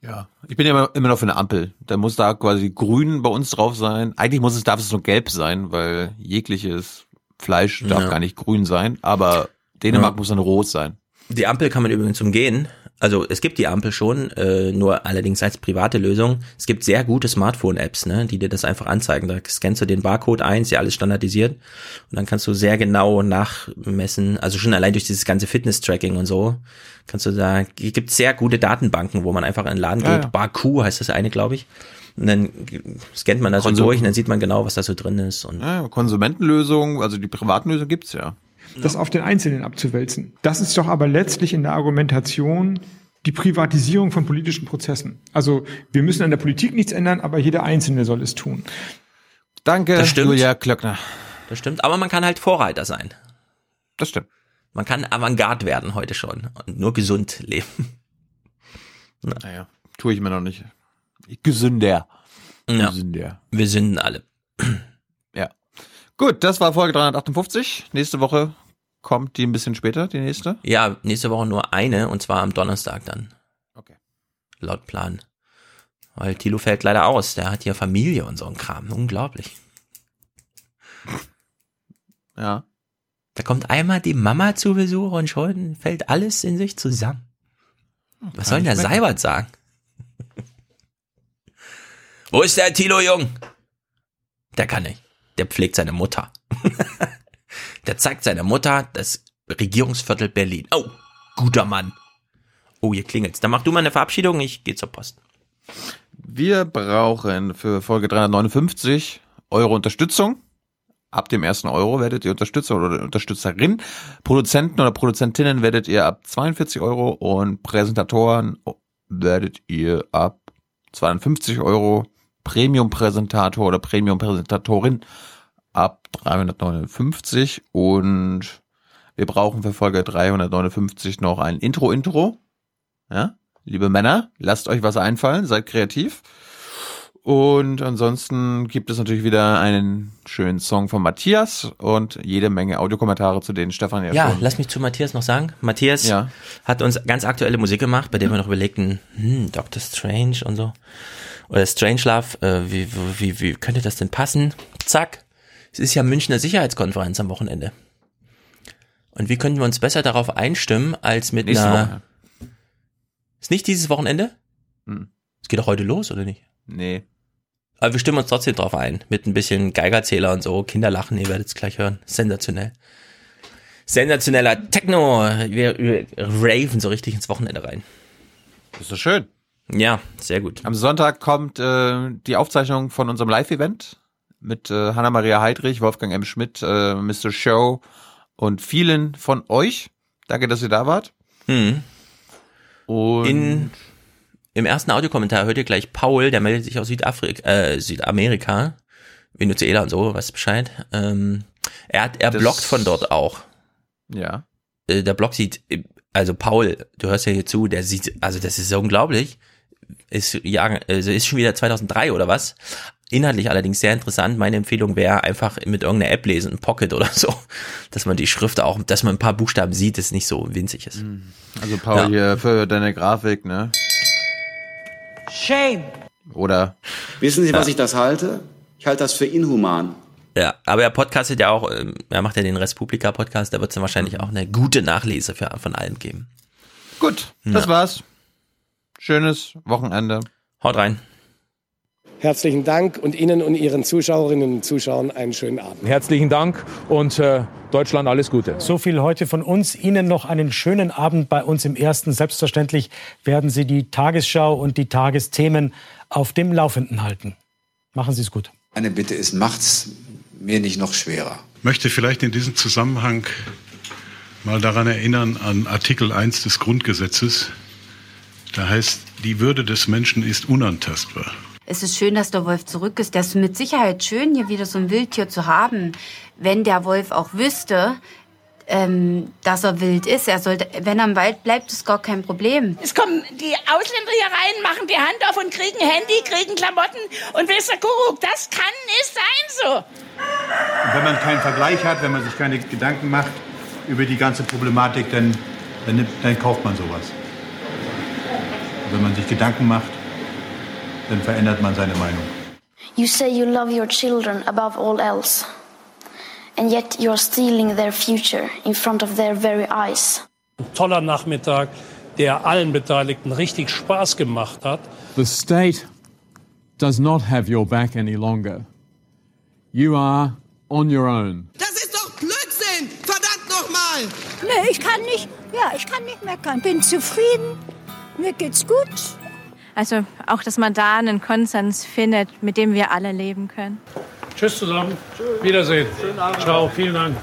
Speaker 8: Ja, ich bin ja immer, immer noch für eine Ampel. Da muss da quasi grün bei uns drauf sein. Eigentlich muss es, darf es nur gelb sein, weil jegliches Fleisch darf
Speaker 2: Ja.
Speaker 8: gar nicht grün sein, aber Dänemark
Speaker 2: Ja.
Speaker 8: muss dann rot sein.
Speaker 2: Die Ampel kann man übrigens umgehen. Also es gibt die Ampel schon, äh, nur allerdings als private Lösung. Es gibt sehr gute Smartphone-Apps, ne, die dir das einfach anzeigen. Da scannst du den Barcode ein, ist ja alles standardisiert. Und dann kannst du sehr genau nachmessen, also schon allein durch dieses ganze Fitness-Tracking und so, kannst du da, es gibt sehr gute Datenbanken, wo man einfach in den Laden
Speaker 8: Ja,
Speaker 2: geht.
Speaker 8: ja.
Speaker 2: Barku heißt das eine, glaube ich. Und dann scannt man das so durch und dann sieht man genau, was da so drin ist. Und
Speaker 8: Ja, Konsumentenlösung, also die privaten Lösungen gibt's ja.
Speaker 108: das auf den Einzelnen abzuwälzen. Das ist doch aber letztlich in der Argumentation die Privatisierung von politischen Prozessen. Also wir müssen an der Politik nichts ändern, aber jeder Einzelne soll es tun.
Speaker 8: Danke,
Speaker 2: Das stimmt.
Speaker 8: Julia Klöckner.
Speaker 2: Das stimmt, aber man kann halt Vorreiter sein.
Speaker 8: Das stimmt.
Speaker 2: Man kann Avantgarde werden heute schon und nur gesund leben.
Speaker 8: Naja, tue ich mir noch nicht. Gesünder.
Speaker 2: Ja.
Speaker 8: Gesünder.
Speaker 2: Wir sind alle.
Speaker 8: Ja. Gut, das war Folge 358. Nächste Woche kommt die ein bisschen später, die nächste.
Speaker 2: Ja, nächste Woche nur eine und zwar am Donnerstag dann.
Speaker 8: Okay.
Speaker 2: Laut Plan. Weil Tilo fällt leider aus. Der hat ja Familie und so ein Kram. Unglaublich.
Speaker 8: Ja.
Speaker 2: Da kommt einmal die Mama zu Besuch und schon fällt alles in sich zusammen. Was soll denn der. Seibert sagen? Wo ist der Tilo Jung? Der kann nicht. Der pflegt seine Mutter. der zeigt seiner Mutter das Regierungsviertel Berlin. Oh, guter Mann. Oh, hier klingelt's. Dann mach du mal eine Verabschiedung, ich gehe zur Post.
Speaker 8: Wir brauchen für Folge 359 eure Unterstützung. Ab dem ersten Euro werdet ihr Unterstützer oder Unterstützerin. Produzenten oder Produzentinnen werdet ihr ab 42 Euro und Präsentatoren werdet ihr ab 52 Euro. Premium-Präsentator oder Premium-Präsentatorin ab 359 und wir brauchen für Folge 359 noch ein Intro-Intro. Ja, liebe Männer, lasst euch was einfallen, seid kreativ. Und ansonsten gibt es natürlich wieder einen schönen Song von Matthias und jede Menge Audiokommentare, zu denen Stefan ja,
Speaker 2: Ja,
Speaker 8: schon.
Speaker 2: lass mich zu Matthias noch sagen. Matthias
Speaker 8: Ja.
Speaker 2: hat uns ganz aktuelle Musik gemacht, bei der wir noch überlegten, hm, Doctor Strange und so. Oder Strangelove, äh, wie, wie, wie könnte das denn passen? Zack. Es ist ja Münchner Sicherheitskonferenz am Wochenende. Und wie könnten wir uns besser darauf einstimmen, als mit
Speaker 8: Nächste
Speaker 2: einer...
Speaker 8: Woche.
Speaker 2: Ist nicht dieses Wochenende?
Speaker 8: Hm.
Speaker 2: Es geht doch heute los, oder nicht?
Speaker 8: Nee.
Speaker 2: Aber wir stimmen uns trotzdem drauf ein. Mit ein bisschen Geigerzähler und so. Kinderlachen, ihr werdet es gleich hören. Sensationell. Sensationeller Techno. Wir, wir raven so richtig ins Wochenende rein.
Speaker 8: Das ist doch schön.
Speaker 2: Ja, sehr gut.
Speaker 8: Am Sonntag kommt äh, die Aufzeichnung von unserem Live-Event mit äh, Hanna-Maria Heidrich, Wolfgang M. Schmidt, äh, Mr. Show und vielen von euch. Danke, dass ihr da wart.
Speaker 2: Mhm.
Speaker 8: Und
Speaker 2: In, Im ersten Audiokommentar hört ihr gleich Paul, der meldet sich aus Südafrika, äh, Südamerika. Venezuela und so, weißt Bescheid. Ähm, er hat, er
Speaker 8: Das-
Speaker 2: bloggt von dort auch.
Speaker 8: Ja.
Speaker 2: Äh, der Blog sieht, also Paul, du hörst ja hier zu, der sieht, also das ist so unglaublich. Ist, ja, also ist schon wieder 2003 oder was. Inhaltlich allerdings sehr interessant. Meine Empfehlung wäre einfach mit irgendeiner App lesen, ein Pocket oder so, dass man die Schrift auch, dass man ein paar Buchstaben sieht, das nicht so winzig ist.
Speaker 8: Also Paul hier für deine Grafik, ne?
Speaker 109: Shame.
Speaker 8: Oder
Speaker 109: Wissen Sie, was
Speaker 2: Ja.
Speaker 109: ich das halte? Ich halte das für inhuman.
Speaker 2: Ja, aber er podcastet ja auch, ähm, er macht ja den Respublika-Podcast, da wird es dann wahrscheinlich auch eine gute Nachlese für, von allem geben.
Speaker 8: Gut, das
Speaker 2: Ja.
Speaker 8: war's. Schönes Wochenende.
Speaker 2: Haut rein.
Speaker 110: Herzlichen Dank und Ihnen und Ihren Zuschauerinnen und Zuschauern einen schönen Abend.
Speaker 111: Herzlichen Dank und äh, Deutschland alles Gute.
Speaker 112: So viel heute von uns. Ihnen noch einen schönen Abend bei uns im Ersten. Selbstverständlich werden Sie die Tagesschau und die Tagesthemen auf dem Laufenden halten. Machen Sie es gut.
Speaker 113: Eine Bitte ist, macht's mir nicht noch schwerer.
Speaker 114: möchte vielleicht in diesem Zusammenhang mal daran erinnern an Artikel 1 des Grundgesetzes. Da heißt, die Würde des Menschen ist unantastbar.
Speaker 115: Es ist schön, dass der Wolf zurück ist. Das ist mit Sicherheit schön, hier wieder so ein Wildtier zu haben. Wenn der Wolf auch wüsste, ähm, dass er wild ist. Er sollte, wenn er im Wald bleibt, ist gar kein Problem.
Speaker 116: Es kommen die Ausländer hier rein, machen die Hand auf und kriegen Handy, kriegen Klamotten und ihr, Kuckuck, das kann nicht sein so.
Speaker 117: Und wenn man keinen Vergleich hat, wenn man sich keine Gedanken macht über die ganze Problematik, dann, dann, dann kauft man sowas. Wenn man sich Gedanken macht, dann verändert man seine Meinung.
Speaker 118: You say you love your children above all else, and yet you're stealing their future in front of their very eyes.
Speaker 119: Ein toller Nachmittag, der allen Beteiligten richtig Spaß gemacht hat.
Speaker 120: The state does not have your back any longer. You are on your own.
Speaker 121: Das ist doch Blödsinn! Verdammt nochmal!
Speaker 122: Nee, ich kann nicht, ja, ich kann nicht meckern. Bin zufrieden. Mir geht's gut.
Speaker 123: Also auch, dass man da einen Konsens findet, mit dem wir alle leben können.
Speaker 119: Tschüss zusammen. Wiedersehen. Ciao, vielen Dank.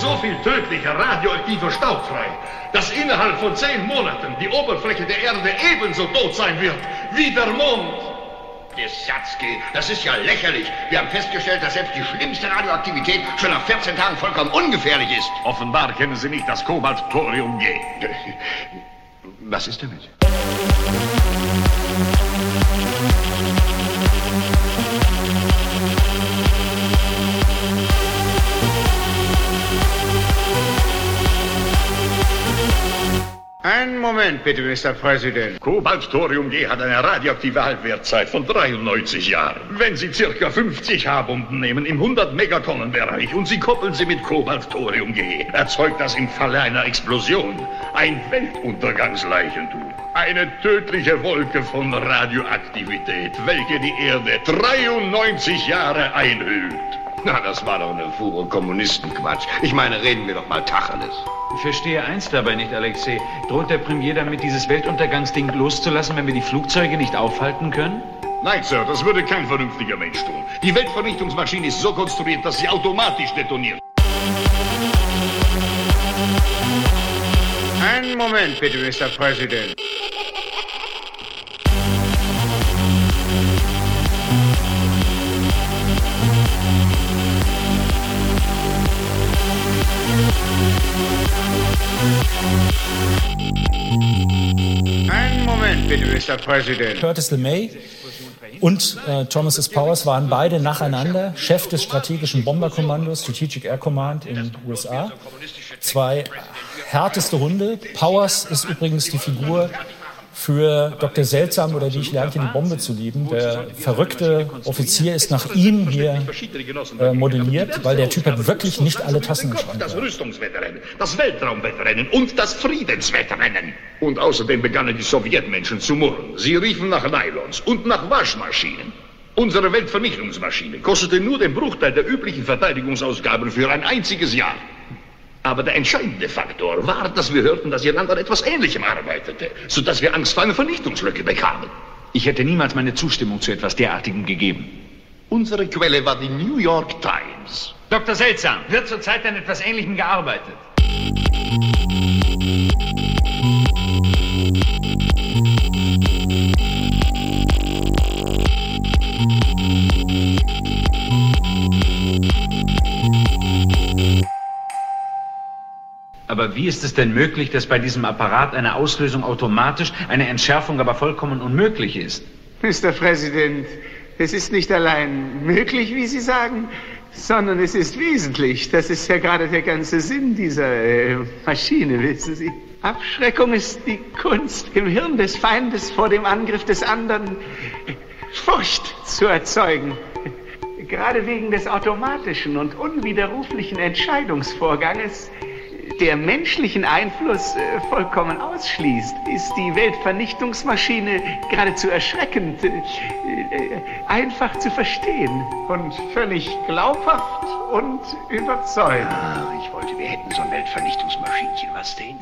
Speaker 124: So viel tödlicher radioaktiver Staub frei, dass innerhalb von zehn Monaten die Oberfläche der Erde ebenso tot sein wird wie der Mond.
Speaker 106: Desatzky, das ist ja lächerlich. Wir haben festgestellt, dass selbst die schlimmste Radioaktivität schon nach 14 Tagen vollkommen ungefährlich ist.
Speaker 124: Offenbar kennen Sie nicht das Kobalt-Thorium-G.
Speaker 106: Was ist damit? Einen Moment bitte, Mr. President.
Speaker 124: Kobalt-Thorium-G hat eine radioaktive Halbwertzeit von 93 Jahren. Wenn Sie circa 50 H-Bomben nehmen im 100-Megatonnen-Bereich und Sie koppeln sie mit Kobalt-Thorium-G, erzeugt das im Falle einer Explosion ein Weltuntergangsleichentuch. Eine tödliche Wolke von Radioaktivität, welche die Erde 93 Jahre einhüllt.
Speaker 106: Na, das war doch eine Fuhre Kommunistenquatsch. Ich meine, reden wir doch mal Tacheles.
Speaker 125: Ich verstehe eins dabei nicht, Alexei. Droht der Premier damit, dieses Weltuntergangsding loszulassen, wenn wir die Flugzeuge nicht aufhalten können?
Speaker 124: Nein, Sir, das würde kein vernünftiger Mensch tun. Die Weltvernichtungsmaschine ist so konstruiert, dass sie automatisch detoniert.
Speaker 106: Einen Moment bitte, Mr. President. Einen Moment bitte, Mr. President.
Speaker 112: Curtis LeMay und äh, Thomas S. Powers waren beide nacheinander Chef des strategischen Bomberkommandos, Strategic Air Command in den USA. Zwei härteste Hunde. Powers ist übrigens die Figur für Dr. Seltsam oder wie ich lernte, die Bombe zu lieben. Der verrückte Offizier ist nach ihm hier äh, modelliert, weil der Typ hat wirklich nicht alle Tassen Schrank.
Speaker 124: Das Rüstungswettrennen, das Weltraumwettrennen und das Friedenswettrennen. Und außerdem begannen die Sowjetmenschen zu murren. Sie riefen nach Nylons und nach Waschmaschinen. Unsere Weltvernichtungsmaschine kostete nur den Bruchteil der üblichen Verteidigungsausgaben für ein einziges Jahr. Aber der entscheidende Faktor war, dass wir hörten, dass Ihr Land an etwas Ähnlichem arbeitete, sodass wir Angst vor einer Vernichtungslücke bekamen.
Speaker 125: Ich hätte niemals meine Zustimmung zu etwas derartigem gegeben.
Speaker 124: Unsere Quelle war die New York Times.
Speaker 125: Dr. Seltsam, wird zurzeit an etwas Ähnlichem gearbeitet? Aber wie ist es denn möglich, dass bei diesem Apparat eine Auslösung automatisch, eine Entschärfung aber vollkommen unmöglich ist?
Speaker 106: Mr. Präsident, es ist nicht allein möglich, wie Sie sagen, sondern es ist wesentlich. Das ist ja gerade der ganze Sinn dieser äh, Maschine, wissen Sie. Abschreckung ist die Kunst, im Hirn des Feindes vor dem Angriff des anderen Furcht zu erzeugen. Gerade wegen des automatischen und unwiderruflichen Entscheidungsvorganges, der menschlichen Einfluss äh, vollkommen ausschließt, ist die Weltvernichtungsmaschine geradezu erschreckend, äh, äh, einfach zu verstehen und völlig glaubhaft und überzeugend. Ah, ich wollte, wir hätten so ein Weltvernichtungsmaschinchen, was denn?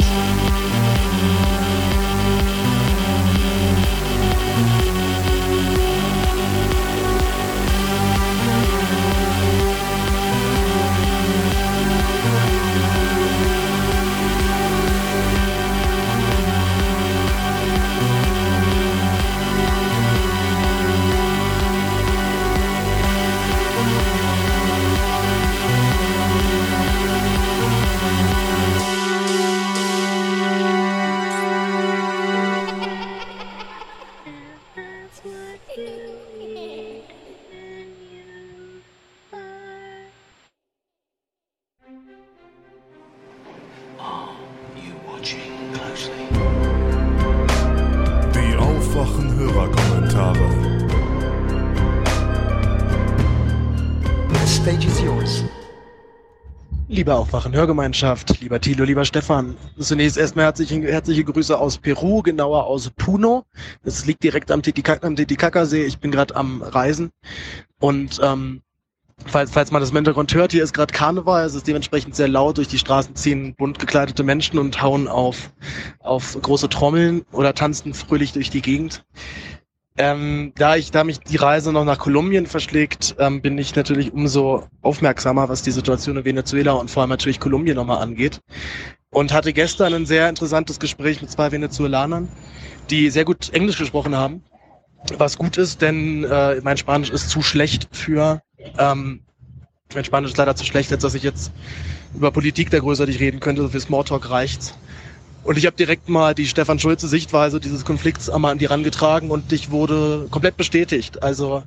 Speaker 126: Aufwachen
Speaker 127: Hörgemeinschaft, lieber Thilo, lieber Stefan. Zunächst erstmal herzliche, herzliche Grüße aus Peru, genauer aus Puno. Das liegt direkt am Titicacasee. Ich bin gerade am Reisen. Und ähm, falls, falls man das im Hintergrund hört, hier ist gerade Karneval. Es ist dementsprechend sehr laut. Durch die Straßen ziehen bunt gekleidete Menschen und hauen auf, auf große Trommeln oder tanzen fröhlich durch die Gegend. Ähm, da ich, da mich die Reise noch nach Kolumbien verschlägt, ähm, bin ich natürlich umso aufmerksamer, was die Situation in Venezuela und vor allem natürlich Kolumbien nochmal angeht. Und hatte gestern ein sehr interessantes Gespräch mit zwei Venezolanern, die sehr gut Englisch gesprochen haben. Was gut ist, denn äh, mein Spanisch ist zu schlecht für, ähm, mein Spanisch ist leider zu schlecht, als dass ich jetzt über Politik der größer reden könnte. So für Smalltalk reicht's. Und ich habe direkt mal die Stefan Schulze Sichtweise dieses Konflikts einmal an die rangetragen und ich wurde komplett bestätigt. Also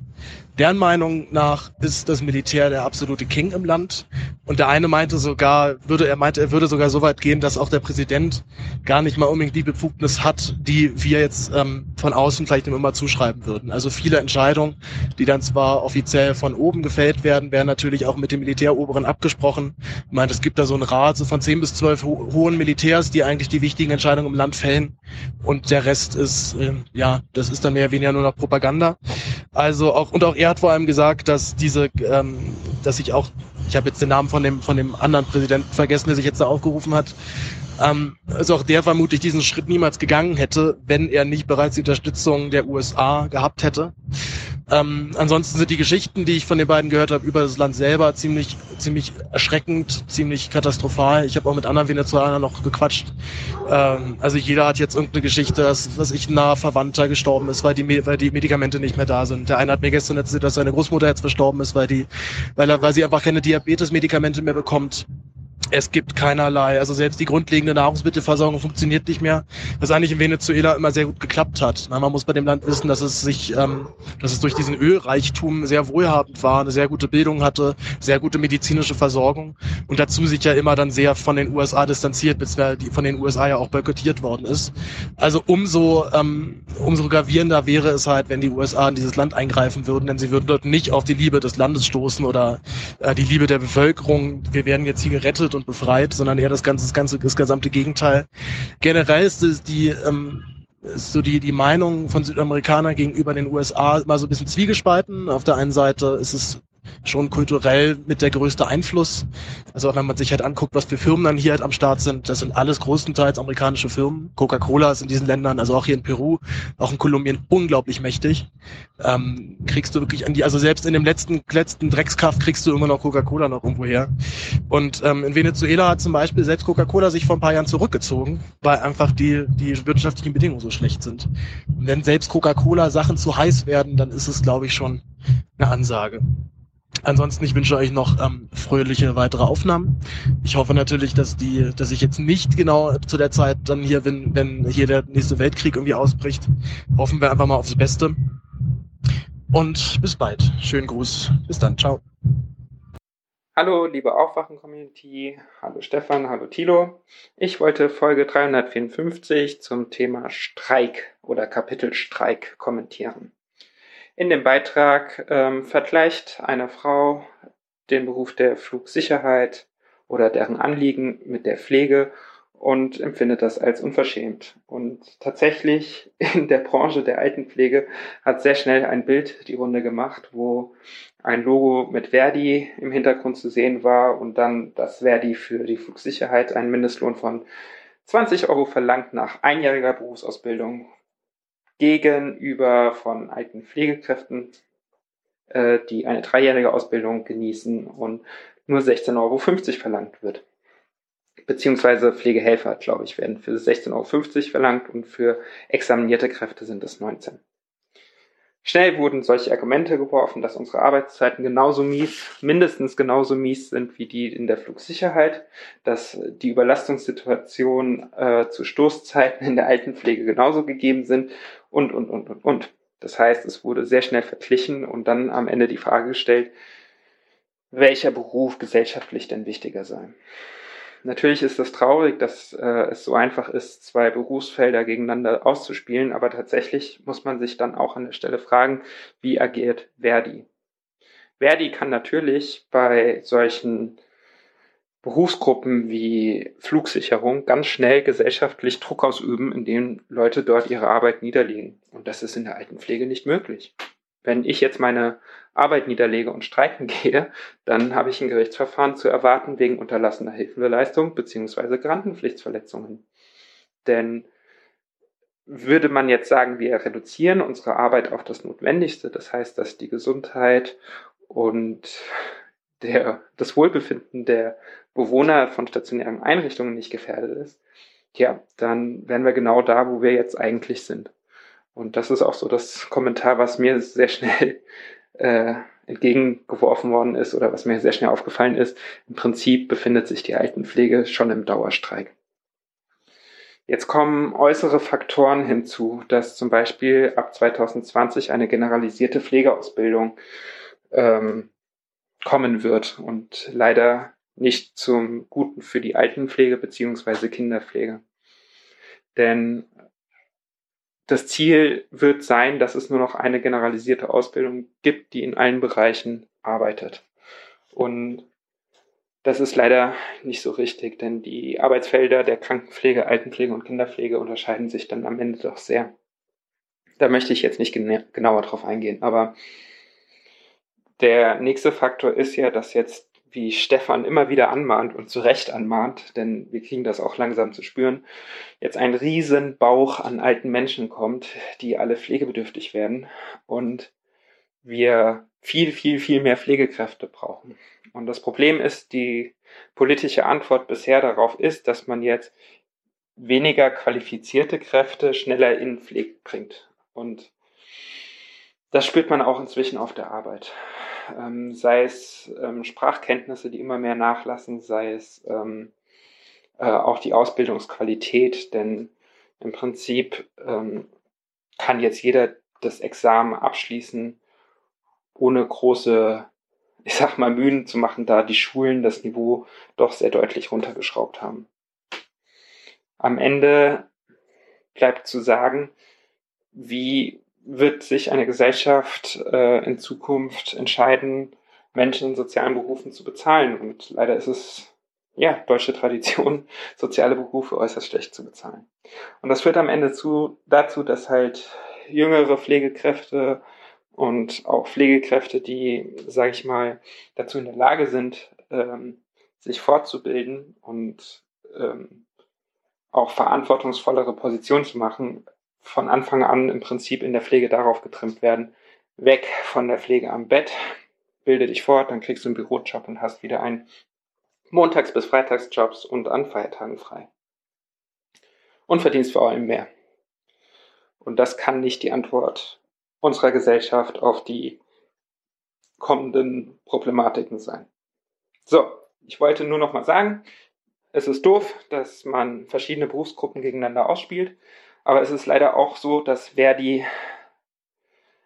Speaker 127: deren Meinung nach ist das Militär der absolute King im Land. Und der eine meinte sogar, würde, er meinte, er würde sogar so weit gehen, dass auch der Präsident gar nicht mal unbedingt die Befugnis hat, die wir jetzt ähm, von außen vielleicht ihm immer zuschreiben würden. Also viele Entscheidungen, die dann zwar offiziell von oben gefällt werden, werden natürlich auch mit dem Militäroberen abgesprochen. Ich meine, es gibt da so einen Rat so von zehn bis zwölf ho hohen Militärs, die eigentlich die wichtigen Entscheidungen im Land fällen. Und der Rest ist, äh, ja, das ist dann mehr oder weniger nur noch Propaganda. Also auch, und auch er hat vor allem gesagt, dass diese, ähm, dass ich auch, ich habe jetzt den Namen von dem, von dem anderen Präsidenten vergessen, der sich jetzt da aufgerufen hat, ähm, also auch der vermutlich diesen Schritt niemals gegangen hätte, wenn er nicht bereits die Unterstützung der USA gehabt hätte. Ähm, ansonsten sind die Geschichten, die ich von den beiden gehört habe, über das Land selber ziemlich, ziemlich erschreckend, ziemlich katastrophal. Ich habe auch mit anderen Venezolanern noch gequatscht. Ähm, also jeder hat jetzt irgendeine Geschichte, dass, dass ich ein naher Verwandter gestorben ist, weil die, weil die Medikamente nicht mehr da sind. Der eine hat mir gestern erzählt, dass seine Großmutter jetzt verstorben ist, weil die, weil er, weil sie einfach keine Diabetes-Medikamente mehr bekommt. Es gibt keinerlei, also selbst die grundlegende Nahrungsmittelversorgung funktioniert nicht mehr, was eigentlich in Venezuela immer sehr gut geklappt hat. Man muss bei dem Land wissen, dass es sich, ähm, dass es durch diesen Ölreichtum sehr wohlhabend war, eine sehr gute Bildung hatte, sehr gute medizinische Versorgung und dazu sich ja immer dann sehr von den USA distanziert, die von den USA ja auch boykottiert worden ist. Also umso, ähm, umso gravierender wäre es halt, wenn die USA in dieses Land eingreifen würden, denn sie würden dort nicht auf die Liebe des Landes stoßen oder äh, die Liebe der Bevölkerung. Wir werden jetzt hier gerettet und befreit, sondern eher das ganze, das ganze, das gesamte Gegenteil. Generell ist es die, ähm, ist so die, die Meinung von Südamerikanern gegenüber den USA immer so ein bisschen zwiegespalten. Auf der einen Seite ist es schon kulturell mit der größte Einfluss. Also wenn man sich halt anguckt, was für Firmen dann hier halt am Start sind, das sind alles größtenteils amerikanische Firmen. Coca-Cola ist in diesen Ländern, also auch hier in Peru, auch in Kolumbien unglaublich mächtig. Ähm, kriegst du wirklich an die, also selbst in dem letzten, letzten Dreckskaff kriegst du immer noch Coca-Cola noch irgendwo her. Und ähm, in Venezuela hat zum Beispiel selbst Coca-Cola sich vor ein paar Jahren zurückgezogen, weil einfach die, die wirtschaftlichen Bedingungen so schlecht sind. Und wenn selbst Coca-Cola Sachen zu heiß werden, dann ist es, glaube ich, schon eine Ansage. Ansonsten, ich wünsche euch noch ähm, fröhliche weitere Aufnahmen. Ich hoffe natürlich, dass die, dass ich jetzt nicht genau zu der Zeit dann hier bin, wenn hier der nächste Weltkrieg irgendwie ausbricht. Hoffen wir einfach mal aufs Beste. Und bis bald. Schönen Gruß. Bis dann. Ciao.
Speaker 128: Hallo, liebe Aufwachen-Community. Hallo Stefan, hallo Tilo. Ich wollte Folge 354 zum Thema Streik oder Kapitel Streik kommentieren. In dem Beitrag ähm, vergleicht eine Frau den Beruf der Flugsicherheit oder deren Anliegen mit der Pflege und empfindet das als unverschämt. Und tatsächlich in der Branche der Altenpflege hat sehr schnell ein Bild die Runde gemacht, wo ein Logo mit Verdi im Hintergrund zu sehen war und dann das Verdi für die Flugsicherheit einen Mindestlohn von 20 Euro verlangt nach einjähriger Berufsausbildung gegenüber von alten Pflegekräften, äh, die eine dreijährige Ausbildung genießen und nur 16,50 Euro verlangt wird. Beziehungsweise Pflegehelfer, glaube ich, werden für 16,50 Euro verlangt und für examinierte Kräfte sind es 19. Schnell wurden solche Argumente geworfen, dass unsere Arbeitszeiten genauso mies, mindestens genauso mies sind wie die in der Flugsicherheit, dass die Überlastungssituation äh, zu Stoßzeiten in der Altenpflege genauso gegeben sind und, und, und, und, und. Das heißt, es wurde sehr schnell verglichen und dann am Ende die Frage gestellt, welcher Beruf gesellschaftlich denn wichtiger sei. natürlich ist es traurig, dass äh, es so einfach ist, zwei Berufsfelder gegeneinander auszuspielen, aber tatsächlich muss man sich dann auch an der Stelle fragen, wie agiert Verdi? Verdi kann natürlich bei solchen Berufsgruppen wie Flugsicherung ganz schnell gesellschaftlich Druck ausüben, indem Leute dort ihre Arbeit niederlegen. Und das ist in der Altenpflege nicht möglich. Wenn ich jetzt meine Arbeit niederlege und streiken gehe, dann habe ich ein Gerichtsverfahren zu erwarten wegen unterlassener Hilfeleistung bzw. Grantenpflichtsverletzungen. Denn würde man jetzt sagen, wir reduzieren unsere Arbeit auf das Notwendigste, das heißt, dass die Gesundheit und der, das Wohlbefinden der Bewohner von stationären Einrichtungen nicht gefährdet ist, ja, dann wären wir genau da, wo wir jetzt eigentlich sind. Und das ist auch so das Kommentar, was mir sehr schnell äh, entgegengeworfen worden ist oder was mir sehr schnell aufgefallen ist. Im Prinzip befindet sich die Altenpflege schon im Dauerstreik. Jetzt kommen äußere Faktoren hinzu, dass zum Beispiel ab 2020 eine generalisierte Pflegeausbildung ähm, kommen wird und leider nicht zum Guten für die Altenpflege beziehungsweise Kinderpflege. Denn das Ziel wird sein, dass es nur noch eine generalisierte Ausbildung gibt, die in allen Bereichen arbeitet. Und das ist leider nicht so richtig, denn die Arbeitsfelder der Krankenpflege, Altenpflege und Kinderpflege unterscheiden sich dann am Ende doch sehr. Da möchte ich jetzt nicht genauer drauf eingehen, aber der nächste Faktor ist ja, dass jetzt, wie Stefan immer wieder anmahnt und zu Recht anmahnt, denn wir kriegen das auch langsam zu spüren, jetzt ein riesen Bauch an alten Menschen kommt, die alle pflegebedürftig werden und wir viel, viel, viel mehr Pflegekräfte brauchen. Und das Problem ist, die politische Antwort bisher darauf ist, dass man jetzt weniger qualifizierte Kräfte schneller in Pflege bringt. Und das spürt man auch inzwischen auf der Arbeit ähm, sei es ähm, Sprachkenntnisse, die immer mehr nachlassen, sei es ähm, äh, auch die Ausbildungsqualität, denn im Prinzip ähm, kann jetzt jeder das Examen abschließen, ohne große, ich sag mal, Mühen zu machen, da die Schulen das Niveau doch sehr deutlich runtergeschraubt haben. Am Ende bleibt zu sagen, wie wird sich eine Gesellschaft äh, in Zukunft entscheiden, Menschen in sozialen Berufen zu bezahlen. Und leider ist es ja deutsche Tradition, soziale Berufe äußerst schlecht zu bezahlen. Und das führt am Ende zu, dazu, dass halt jüngere Pflegekräfte und auch Pflegekräfte, die, sage ich mal, dazu in der Lage sind, ähm, sich fortzubilden und ähm, auch verantwortungsvollere Positionen zu machen, von Anfang an im Prinzip in der Pflege darauf getrimmt werden, weg von der Pflege am Bett, bilde dich fort, dann kriegst du einen Bürojob und hast wieder einen Montags- bis Freitagsjobs und an Feiertagen frei. Und verdienst vor allem mehr. Und das kann nicht die Antwort unserer Gesellschaft auf die kommenden Problematiken sein. So, ich wollte nur noch mal sagen, es ist doof, dass man verschiedene Berufsgruppen gegeneinander ausspielt. Aber es ist leider auch so, dass Verdi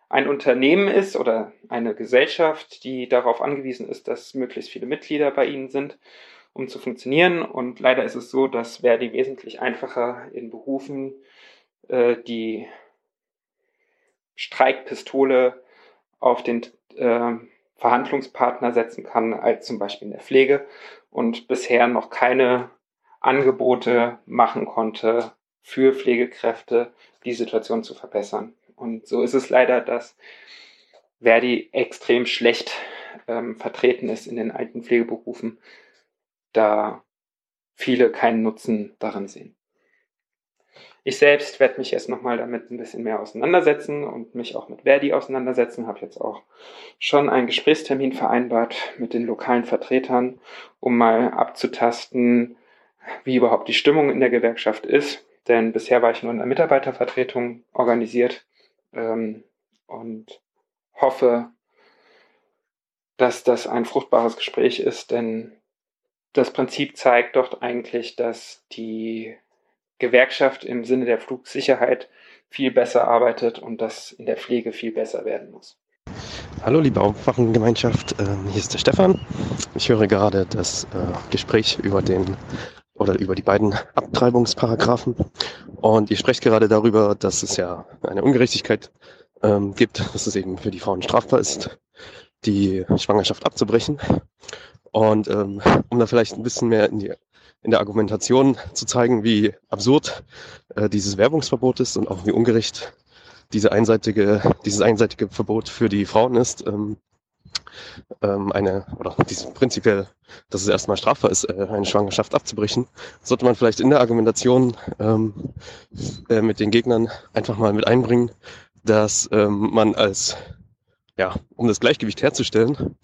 Speaker 128: ein Unternehmen ist oder eine Gesellschaft, die darauf angewiesen ist, dass möglichst viele Mitglieder bei ihnen sind, um zu funktionieren. Und leider ist es so, dass Verdi wesentlich einfacher in Berufen äh, die Streikpistole auf den äh, Verhandlungspartner setzen kann, als zum Beispiel in der Pflege und bisher noch keine Angebote machen konnte, für Pflegekräfte, die Situation zu verbessern. Und so ist es leider, dass Verdi extrem schlecht ähm, vertreten ist in den alten Pflegeberufen, da viele keinen Nutzen darin sehen. Ich selbst werde mich jetzt nochmal damit ein bisschen mehr auseinandersetzen und mich auch mit Verdi auseinandersetzen. Habe jetzt auch schon einen Gesprächstermin vereinbart mit den lokalen Vertretern, um mal abzutasten, wie überhaupt die Stimmung in der Gewerkschaft ist denn bisher war ich nur in der Mitarbeitervertretung organisiert ähm, und hoffe, dass das ein fruchtbares Gespräch ist, denn das Prinzip zeigt doch eigentlich, dass die Gewerkschaft im Sinne der Flugsicherheit viel besser arbeitet und das in der Pflege viel besser werden muss.
Speaker 129: Hallo liebe Aufwachengemeinschaft, ähm, hier ist der Stefan. Ich höre gerade das äh, Gespräch über den oder über die beiden Abtreibungsparagraphen und ihr sprecht gerade darüber, dass es ja eine Ungerechtigkeit ähm, gibt, dass es eben für die Frauen strafbar ist, die Schwangerschaft abzubrechen. Und ähm, um da vielleicht ein bisschen mehr in, die, in der Argumentation zu zeigen, wie absurd äh, dieses Werbungsverbot ist und auch wie ungerecht diese einseitige, dieses einseitige Verbot für die Frauen ist, ähm, ähm, eine, oder dieses prinzipiell, dass es erstmal strafbar ist, äh, eine Schwangerschaft abzubrechen, sollte man vielleicht in der Argumentation ähm, äh, mit den Gegnern einfach mal mit einbringen, dass ähm, man als ja, um das Gleichgewicht herzustellen,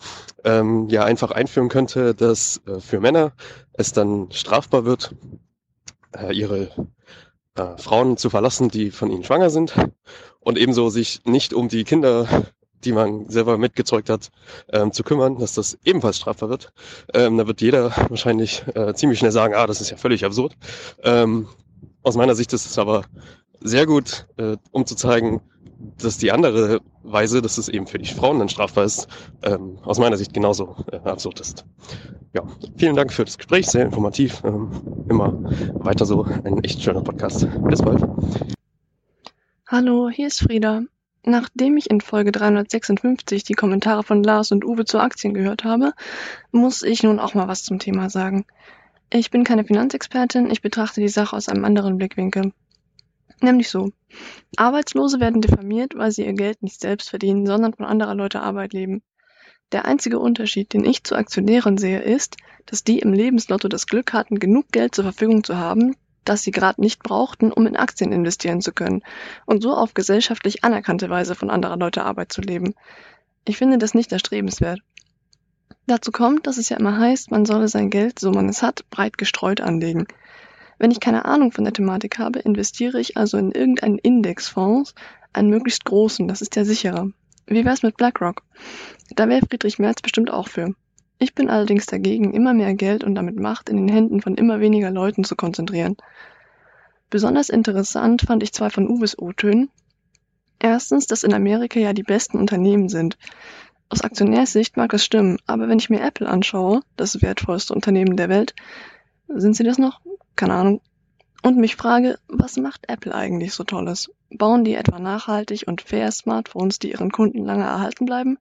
Speaker 129: ähm, ja einfach einführen könnte, dass äh, für Männer es dann strafbar wird, äh, ihre äh, Frauen zu verlassen, die von ihnen schwanger sind und ebenso sich nicht um die Kinder, die man selber mitgezeugt hat, ähm, zu kümmern, dass das ebenfalls strafbar wird. Ähm, da wird jeder wahrscheinlich äh, ziemlich schnell sagen, ah, das ist ja völlig absurd. Ähm, aus meiner Sicht ist es aber sehr gut, äh, um zu zeigen, dass die andere Weise, dass es eben für die Frauen dann strafbar ist, ähm, aus meiner Sicht genauso äh, absurd ist. Ja, vielen Dank für das Gespräch, sehr informativ. Ähm, immer weiter so, ein echt schöner Podcast. Bis bald.
Speaker 130: Hallo, hier ist Frieda. Nachdem ich in Folge 356 die Kommentare von Lars und Uwe zu Aktien gehört habe, muss ich nun auch mal was zum Thema sagen. Ich bin keine Finanzexpertin, ich betrachte die Sache aus einem anderen Blickwinkel. Nämlich so. Arbeitslose werden diffamiert, weil sie ihr Geld nicht selbst verdienen, sondern von anderer Leute Arbeit leben. Der einzige Unterschied, den ich zu Aktionären sehe, ist, dass die im Lebenslotto das Glück hatten, genug Geld zur Verfügung zu haben, das sie gerade nicht brauchten, um in Aktien investieren zu können und so auf gesellschaftlich anerkannte Weise von anderer Leute Arbeit zu leben. Ich finde das nicht erstrebenswert. Dazu kommt, dass es ja immer heißt, man solle sein Geld, so man es hat, breit gestreut anlegen. Wenn ich keine Ahnung von der Thematik habe, investiere ich also in irgendeinen Indexfonds, einen möglichst großen, das ist ja sicherer. Wie wär's mit BlackRock? Da wäre Friedrich Merz bestimmt auch für. Ich bin allerdings dagegen, immer mehr Geld und damit Macht in den Händen von immer weniger Leuten zu konzentrieren. Besonders interessant fand ich zwei von Uwes O-Tönen. Erstens, dass in Amerika ja die besten Unternehmen sind. Aus Aktionärssicht mag es stimmen, aber wenn ich mir Apple anschaue, das wertvollste Unternehmen der Welt, sind sie das noch? Keine Ahnung. Und mich frage, was macht Apple eigentlich so Tolles? Bauen die etwa nachhaltig und fair Smartphones, die ihren Kunden lange erhalten bleiben?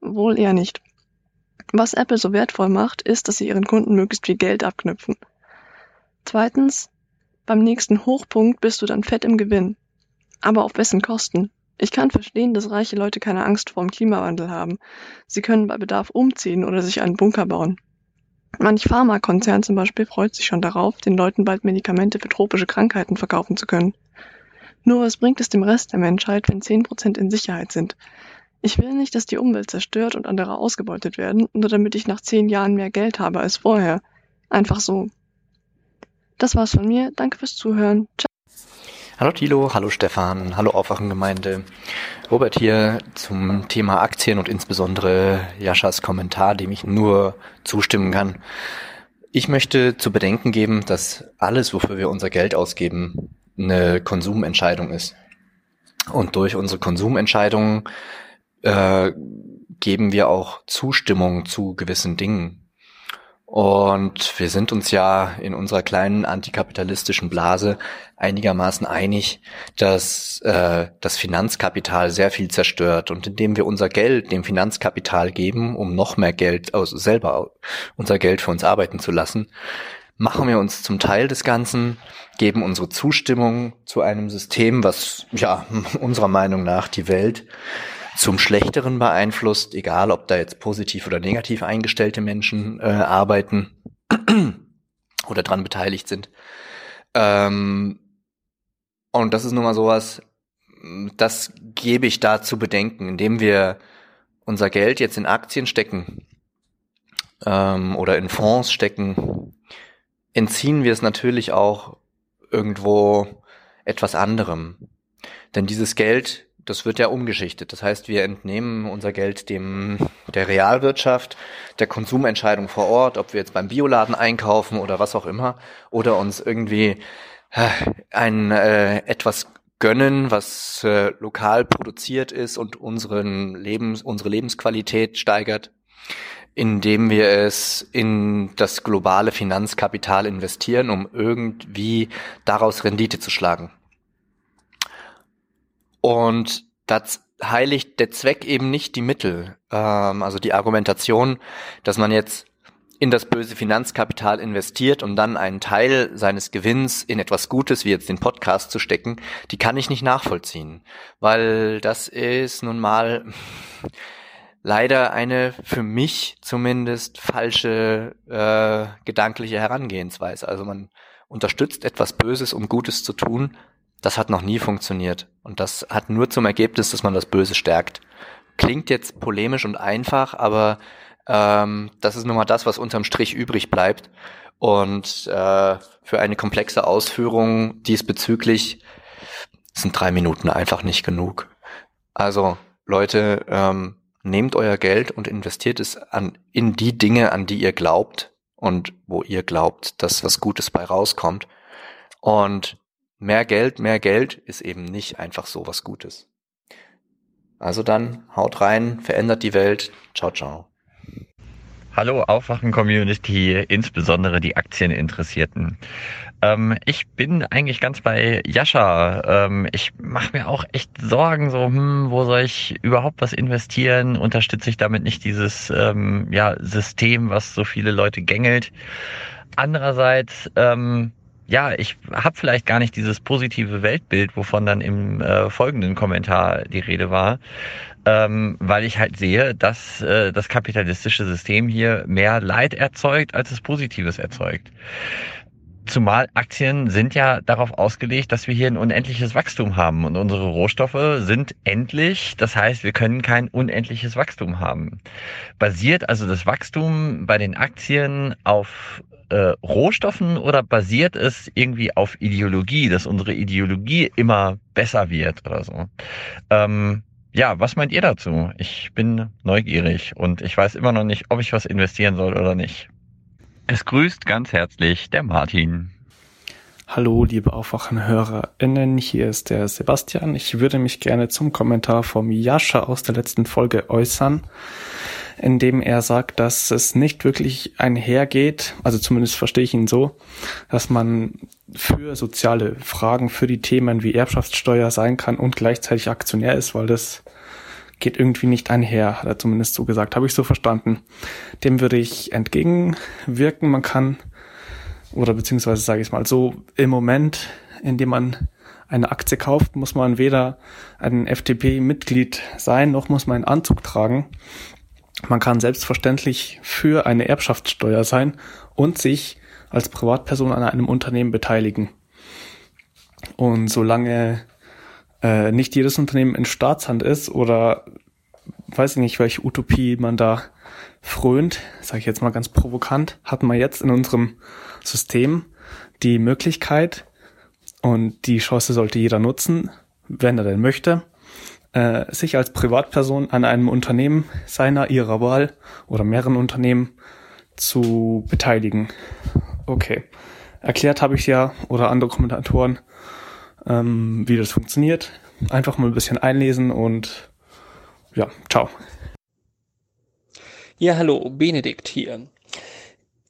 Speaker 130: Wohl eher nicht. Was Apple so wertvoll macht, ist, dass sie ihren Kunden möglichst viel Geld abknüpfen. Zweitens, beim nächsten Hochpunkt bist du dann fett im Gewinn. Aber auf wessen Kosten? Ich kann verstehen, dass reiche Leute keine Angst vor dem Klimawandel haben. Sie können bei Bedarf umziehen oder sich einen Bunker bauen. Manch Pharmakonzern zum Beispiel freut sich schon darauf, den Leuten bald Medikamente für tropische Krankheiten verkaufen zu können. Nur was bringt es dem Rest der Menschheit, wenn 10% in Sicherheit sind? Ich will nicht, dass die Umwelt zerstört und andere ausgebeutet werden, nur damit ich nach zehn Jahren mehr Geld habe als vorher. Einfach so. Das war's von mir. Danke fürs Zuhören. Ciao.
Speaker 2: Hallo Thilo, hallo Stefan, hallo Aufwachengemeinde. Robert hier zum Thema Aktien und insbesondere Jaschas Kommentar, dem ich nur zustimmen kann. Ich möchte zu bedenken geben, dass alles, wofür wir unser Geld ausgeben, eine Konsumentscheidung ist. Und durch unsere Konsumentscheidungen äh, geben wir auch Zustimmung zu gewissen Dingen. Und wir sind uns ja in unserer kleinen antikapitalistischen Blase einigermaßen einig, dass äh, das Finanzkapital sehr viel zerstört. Und indem wir unser Geld dem Finanzkapital geben, um noch mehr Geld, also selber unser Geld für uns arbeiten zu lassen, machen wir uns zum Teil des Ganzen, geben unsere Zustimmung zu einem System, was ja unserer Meinung nach die Welt zum Schlechteren beeinflusst, egal ob da jetzt positiv oder negativ eingestellte Menschen äh, arbeiten oder dran beteiligt sind. Ähm, und das ist nun mal sowas, das gebe ich da zu bedenken, indem wir unser Geld jetzt in Aktien stecken ähm, oder in Fonds stecken, entziehen wir es natürlich auch irgendwo etwas anderem. Denn dieses Geld das wird ja umgeschichtet. Das heißt, wir entnehmen unser Geld dem der Realwirtschaft, der Konsumentscheidung vor Ort, ob wir jetzt beim Bioladen einkaufen oder was auch immer, oder uns irgendwie äh, ein äh, etwas gönnen, was äh, lokal produziert ist und unseren Lebens, unsere Lebensqualität steigert, indem wir es in das globale Finanzkapital investieren, um irgendwie daraus Rendite zu schlagen. Und das heiligt der Zweck eben nicht die Mittel. Ähm, also die Argumentation, dass man jetzt in das böse Finanzkapital investiert, um dann einen Teil seines Gewinns in etwas Gutes, wie jetzt den Podcast zu stecken, die kann ich nicht nachvollziehen. Weil das ist nun mal leider eine für mich zumindest falsche äh, gedankliche Herangehensweise. Also man unterstützt etwas Böses, um Gutes zu tun. Das hat noch nie funktioniert. Und das hat nur zum Ergebnis, dass man das Böse stärkt. Klingt jetzt polemisch und einfach, aber ähm, das ist nun mal das, was unterm Strich übrig bleibt. Und äh, für eine komplexe Ausführung diesbezüglich sind drei Minuten einfach nicht genug. Also Leute, ähm, nehmt euer Geld und investiert es an, in die Dinge, an die ihr glaubt und wo ihr glaubt, dass was Gutes bei rauskommt. Und mehr Geld, mehr Geld ist eben nicht einfach so was Gutes. Also dann, haut rein, verändert die Welt. Ciao, ciao.
Speaker 8: Hallo Aufwachen-Community, insbesondere die Aktieninteressierten. Ähm, ich bin eigentlich ganz bei Jascha. Ähm, ich mache mir auch echt Sorgen, so, hm, wo soll ich überhaupt was investieren? Unterstütze ich damit nicht dieses ähm, ja, System, was so viele Leute gängelt? Andererseits, ähm, ja, ich habe vielleicht gar nicht dieses positive Weltbild, wovon dann im äh, folgenden Kommentar die Rede war ähm, weil ich halt sehe, dass äh, das kapitalistische System hier mehr Leid erzeugt, als es Positives erzeugt. Zumal Aktien sind ja darauf ausgelegt, dass wir hier ein unendliches Wachstum haben und unsere Rohstoffe sind endlich. Das heißt, wir können kein unendliches Wachstum haben. Basiert also das Wachstum bei den Aktien auf äh, Rohstoffen oder basiert es irgendwie auf Ideologie, dass unsere Ideologie immer besser wird oder so? Ähm, ja, was meint ihr dazu? Ich bin neugierig und ich weiß immer noch nicht, ob ich was investieren soll oder nicht. Es grüßt ganz herzlich der Martin.
Speaker 131: Hallo, liebe AufwachenhörerInnen, hier ist der Sebastian. Ich würde mich gerne zum Kommentar vom Jascha aus der letzten Folge äußern, in dem er sagt, dass es nicht wirklich einhergeht, also zumindest verstehe ich ihn so, dass man für soziale Fragen, für die Themen wie Erbschaftssteuer sein kann und gleichzeitig Aktionär ist, weil das geht irgendwie nicht einher, hat er zumindest so gesagt, habe ich so verstanden. Dem würde ich entgegenwirken. Man kann, oder beziehungsweise sage ich es mal so, im Moment, in dem man eine Aktie kauft, muss man weder ein FDP-Mitglied sein, noch muss man einen Anzug tragen. Man kann selbstverständlich für eine Erbschaftssteuer sein und sich als Privatperson an einem Unternehmen beteiligen. Und solange äh, nicht jedes Unternehmen in Staatshand ist oder weiß ich nicht, welche Utopie man da frönt, sage ich jetzt mal ganz provokant, hat man jetzt in unserem System die Möglichkeit und die Chance sollte jeder nutzen, wenn er denn möchte, äh, sich als Privatperson an einem Unternehmen seiner, ihrer Wahl oder mehreren Unternehmen zu beteiligen. Okay. Erklärt habe ich ja oder andere Kommentatoren, ähm, wie das funktioniert. Einfach mal ein bisschen einlesen und ja, ciao.
Speaker 130: Ja, hallo, Benedikt hier.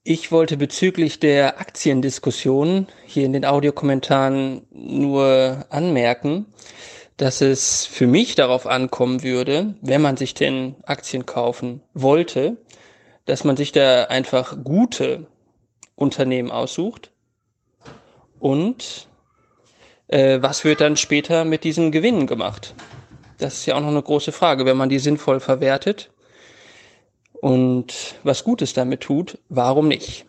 Speaker 130: Ich wollte bezüglich der Aktiendiskussion hier in den Audiokommentaren nur anmerken, dass es für mich darauf ankommen würde, wenn man sich denn Aktien kaufen wollte, dass man sich da einfach gute Unternehmen aussucht und äh, was wird dann später mit diesen Gewinnen gemacht? Das ist ja auch noch eine große Frage, wenn man die sinnvoll verwertet und was Gutes damit tut, warum nicht?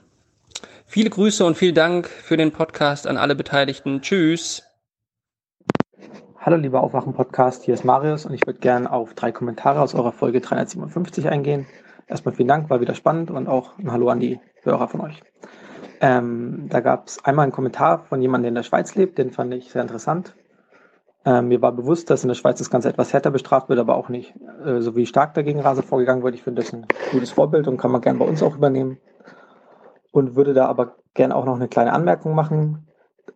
Speaker 130: Viele Grüße und vielen Dank für den Podcast an alle Beteiligten. Tschüss.
Speaker 132: Hallo lieber Aufwachen-Podcast, hier ist Marius und ich würde gerne auf drei Kommentare aus eurer Folge 357 eingehen. Erstmal vielen Dank, war wieder spannend und auch ein Hallo an die Hörer von euch. Ähm, da gab es einmal einen Kommentar von jemandem, der in der Schweiz lebt, den fand ich sehr interessant. Ähm, mir war bewusst, dass in der Schweiz das Ganze etwas härter bestraft wird, aber auch nicht äh, so wie stark dagegen Rase vorgegangen wird. Ich finde das ein gutes Vorbild und kann man gerne bei uns auch übernehmen. Und würde da aber gerne auch noch eine kleine Anmerkung machen.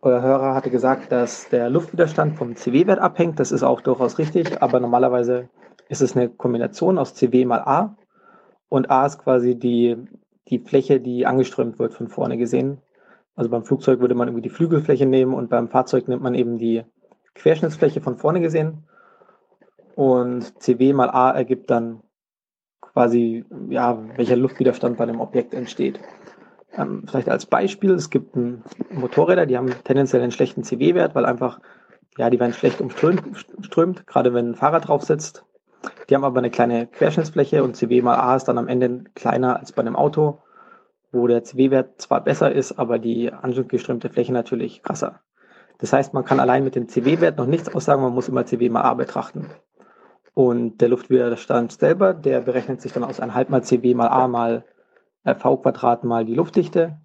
Speaker 132: Euer Hörer hatte gesagt, dass der Luftwiderstand vom CW-Wert abhängt. Das ist auch durchaus richtig, aber normalerweise ist es eine Kombination aus CW mal A. Und A ist quasi die, die Fläche, die angeströmt wird von vorne gesehen. Also beim Flugzeug würde man irgendwie die Flügelfläche nehmen und beim Fahrzeug nimmt man eben die Querschnittsfläche von vorne gesehen. Und CW mal A ergibt dann quasi, ja, welcher Luftwiderstand bei dem Objekt entsteht. Ähm, vielleicht als Beispiel, es gibt Motorräder, die haben tendenziell einen schlechten CW-Wert, weil einfach, ja, die werden schlecht umströmt, gerade wenn ein Fahrrad drauf sitzt. Die haben aber eine kleine Querschnittsfläche und CW mal A ist dann am Ende kleiner als bei einem Auto, wo der CW-Wert zwar besser ist, aber die angeströmte Fläche natürlich krasser. Das heißt, man kann allein mit dem CW-Wert noch nichts aussagen, man muss immer CW mal A betrachten. Und der Luftwiderstand selber, der berechnet sich dann aus 1,5 mal CW mal A mal V Quadrat mal die Luftdichte.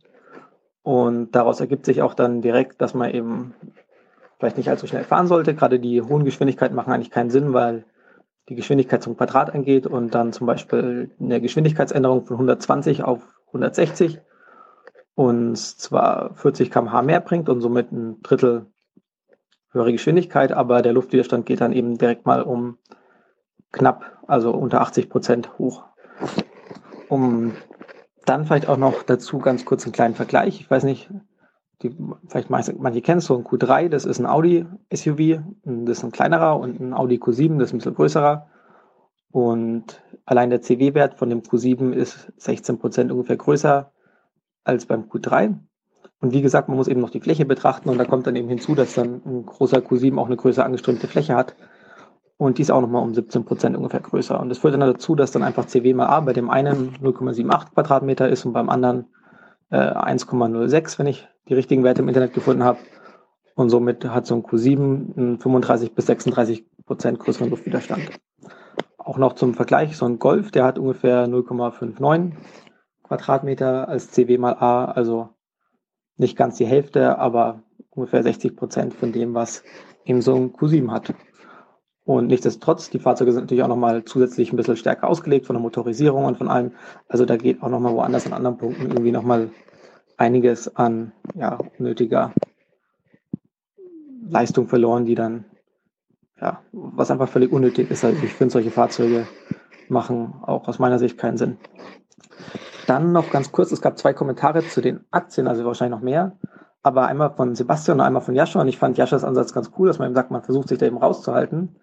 Speaker 132: Und daraus ergibt sich auch dann direkt, dass man eben vielleicht nicht allzu schnell fahren sollte. Gerade die hohen Geschwindigkeiten machen eigentlich keinen Sinn, weil die Geschwindigkeit zum Quadrat angeht und dann zum Beispiel eine Geschwindigkeitsänderung von 120 auf 160 uns zwar 40 km/h mehr bringt und somit ein Drittel höhere Geschwindigkeit, aber der Luftwiderstand geht dann eben direkt mal um knapp, also unter 80 Prozent hoch. Um dann vielleicht auch noch dazu ganz kurz einen kleinen Vergleich. Ich weiß nicht, die, vielleicht manche, manche kennen so ein Q3, das ist ein Audi SUV, das ist ein kleinerer und ein Audi Q7, das ist ein bisschen größerer. Und allein der CW-Wert von dem Q7 ist 16 Prozent ungefähr größer als beim Q3. Und wie gesagt, man muss eben noch die Fläche betrachten und da kommt dann eben hinzu, dass dann ein großer Q7 auch eine größer angeströmte Fläche hat. Und die ist auch nochmal um 17 Prozent ungefähr größer. Und das führt dann dazu, dass dann einfach CW mal A bei dem einen 0,78 Quadratmeter ist und beim anderen äh, 1,06, wenn ich die richtigen Werte im Internet gefunden habe. Und somit hat so ein Q7 einen 35 bis 36 Prozent größeren Luftwiderstand. Auch noch zum Vergleich, so ein Golf, der hat ungefähr 0,59 Quadratmeter als CW mal A, also nicht ganz die Hälfte, aber ungefähr 60 Prozent von dem, was eben so ein Q7 hat. Und nichtsdestotrotz, die Fahrzeuge sind natürlich auch nochmal zusätzlich ein bisschen stärker ausgelegt von der Motorisierung und von allem. Also da geht auch nochmal woanders an anderen Punkten irgendwie nochmal einiges an ja, nötiger Leistung verloren, die dann, ja, was einfach völlig unnötig ist. Also ich finde, solche Fahrzeuge machen auch aus meiner Sicht keinen Sinn. Dann noch ganz kurz, es gab zwei Kommentare zu den Aktien, also wahrscheinlich noch mehr. Aber einmal von Sebastian und einmal von Jascha. Und ich fand Jaschas Ansatz ganz cool, dass man eben sagt, man versucht sich da eben rauszuhalten.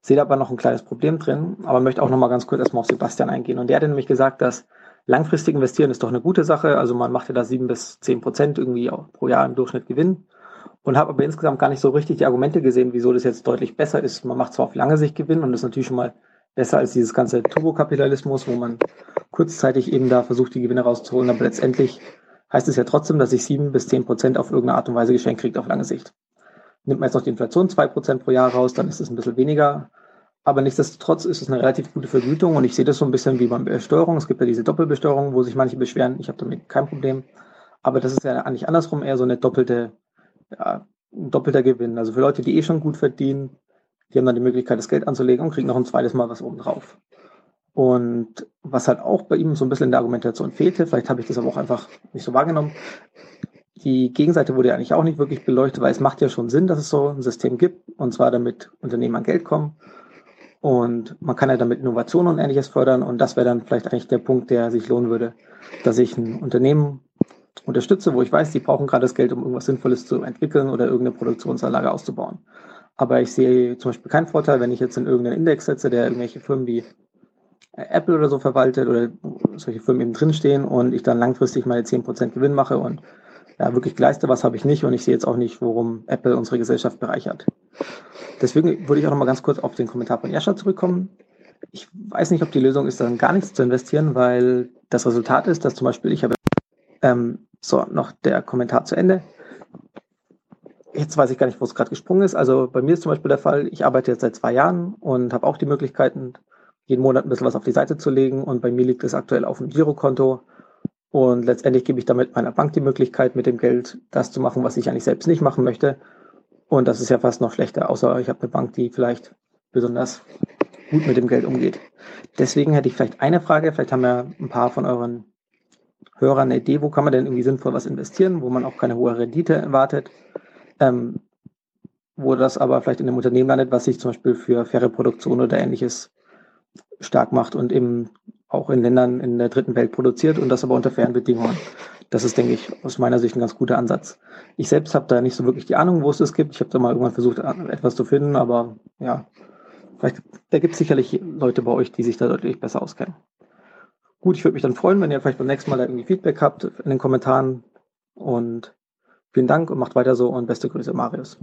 Speaker 132: Sehe aber noch ein kleines Problem drin, aber möchte auch noch mal ganz kurz erstmal auf Sebastian eingehen. Und der hat nämlich gesagt, dass langfristig investieren ist doch eine gute Sache. Also man macht ja da sieben bis zehn Prozent irgendwie pro Jahr im Durchschnitt Gewinn. Und habe aber insgesamt gar nicht so richtig die Argumente gesehen, wieso das jetzt deutlich besser ist. Man macht zwar auf lange Sicht Gewinn und ist natürlich schon mal besser als dieses ganze Turbokapitalismus, wo man kurzzeitig eben da versucht, die Gewinne rauszuholen, aber letztendlich heißt es ja trotzdem, dass ich sieben bis zehn Prozent auf irgendeine Art und Weise geschenkt kriegt auf lange Sicht. Nimmt man jetzt noch die Inflation 2% pro Jahr raus, dann ist es ein bisschen weniger. Aber nichtsdestotrotz ist es eine relativ gute Vergütung und ich sehe das so ein bisschen wie beim Besteuerung. Es gibt ja diese Doppelbesteuerung, wo sich manche beschweren. Ich habe damit kein Problem. Aber das ist ja eigentlich andersrum eher so eine doppelte, ja, ein doppelter Gewinn. Also für Leute, die eh schon gut verdienen, die haben dann die Möglichkeit, das Geld anzulegen und kriegen noch ein zweites Mal was obendrauf. Und was halt auch bei ihm so ein bisschen in der Argumentation fehlte, vielleicht habe ich das aber auch einfach nicht so wahrgenommen, die Gegenseite wurde ja eigentlich auch nicht wirklich beleuchtet, weil es macht ja schon Sinn, dass es so ein System gibt, und zwar damit Unternehmen an Geld kommen. Und man kann ja damit Innovationen und ähnliches fördern. Und das wäre dann vielleicht eigentlich der Punkt, der sich lohnen würde, dass ich ein Unternehmen unterstütze, wo ich weiß, die brauchen gerade das Geld, um irgendwas Sinnvolles zu entwickeln oder irgendeine Produktionsanlage auszubauen. Aber ich sehe zum Beispiel keinen Vorteil, wenn ich jetzt in irgendeinen Index setze, der irgendwelche Firmen wie Apple oder so verwaltet oder solche Firmen eben drinstehen und ich dann langfristig meine 10% Gewinn mache und ja, wirklich leiste was habe ich nicht und ich sehe jetzt auch nicht, worum Apple unsere Gesellschaft bereichert. Deswegen würde ich auch noch mal ganz kurz auf den Kommentar von Jascha zurückkommen. Ich weiß nicht, ob die Lösung ist, dann gar nichts zu investieren, weil das Resultat ist, dass zum Beispiel ich habe ähm, so noch der Kommentar zu Ende. Jetzt weiß ich gar nicht, wo es gerade gesprungen ist. Also bei mir ist zum Beispiel der Fall, ich arbeite jetzt seit zwei Jahren und habe auch die Möglichkeiten, jeden Monat ein bisschen was auf die Seite zu legen. Und bei mir liegt es aktuell auf dem Girokonto und letztendlich gebe ich damit meiner Bank die Möglichkeit, mit dem Geld das zu machen, was ich eigentlich selbst nicht machen möchte. Und das ist ja fast noch schlechter, außer ich habe eine Bank, die vielleicht besonders gut mit dem Geld umgeht. Deswegen hätte ich vielleicht eine Frage, vielleicht haben ja ein paar von euren Hörern eine Idee, wo kann man denn irgendwie sinnvoll was investieren, wo man auch keine hohe Rendite erwartet. Ähm, wo das aber vielleicht in einem Unternehmen landet, was sich zum Beispiel für faire Produktion oder ähnliches stark macht und eben auch in Ländern in der dritten Welt produziert und das aber unter fairen Bedingungen. Das ist, denke ich, aus meiner Sicht ein ganz guter Ansatz. Ich selbst habe da nicht so wirklich die Ahnung, wo es das gibt. Ich habe da mal irgendwann versucht, etwas zu finden, aber ja, vielleicht, da gibt es sicherlich Leute bei euch, die sich da deutlich besser auskennen. Gut, ich würde mich dann freuen, wenn ihr vielleicht beim nächsten Mal da irgendwie Feedback habt in den Kommentaren und vielen Dank und macht weiter so und beste Grüße, Marius.